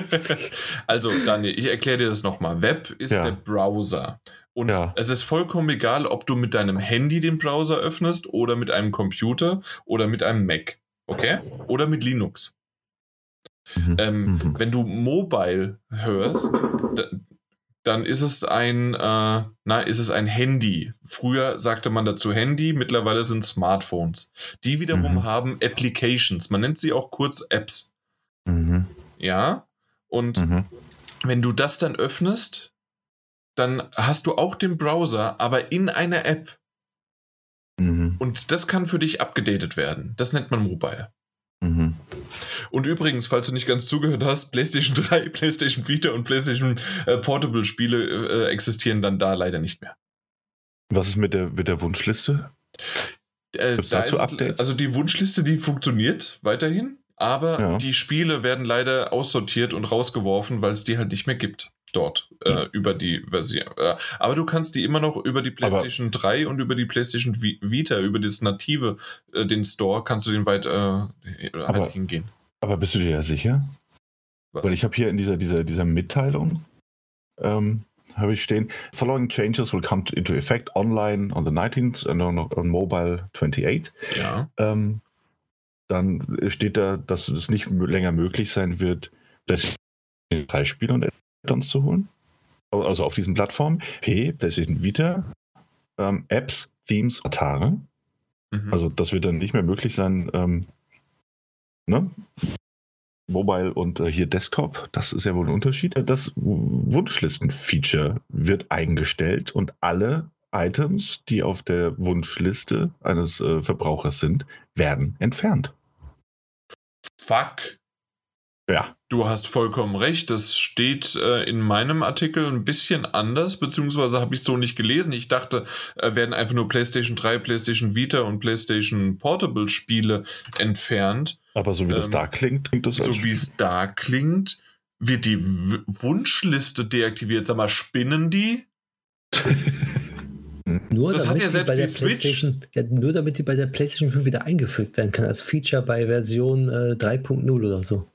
also, Daniel, ich erkläre dir das nochmal. Web ist
Ja.
der Browser. Und
Ja.
es ist vollkommen egal, ob du mit deinem Handy den Browser öffnest oder mit einem Computer oder mit einem Mac. Okay? Oder mit Linux.
Mhm.
Ähm,
Mhm.
Wenn du Mobile hörst, da, dann ist es ein, äh, na, ist es ein Handy. Früher sagte man dazu Handy, mittlerweile sind Smartphones. Die wiederum
Mhm.
haben Applications. Man nennt sie auch kurz Apps.
Mhm.
Ja. Und
Mhm.
wenn du das dann öffnest, dann hast du auch den Browser, aber in einer App.
Mhm.
Und das kann für dich abgedatet werden. Das nennt man Mobile.
Mhm.
Und übrigens, falls du nicht ganz zugehört hast, PlayStation 3, PlayStation Vita und PlayStation äh, Portable Spiele äh, existieren dann da leider nicht mehr.
Was ist mit der, mit der Wunschliste?
Äh, da
dazu Updates?
Also die Wunschliste, die funktioniert weiterhin, aber
Ja.
die Spiele werden leider aussortiert und rausgeworfen, weil es die halt nicht mehr gibt dort äh, über die Version. Äh, aber du kannst die immer noch über die PlayStation 3 und über die PlayStation Vi- Vita, über das native, äh, den Store, kannst du den weit äh, halt
Aber-
hingehen.
Aber bist du dir da sicher?
Was?
Weil ich habe hier in dieser, dieser, dieser Mitteilung ähm, habe ich stehen, following changes will come into effect online on the 19th and on, on mobile 28.
ja.
Ähm, dann steht da, dass es nicht länger möglich sein wird, PlayStation 3 Spiele und Add-ons zu holen. Also auf diesen Plattformen. P, PlayStation Vita, ähm, Apps, Themes, Atare.
Mhm.
Also das wird dann nicht mehr möglich sein, ähm, ne? Mobile und äh, hier Desktop, das ist ja wohl ein Unterschied. Das Wunschlisten-Feature wird eingestellt und alle Items, die auf der Wunschliste eines äh, Verbrauchers sind, werden entfernt.
Fuck.
Ja.
Du hast vollkommen recht. Das steht äh, in meinem Artikel ein bisschen anders, beziehungsweise habe ich so nicht gelesen. Ich dachte, äh, werden einfach nur PlayStation 3, PlayStation Vita und PlayStation Portable Spiele entfernt.
Aber so wie das
Ähm,
da klingt, klingt das
So wie es da klingt, wird die W Wunschliste deaktiviert. Sag mal, spinnen die?
Nur
Das hat
damit
ja
die
selbst
bei
die
der
Switch.
PlayStation, ja, nur damit die bei der PlayStation 5 wieder eingefügt werden kann als Feature bei Version äh, 3.0 oder so.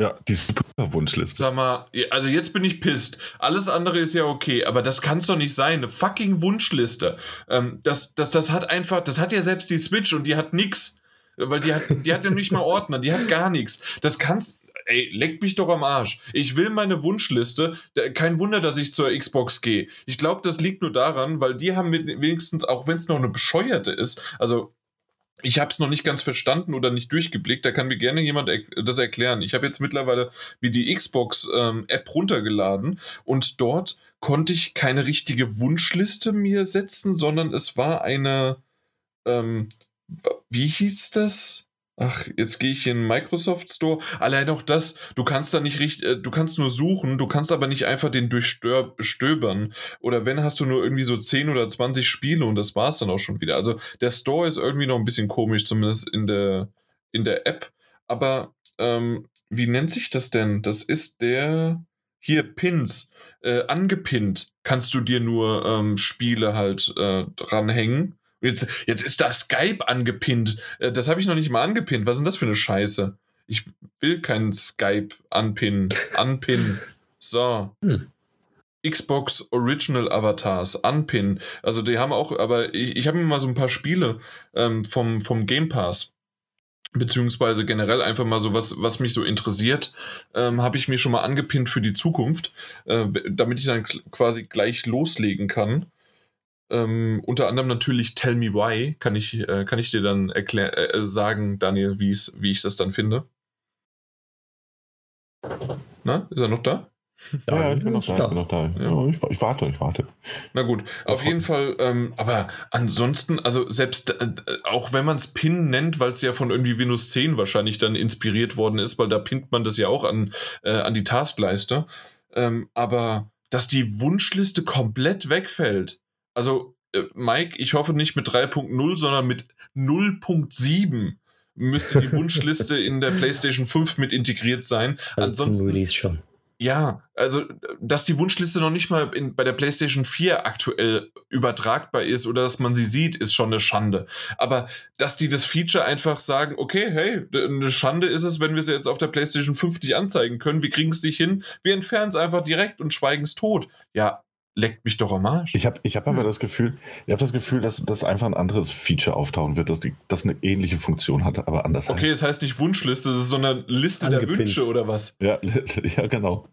Ja, die Super-Wunschliste.
Sag mal, also jetzt bin ich pisst. Alles andere ist ja okay, aber das kann's doch nicht sein. Eine fucking Wunschliste. Ähm, das, das, das hat einfach, das hat ja selbst die Switch und die hat nix. Weil die hat, die hat ja nicht mal Ordner, die hat gar nichts. Das kannst, ey, leck mich doch am Arsch. Ich will meine Wunschliste. Kein Wunder, dass ich zur Xbox gehe. Ich glaube, das liegt nur daran, weil die haben wenigstens, auch wenn es noch eine bescheuerte ist, also ich habe es noch nicht ganz verstanden oder nicht durchgeblickt. Da kann mir gerne jemand er das erklären. Ich habe jetzt mittlerweile wie die Xbox-App runtergeladen und dort konnte ich keine richtige Wunschliste mir setzen, sondern es war eine, ähm, wie hieß das? Ach, jetzt gehe ich in den Microsoft Store. Allein auch das, du kannst da nicht richtig, äh, du kannst nur suchen, du kannst aber nicht einfach den durchstöbern. Oder wenn, hast du nur irgendwie so 10 oder 20 Spiele und das war's dann auch schon wieder. Also der Store ist irgendwie noch ein bisschen komisch, zumindest in der, in der App. Aber ähm, wie nennt sich das denn? Das ist der hier Pins. Äh, angepinnt kannst du dir nur ähm, Spiele halt äh, dranhängen. Jetzt, jetzt ist da Skype angepinnt. Äh, das habe ich noch nicht mal angepinnt. Was ist denn das für eine Scheiße? Ich will kein Skype anpinnen. Anpinnen. So.
Hm.
Xbox Original Avatars anpinnen. Also die haben auch, aber ich, ich habe mir mal so ein paar Spiele ähm, vom, vom Game Pass beziehungsweise generell einfach mal so was, was mich so interessiert, ähm, habe ich mir schon mal angepinnt für die Zukunft, äh, damit ich dann quasi gleich loslegen kann. Ähm, unter anderem natürlich Tell Me Why, kann ich, äh, kann ich dir dann erklär, äh, sagen, Daniel, wie's, wie ich das dann finde. Na, ist er noch da?
Ja, ich bin noch
ist
da, ich bin noch da.
Ja.
Ja, ich, ich warte, ich warte.
Na gut, auf jeden Fall, ähm, aber ansonsten, also selbst äh, auch wenn man es Pin nennt, weil es ja von irgendwie Windows 10 wahrscheinlich dann inspiriert worden ist, weil da pinnt man das ja auch an, äh, an die Taskleiste, ähm, aber dass die Wunschliste komplett wegfällt, also äh, Mike, ich hoffe nicht mit 3.0, sondern mit 0.7 müsste die Wunschliste in der PlayStation 5 mit integriert sein.
Also
Ansonsten
Release schon.
ja, also, dass die Wunschliste noch nicht mal in, bei der PlayStation 4 aktuell übertragbar ist oder dass man sie sieht, ist schon eine Schande. Aber dass die das Feature einfach sagen, okay, hey, eine Schande ist es, wenn wir sie jetzt auf der PlayStation 5 nicht anzeigen können, wir kriegen es nicht hin, wir entfernen es einfach direkt und schweigen es tot. Ja, leckt mich doch am Arsch.
Ich habe ich hab aber das Gefühl, ich habe das Gefühl, dass, dass einfach ein anderes Feature auftauchen wird, dass die, das eine ähnliche Funktion hat, aber anders
okay,
heißt.
es heißt nicht Wunschliste, sondern Liste der
Angepinnt.
Wünsche oder was?
Ja, ja, genau.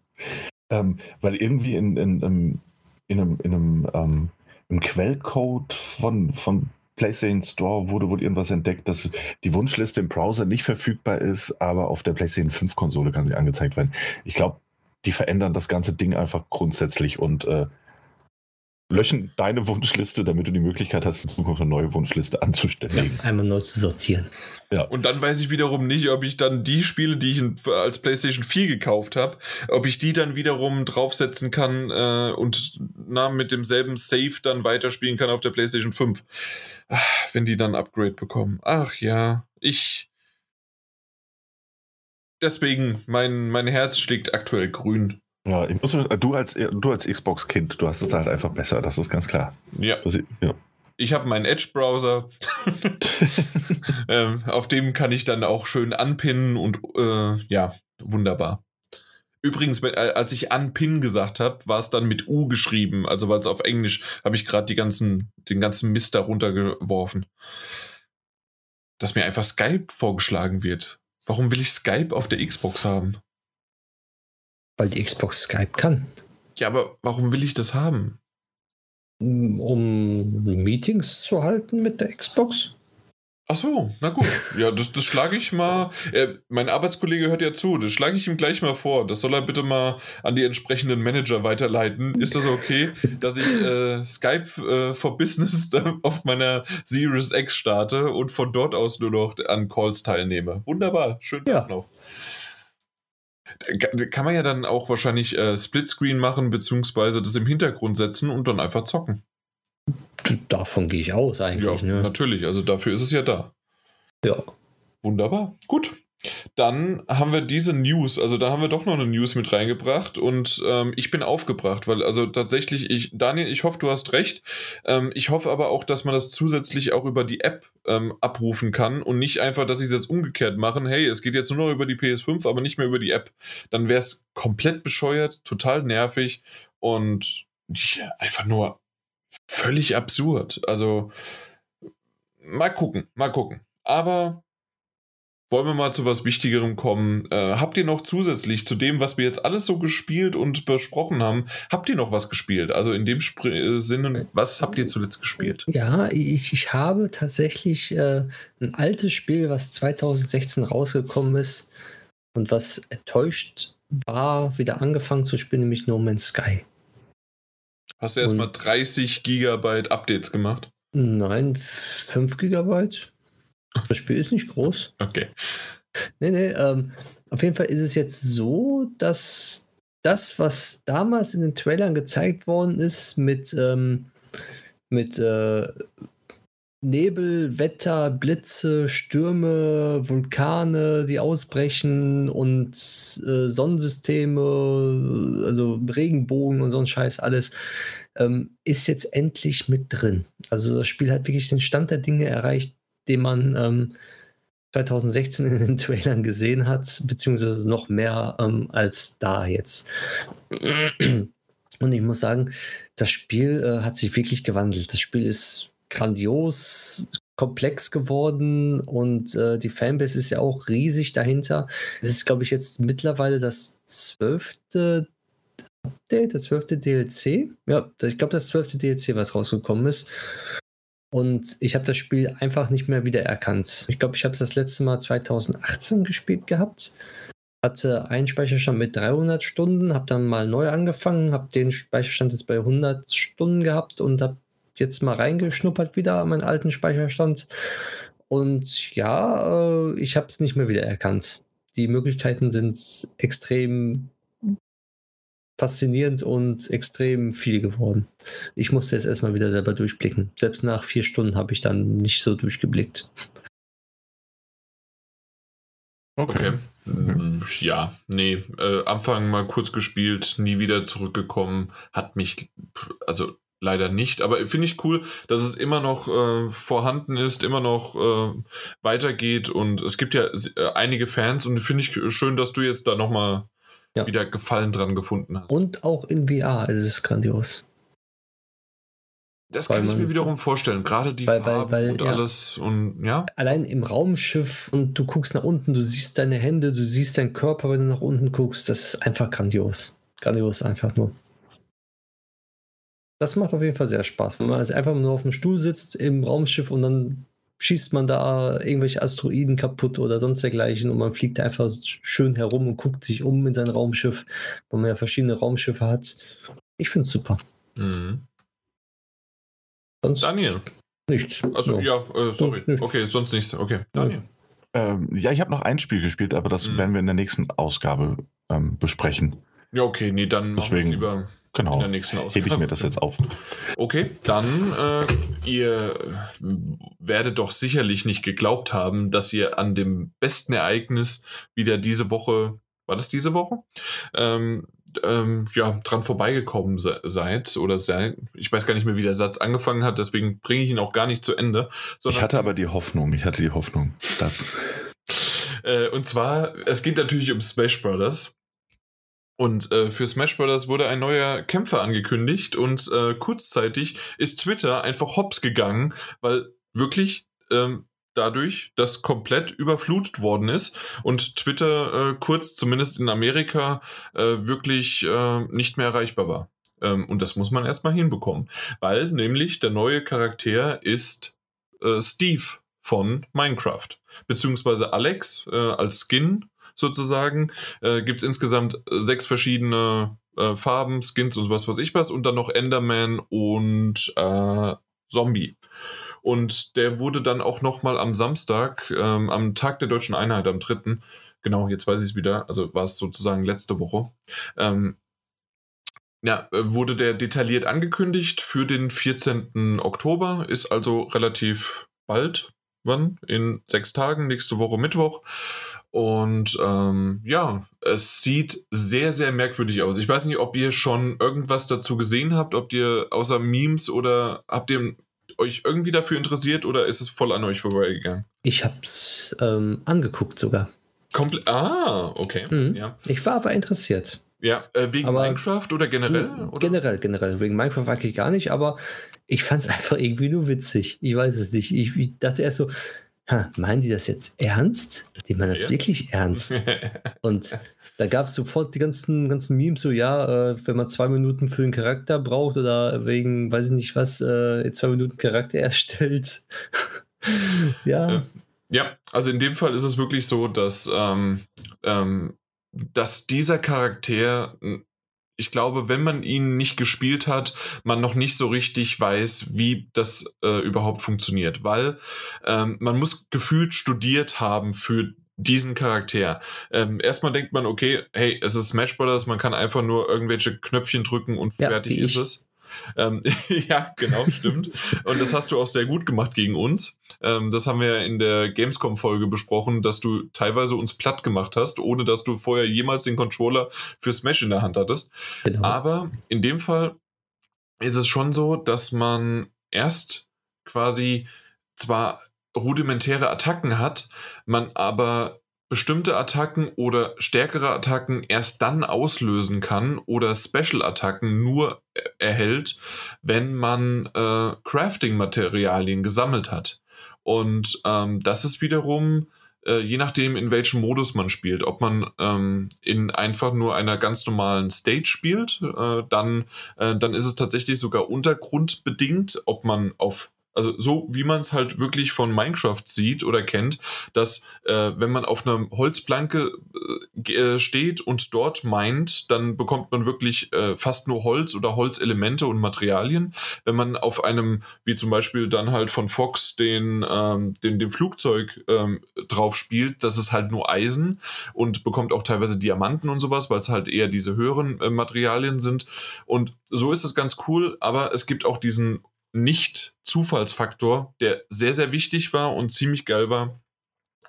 Ähm, weil irgendwie in, in, in, in einem, in einem ähm, im Quellcode von, von PlayStation Store wurde wohl irgendwas entdeckt, dass die Wunschliste im Browser nicht verfügbar ist, aber auf der PlayStation 5 Konsole kann sie angezeigt werden. Ich glaube, die verändern das ganze Ding einfach grundsätzlich und äh, löschen deine Wunschliste, damit du die Möglichkeit hast, in Zukunft eine neue Wunschliste anzustellen.
Ja, einmal neu zu sortieren.
Ja. Und dann weiß ich wiederum nicht, ob ich dann die Spiele, die ich als PlayStation 4 gekauft habe, ob ich die dann wiederum draufsetzen kann äh, und na, mit demselben Save dann weiterspielen kann auf der PlayStation 5. Ach, wenn die dann Upgrade bekommen. Ach ja, ich. Deswegen, mein, mein Herz schlägt aktuell grün.
Ja, muss, du als, du als Xbox-Kind, du hast es halt einfach besser, das ist ganz klar.
Ja. Das, ja. Ich habe meinen Edge-Browser. ähm, auf dem kann ich dann auch schön anpinnen und äh, ja, wunderbar. Übrigens, als ich Unpin gesagt habe, war es dann mit U geschrieben. Also, weil es auf Englisch habe ich gerade ganzen, den ganzen Mist darunter geworfen. Dass mir einfach Skype vorgeschlagen wird. Warum will ich Skype auf der Xbox haben?
Weil die Xbox Skype kann.
Ja, aber warum will ich das haben?
Um Meetings zu halten mit der Xbox?
Ach so, na gut. Ja, das, das schlage ich mal. Äh, mein Arbeitskollege hört ja zu. Das schlage ich ihm gleich mal vor. Das soll er bitte mal an die entsprechenden Manager weiterleiten. Ist das okay, dass ich äh, Skype äh, for Business auf meiner Series X starte und von dort aus nur noch an Calls teilnehme? Wunderbar. Schönen Tag ja. noch. Kann man ja dann auch wahrscheinlich äh, Splitscreen machen, beziehungsweise das im Hintergrund setzen und dann einfach zocken.
Davon gehe ich aus eigentlich.
Ja, ne? natürlich. Also dafür ist es ja da.
Ja.
Wunderbar. Gut. Dann haben wir diese News, also da haben wir doch noch eine News mit reingebracht und ähm, ich bin aufgebracht, weil also tatsächlich, ich, Daniel, ich hoffe, du hast recht. Ähm, ich hoffe aber auch, dass man das zusätzlich auch über die App ähm, abrufen kann und nicht einfach, dass sie es jetzt umgekehrt machen. Hey, es geht jetzt nur noch über die PS5, aber nicht mehr über die App. Dann wäre es komplett bescheuert, total nervig und einfach nur völlig absurd. Also mal gucken, mal gucken. Aber wollen wir mal zu was Wichtigerem kommen. Äh, habt ihr noch zusätzlich zu dem, was wir jetzt alles so gespielt und besprochen haben, habt ihr noch was gespielt? Also in dem Sp äh, Sinne, was habt ihr zuletzt gespielt?
Ja, ich, ich habe tatsächlich äh, ein altes Spiel, was 2016 rausgekommen ist und was enttäuscht war, wieder angefangen zu spielen, nämlich No Man's Sky.
Hast du erstmal 30 Gigabyte Updates gemacht?
Nein, 5 Gigabyte. Das Spiel ist nicht groß.
Okay.
Nee, nee, ähm, auf jeden Fall ist es jetzt so, dass das, was damals in den Trailern gezeigt worden ist, mit, ähm, mit äh, Nebel, Wetter, Blitze, Stürme, Vulkane, die ausbrechen und äh, Sonnensysteme, also Regenbogen und so ein Scheiß alles, ähm, ist jetzt endlich mit drin. Also das Spiel hat wirklich den Stand der Dinge erreicht, den man ähm, 2016 in den Trailern gesehen hat, beziehungsweise noch mehr ähm, als da jetzt. Und ich muss sagen, das Spiel äh, hat sich wirklich gewandelt. Das Spiel ist grandios, komplex geworden und äh, die Fanbase ist ja auch riesig dahinter. Es ist, glaube ich, jetzt mittlerweile das zwölfte Update, das zwölfte DLC. Ja, ich glaube, das zwölfte DLC, was rausgekommen ist. Und ich habe das Spiel einfach nicht mehr wiedererkannt. Ich glaube, ich habe es das letzte Mal 2018 gespielt gehabt. Hatte einen Speicherstand mit 300 Stunden, habe dann mal neu angefangen, habe den Speicherstand jetzt bei 100 Stunden gehabt und habe jetzt mal reingeschnuppert wieder an meinen alten Speicherstand. Und ja, äh, ich habe es nicht mehr wiedererkannt. Die Möglichkeiten sind extrem faszinierend und extrem viel geworden. Ich musste jetzt erstmal wieder selber durchblicken. Selbst nach vier Stunden habe ich dann nicht so durchgeblickt.
Okay. okay. Ja, nee. Äh, Anfang mal kurz gespielt, nie wieder zurückgekommen. Hat mich, also leider nicht, aber finde ich cool, dass es immer noch äh, vorhanden ist, immer noch äh, weitergeht und es gibt ja äh, einige Fans und finde ich schön, dass du jetzt da nochmal ja. wieder Gefallen dran gefunden hast.
Und auch in VR ist es grandios.
Das weil kann ich mir wiederum vorstellen, gerade die weil, Farben weil, weil, und ja. alles und ja.
Allein im Raumschiff und du guckst nach unten, du siehst deine Hände, du siehst deinen Körper, wenn du nach unten guckst, das ist einfach grandios. grandios einfach nur. Das macht auf jeden Fall sehr Spaß, wenn man also einfach nur auf dem Stuhl sitzt im Raumschiff und dann schießt man da irgendwelche Asteroiden kaputt oder sonst dergleichen und man fliegt einfach schön herum und guckt sich um in sein Raumschiff, weil man ja verschiedene Raumschiffe hat. Ich finde es super. Mhm.
Sonst Daniel.
Nichts.
Also ja, äh, sorry. Sonst okay, sonst nichts. Okay,
Daniel. Ähm, ja, ich habe noch ein Spiel gespielt, aber das mhm. werden wir in der nächsten Ausgabe ähm, besprechen.
Ja, okay, nee, dann
Deswegen, lieber genau, in der nächsten Ausgabe. Hebe ich mir das jetzt auf.
Okay, dann äh, ihr werdet doch sicherlich nicht geglaubt haben, dass ihr an dem besten Ereignis wieder diese Woche, war das diese Woche? Ähm, ähm, ja, dran vorbeigekommen se seid oder seid. Ich weiß gar nicht mehr, wie der Satz angefangen hat, deswegen bringe ich ihn auch gar nicht zu Ende.
ich hatte aber die Hoffnung, ich hatte die Hoffnung, dass.
äh, und zwar, es geht natürlich um Smash Brothers. Und äh, für Smash Bros. wurde ein neuer Kämpfer angekündigt und äh, kurzzeitig ist Twitter einfach hops gegangen, weil wirklich ähm, dadurch, dass komplett überflutet worden ist und Twitter äh, kurz, zumindest in Amerika, äh, wirklich äh, nicht mehr erreichbar war. Ähm, und das muss man erstmal hinbekommen, weil nämlich der neue Charakter ist äh, Steve von Minecraft, beziehungsweise Alex als Skin sozusagen. Äh, Gibt es insgesamt sechs verschiedene äh, Farben, Skins und was weiß ich was und dann noch Enderman und äh, Zombie. Und der wurde dann auch nochmal am Samstag, ähm, am Tag der deutschen Einheit, am 3., genau, jetzt weiß ich es wieder, also war es sozusagen letzte Woche, ähm, ja, äh, wurde der detailliert angekündigt für den 14. Oktober, ist also relativ bald, wann? In sechs Tagen, nächste Woche Mittwoch. Und ähm, ja, es sieht sehr, sehr merkwürdig aus. Ich weiß nicht, ob ihr schon irgendwas dazu gesehen habt, ob ihr außer Memes oder habt ihr euch irgendwie dafür interessiert oder ist es voll an euch vorbeigegangen?
Ich hab's ähm, angeguckt sogar.
Komple ah, okay.
Mhm. Ja. Ich war aber interessiert.
Ja, äh, wegen aber Minecraft oder generell? Oder?
Generell, generell. Wegen Minecraft eigentlich gar nicht, aber ich fand es einfach irgendwie nur witzig. Ich weiß es nicht. Ich, ich dachte erst so, ha, meinen die das jetzt ernst? Die meinen das ja. wirklich ernst. Und da gab es sofort die ganzen, ganzen Memes, so ja, äh, wenn man zwei Minuten für einen Charakter braucht oder wegen, weiß ich nicht was, äh, zwei Minuten Charakter erstellt.
ja. Äh, ja, also in dem Fall ist es wirklich so, dass, ähm, ähm, dass dieser Charakter ich glaube, wenn man ihn nicht gespielt hat, man noch nicht so richtig weiß, wie das äh, überhaupt funktioniert, weil ähm, man muss gefühlt studiert haben für diesen Charakter. Ähm, erstmal denkt man, okay, hey, es ist Smash Brothers, man kann einfach nur irgendwelche Knöpfchen drücken und ja, fertig ist es. Ähm, ja, genau, stimmt. Und das hast du auch sehr gut gemacht gegen uns. Ähm, das haben wir in der Gamescom-Folge besprochen, dass du teilweise uns platt gemacht hast, ohne dass du vorher jemals den Controller für Smash in der Hand hattest. Genau. Aber in dem Fall ist es schon so, dass man erst quasi zwar rudimentäre Attacken hat, man aber bestimmte Attacken oder stärkere Attacken erst dann auslösen kann oder Special-Attacken nur erhält, wenn man äh, Crafting-Materialien gesammelt hat. Und ähm, das ist wiederum äh, je nachdem, in welchem Modus man spielt. Ob man ähm, in einfach nur einer ganz normalen Stage spielt, äh, dann, äh, dann ist es tatsächlich sogar untergrundbedingt, ob man auf also so wie man es halt wirklich von Minecraft sieht oder kennt, dass äh, wenn man auf einer Holzplanke äh, äh, steht und dort meint, dann bekommt man wirklich äh, fast nur Holz oder Holzelemente und Materialien. Wenn man auf einem, wie zum Beispiel dann halt von Fox den, ähm, den, dem Flugzeug ähm, drauf spielt, das ist halt nur Eisen und bekommt auch teilweise Diamanten und sowas, weil es halt eher diese höheren äh, Materialien sind. Und so ist es ganz cool, aber es gibt auch diesen nicht-Zufallsfaktor, der sehr, sehr wichtig war und ziemlich geil war.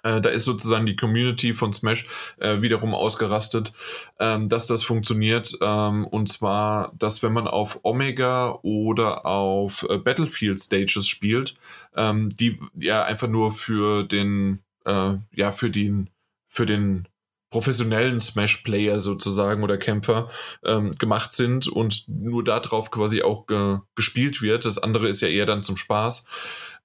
Äh, da ist sozusagen die Community von Smash äh, wiederum ausgerastet, ähm, dass das funktioniert. Ähm, und zwar, dass wenn man auf Omega oder auf äh, Battlefield Stages spielt, ähm, die ja einfach nur für den, äh, ja, für den, für den professionellen Smash-Player sozusagen oder Kämpfer ähm, gemacht sind und nur darauf quasi auch ge gespielt wird. Das andere ist ja eher dann zum Spaß.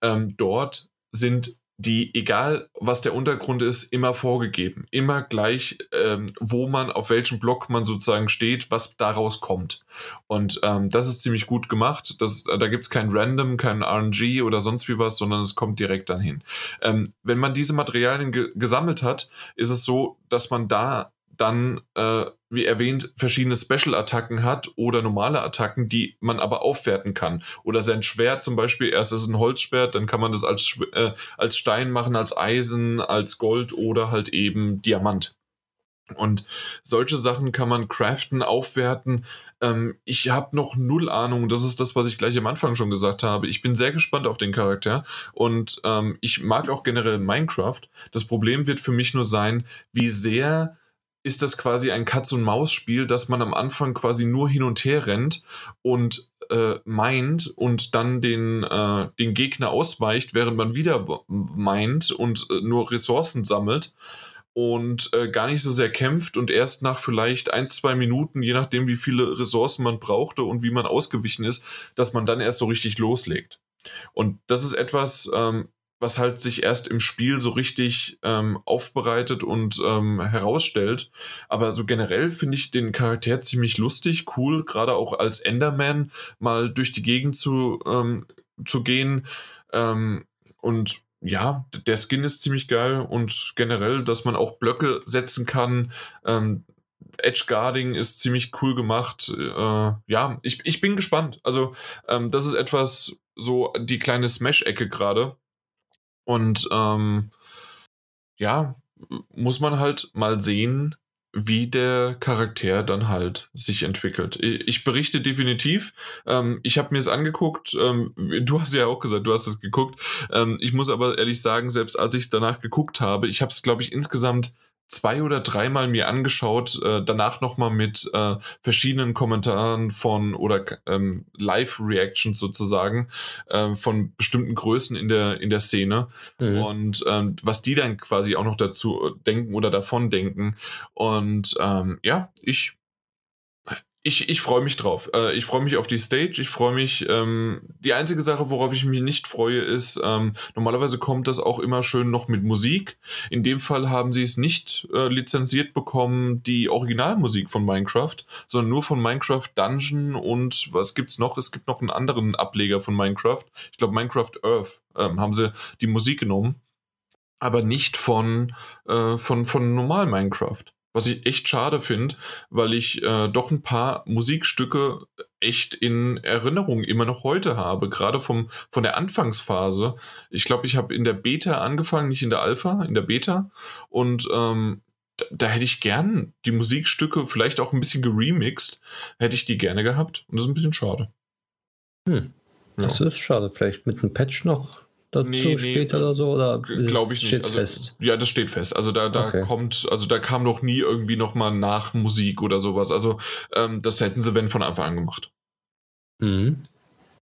Ähm, dort sind die, egal was der Untergrund ist, immer vorgegeben. Immer gleich, ähm, wo man, auf welchem Block man sozusagen steht, was daraus kommt. Und ähm, das ist ziemlich gut gemacht. Das, da gibt es kein Random, kein RNG oder sonst wie was, sondern es kommt direkt dann hin. Ähm, wenn man diese Materialien ge gesammelt hat, ist es so, dass man da dann, äh, wie erwähnt, verschiedene Special-Attacken hat oder normale Attacken, die man aber aufwerten kann. Oder sein Schwert zum Beispiel, erst ist es ein Holzschwert, dann kann man das als, äh, als Stein machen, als Eisen, als Gold oder halt eben Diamant. Und solche Sachen kann man craften, aufwerten. Ähm, ich habe noch null Ahnung. Das ist das, was ich gleich am Anfang schon gesagt habe. Ich bin sehr gespannt auf den Charakter und ähm, ich mag auch generell Minecraft. Das Problem wird für mich nur sein, wie sehr ist das quasi ein Katz-und-Maus-Spiel, dass man am Anfang quasi nur hin und her rennt und äh, meint und dann den, äh, den Gegner ausweicht, während man wieder meint und äh, nur Ressourcen sammelt und äh, gar nicht so sehr kämpft und erst nach vielleicht ein, zwei Minuten, je nachdem wie viele Ressourcen man brauchte und wie man ausgewichen ist, dass man dann erst so richtig loslegt. Und das ist etwas, ähm, was halt sich erst im Spiel so richtig ähm, aufbereitet und ähm, herausstellt. Aber so generell finde ich den Charakter ziemlich lustig, cool, gerade auch als Enderman mal durch die Gegend zu, ähm, zu gehen. Ähm, und ja, der Skin ist ziemlich geil und generell, dass man auch Blöcke setzen kann. Ähm, Edge Guarding ist ziemlich cool gemacht. Äh, ja, ich, ich bin gespannt. Also, ähm, das ist etwas so die kleine Smash-Ecke gerade und ähm, ja, muss man halt mal sehen, wie der Charakter dann halt sich entwickelt. Ich, berichte definitiv. Ähm, ich habe mir es angeguckt. Ähm, du hast ja auch gesagt, du hast es geguckt. Ähm, ich muss aber ehrlich sagen, selbst als ich es danach geguckt habe, ich habe es, glaube ich, insgesamt zwei oder dreimal mir angeschaut, äh, danach nochmal mit äh, verschiedenen Kommentaren von oder ähm, Live-Reactions sozusagen äh, von bestimmten Größen in der, in der Szene mhm. und ähm, was die dann quasi auch noch dazu denken oder davon denken. Und ähm, ja, ich ich, ich freue mich drauf. Äh, ich freue mich auf die Stage. Ich freue mich. Ähm, die einzige Sache, worauf ich mich nicht freue, ist, ähm, normalerweise kommt das auch immer schön noch mit Musik. In dem Fall haben sie es nicht äh, lizenziert bekommen, die Originalmusik von Minecraft, sondern nur von Minecraft Dungeon und was gibt's noch? Es gibt noch einen anderen Ableger von Minecraft. Ich glaube, Minecraft Earth ähm, haben sie die Musik genommen, aber nicht von, äh, von, von normal Minecraft. Was ich echt schade finde, weil ich äh, doch ein paar Musikstücke echt in Erinnerung immer noch heute habe, gerade vom, von der Anfangsphase. Ich glaube, ich habe in der Beta angefangen, nicht in der Alpha, in der Beta. Und ähm, da, da, hätte ich gern die Musikstücke vielleicht auch ein bisschen geremixed, hätte ich die gerne gehabt. Und das ist ein bisschen schade.
Hm. Das ja. ist schade. Vielleicht mit einem Patch noch dazu nee, nee, später oder so? Oder
glaube ich nicht. Steht also, fest? Ja, das steht fest. Also da, da okay. kommt, also da kam noch nie irgendwie nochmal nach Musik oder sowas. Also ähm, das hätten sie, wenn, von Anfang an gemacht. Mhm.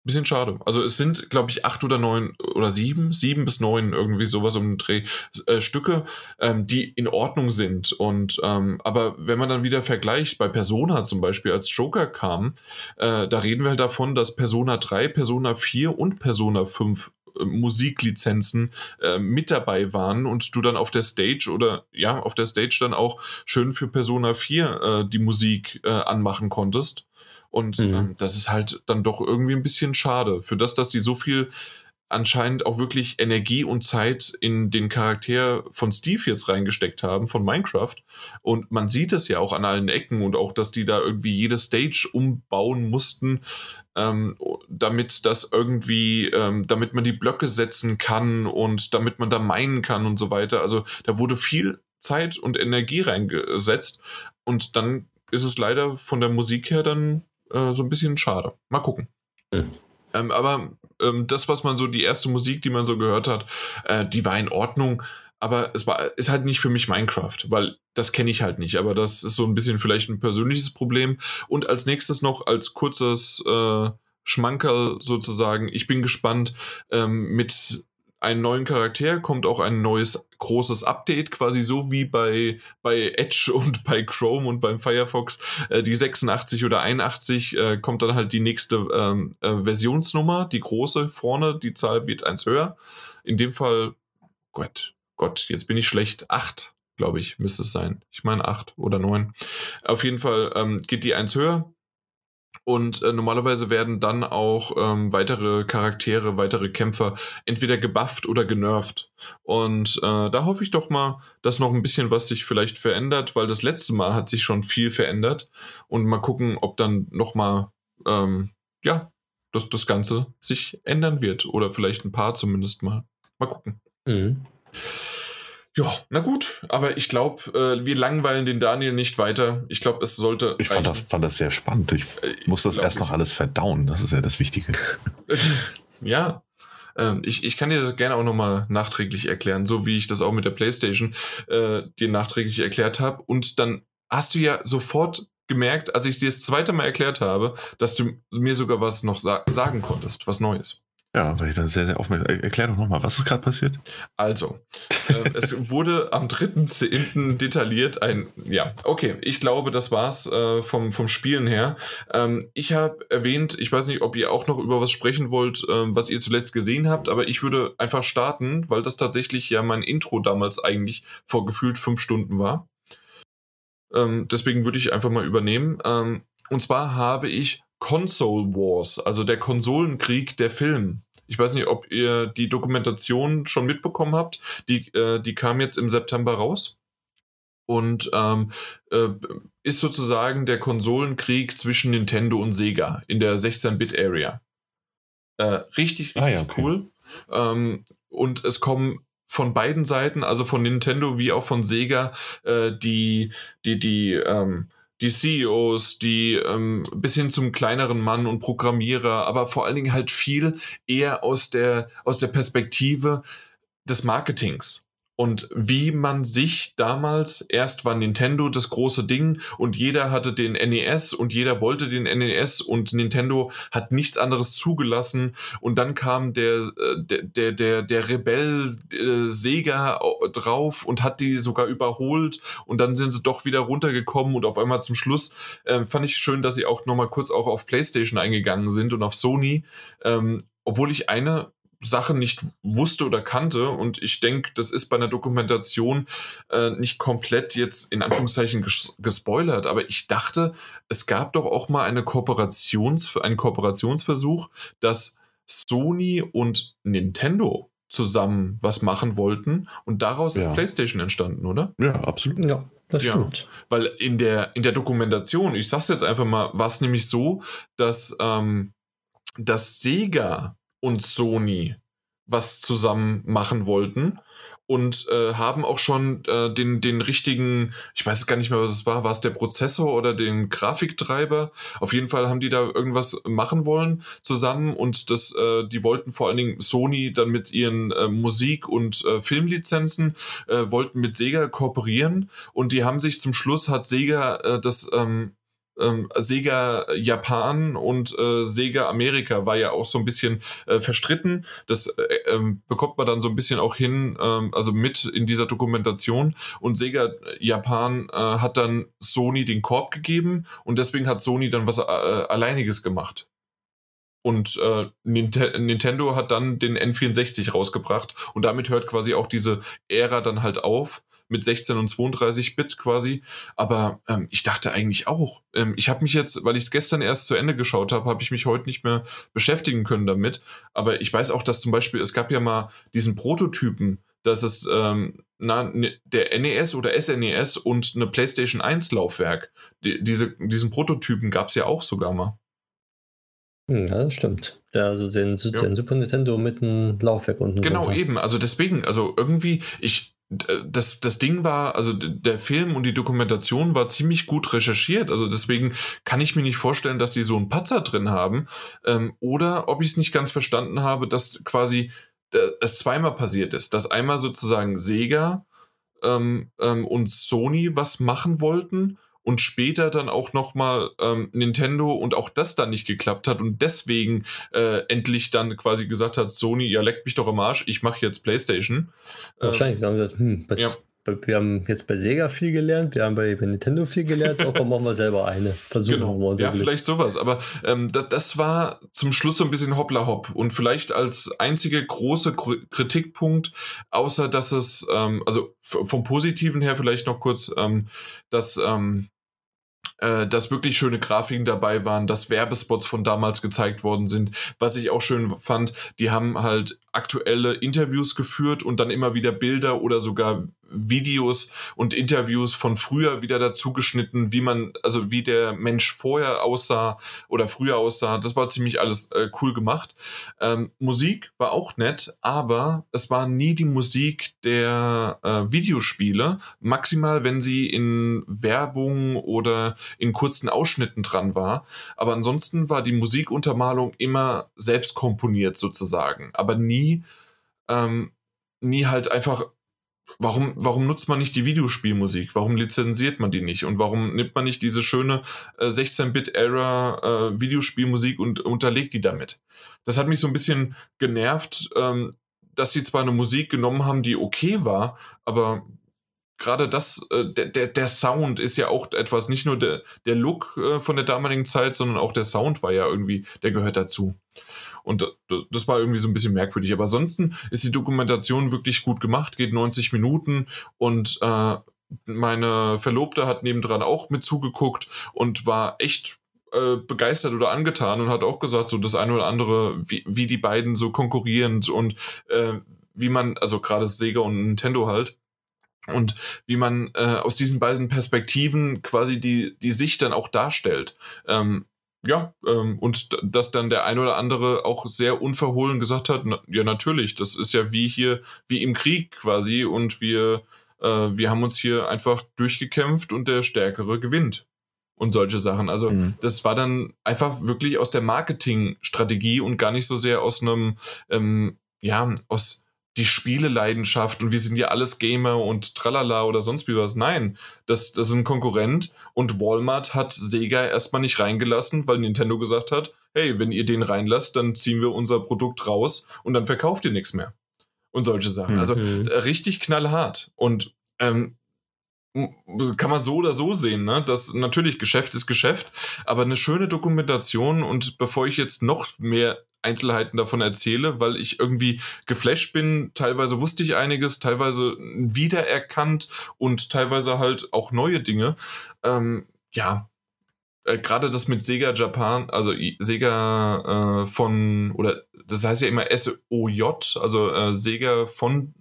Bisschen schade. Also es sind, glaube ich, acht oder neun oder sieben, sieben bis neun irgendwie sowas um den Dreh äh, Stücke, ähm, die in Ordnung sind. Und ähm, aber wenn man dann wieder vergleicht, bei Persona zum Beispiel, als Joker kam, äh, da reden wir halt davon, dass Persona 3, Persona 4 und Persona 5 Musiklizenzen äh, mit dabei waren und du dann auf der Stage oder ja, auf der Stage dann auch schön für Persona 4 äh, die Musik äh, anmachen konntest. Und mhm. ähm, das ist halt dann doch irgendwie ein bisschen schade. Für das, dass die so viel anscheinend auch wirklich Energie und Zeit in den Charakter von Steve jetzt reingesteckt haben, von Minecraft. Und man sieht es ja auch an allen Ecken und auch, dass die da irgendwie jede Stage umbauen mussten, ähm, damit das irgendwie, ähm, damit man die Blöcke setzen kann und damit man da meinen kann und so weiter. Also da wurde viel Zeit und Energie reingesetzt und dann ist es leider von der Musik her dann äh, so ein bisschen schade. Mal gucken. Mhm. Ähm, aber ähm, das, was man so, die erste Musik, die man so gehört hat, äh, die war in Ordnung. Aber es war, ist halt nicht für mich Minecraft, weil das kenne ich halt nicht. Aber das ist so ein bisschen vielleicht ein persönliches Problem. Und als nächstes noch als kurzes äh, Schmankerl sozusagen, ich bin gespannt ähm, mit einen neuen Charakter, kommt auch ein neues großes Update, quasi so wie bei, bei Edge und bei Chrome und beim Firefox. Äh, die 86 oder 81 äh, kommt dann halt die nächste ähm, äh, Versionsnummer, die große vorne, die Zahl wird eins höher. In dem Fall Gott, Gott, jetzt bin ich schlecht. Acht, glaube ich, müsste es sein. Ich meine acht oder neun. Auf jeden Fall ähm, geht die eins höher. Und äh, normalerweise werden dann auch ähm, weitere Charaktere, weitere Kämpfer entweder gebufft oder genervt. Und äh, da hoffe ich doch mal, dass noch ein bisschen was sich vielleicht verändert, weil das letzte Mal hat sich schon viel verändert. Und mal gucken, ob dann noch mal, ähm, ja, das, das Ganze sich ändern wird. Oder vielleicht ein paar zumindest mal. Mal gucken. Mhm. Ja, na gut, aber ich glaube, äh, wir langweilen den Daniel nicht weiter. Ich glaube, es sollte.
Ich fand das, fand das sehr spannend. Ich äh, muss das erst noch alles verdauen. Das ist ja das Wichtige.
ja. Ähm, ich, ich kann dir das gerne auch nochmal nachträglich erklären, so wie ich das auch mit der PlayStation äh, dir nachträglich erklärt habe. Und dann hast du ja sofort gemerkt, als ich es dir das zweite Mal erklärt habe, dass du mir sogar was noch sa sagen konntest, was Neues.
Ja, weil ich dann sehr, sehr aufmerksam. Erklär doch nochmal, was ist gerade passiert?
Also, äh, es wurde am 3.10. detailliert ein, ja, okay, ich glaube, das war's äh, vom, vom Spielen her. Ähm, ich habe erwähnt, ich weiß nicht, ob ihr auch noch über was sprechen wollt, äh, was ihr zuletzt gesehen habt, aber ich würde einfach starten, weil das tatsächlich ja mein Intro damals eigentlich vor gefühlt fünf Stunden war. Ähm, deswegen würde ich einfach mal übernehmen. Ähm, und zwar habe ich Console Wars, also der Konsolenkrieg der Film. Ich weiß nicht, ob ihr die Dokumentation schon mitbekommen habt. Die, äh, die kam jetzt im September raus und ähm, äh, ist sozusagen der Konsolenkrieg zwischen Nintendo und Sega in der 16-Bit-Area. Äh, richtig, richtig ah, ja, okay. cool. Ähm, und es kommen von beiden Seiten, also von Nintendo wie auch von Sega, äh, die, die, die, ähm, die CEOs, die ähm, bis hin zum kleineren Mann und Programmierer, aber vor allen Dingen halt viel eher aus der, aus der Perspektive des Marketings und wie man sich damals, erst war Nintendo das große Ding und jeder hatte den NES und jeder wollte den NES und Nintendo hat nichts anderes zugelassen. Und dann kam der, äh, der, der, der, Rebell äh, Sega drauf und hat die sogar überholt. Und dann sind sie doch wieder runtergekommen und auf einmal zum Schluss äh, fand ich schön, dass sie auch nochmal kurz auch auf PlayStation eingegangen sind und auf Sony, ähm, obwohl ich eine Sachen nicht wusste oder kannte. Und ich denke, das ist bei einer Dokumentation äh, nicht komplett jetzt in Anführungszeichen ges gespoilert. Aber ich dachte, es gab doch auch mal eine Kooperations einen Kooperationsversuch, dass Sony und Nintendo zusammen was machen wollten und daraus ja. ist PlayStation entstanden, oder?
Ja, absolut.
Ja, das stimmt. Ja,
weil in der, in der Dokumentation, ich sag's jetzt einfach mal, war es nämlich so, dass, ähm, dass Sega und Sony was zusammen machen wollten und äh, haben auch schon äh, den, den richtigen, ich weiß gar nicht mehr, was es war, war es der Prozessor oder den Grafiktreiber? Auf jeden Fall haben die da irgendwas machen wollen zusammen und das, äh, die wollten vor allen Dingen Sony dann mit ihren äh, Musik- und äh, Filmlizenzen, äh, wollten mit Sega kooperieren und die haben sich zum Schluss, hat Sega das ähm, ähm, Sega Japan und äh, Sega Amerika war ja auch so ein bisschen äh, verstritten. Das äh, ähm, bekommt man dann so ein bisschen auch hin, ähm, also mit in dieser Dokumentation. Und Sega Japan äh, hat dann Sony den Korb gegeben und deswegen hat Sony dann was äh, Alleiniges gemacht. Und äh, Nintendo hat dann den N64 rausgebracht und damit hört quasi auch diese Ära dann halt auf mit 16 und 32 Bit quasi. Aber ähm, ich dachte eigentlich auch. Ähm, ich habe mich jetzt, weil ich es gestern erst zu Ende geschaut habe, habe ich mich heute nicht mehr beschäftigen können damit. Aber ich weiß auch, dass zum Beispiel, es gab ja mal diesen Prototypen, dass es ähm, na, ne, der NES oder SNES e und eine PlayStation 1 Laufwerk. Die, diese, diesen Prototypen gab es ja auch sogar mal.
Hm, ja, das stimmt. Ja, also den, ja. den Super Nintendo mit einem Laufwerk unten.
Genau, runter. eben. Also deswegen, also irgendwie, ich, das, das Ding war, also der Film und die Dokumentation war ziemlich gut recherchiert. Also deswegen kann ich mir nicht vorstellen, dass die so einen Patzer drin haben. Ähm, oder ob ich es nicht ganz verstanden habe, dass quasi äh, es zweimal passiert ist. Dass einmal sozusagen Sega ähm, ähm, und Sony was machen wollten und später dann auch nochmal ähm, Nintendo und auch das dann nicht geklappt hat und deswegen äh, endlich dann quasi gesagt hat, Sony, ja leckt mich doch am Arsch, ich mache jetzt Playstation.
Wahrscheinlich, ähm, gesagt, hm, was, ja. wir haben jetzt bei Sega viel gelernt, wir haben bei, bei Nintendo viel gelernt, auch machen wir selber eine.
Versuchen genau. wir unser Ja, Glück. vielleicht sowas. Aber ähm, das, das, war zum Schluss so ein bisschen hoppla hopp. Und vielleicht als einzige große Kritikpunkt, außer dass es, ähm, also vom Positiven her vielleicht noch kurz, ähm, dass ähm, äh, dass wirklich schöne Grafiken dabei waren, dass Werbespots von damals gezeigt worden sind. Was ich auch schön fand, die haben halt aktuelle Interviews geführt und dann immer wieder Bilder oder sogar Videos und Interviews von früher wieder dazu geschnitten, wie man, also wie der Mensch vorher aussah oder früher aussah. Das war ziemlich alles äh, cool gemacht. Ähm, Musik war auch nett, aber es war nie die Musik der äh, Videospiele. Maximal, wenn sie in Werbung oder in kurzen Ausschnitten dran war. Aber ansonsten war die Musikuntermalung immer selbst komponiert sozusagen, aber nie ähm, nie halt einfach warum, warum nutzt man nicht die Videospielmusik? Warum lizenziert man die nicht? Und warum nimmt man nicht diese schöne äh, 16-Bit-Era äh, Videospielmusik und unterlegt die damit? Das hat mich so ein bisschen genervt, ähm, dass sie zwar eine Musik genommen haben, die okay war, aber gerade das, äh, der, der, der Sound ist ja auch etwas, nicht nur der, der Look äh, von der damaligen Zeit, sondern auch der Sound war ja irgendwie, der gehört dazu. Und das war irgendwie so ein bisschen merkwürdig. Aber ansonsten ist die Dokumentation wirklich gut gemacht, geht 90 Minuten und äh, meine Verlobte hat nebendran auch mit zugeguckt und war echt äh, begeistert oder angetan und hat auch gesagt, so das eine oder andere, wie, wie die beiden so konkurrierend und äh, wie man, also gerade Sega und Nintendo halt, und wie man äh, aus diesen beiden Perspektiven quasi die, die Sicht dann auch darstellt. Ähm, ja, ähm, und dass dann der ein oder andere auch sehr unverhohlen gesagt hat, na, ja natürlich, das ist ja wie hier, wie im Krieg quasi und wir, äh, wir haben uns hier einfach durchgekämpft und der Stärkere gewinnt und solche Sachen. Also mhm. das war dann einfach wirklich aus der Marketingstrategie und gar nicht so sehr aus einem, ähm, ja, aus die Spieleleidenschaft und wir sind ja alles Gamer und tralala oder sonst wie was. Nein, das, das ist ein Konkurrent und Walmart hat Sega erstmal nicht reingelassen, weil Nintendo gesagt hat, hey, wenn ihr den reinlasst, dann ziehen wir unser Produkt raus und dann verkauft ihr nichts mehr. Und solche Sachen. Also, mhm. Also richtig knallhart. Und ähm, kann man so oder so sehen, ne? Das natürlich Geschäft ist Geschäft, aber eine schöne Dokumentation und bevor ich jetzt noch mehr Einzelheiten davon erzähle, weil ich irgendwie geflasht bin. Teilweise wusste ich einiges, teilweise wiedererkannt und teilweise halt auch neue Dinge. Ähm, ja, äh, gerade das mit Sega Japan, also Sega äh, von, oder das heißt ja immer SOJ, also äh, Sega von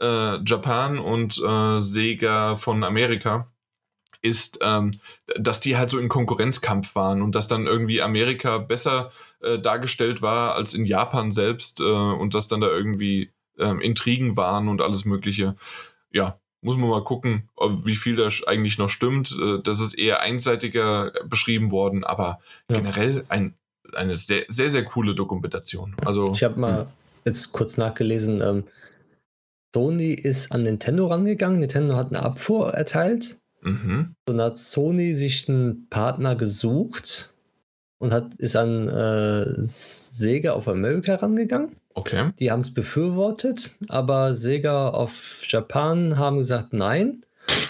äh, Japan und äh, Sega von Amerika ist, ähm, dass die halt so in Konkurrenzkampf waren und dass dann irgendwie Amerika besser äh, dargestellt war als in Japan selbst äh, und dass dann da irgendwie ähm, Intrigen waren und alles Mögliche. Ja, muss man mal gucken, ob, wie viel da eigentlich noch stimmt. Äh, das ist eher einseitiger beschrieben worden, aber ja. generell ein, eine sehr, sehr, sehr coole Dokumentation. Also,
ich habe mal jetzt kurz nachgelesen, ähm, Sony ist an Nintendo rangegangen. Nintendo hat eine Abfuhr erteilt Mhm. Dann hat Sony sich einen Partner gesucht und hat, ist an äh, Sega of America rangegangen.
Okay.
Die haben es befürwortet, aber Sega of Japan haben gesagt nein.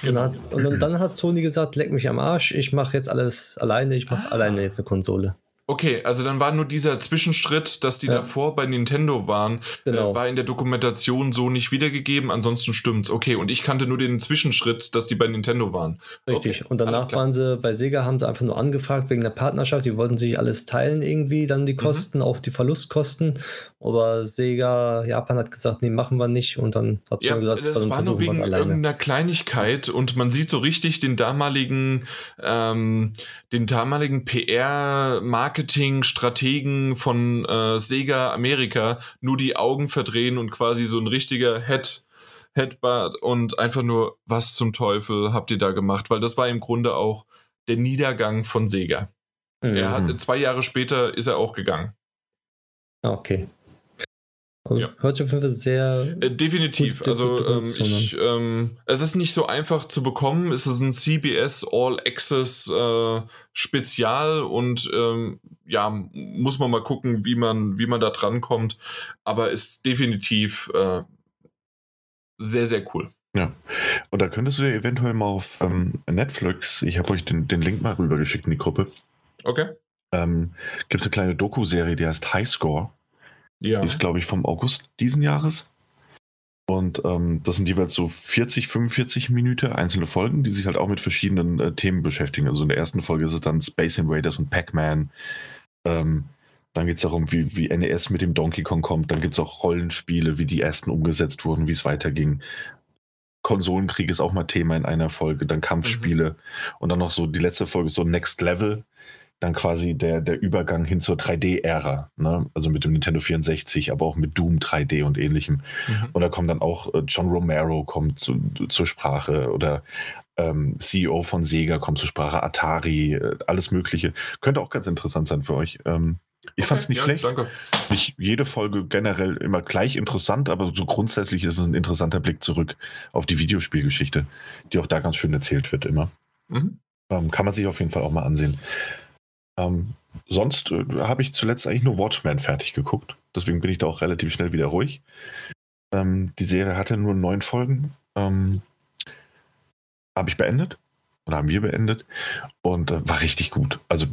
Und, hat, und, dann hat Sony gesagt, leck mich am Arsch, ich mache jetzt alles alleine, ich mache ah. alleine jetzt eine Konsole.
Okay, also dann war nur dieser Zwischenschritt, dass die ja. davor bei Nintendo waren, äh, genau. äh, war in der Dokumentation so nicht wiedergegeben, ansonsten stimmt's. Okay, und ich kannte nur den Zwischenschritt, dass die bei Nintendo waren.
Richtig, okay, und danach waren sie bei Sega, haben sie einfach nur angefragt wegen der Partnerschaft, die wollten sich alles teilen irgendwie, dann die mhm. Kosten, mhm. auch die Verlustkosten. Aber Sega, Japan hat gesagt, nee, machen wir nicht und dann hat
ja, gesagt, das war nur wegen irgendeiner Kleinigkeit und man sieht so richtig den damaligen, ähm, den damaligen PR-Markt Marketing-Strategen von äh, Sega Amerika nur die Augen verdrehen und quasi so ein richtiger Head, Headbutt und einfach nur, was zum Teufel habt ihr da gemacht? Weil das war im Grunde auch der Niedergang von Sega. Mhm. Er hat, zwei Jahre später ist er auch gegangen.
Okay. Also ja. Hört sich auf jeden Fall sehr.
Äh, definitiv. Also, ähm, ich, ähm, es ist nicht so einfach zu bekommen. Es ist ein CBS All Access äh, Spezial und ähm, ja, muss man mal gucken, wie man, wie man da dran kommt. Aber ist definitiv äh, sehr, sehr cool.
Ja. Und da könntest du dir eventuell mal auf ähm, Netflix, ich habe euch den, den Link mal rübergeschickt in die Gruppe,
Okay.
ähm, gibt es eine kleine Doku-Serie, die heißt High Score.
Ja.
Die ist, glaube ich, vom August diesen Jahres. Und ähm, das sind jeweils so 40, 45 Minuten einzelne Folgen, die sich halt auch mit verschiedenen äh, Themen beschäftigen. Also in der ersten Folge ist es dann Space Invaders und Pac-Man. Ähm, dann geht es darum, wie, wie NES mit dem Donkey Kong kommt. Dann gibt es auch Rollenspiele, wie die ersten umgesetzt wurden, wie es weiterging. Konsolenkrieg ist auch mal Thema in einer Folge. Dann Kampfspiele. Und dann noch so die letzte Folge ist so Next Level. Dann quasi der, der Übergang hin zur 3D-Ära. Ne? Also mit dem Nintendo 64, aber auch mit Doom 3D und ähnlichem.
Mhm.
Und da kommt dann auch äh, John Romero kommt zu, zur Sprache oder ähm, CEO von Sega kommt zur Sprache, Atari, äh, alles Mögliche. Könnte auch ganz interessant sein für euch. Ähm, ich
Okay,
fand es nicht
ja,
schlecht.
Danke.
Nicht jede Folge generell immer gleich interessant, aber so grundsätzlich ist es ein interessanter Blick zurück auf die Videospielgeschichte, die auch da ganz schön erzählt wird immer.
Mhm.
Ähm, kann man sich auf jeden Fall auch mal ansehen. Ähm, sonst äh, habe ich zuletzt eigentlich nur Watchmen fertig geguckt. Deswegen bin ich da auch relativ schnell wieder ruhig. Ähm, die Serie hatte nur neun Folgen. Ähm, habe ich beendet. Oder haben wir beendet. Und äh, war richtig gut. Also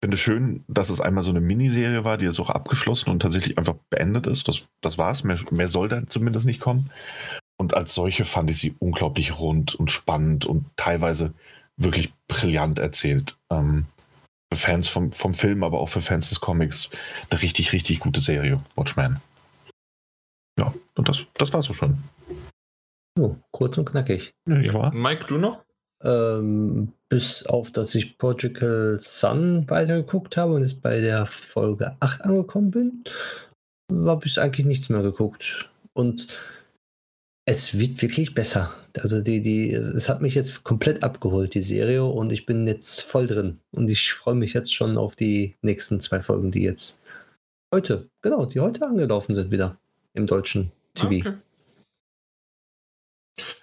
finde es schön, dass es einmal so eine Miniserie war, die jetzt auch abgeschlossen und tatsächlich einfach beendet ist. Das, das war's. Mehr, mehr soll da zumindest nicht kommen. Und als solche fand ich sie unglaublich rund und spannend und teilweise wirklich brillant erzählt. Ähm, für Fans vom, vom Film, aber auch für Fans des Comics eine richtig, richtig gute Serie, Watchmen. Ja, und das, das war's auch schon.
Oh, kurz und knackig.
Ja, war.
Mike, du noch?
Ähm, bis auf, dass ich Portugal Sun weitergeguckt habe und jetzt bei der Folge 8 angekommen bin, habe ich eigentlich nichts mehr geguckt. Und es wird wirklich besser. Also die, die, es hat mich jetzt komplett abgeholt, die Serie, und ich bin jetzt voll drin. Und ich freue mich jetzt schon auf die nächsten zwei Folgen, die jetzt heute, genau, die heute angelaufen sind wieder im deutschen TV.
Okay.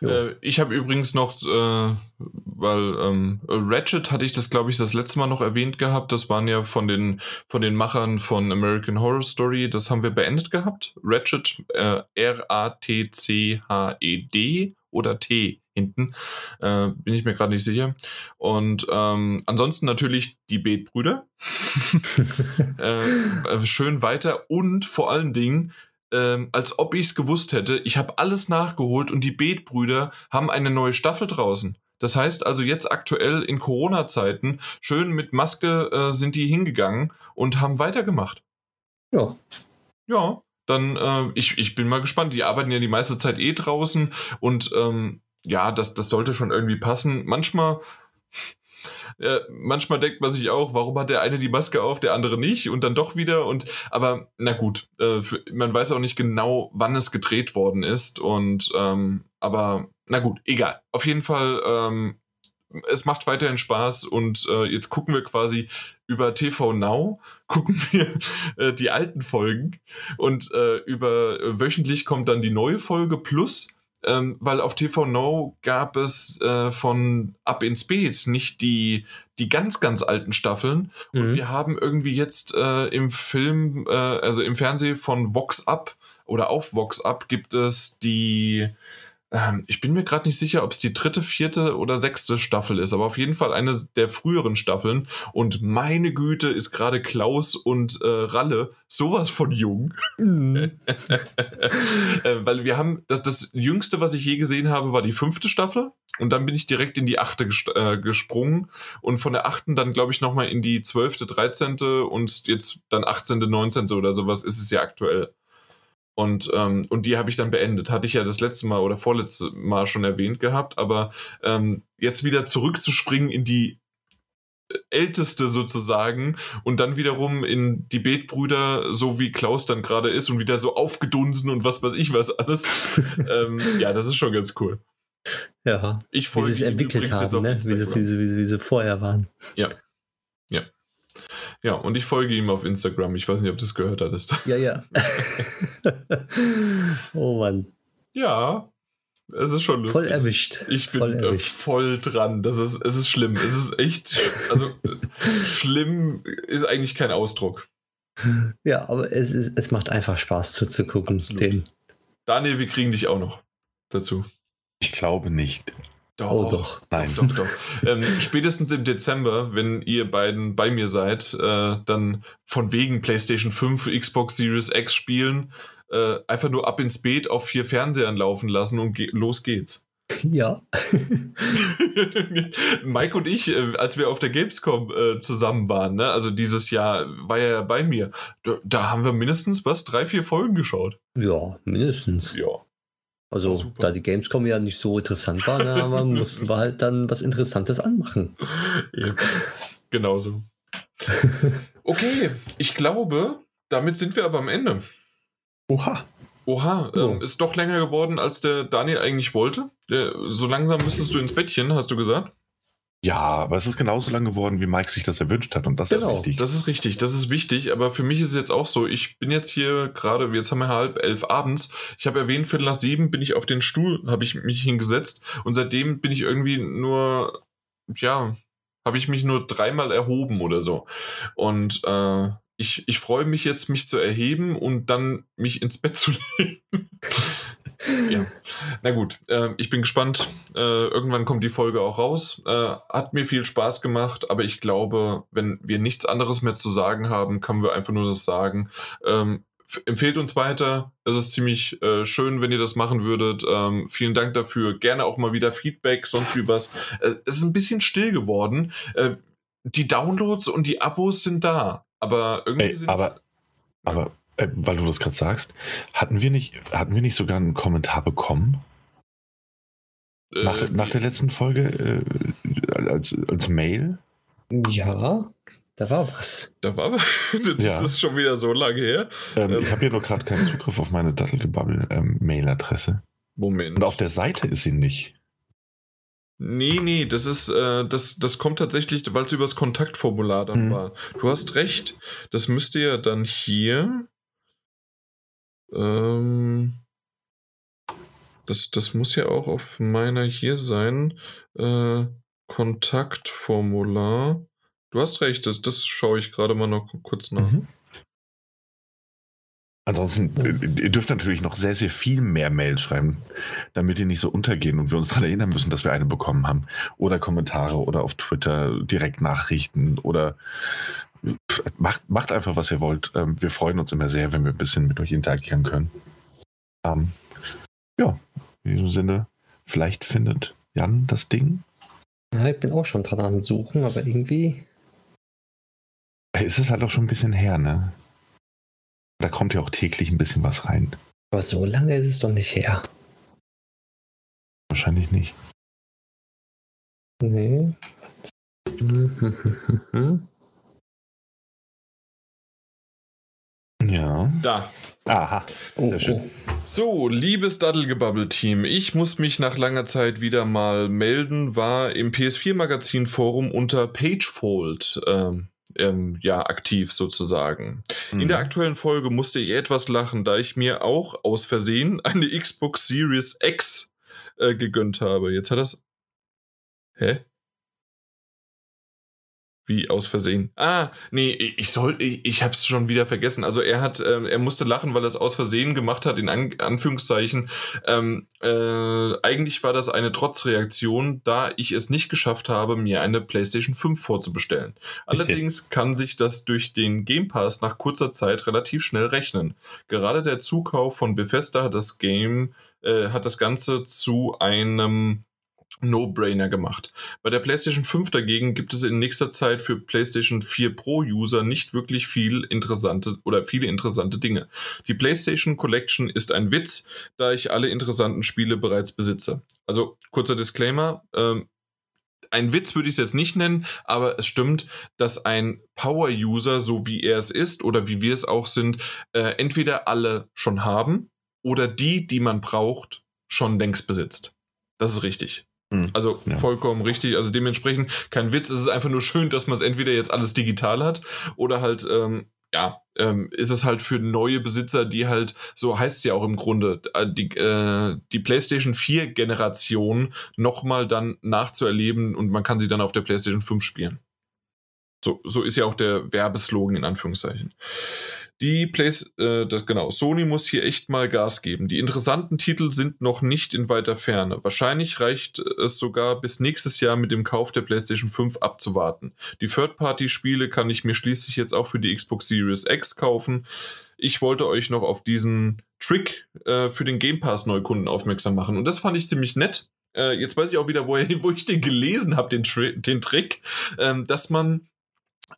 Äh, ich habe übrigens noch, äh, weil ähm, Ratchet hatte ich das, glaube ich, das letzte Mal noch erwähnt gehabt. Das waren ja von den, von den Machern von American Horror Story. Das haben wir beendet gehabt. Ratchet, äh, R-A-T-C-H-E-D oder T hinten. Äh, bin ich mir gerade nicht sicher. Und ähm, ansonsten natürlich die Beetbrüder. äh, äh, schön weiter und vor allen Dingen ähm, als ob ich es gewusst hätte. Ich habe alles nachgeholt und die Beetbrüder haben eine neue Staffel draußen. Das heißt also jetzt aktuell in Corona-Zeiten schön mit Maske äh, sind die hingegangen und haben weitergemacht.
ja.
Ja, dann äh, ich, ich bin mal gespannt. Die arbeiten ja die meiste Zeit eh draußen und ähm, ja, das, das sollte schon irgendwie passen. Manchmal äh, manchmal denkt man sich auch, warum hat der eine die Maske auf, der andere nicht? Und dann doch wieder. Und aber na gut, äh, für, man weiß auch nicht genau, wann es gedreht worden ist. Und ähm, aber na gut, egal. Auf jeden Fall, ähm, es macht weiterhin Spaß. Und äh, jetzt gucken wir quasi über TV Now, gucken wir äh, die alten Folgen. Und äh, über äh, wöchentlich kommt dann die neue Folge plus ähm, weil auf TV Now gab es äh, von Ab ins Beet nicht die, die ganz, ganz alten Staffeln. Und
Mhm.
wir haben irgendwie jetzt äh, im Film, äh, also im Fernsehen von Vox Up oder auf Vox Up gibt es die, ähm, ich bin mir gerade nicht sicher, ob es die dritte, vierte oder sechste Staffel ist, aber auf jeden Fall eine der früheren Staffeln. Und meine Güte ist gerade Klaus und äh, Ralle sowas von jung.
Mhm.
äh, weil wir haben, das, das jüngste, was ich je gesehen habe, war die fünfte Staffel. Und dann bin ich direkt in die achte gest- äh, gesprungen. Und von der achten dann, glaube ich, nochmal in die zwölfte, dreizehnte und jetzt dann 18., 19. oder sowas ist es ja aktuell. Und, ähm, und die habe ich dann beendet. Hatte ich ja das letzte Mal oder vorletzte Mal schon erwähnt gehabt. Aber ähm, jetzt wieder zurückzuspringen in die älteste sozusagen und dann wiederum in die Betbrüder, so wie Klaus dann gerade ist und wieder so aufgedunsen und was weiß ich was alles. ähm, ja, das ist schon ganz cool.
Ja,
Ich
wie sie
ihm
entwickelt haben, ne? wie, sie, wie, sie, wie sie vorher waren.
Ja, und ich folge ihm auf Instagram. Ich weiß nicht, ob du es gehört hattest.
Ja, ja. oh Mann,
Ja, es ist schon lustig.
voll erwischt.
Ich bin
voll erwischt.
voll dran. Das ist, es ist schlimm. Es ist echt, also schlimm ist eigentlich kein Ausdruck.
Ja, aber es, ist, es macht einfach Spaß zuzugucken.
Absolut.
Den.
Daniel, wir kriegen dich auch noch dazu.
glaube nicht.
Doch,
Oh, doch.
Nein.
Doch, doch. ähm, spätestens im Dezember, wenn ihr beiden bei mir seid, äh, dann von wegen PlayStation 5, Xbox Series X spielen, äh, einfach nur ab ins Beet auf vier Fernsehern laufen lassen und ge los geht's.
Ja.
Mike und ich, äh, als wir auf der Gamescom äh, zusammen waren, ne? also dieses Jahr war er ja bei mir, da, da haben wir mindestens was, drei, vier Folgen geschaut.
ja, mindestens.
Ja.
Also,
super.
da die Gamescom ja nicht so interessant war, na, aber mussten wir halt dann was Interessantes anmachen.
Eben. Genauso. Okay, ich glaube, damit sind wir aber am Ende.
Oha.
Oha, ähm, ist doch länger geworden, als der Daniel eigentlich wollte. Der, so langsam müsstest du ins Bettchen, hast du gesagt?
Ja, aber es ist genauso lang geworden, wie Mike sich das erwünscht hat. Und das
Genau.
ist wichtig.
Das ist richtig, das ist wichtig, aber für mich ist es jetzt auch so, ich bin jetzt hier gerade, jetzt haben wir halb elf abends, ich habe erwähnt, viertel nach sieben bin ich auf den Stuhl, habe ich mich hingesetzt und seitdem bin ich irgendwie nur, ja, habe ich mich nur dreimal erhoben oder so. Und äh, ich, ich freue mich jetzt, mich zu erheben und dann mich ins Bett zu legen. Ja. Na gut, äh, ich bin gespannt. Äh, irgendwann kommt die Folge auch raus. Äh, hat mir viel Spaß gemacht, aber ich glaube, wenn wir nichts anderes mehr zu sagen haben, können wir einfach nur das sagen. Ähm, empfehlt uns weiter. Es ist ziemlich äh, schön, wenn ihr das machen würdet. Ähm, vielen Dank dafür. Gerne auch mal wieder Feedback, sonst wie was. Äh, es ist ein bisschen still geworden. Äh, die Downloads und die Abos sind da, aber irgendwie
Ey,
sind
aber, aber äh, weil du das gerade sagst, hatten wir nicht, hatten wir nicht sogar einen Kommentar bekommen?
äh,
Nach, der- nach der letzten Folge äh, als, als Mail?
Ja, da war was.
da war das
Ja.
ist schon wieder so lange her.
Ähm,
Ähm.
Ich habe hier nur gerade keinen Zugriff auf meine Dattelgebabbel-Mail-Adresse.
Moment.
Und auf der Seite ist sie nicht.
Nee, nee, das ist, äh, das, das kommt tatsächlich, weil es übers Kontaktformular dann
Mhm.
war. Du hast recht. Das müsste ja dann hier. Ähm, das, das muss ja auch auf meiner hier sein. Äh, Kontaktformular. Du hast recht, das, das schaue ich gerade mal noch kurz nach.
Mhm. Ansonsten, äh, ihr dürft natürlich noch sehr, sehr viel mehr Mails schreiben, damit die nicht so untergehen und wir uns daran erinnern müssen, dass wir eine bekommen haben. Oder Kommentare oder auf Twitter direkt Nachrichten oder macht, macht einfach, was ihr wollt. Ähm, Wir freuen uns immer sehr, wenn wir ein bisschen mit euch interagieren können. Ähm, ja, in diesem Sinne, vielleicht findet Jan das Ding.
Ja, ich bin auch schon dran am Suchen, aber irgendwie.
Äh, Es ist halt auch schon ein bisschen her, ne? Da kommt ja auch täglich ein bisschen was rein.
Aber so lange ist es doch nicht her.
Wahrscheinlich nicht.
Nee.
Ja.
Da.
Aha.
Oh,
Sehr schön.
So, liebes Daddelgebabbel-Team, ich muss mich nach langer Zeit wieder mal melden, war im PS4-Magazin-Forum unter Pagefold ähm, ähm, ja, aktiv sozusagen. In
Mhm.
der aktuellen Folge musste ich etwas lachen, da ich mir auch aus Versehen eine Xbox Series X äh, gegönnt habe. Jetzt hat das. Hä? Wie aus Versehen? Ah, nee, ich soll, ich, ich hab's schon wieder vergessen. Also er hat, ähm, er musste lachen, weil er es aus Versehen gemacht hat, in An Anführungszeichen. Ähm, äh, eigentlich war das eine Trotzreaktion, da ich es nicht geschafft habe, mir eine PlayStation 5 vorzubestellen. Allerdings kann sich das durch den Game Pass nach kurzer Zeit relativ schnell rechnen. Gerade der Zukauf von Bethesda hat das Game, äh, hat das Ganze zu einem No-Brainer gemacht. Bei der PlayStation 5 dagegen gibt es in nächster Zeit für PlayStation 4 Pro-User nicht wirklich viel interessante oder viele interessante Dinge. Die PlayStation Collection ist ein Witz, da ich alle interessanten Spiele bereits besitze. Also kurzer Disclaimer, ähm, ein Witz würde ich es jetzt nicht nennen, aber es stimmt, dass ein Power-User, so wie er es ist oder wie wir es auch sind, äh, entweder alle schon haben oder die, die man braucht, schon längst besitzt. Das ist richtig.
Mhm.
Also
Ja.
vollkommen richtig. Also dementsprechend kein Witz. Es ist einfach nur schön, dass man es entweder jetzt alles digital hat oder halt, ähm, ja, ähm, ist es halt für neue Besitzer, die halt, so heißt es ja auch im Grunde, äh, die, äh, die PlayStation 4 Generation nochmal dann nachzuerleben und man kann sie dann auf der PlayStation 5 spielen. So, so ist ja auch der Werbeslogan in Anführungszeichen. Die Place, äh, das, genau, Sony muss hier echt mal Gas geben. Die interessanten Titel sind noch nicht in weiter Ferne. Wahrscheinlich reicht es sogar bis nächstes Jahr mit dem Kauf der PlayStation 5 abzuwarten. Die Third-Party-Spiele kann ich mir schließlich jetzt auch für die Xbox Series X kaufen. Ich wollte euch noch auf diesen Trick äh, für den Game Pass Neukunden aufmerksam machen und das fand ich ziemlich nett. Äh, jetzt weiß ich auch wieder, wo, wo ich den gelesen habe, den, den Trick, ähm, dass man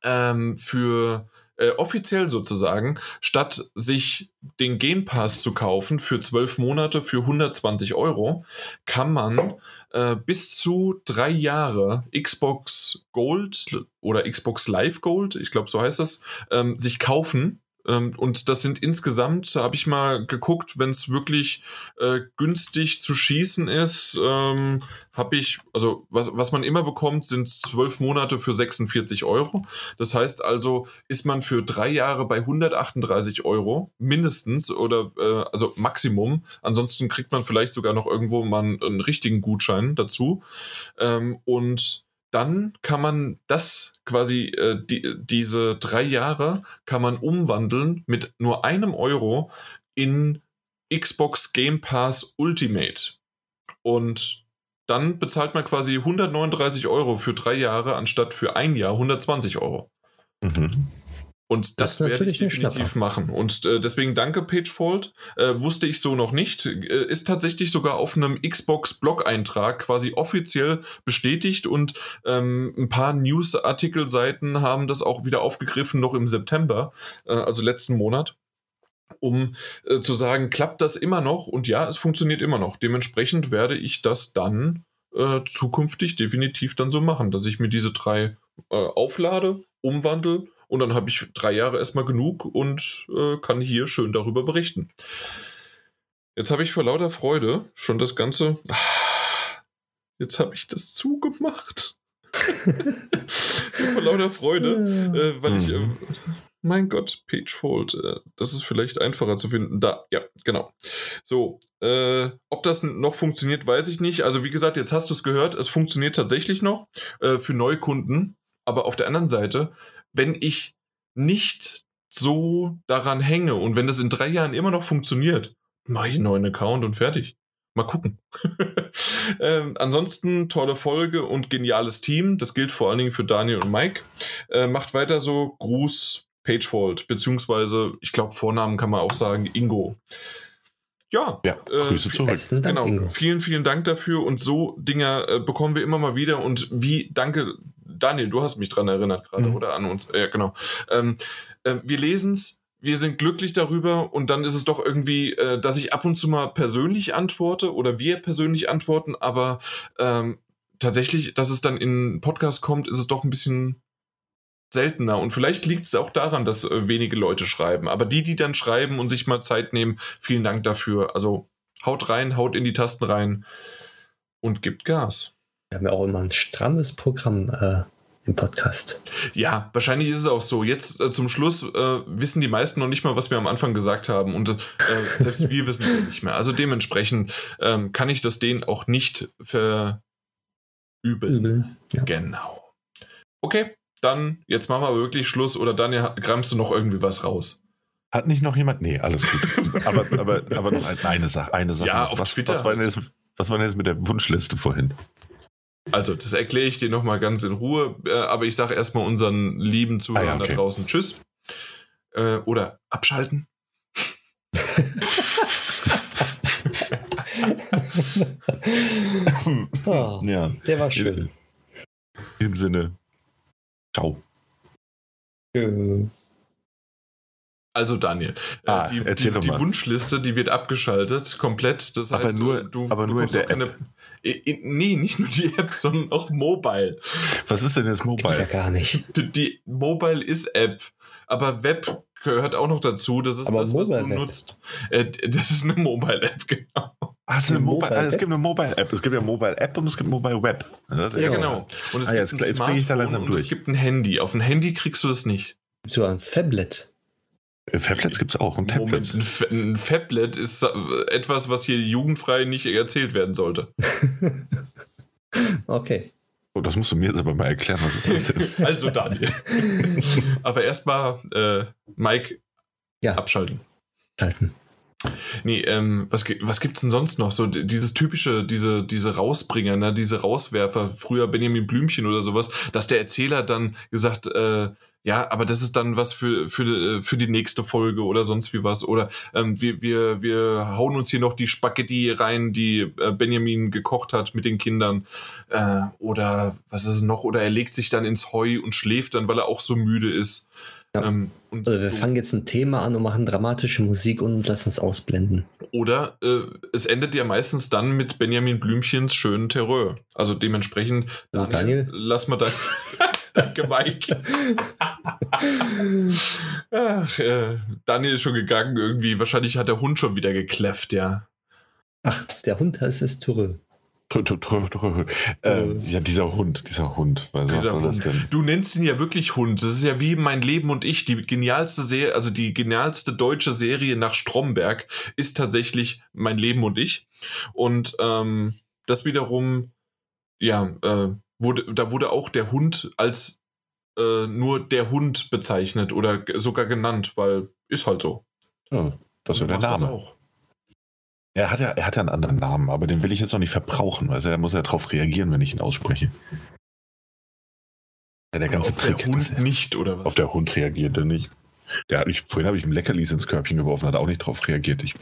ähm, für äh, offiziell sozusagen, statt sich den Game Pass zu kaufen für zwölf Monate für 120 Euro, kann man äh, bis zu drei Jahre Xbox Gold oder Xbox Live Gold, ich glaube so heißt es, ähm, sich kaufen und das sind insgesamt, habe ich mal geguckt, wenn es wirklich äh, günstig zu schießen ist, ähm, habe ich, also was, was man immer bekommt, sind zwölf Monate für 46 Euro. Das heißt also, ist man für drei Jahre bei 138 Euro mindestens oder äh, also Maximum. Ansonsten kriegt man vielleicht sogar noch irgendwo mal einen, einen richtigen Gutschein dazu. Ähm, und dann kann man das quasi, äh, die, diese drei Jahre kann man umwandeln mit nur einem Euro in Xbox Game Pass Ultimate. Und dann bezahlt man quasi 139 Euro für drei Jahre anstatt für ein Jahr 120 Euro. Mhm. Und das, das werde ich definitiv machen. Und äh, deswegen danke, Pagefold. Äh, wusste ich so noch nicht. Äh, ist tatsächlich sogar auf einem Xbox-Blog-Eintrag quasi offiziell bestätigt und ähm, ein paar News-Artikelseiten haben das auch wieder aufgegriffen, noch im September, äh, also letzten Monat um äh, zu sagen, klappt das immer noch? Und ja, es funktioniert immer noch. Dementsprechend werde ich das dann äh, zukünftig definitiv dann so machen, dass ich mir diese drei äh, auflade, umwandle und dann habe ich drei Jahre erstmal genug und äh, kann hier schön darüber berichten. Jetzt habe ich vor lauter Freude schon das Ganze. Jetzt habe ich das zugemacht. vor lauter Freude, äh, weil ich. Äh, mein Gott, Pagefold, äh, das ist vielleicht einfacher zu finden. Da, ja, genau. So, äh, ob das noch funktioniert, weiß ich nicht. Also wie gesagt, jetzt hast du es gehört, es funktioniert tatsächlich noch äh, für Neukunden. Aber auf der anderen Seite wenn ich nicht so daran hänge und wenn das in drei Jahren immer noch funktioniert, mache ich einen neuen Account und fertig. Mal gucken. ähm, ansonsten tolle Folge und geniales Team. Das gilt vor allen Dingen für Daniel und Mike. Äh, macht weiter so. Gruß Pagefold, beziehungsweise, ich glaube, Vornamen kann man auch sagen, Ingo. Ja, ja
äh, Grüße zurück.
Dank, genau. Ingo. Vielen, vielen Dank dafür. Und so Dinger äh, bekommen wir immer mal wieder. Und wie, danke Daniel, du hast mich dran erinnert gerade, mhm. oder an uns. Ja, genau. Ähm, äh, wir lesen es, wir sind glücklich darüber und dann ist es doch irgendwie, äh, dass ich ab und zu mal persönlich antworte oder wir persönlich antworten, aber ähm, tatsächlich, dass es dann in Podcast kommt, ist es doch ein bisschen seltener. Und vielleicht liegt es auch daran, dass äh, wenige Leute schreiben. Aber die, die dann schreiben und sich mal Zeit nehmen, vielen Dank dafür. Also haut rein, haut in die Tasten rein und gibt Gas.
Wir haben ja auch immer ein strammes Programm äh, im Podcast.
Ja, wahrscheinlich ist es auch so. Jetzt äh, zum Schluss äh, wissen die meisten noch nicht mal, was wir am Anfang gesagt haben. Und äh, selbst wir wissen es ja nicht mehr. Also dementsprechend ähm, kann ich das denen auch nicht verübeln. Übel, ja. Genau. Okay, dann jetzt machen wir wirklich Schluss. Oder Daniel, kramst du noch irgendwie was raus?
Hat nicht noch jemand? Nee, alles gut. aber, aber, aber noch eine Sache. Eine Sache.
Ja, auf
was,
Twitter.
Was war, denn jetzt, was war denn jetzt mit der Wunschliste vorhin?
Also, das erkläre ich dir nochmal ganz in Ruhe, äh, aber ich sage erstmal unseren lieben Zuhörern ah, ja, okay. da draußen Tschüss. Äh, oder abschalten.
oh, ja. Der war schön.
In dem Sinne, ciao.
Also Daniel, äh, ah, die, die, die Wunschliste, die wird abgeschaltet, komplett. Das
aber
heißt,
nur, du, aber du nur in der
App. Nee, nicht nur die App, sondern auch Mobile.
Was ist denn jetzt Mobile? Gibt's
ja gar nicht.
Die, die, Mobile ist App, aber Web gehört auch noch dazu. Das ist aber das, was du nutzt. Äh, das ist eine Mobile-App, genau.
Ach, es, eine Mobile, Mobile es gibt eine Mobile-App. Es gibt ja Mobile-App und es gibt Mobile-Web.
Ja, ja, genau. Und es ah, gibt jetzt, ein jetzt ich da langsam und durch. es gibt ein Handy. Auf ein Handy kriegst du das nicht.
So ein Fablet.
Fablets gibt es auch und
Tablets. Moment, ein Fablet ist etwas, was hier jugendfrei nicht erzählt werden sollte.
okay.
Oh, das musst du mir jetzt aber mal erklären, was ist das
denn? also Daniel. aber erstmal, äh, Mike,
Ja.
Abschalten.
Halten.
Nee, ähm, was, was gibt's denn sonst noch? So dieses typische, diese, diese Rausbringer, ne, diese Rauswerfer, früher Benjamin Blümchen oder sowas, dass der Erzähler dann gesagt, äh, ja, aber das ist dann was für, für, äh, für die nächste Folge oder sonst wie was. Oder ähm, wir, wir, wir hauen uns hier noch die Spaghetti rein, die äh, Benjamin gekocht hat mit den Kindern. Äh, oder was ist es noch? Oder er legt sich dann ins Heu und schläft dann, weil er auch so müde ist.
Ja.
Ähm,
Also wir
so.
fangen jetzt ein Thema an und machen dramatische Musik und lassen es ausblenden.
Oder äh, es endet ja meistens dann mit Benjamin Blümchens schönen Terror. Also dementsprechend,
Also Daniel?
lass mal da. Danke, Mike. Ach, äh, Daniel ist schon gegangen irgendwie. Wahrscheinlich hat der Hund schon wieder gekläfft, ja.
Ach, der Hund heißt es
trö. Äh, ja, dieser Hund, dieser Hund. Was,
Dieser
soll das
Hund.
denn?
Du nennst ihn ja wirklich Hund. Das ist ja wie mein Leben und ich. Die genialste Serie, also die genialste deutsche Serie nach Stromberg ist tatsächlich mein Leben und ich. Und ähm, das wiederum, ja, äh, wurde, da wurde auch der Hund als äh, nur der Hund bezeichnet oder sogar genannt, weil ist halt so.
Ja, das ist der Name.
auch.
Er hat ja, er hat ja einen anderen Namen, aber den will ich jetzt noch nicht verbrauchen. Also er muss ja darauf reagieren, wenn ich ihn ausspreche. Ja, der ganze
auf
Trick.
der
dass
Hund nicht, oder was?
auf der Hund reagiert er nicht. Der hat mich, vorhin habe ich ihm Leckerlis ins Körbchen geworfen, hat auch nicht darauf reagiert. Ich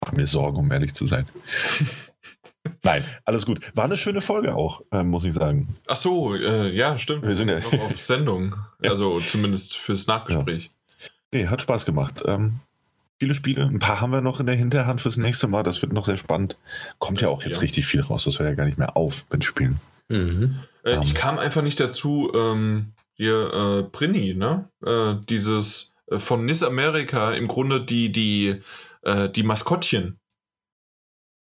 mache mir Sorgen, um ehrlich zu sein. Nein, alles gut. War eine schöne Folge auch, ähm, muss ich sagen.
Ach so, äh, ja, stimmt.
Wir sind ja-
noch auf Sendung.
Ja.
Also zumindest fürs Nachgespräch.
Nee, hat Spaß gemacht. Ähm, viele Spiele, ein paar haben wir noch in der Hinterhand fürs nächste Mal. Das wird noch sehr spannend. Kommt ja auch jetzt
Ja.
richtig viel raus. Das hört ja gar nicht mehr auf mit Spielen.
Mhm.
Äh,
Ähm.
ich kam einfach nicht dazu, ähm, hier äh, Brinny, ne? Äh, dieses äh, von Nis America im Grunde die, die, äh, die Maskottchen.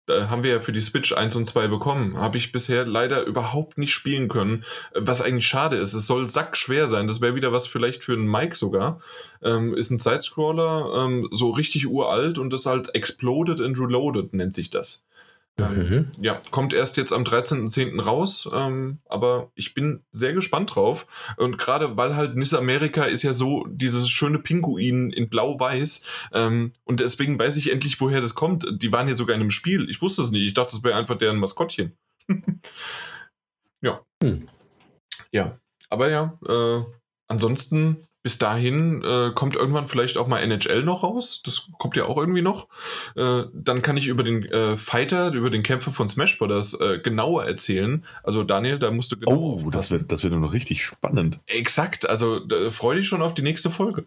Da haben wir ja für die Switch 1 und 2 bekommen. Habe ich bisher leider überhaupt nicht spielen können, äh, was eigentlich schade ist. Es soll sackschwer sein. Das wäre wieder was vielleicht für einen Mike sogar. Ähm, ist ein Sidescroller, ähm, so richtig uralt und ist halt Exploded and Reloaded, nennt sich das.
Mhm.
ja, kommt erst jetzt am 13.10. raus, ähm, aber ich bin sehr gespannt drauf. Und gerade weil halt Nis America ist ja so dieses schöne Pinguin in blau-weiß ähm, und deswegen weiß ich endlich, woher das kommt. Die waren ja sogar in einem Spiel. Ich wusste es nicht. Ich dachte, das wäre einfach deren Maskottchen. ja.
Hm.
Ja, aber ja, äh, ansonsten bis dahin äh, kommt irgendwann vielleicht auch mal NHL noch raus. Das kommt ja auch irgendwie noch. Äh, dann kann ich über den äh, Fighter, über den Kämpfer von Smash Bros. Äh, genauer erzählen. Also Daniel, da musst du genau
Oh, das wird, das wird noch richtig spannend.
Exakt, also äh, freu dich schon auf die nächste Folge.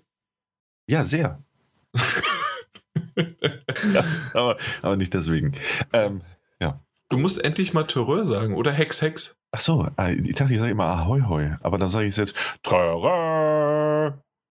Ja, sehr. ja, aber, aber nicht deswegen. Ähm,
Du musst endlich mal Terreur sagen oder Hex Hex.
Ach so, äh, ich dachte, ich sage immer Ahoi Hoi, aber dann sage ich jetzt Tröre.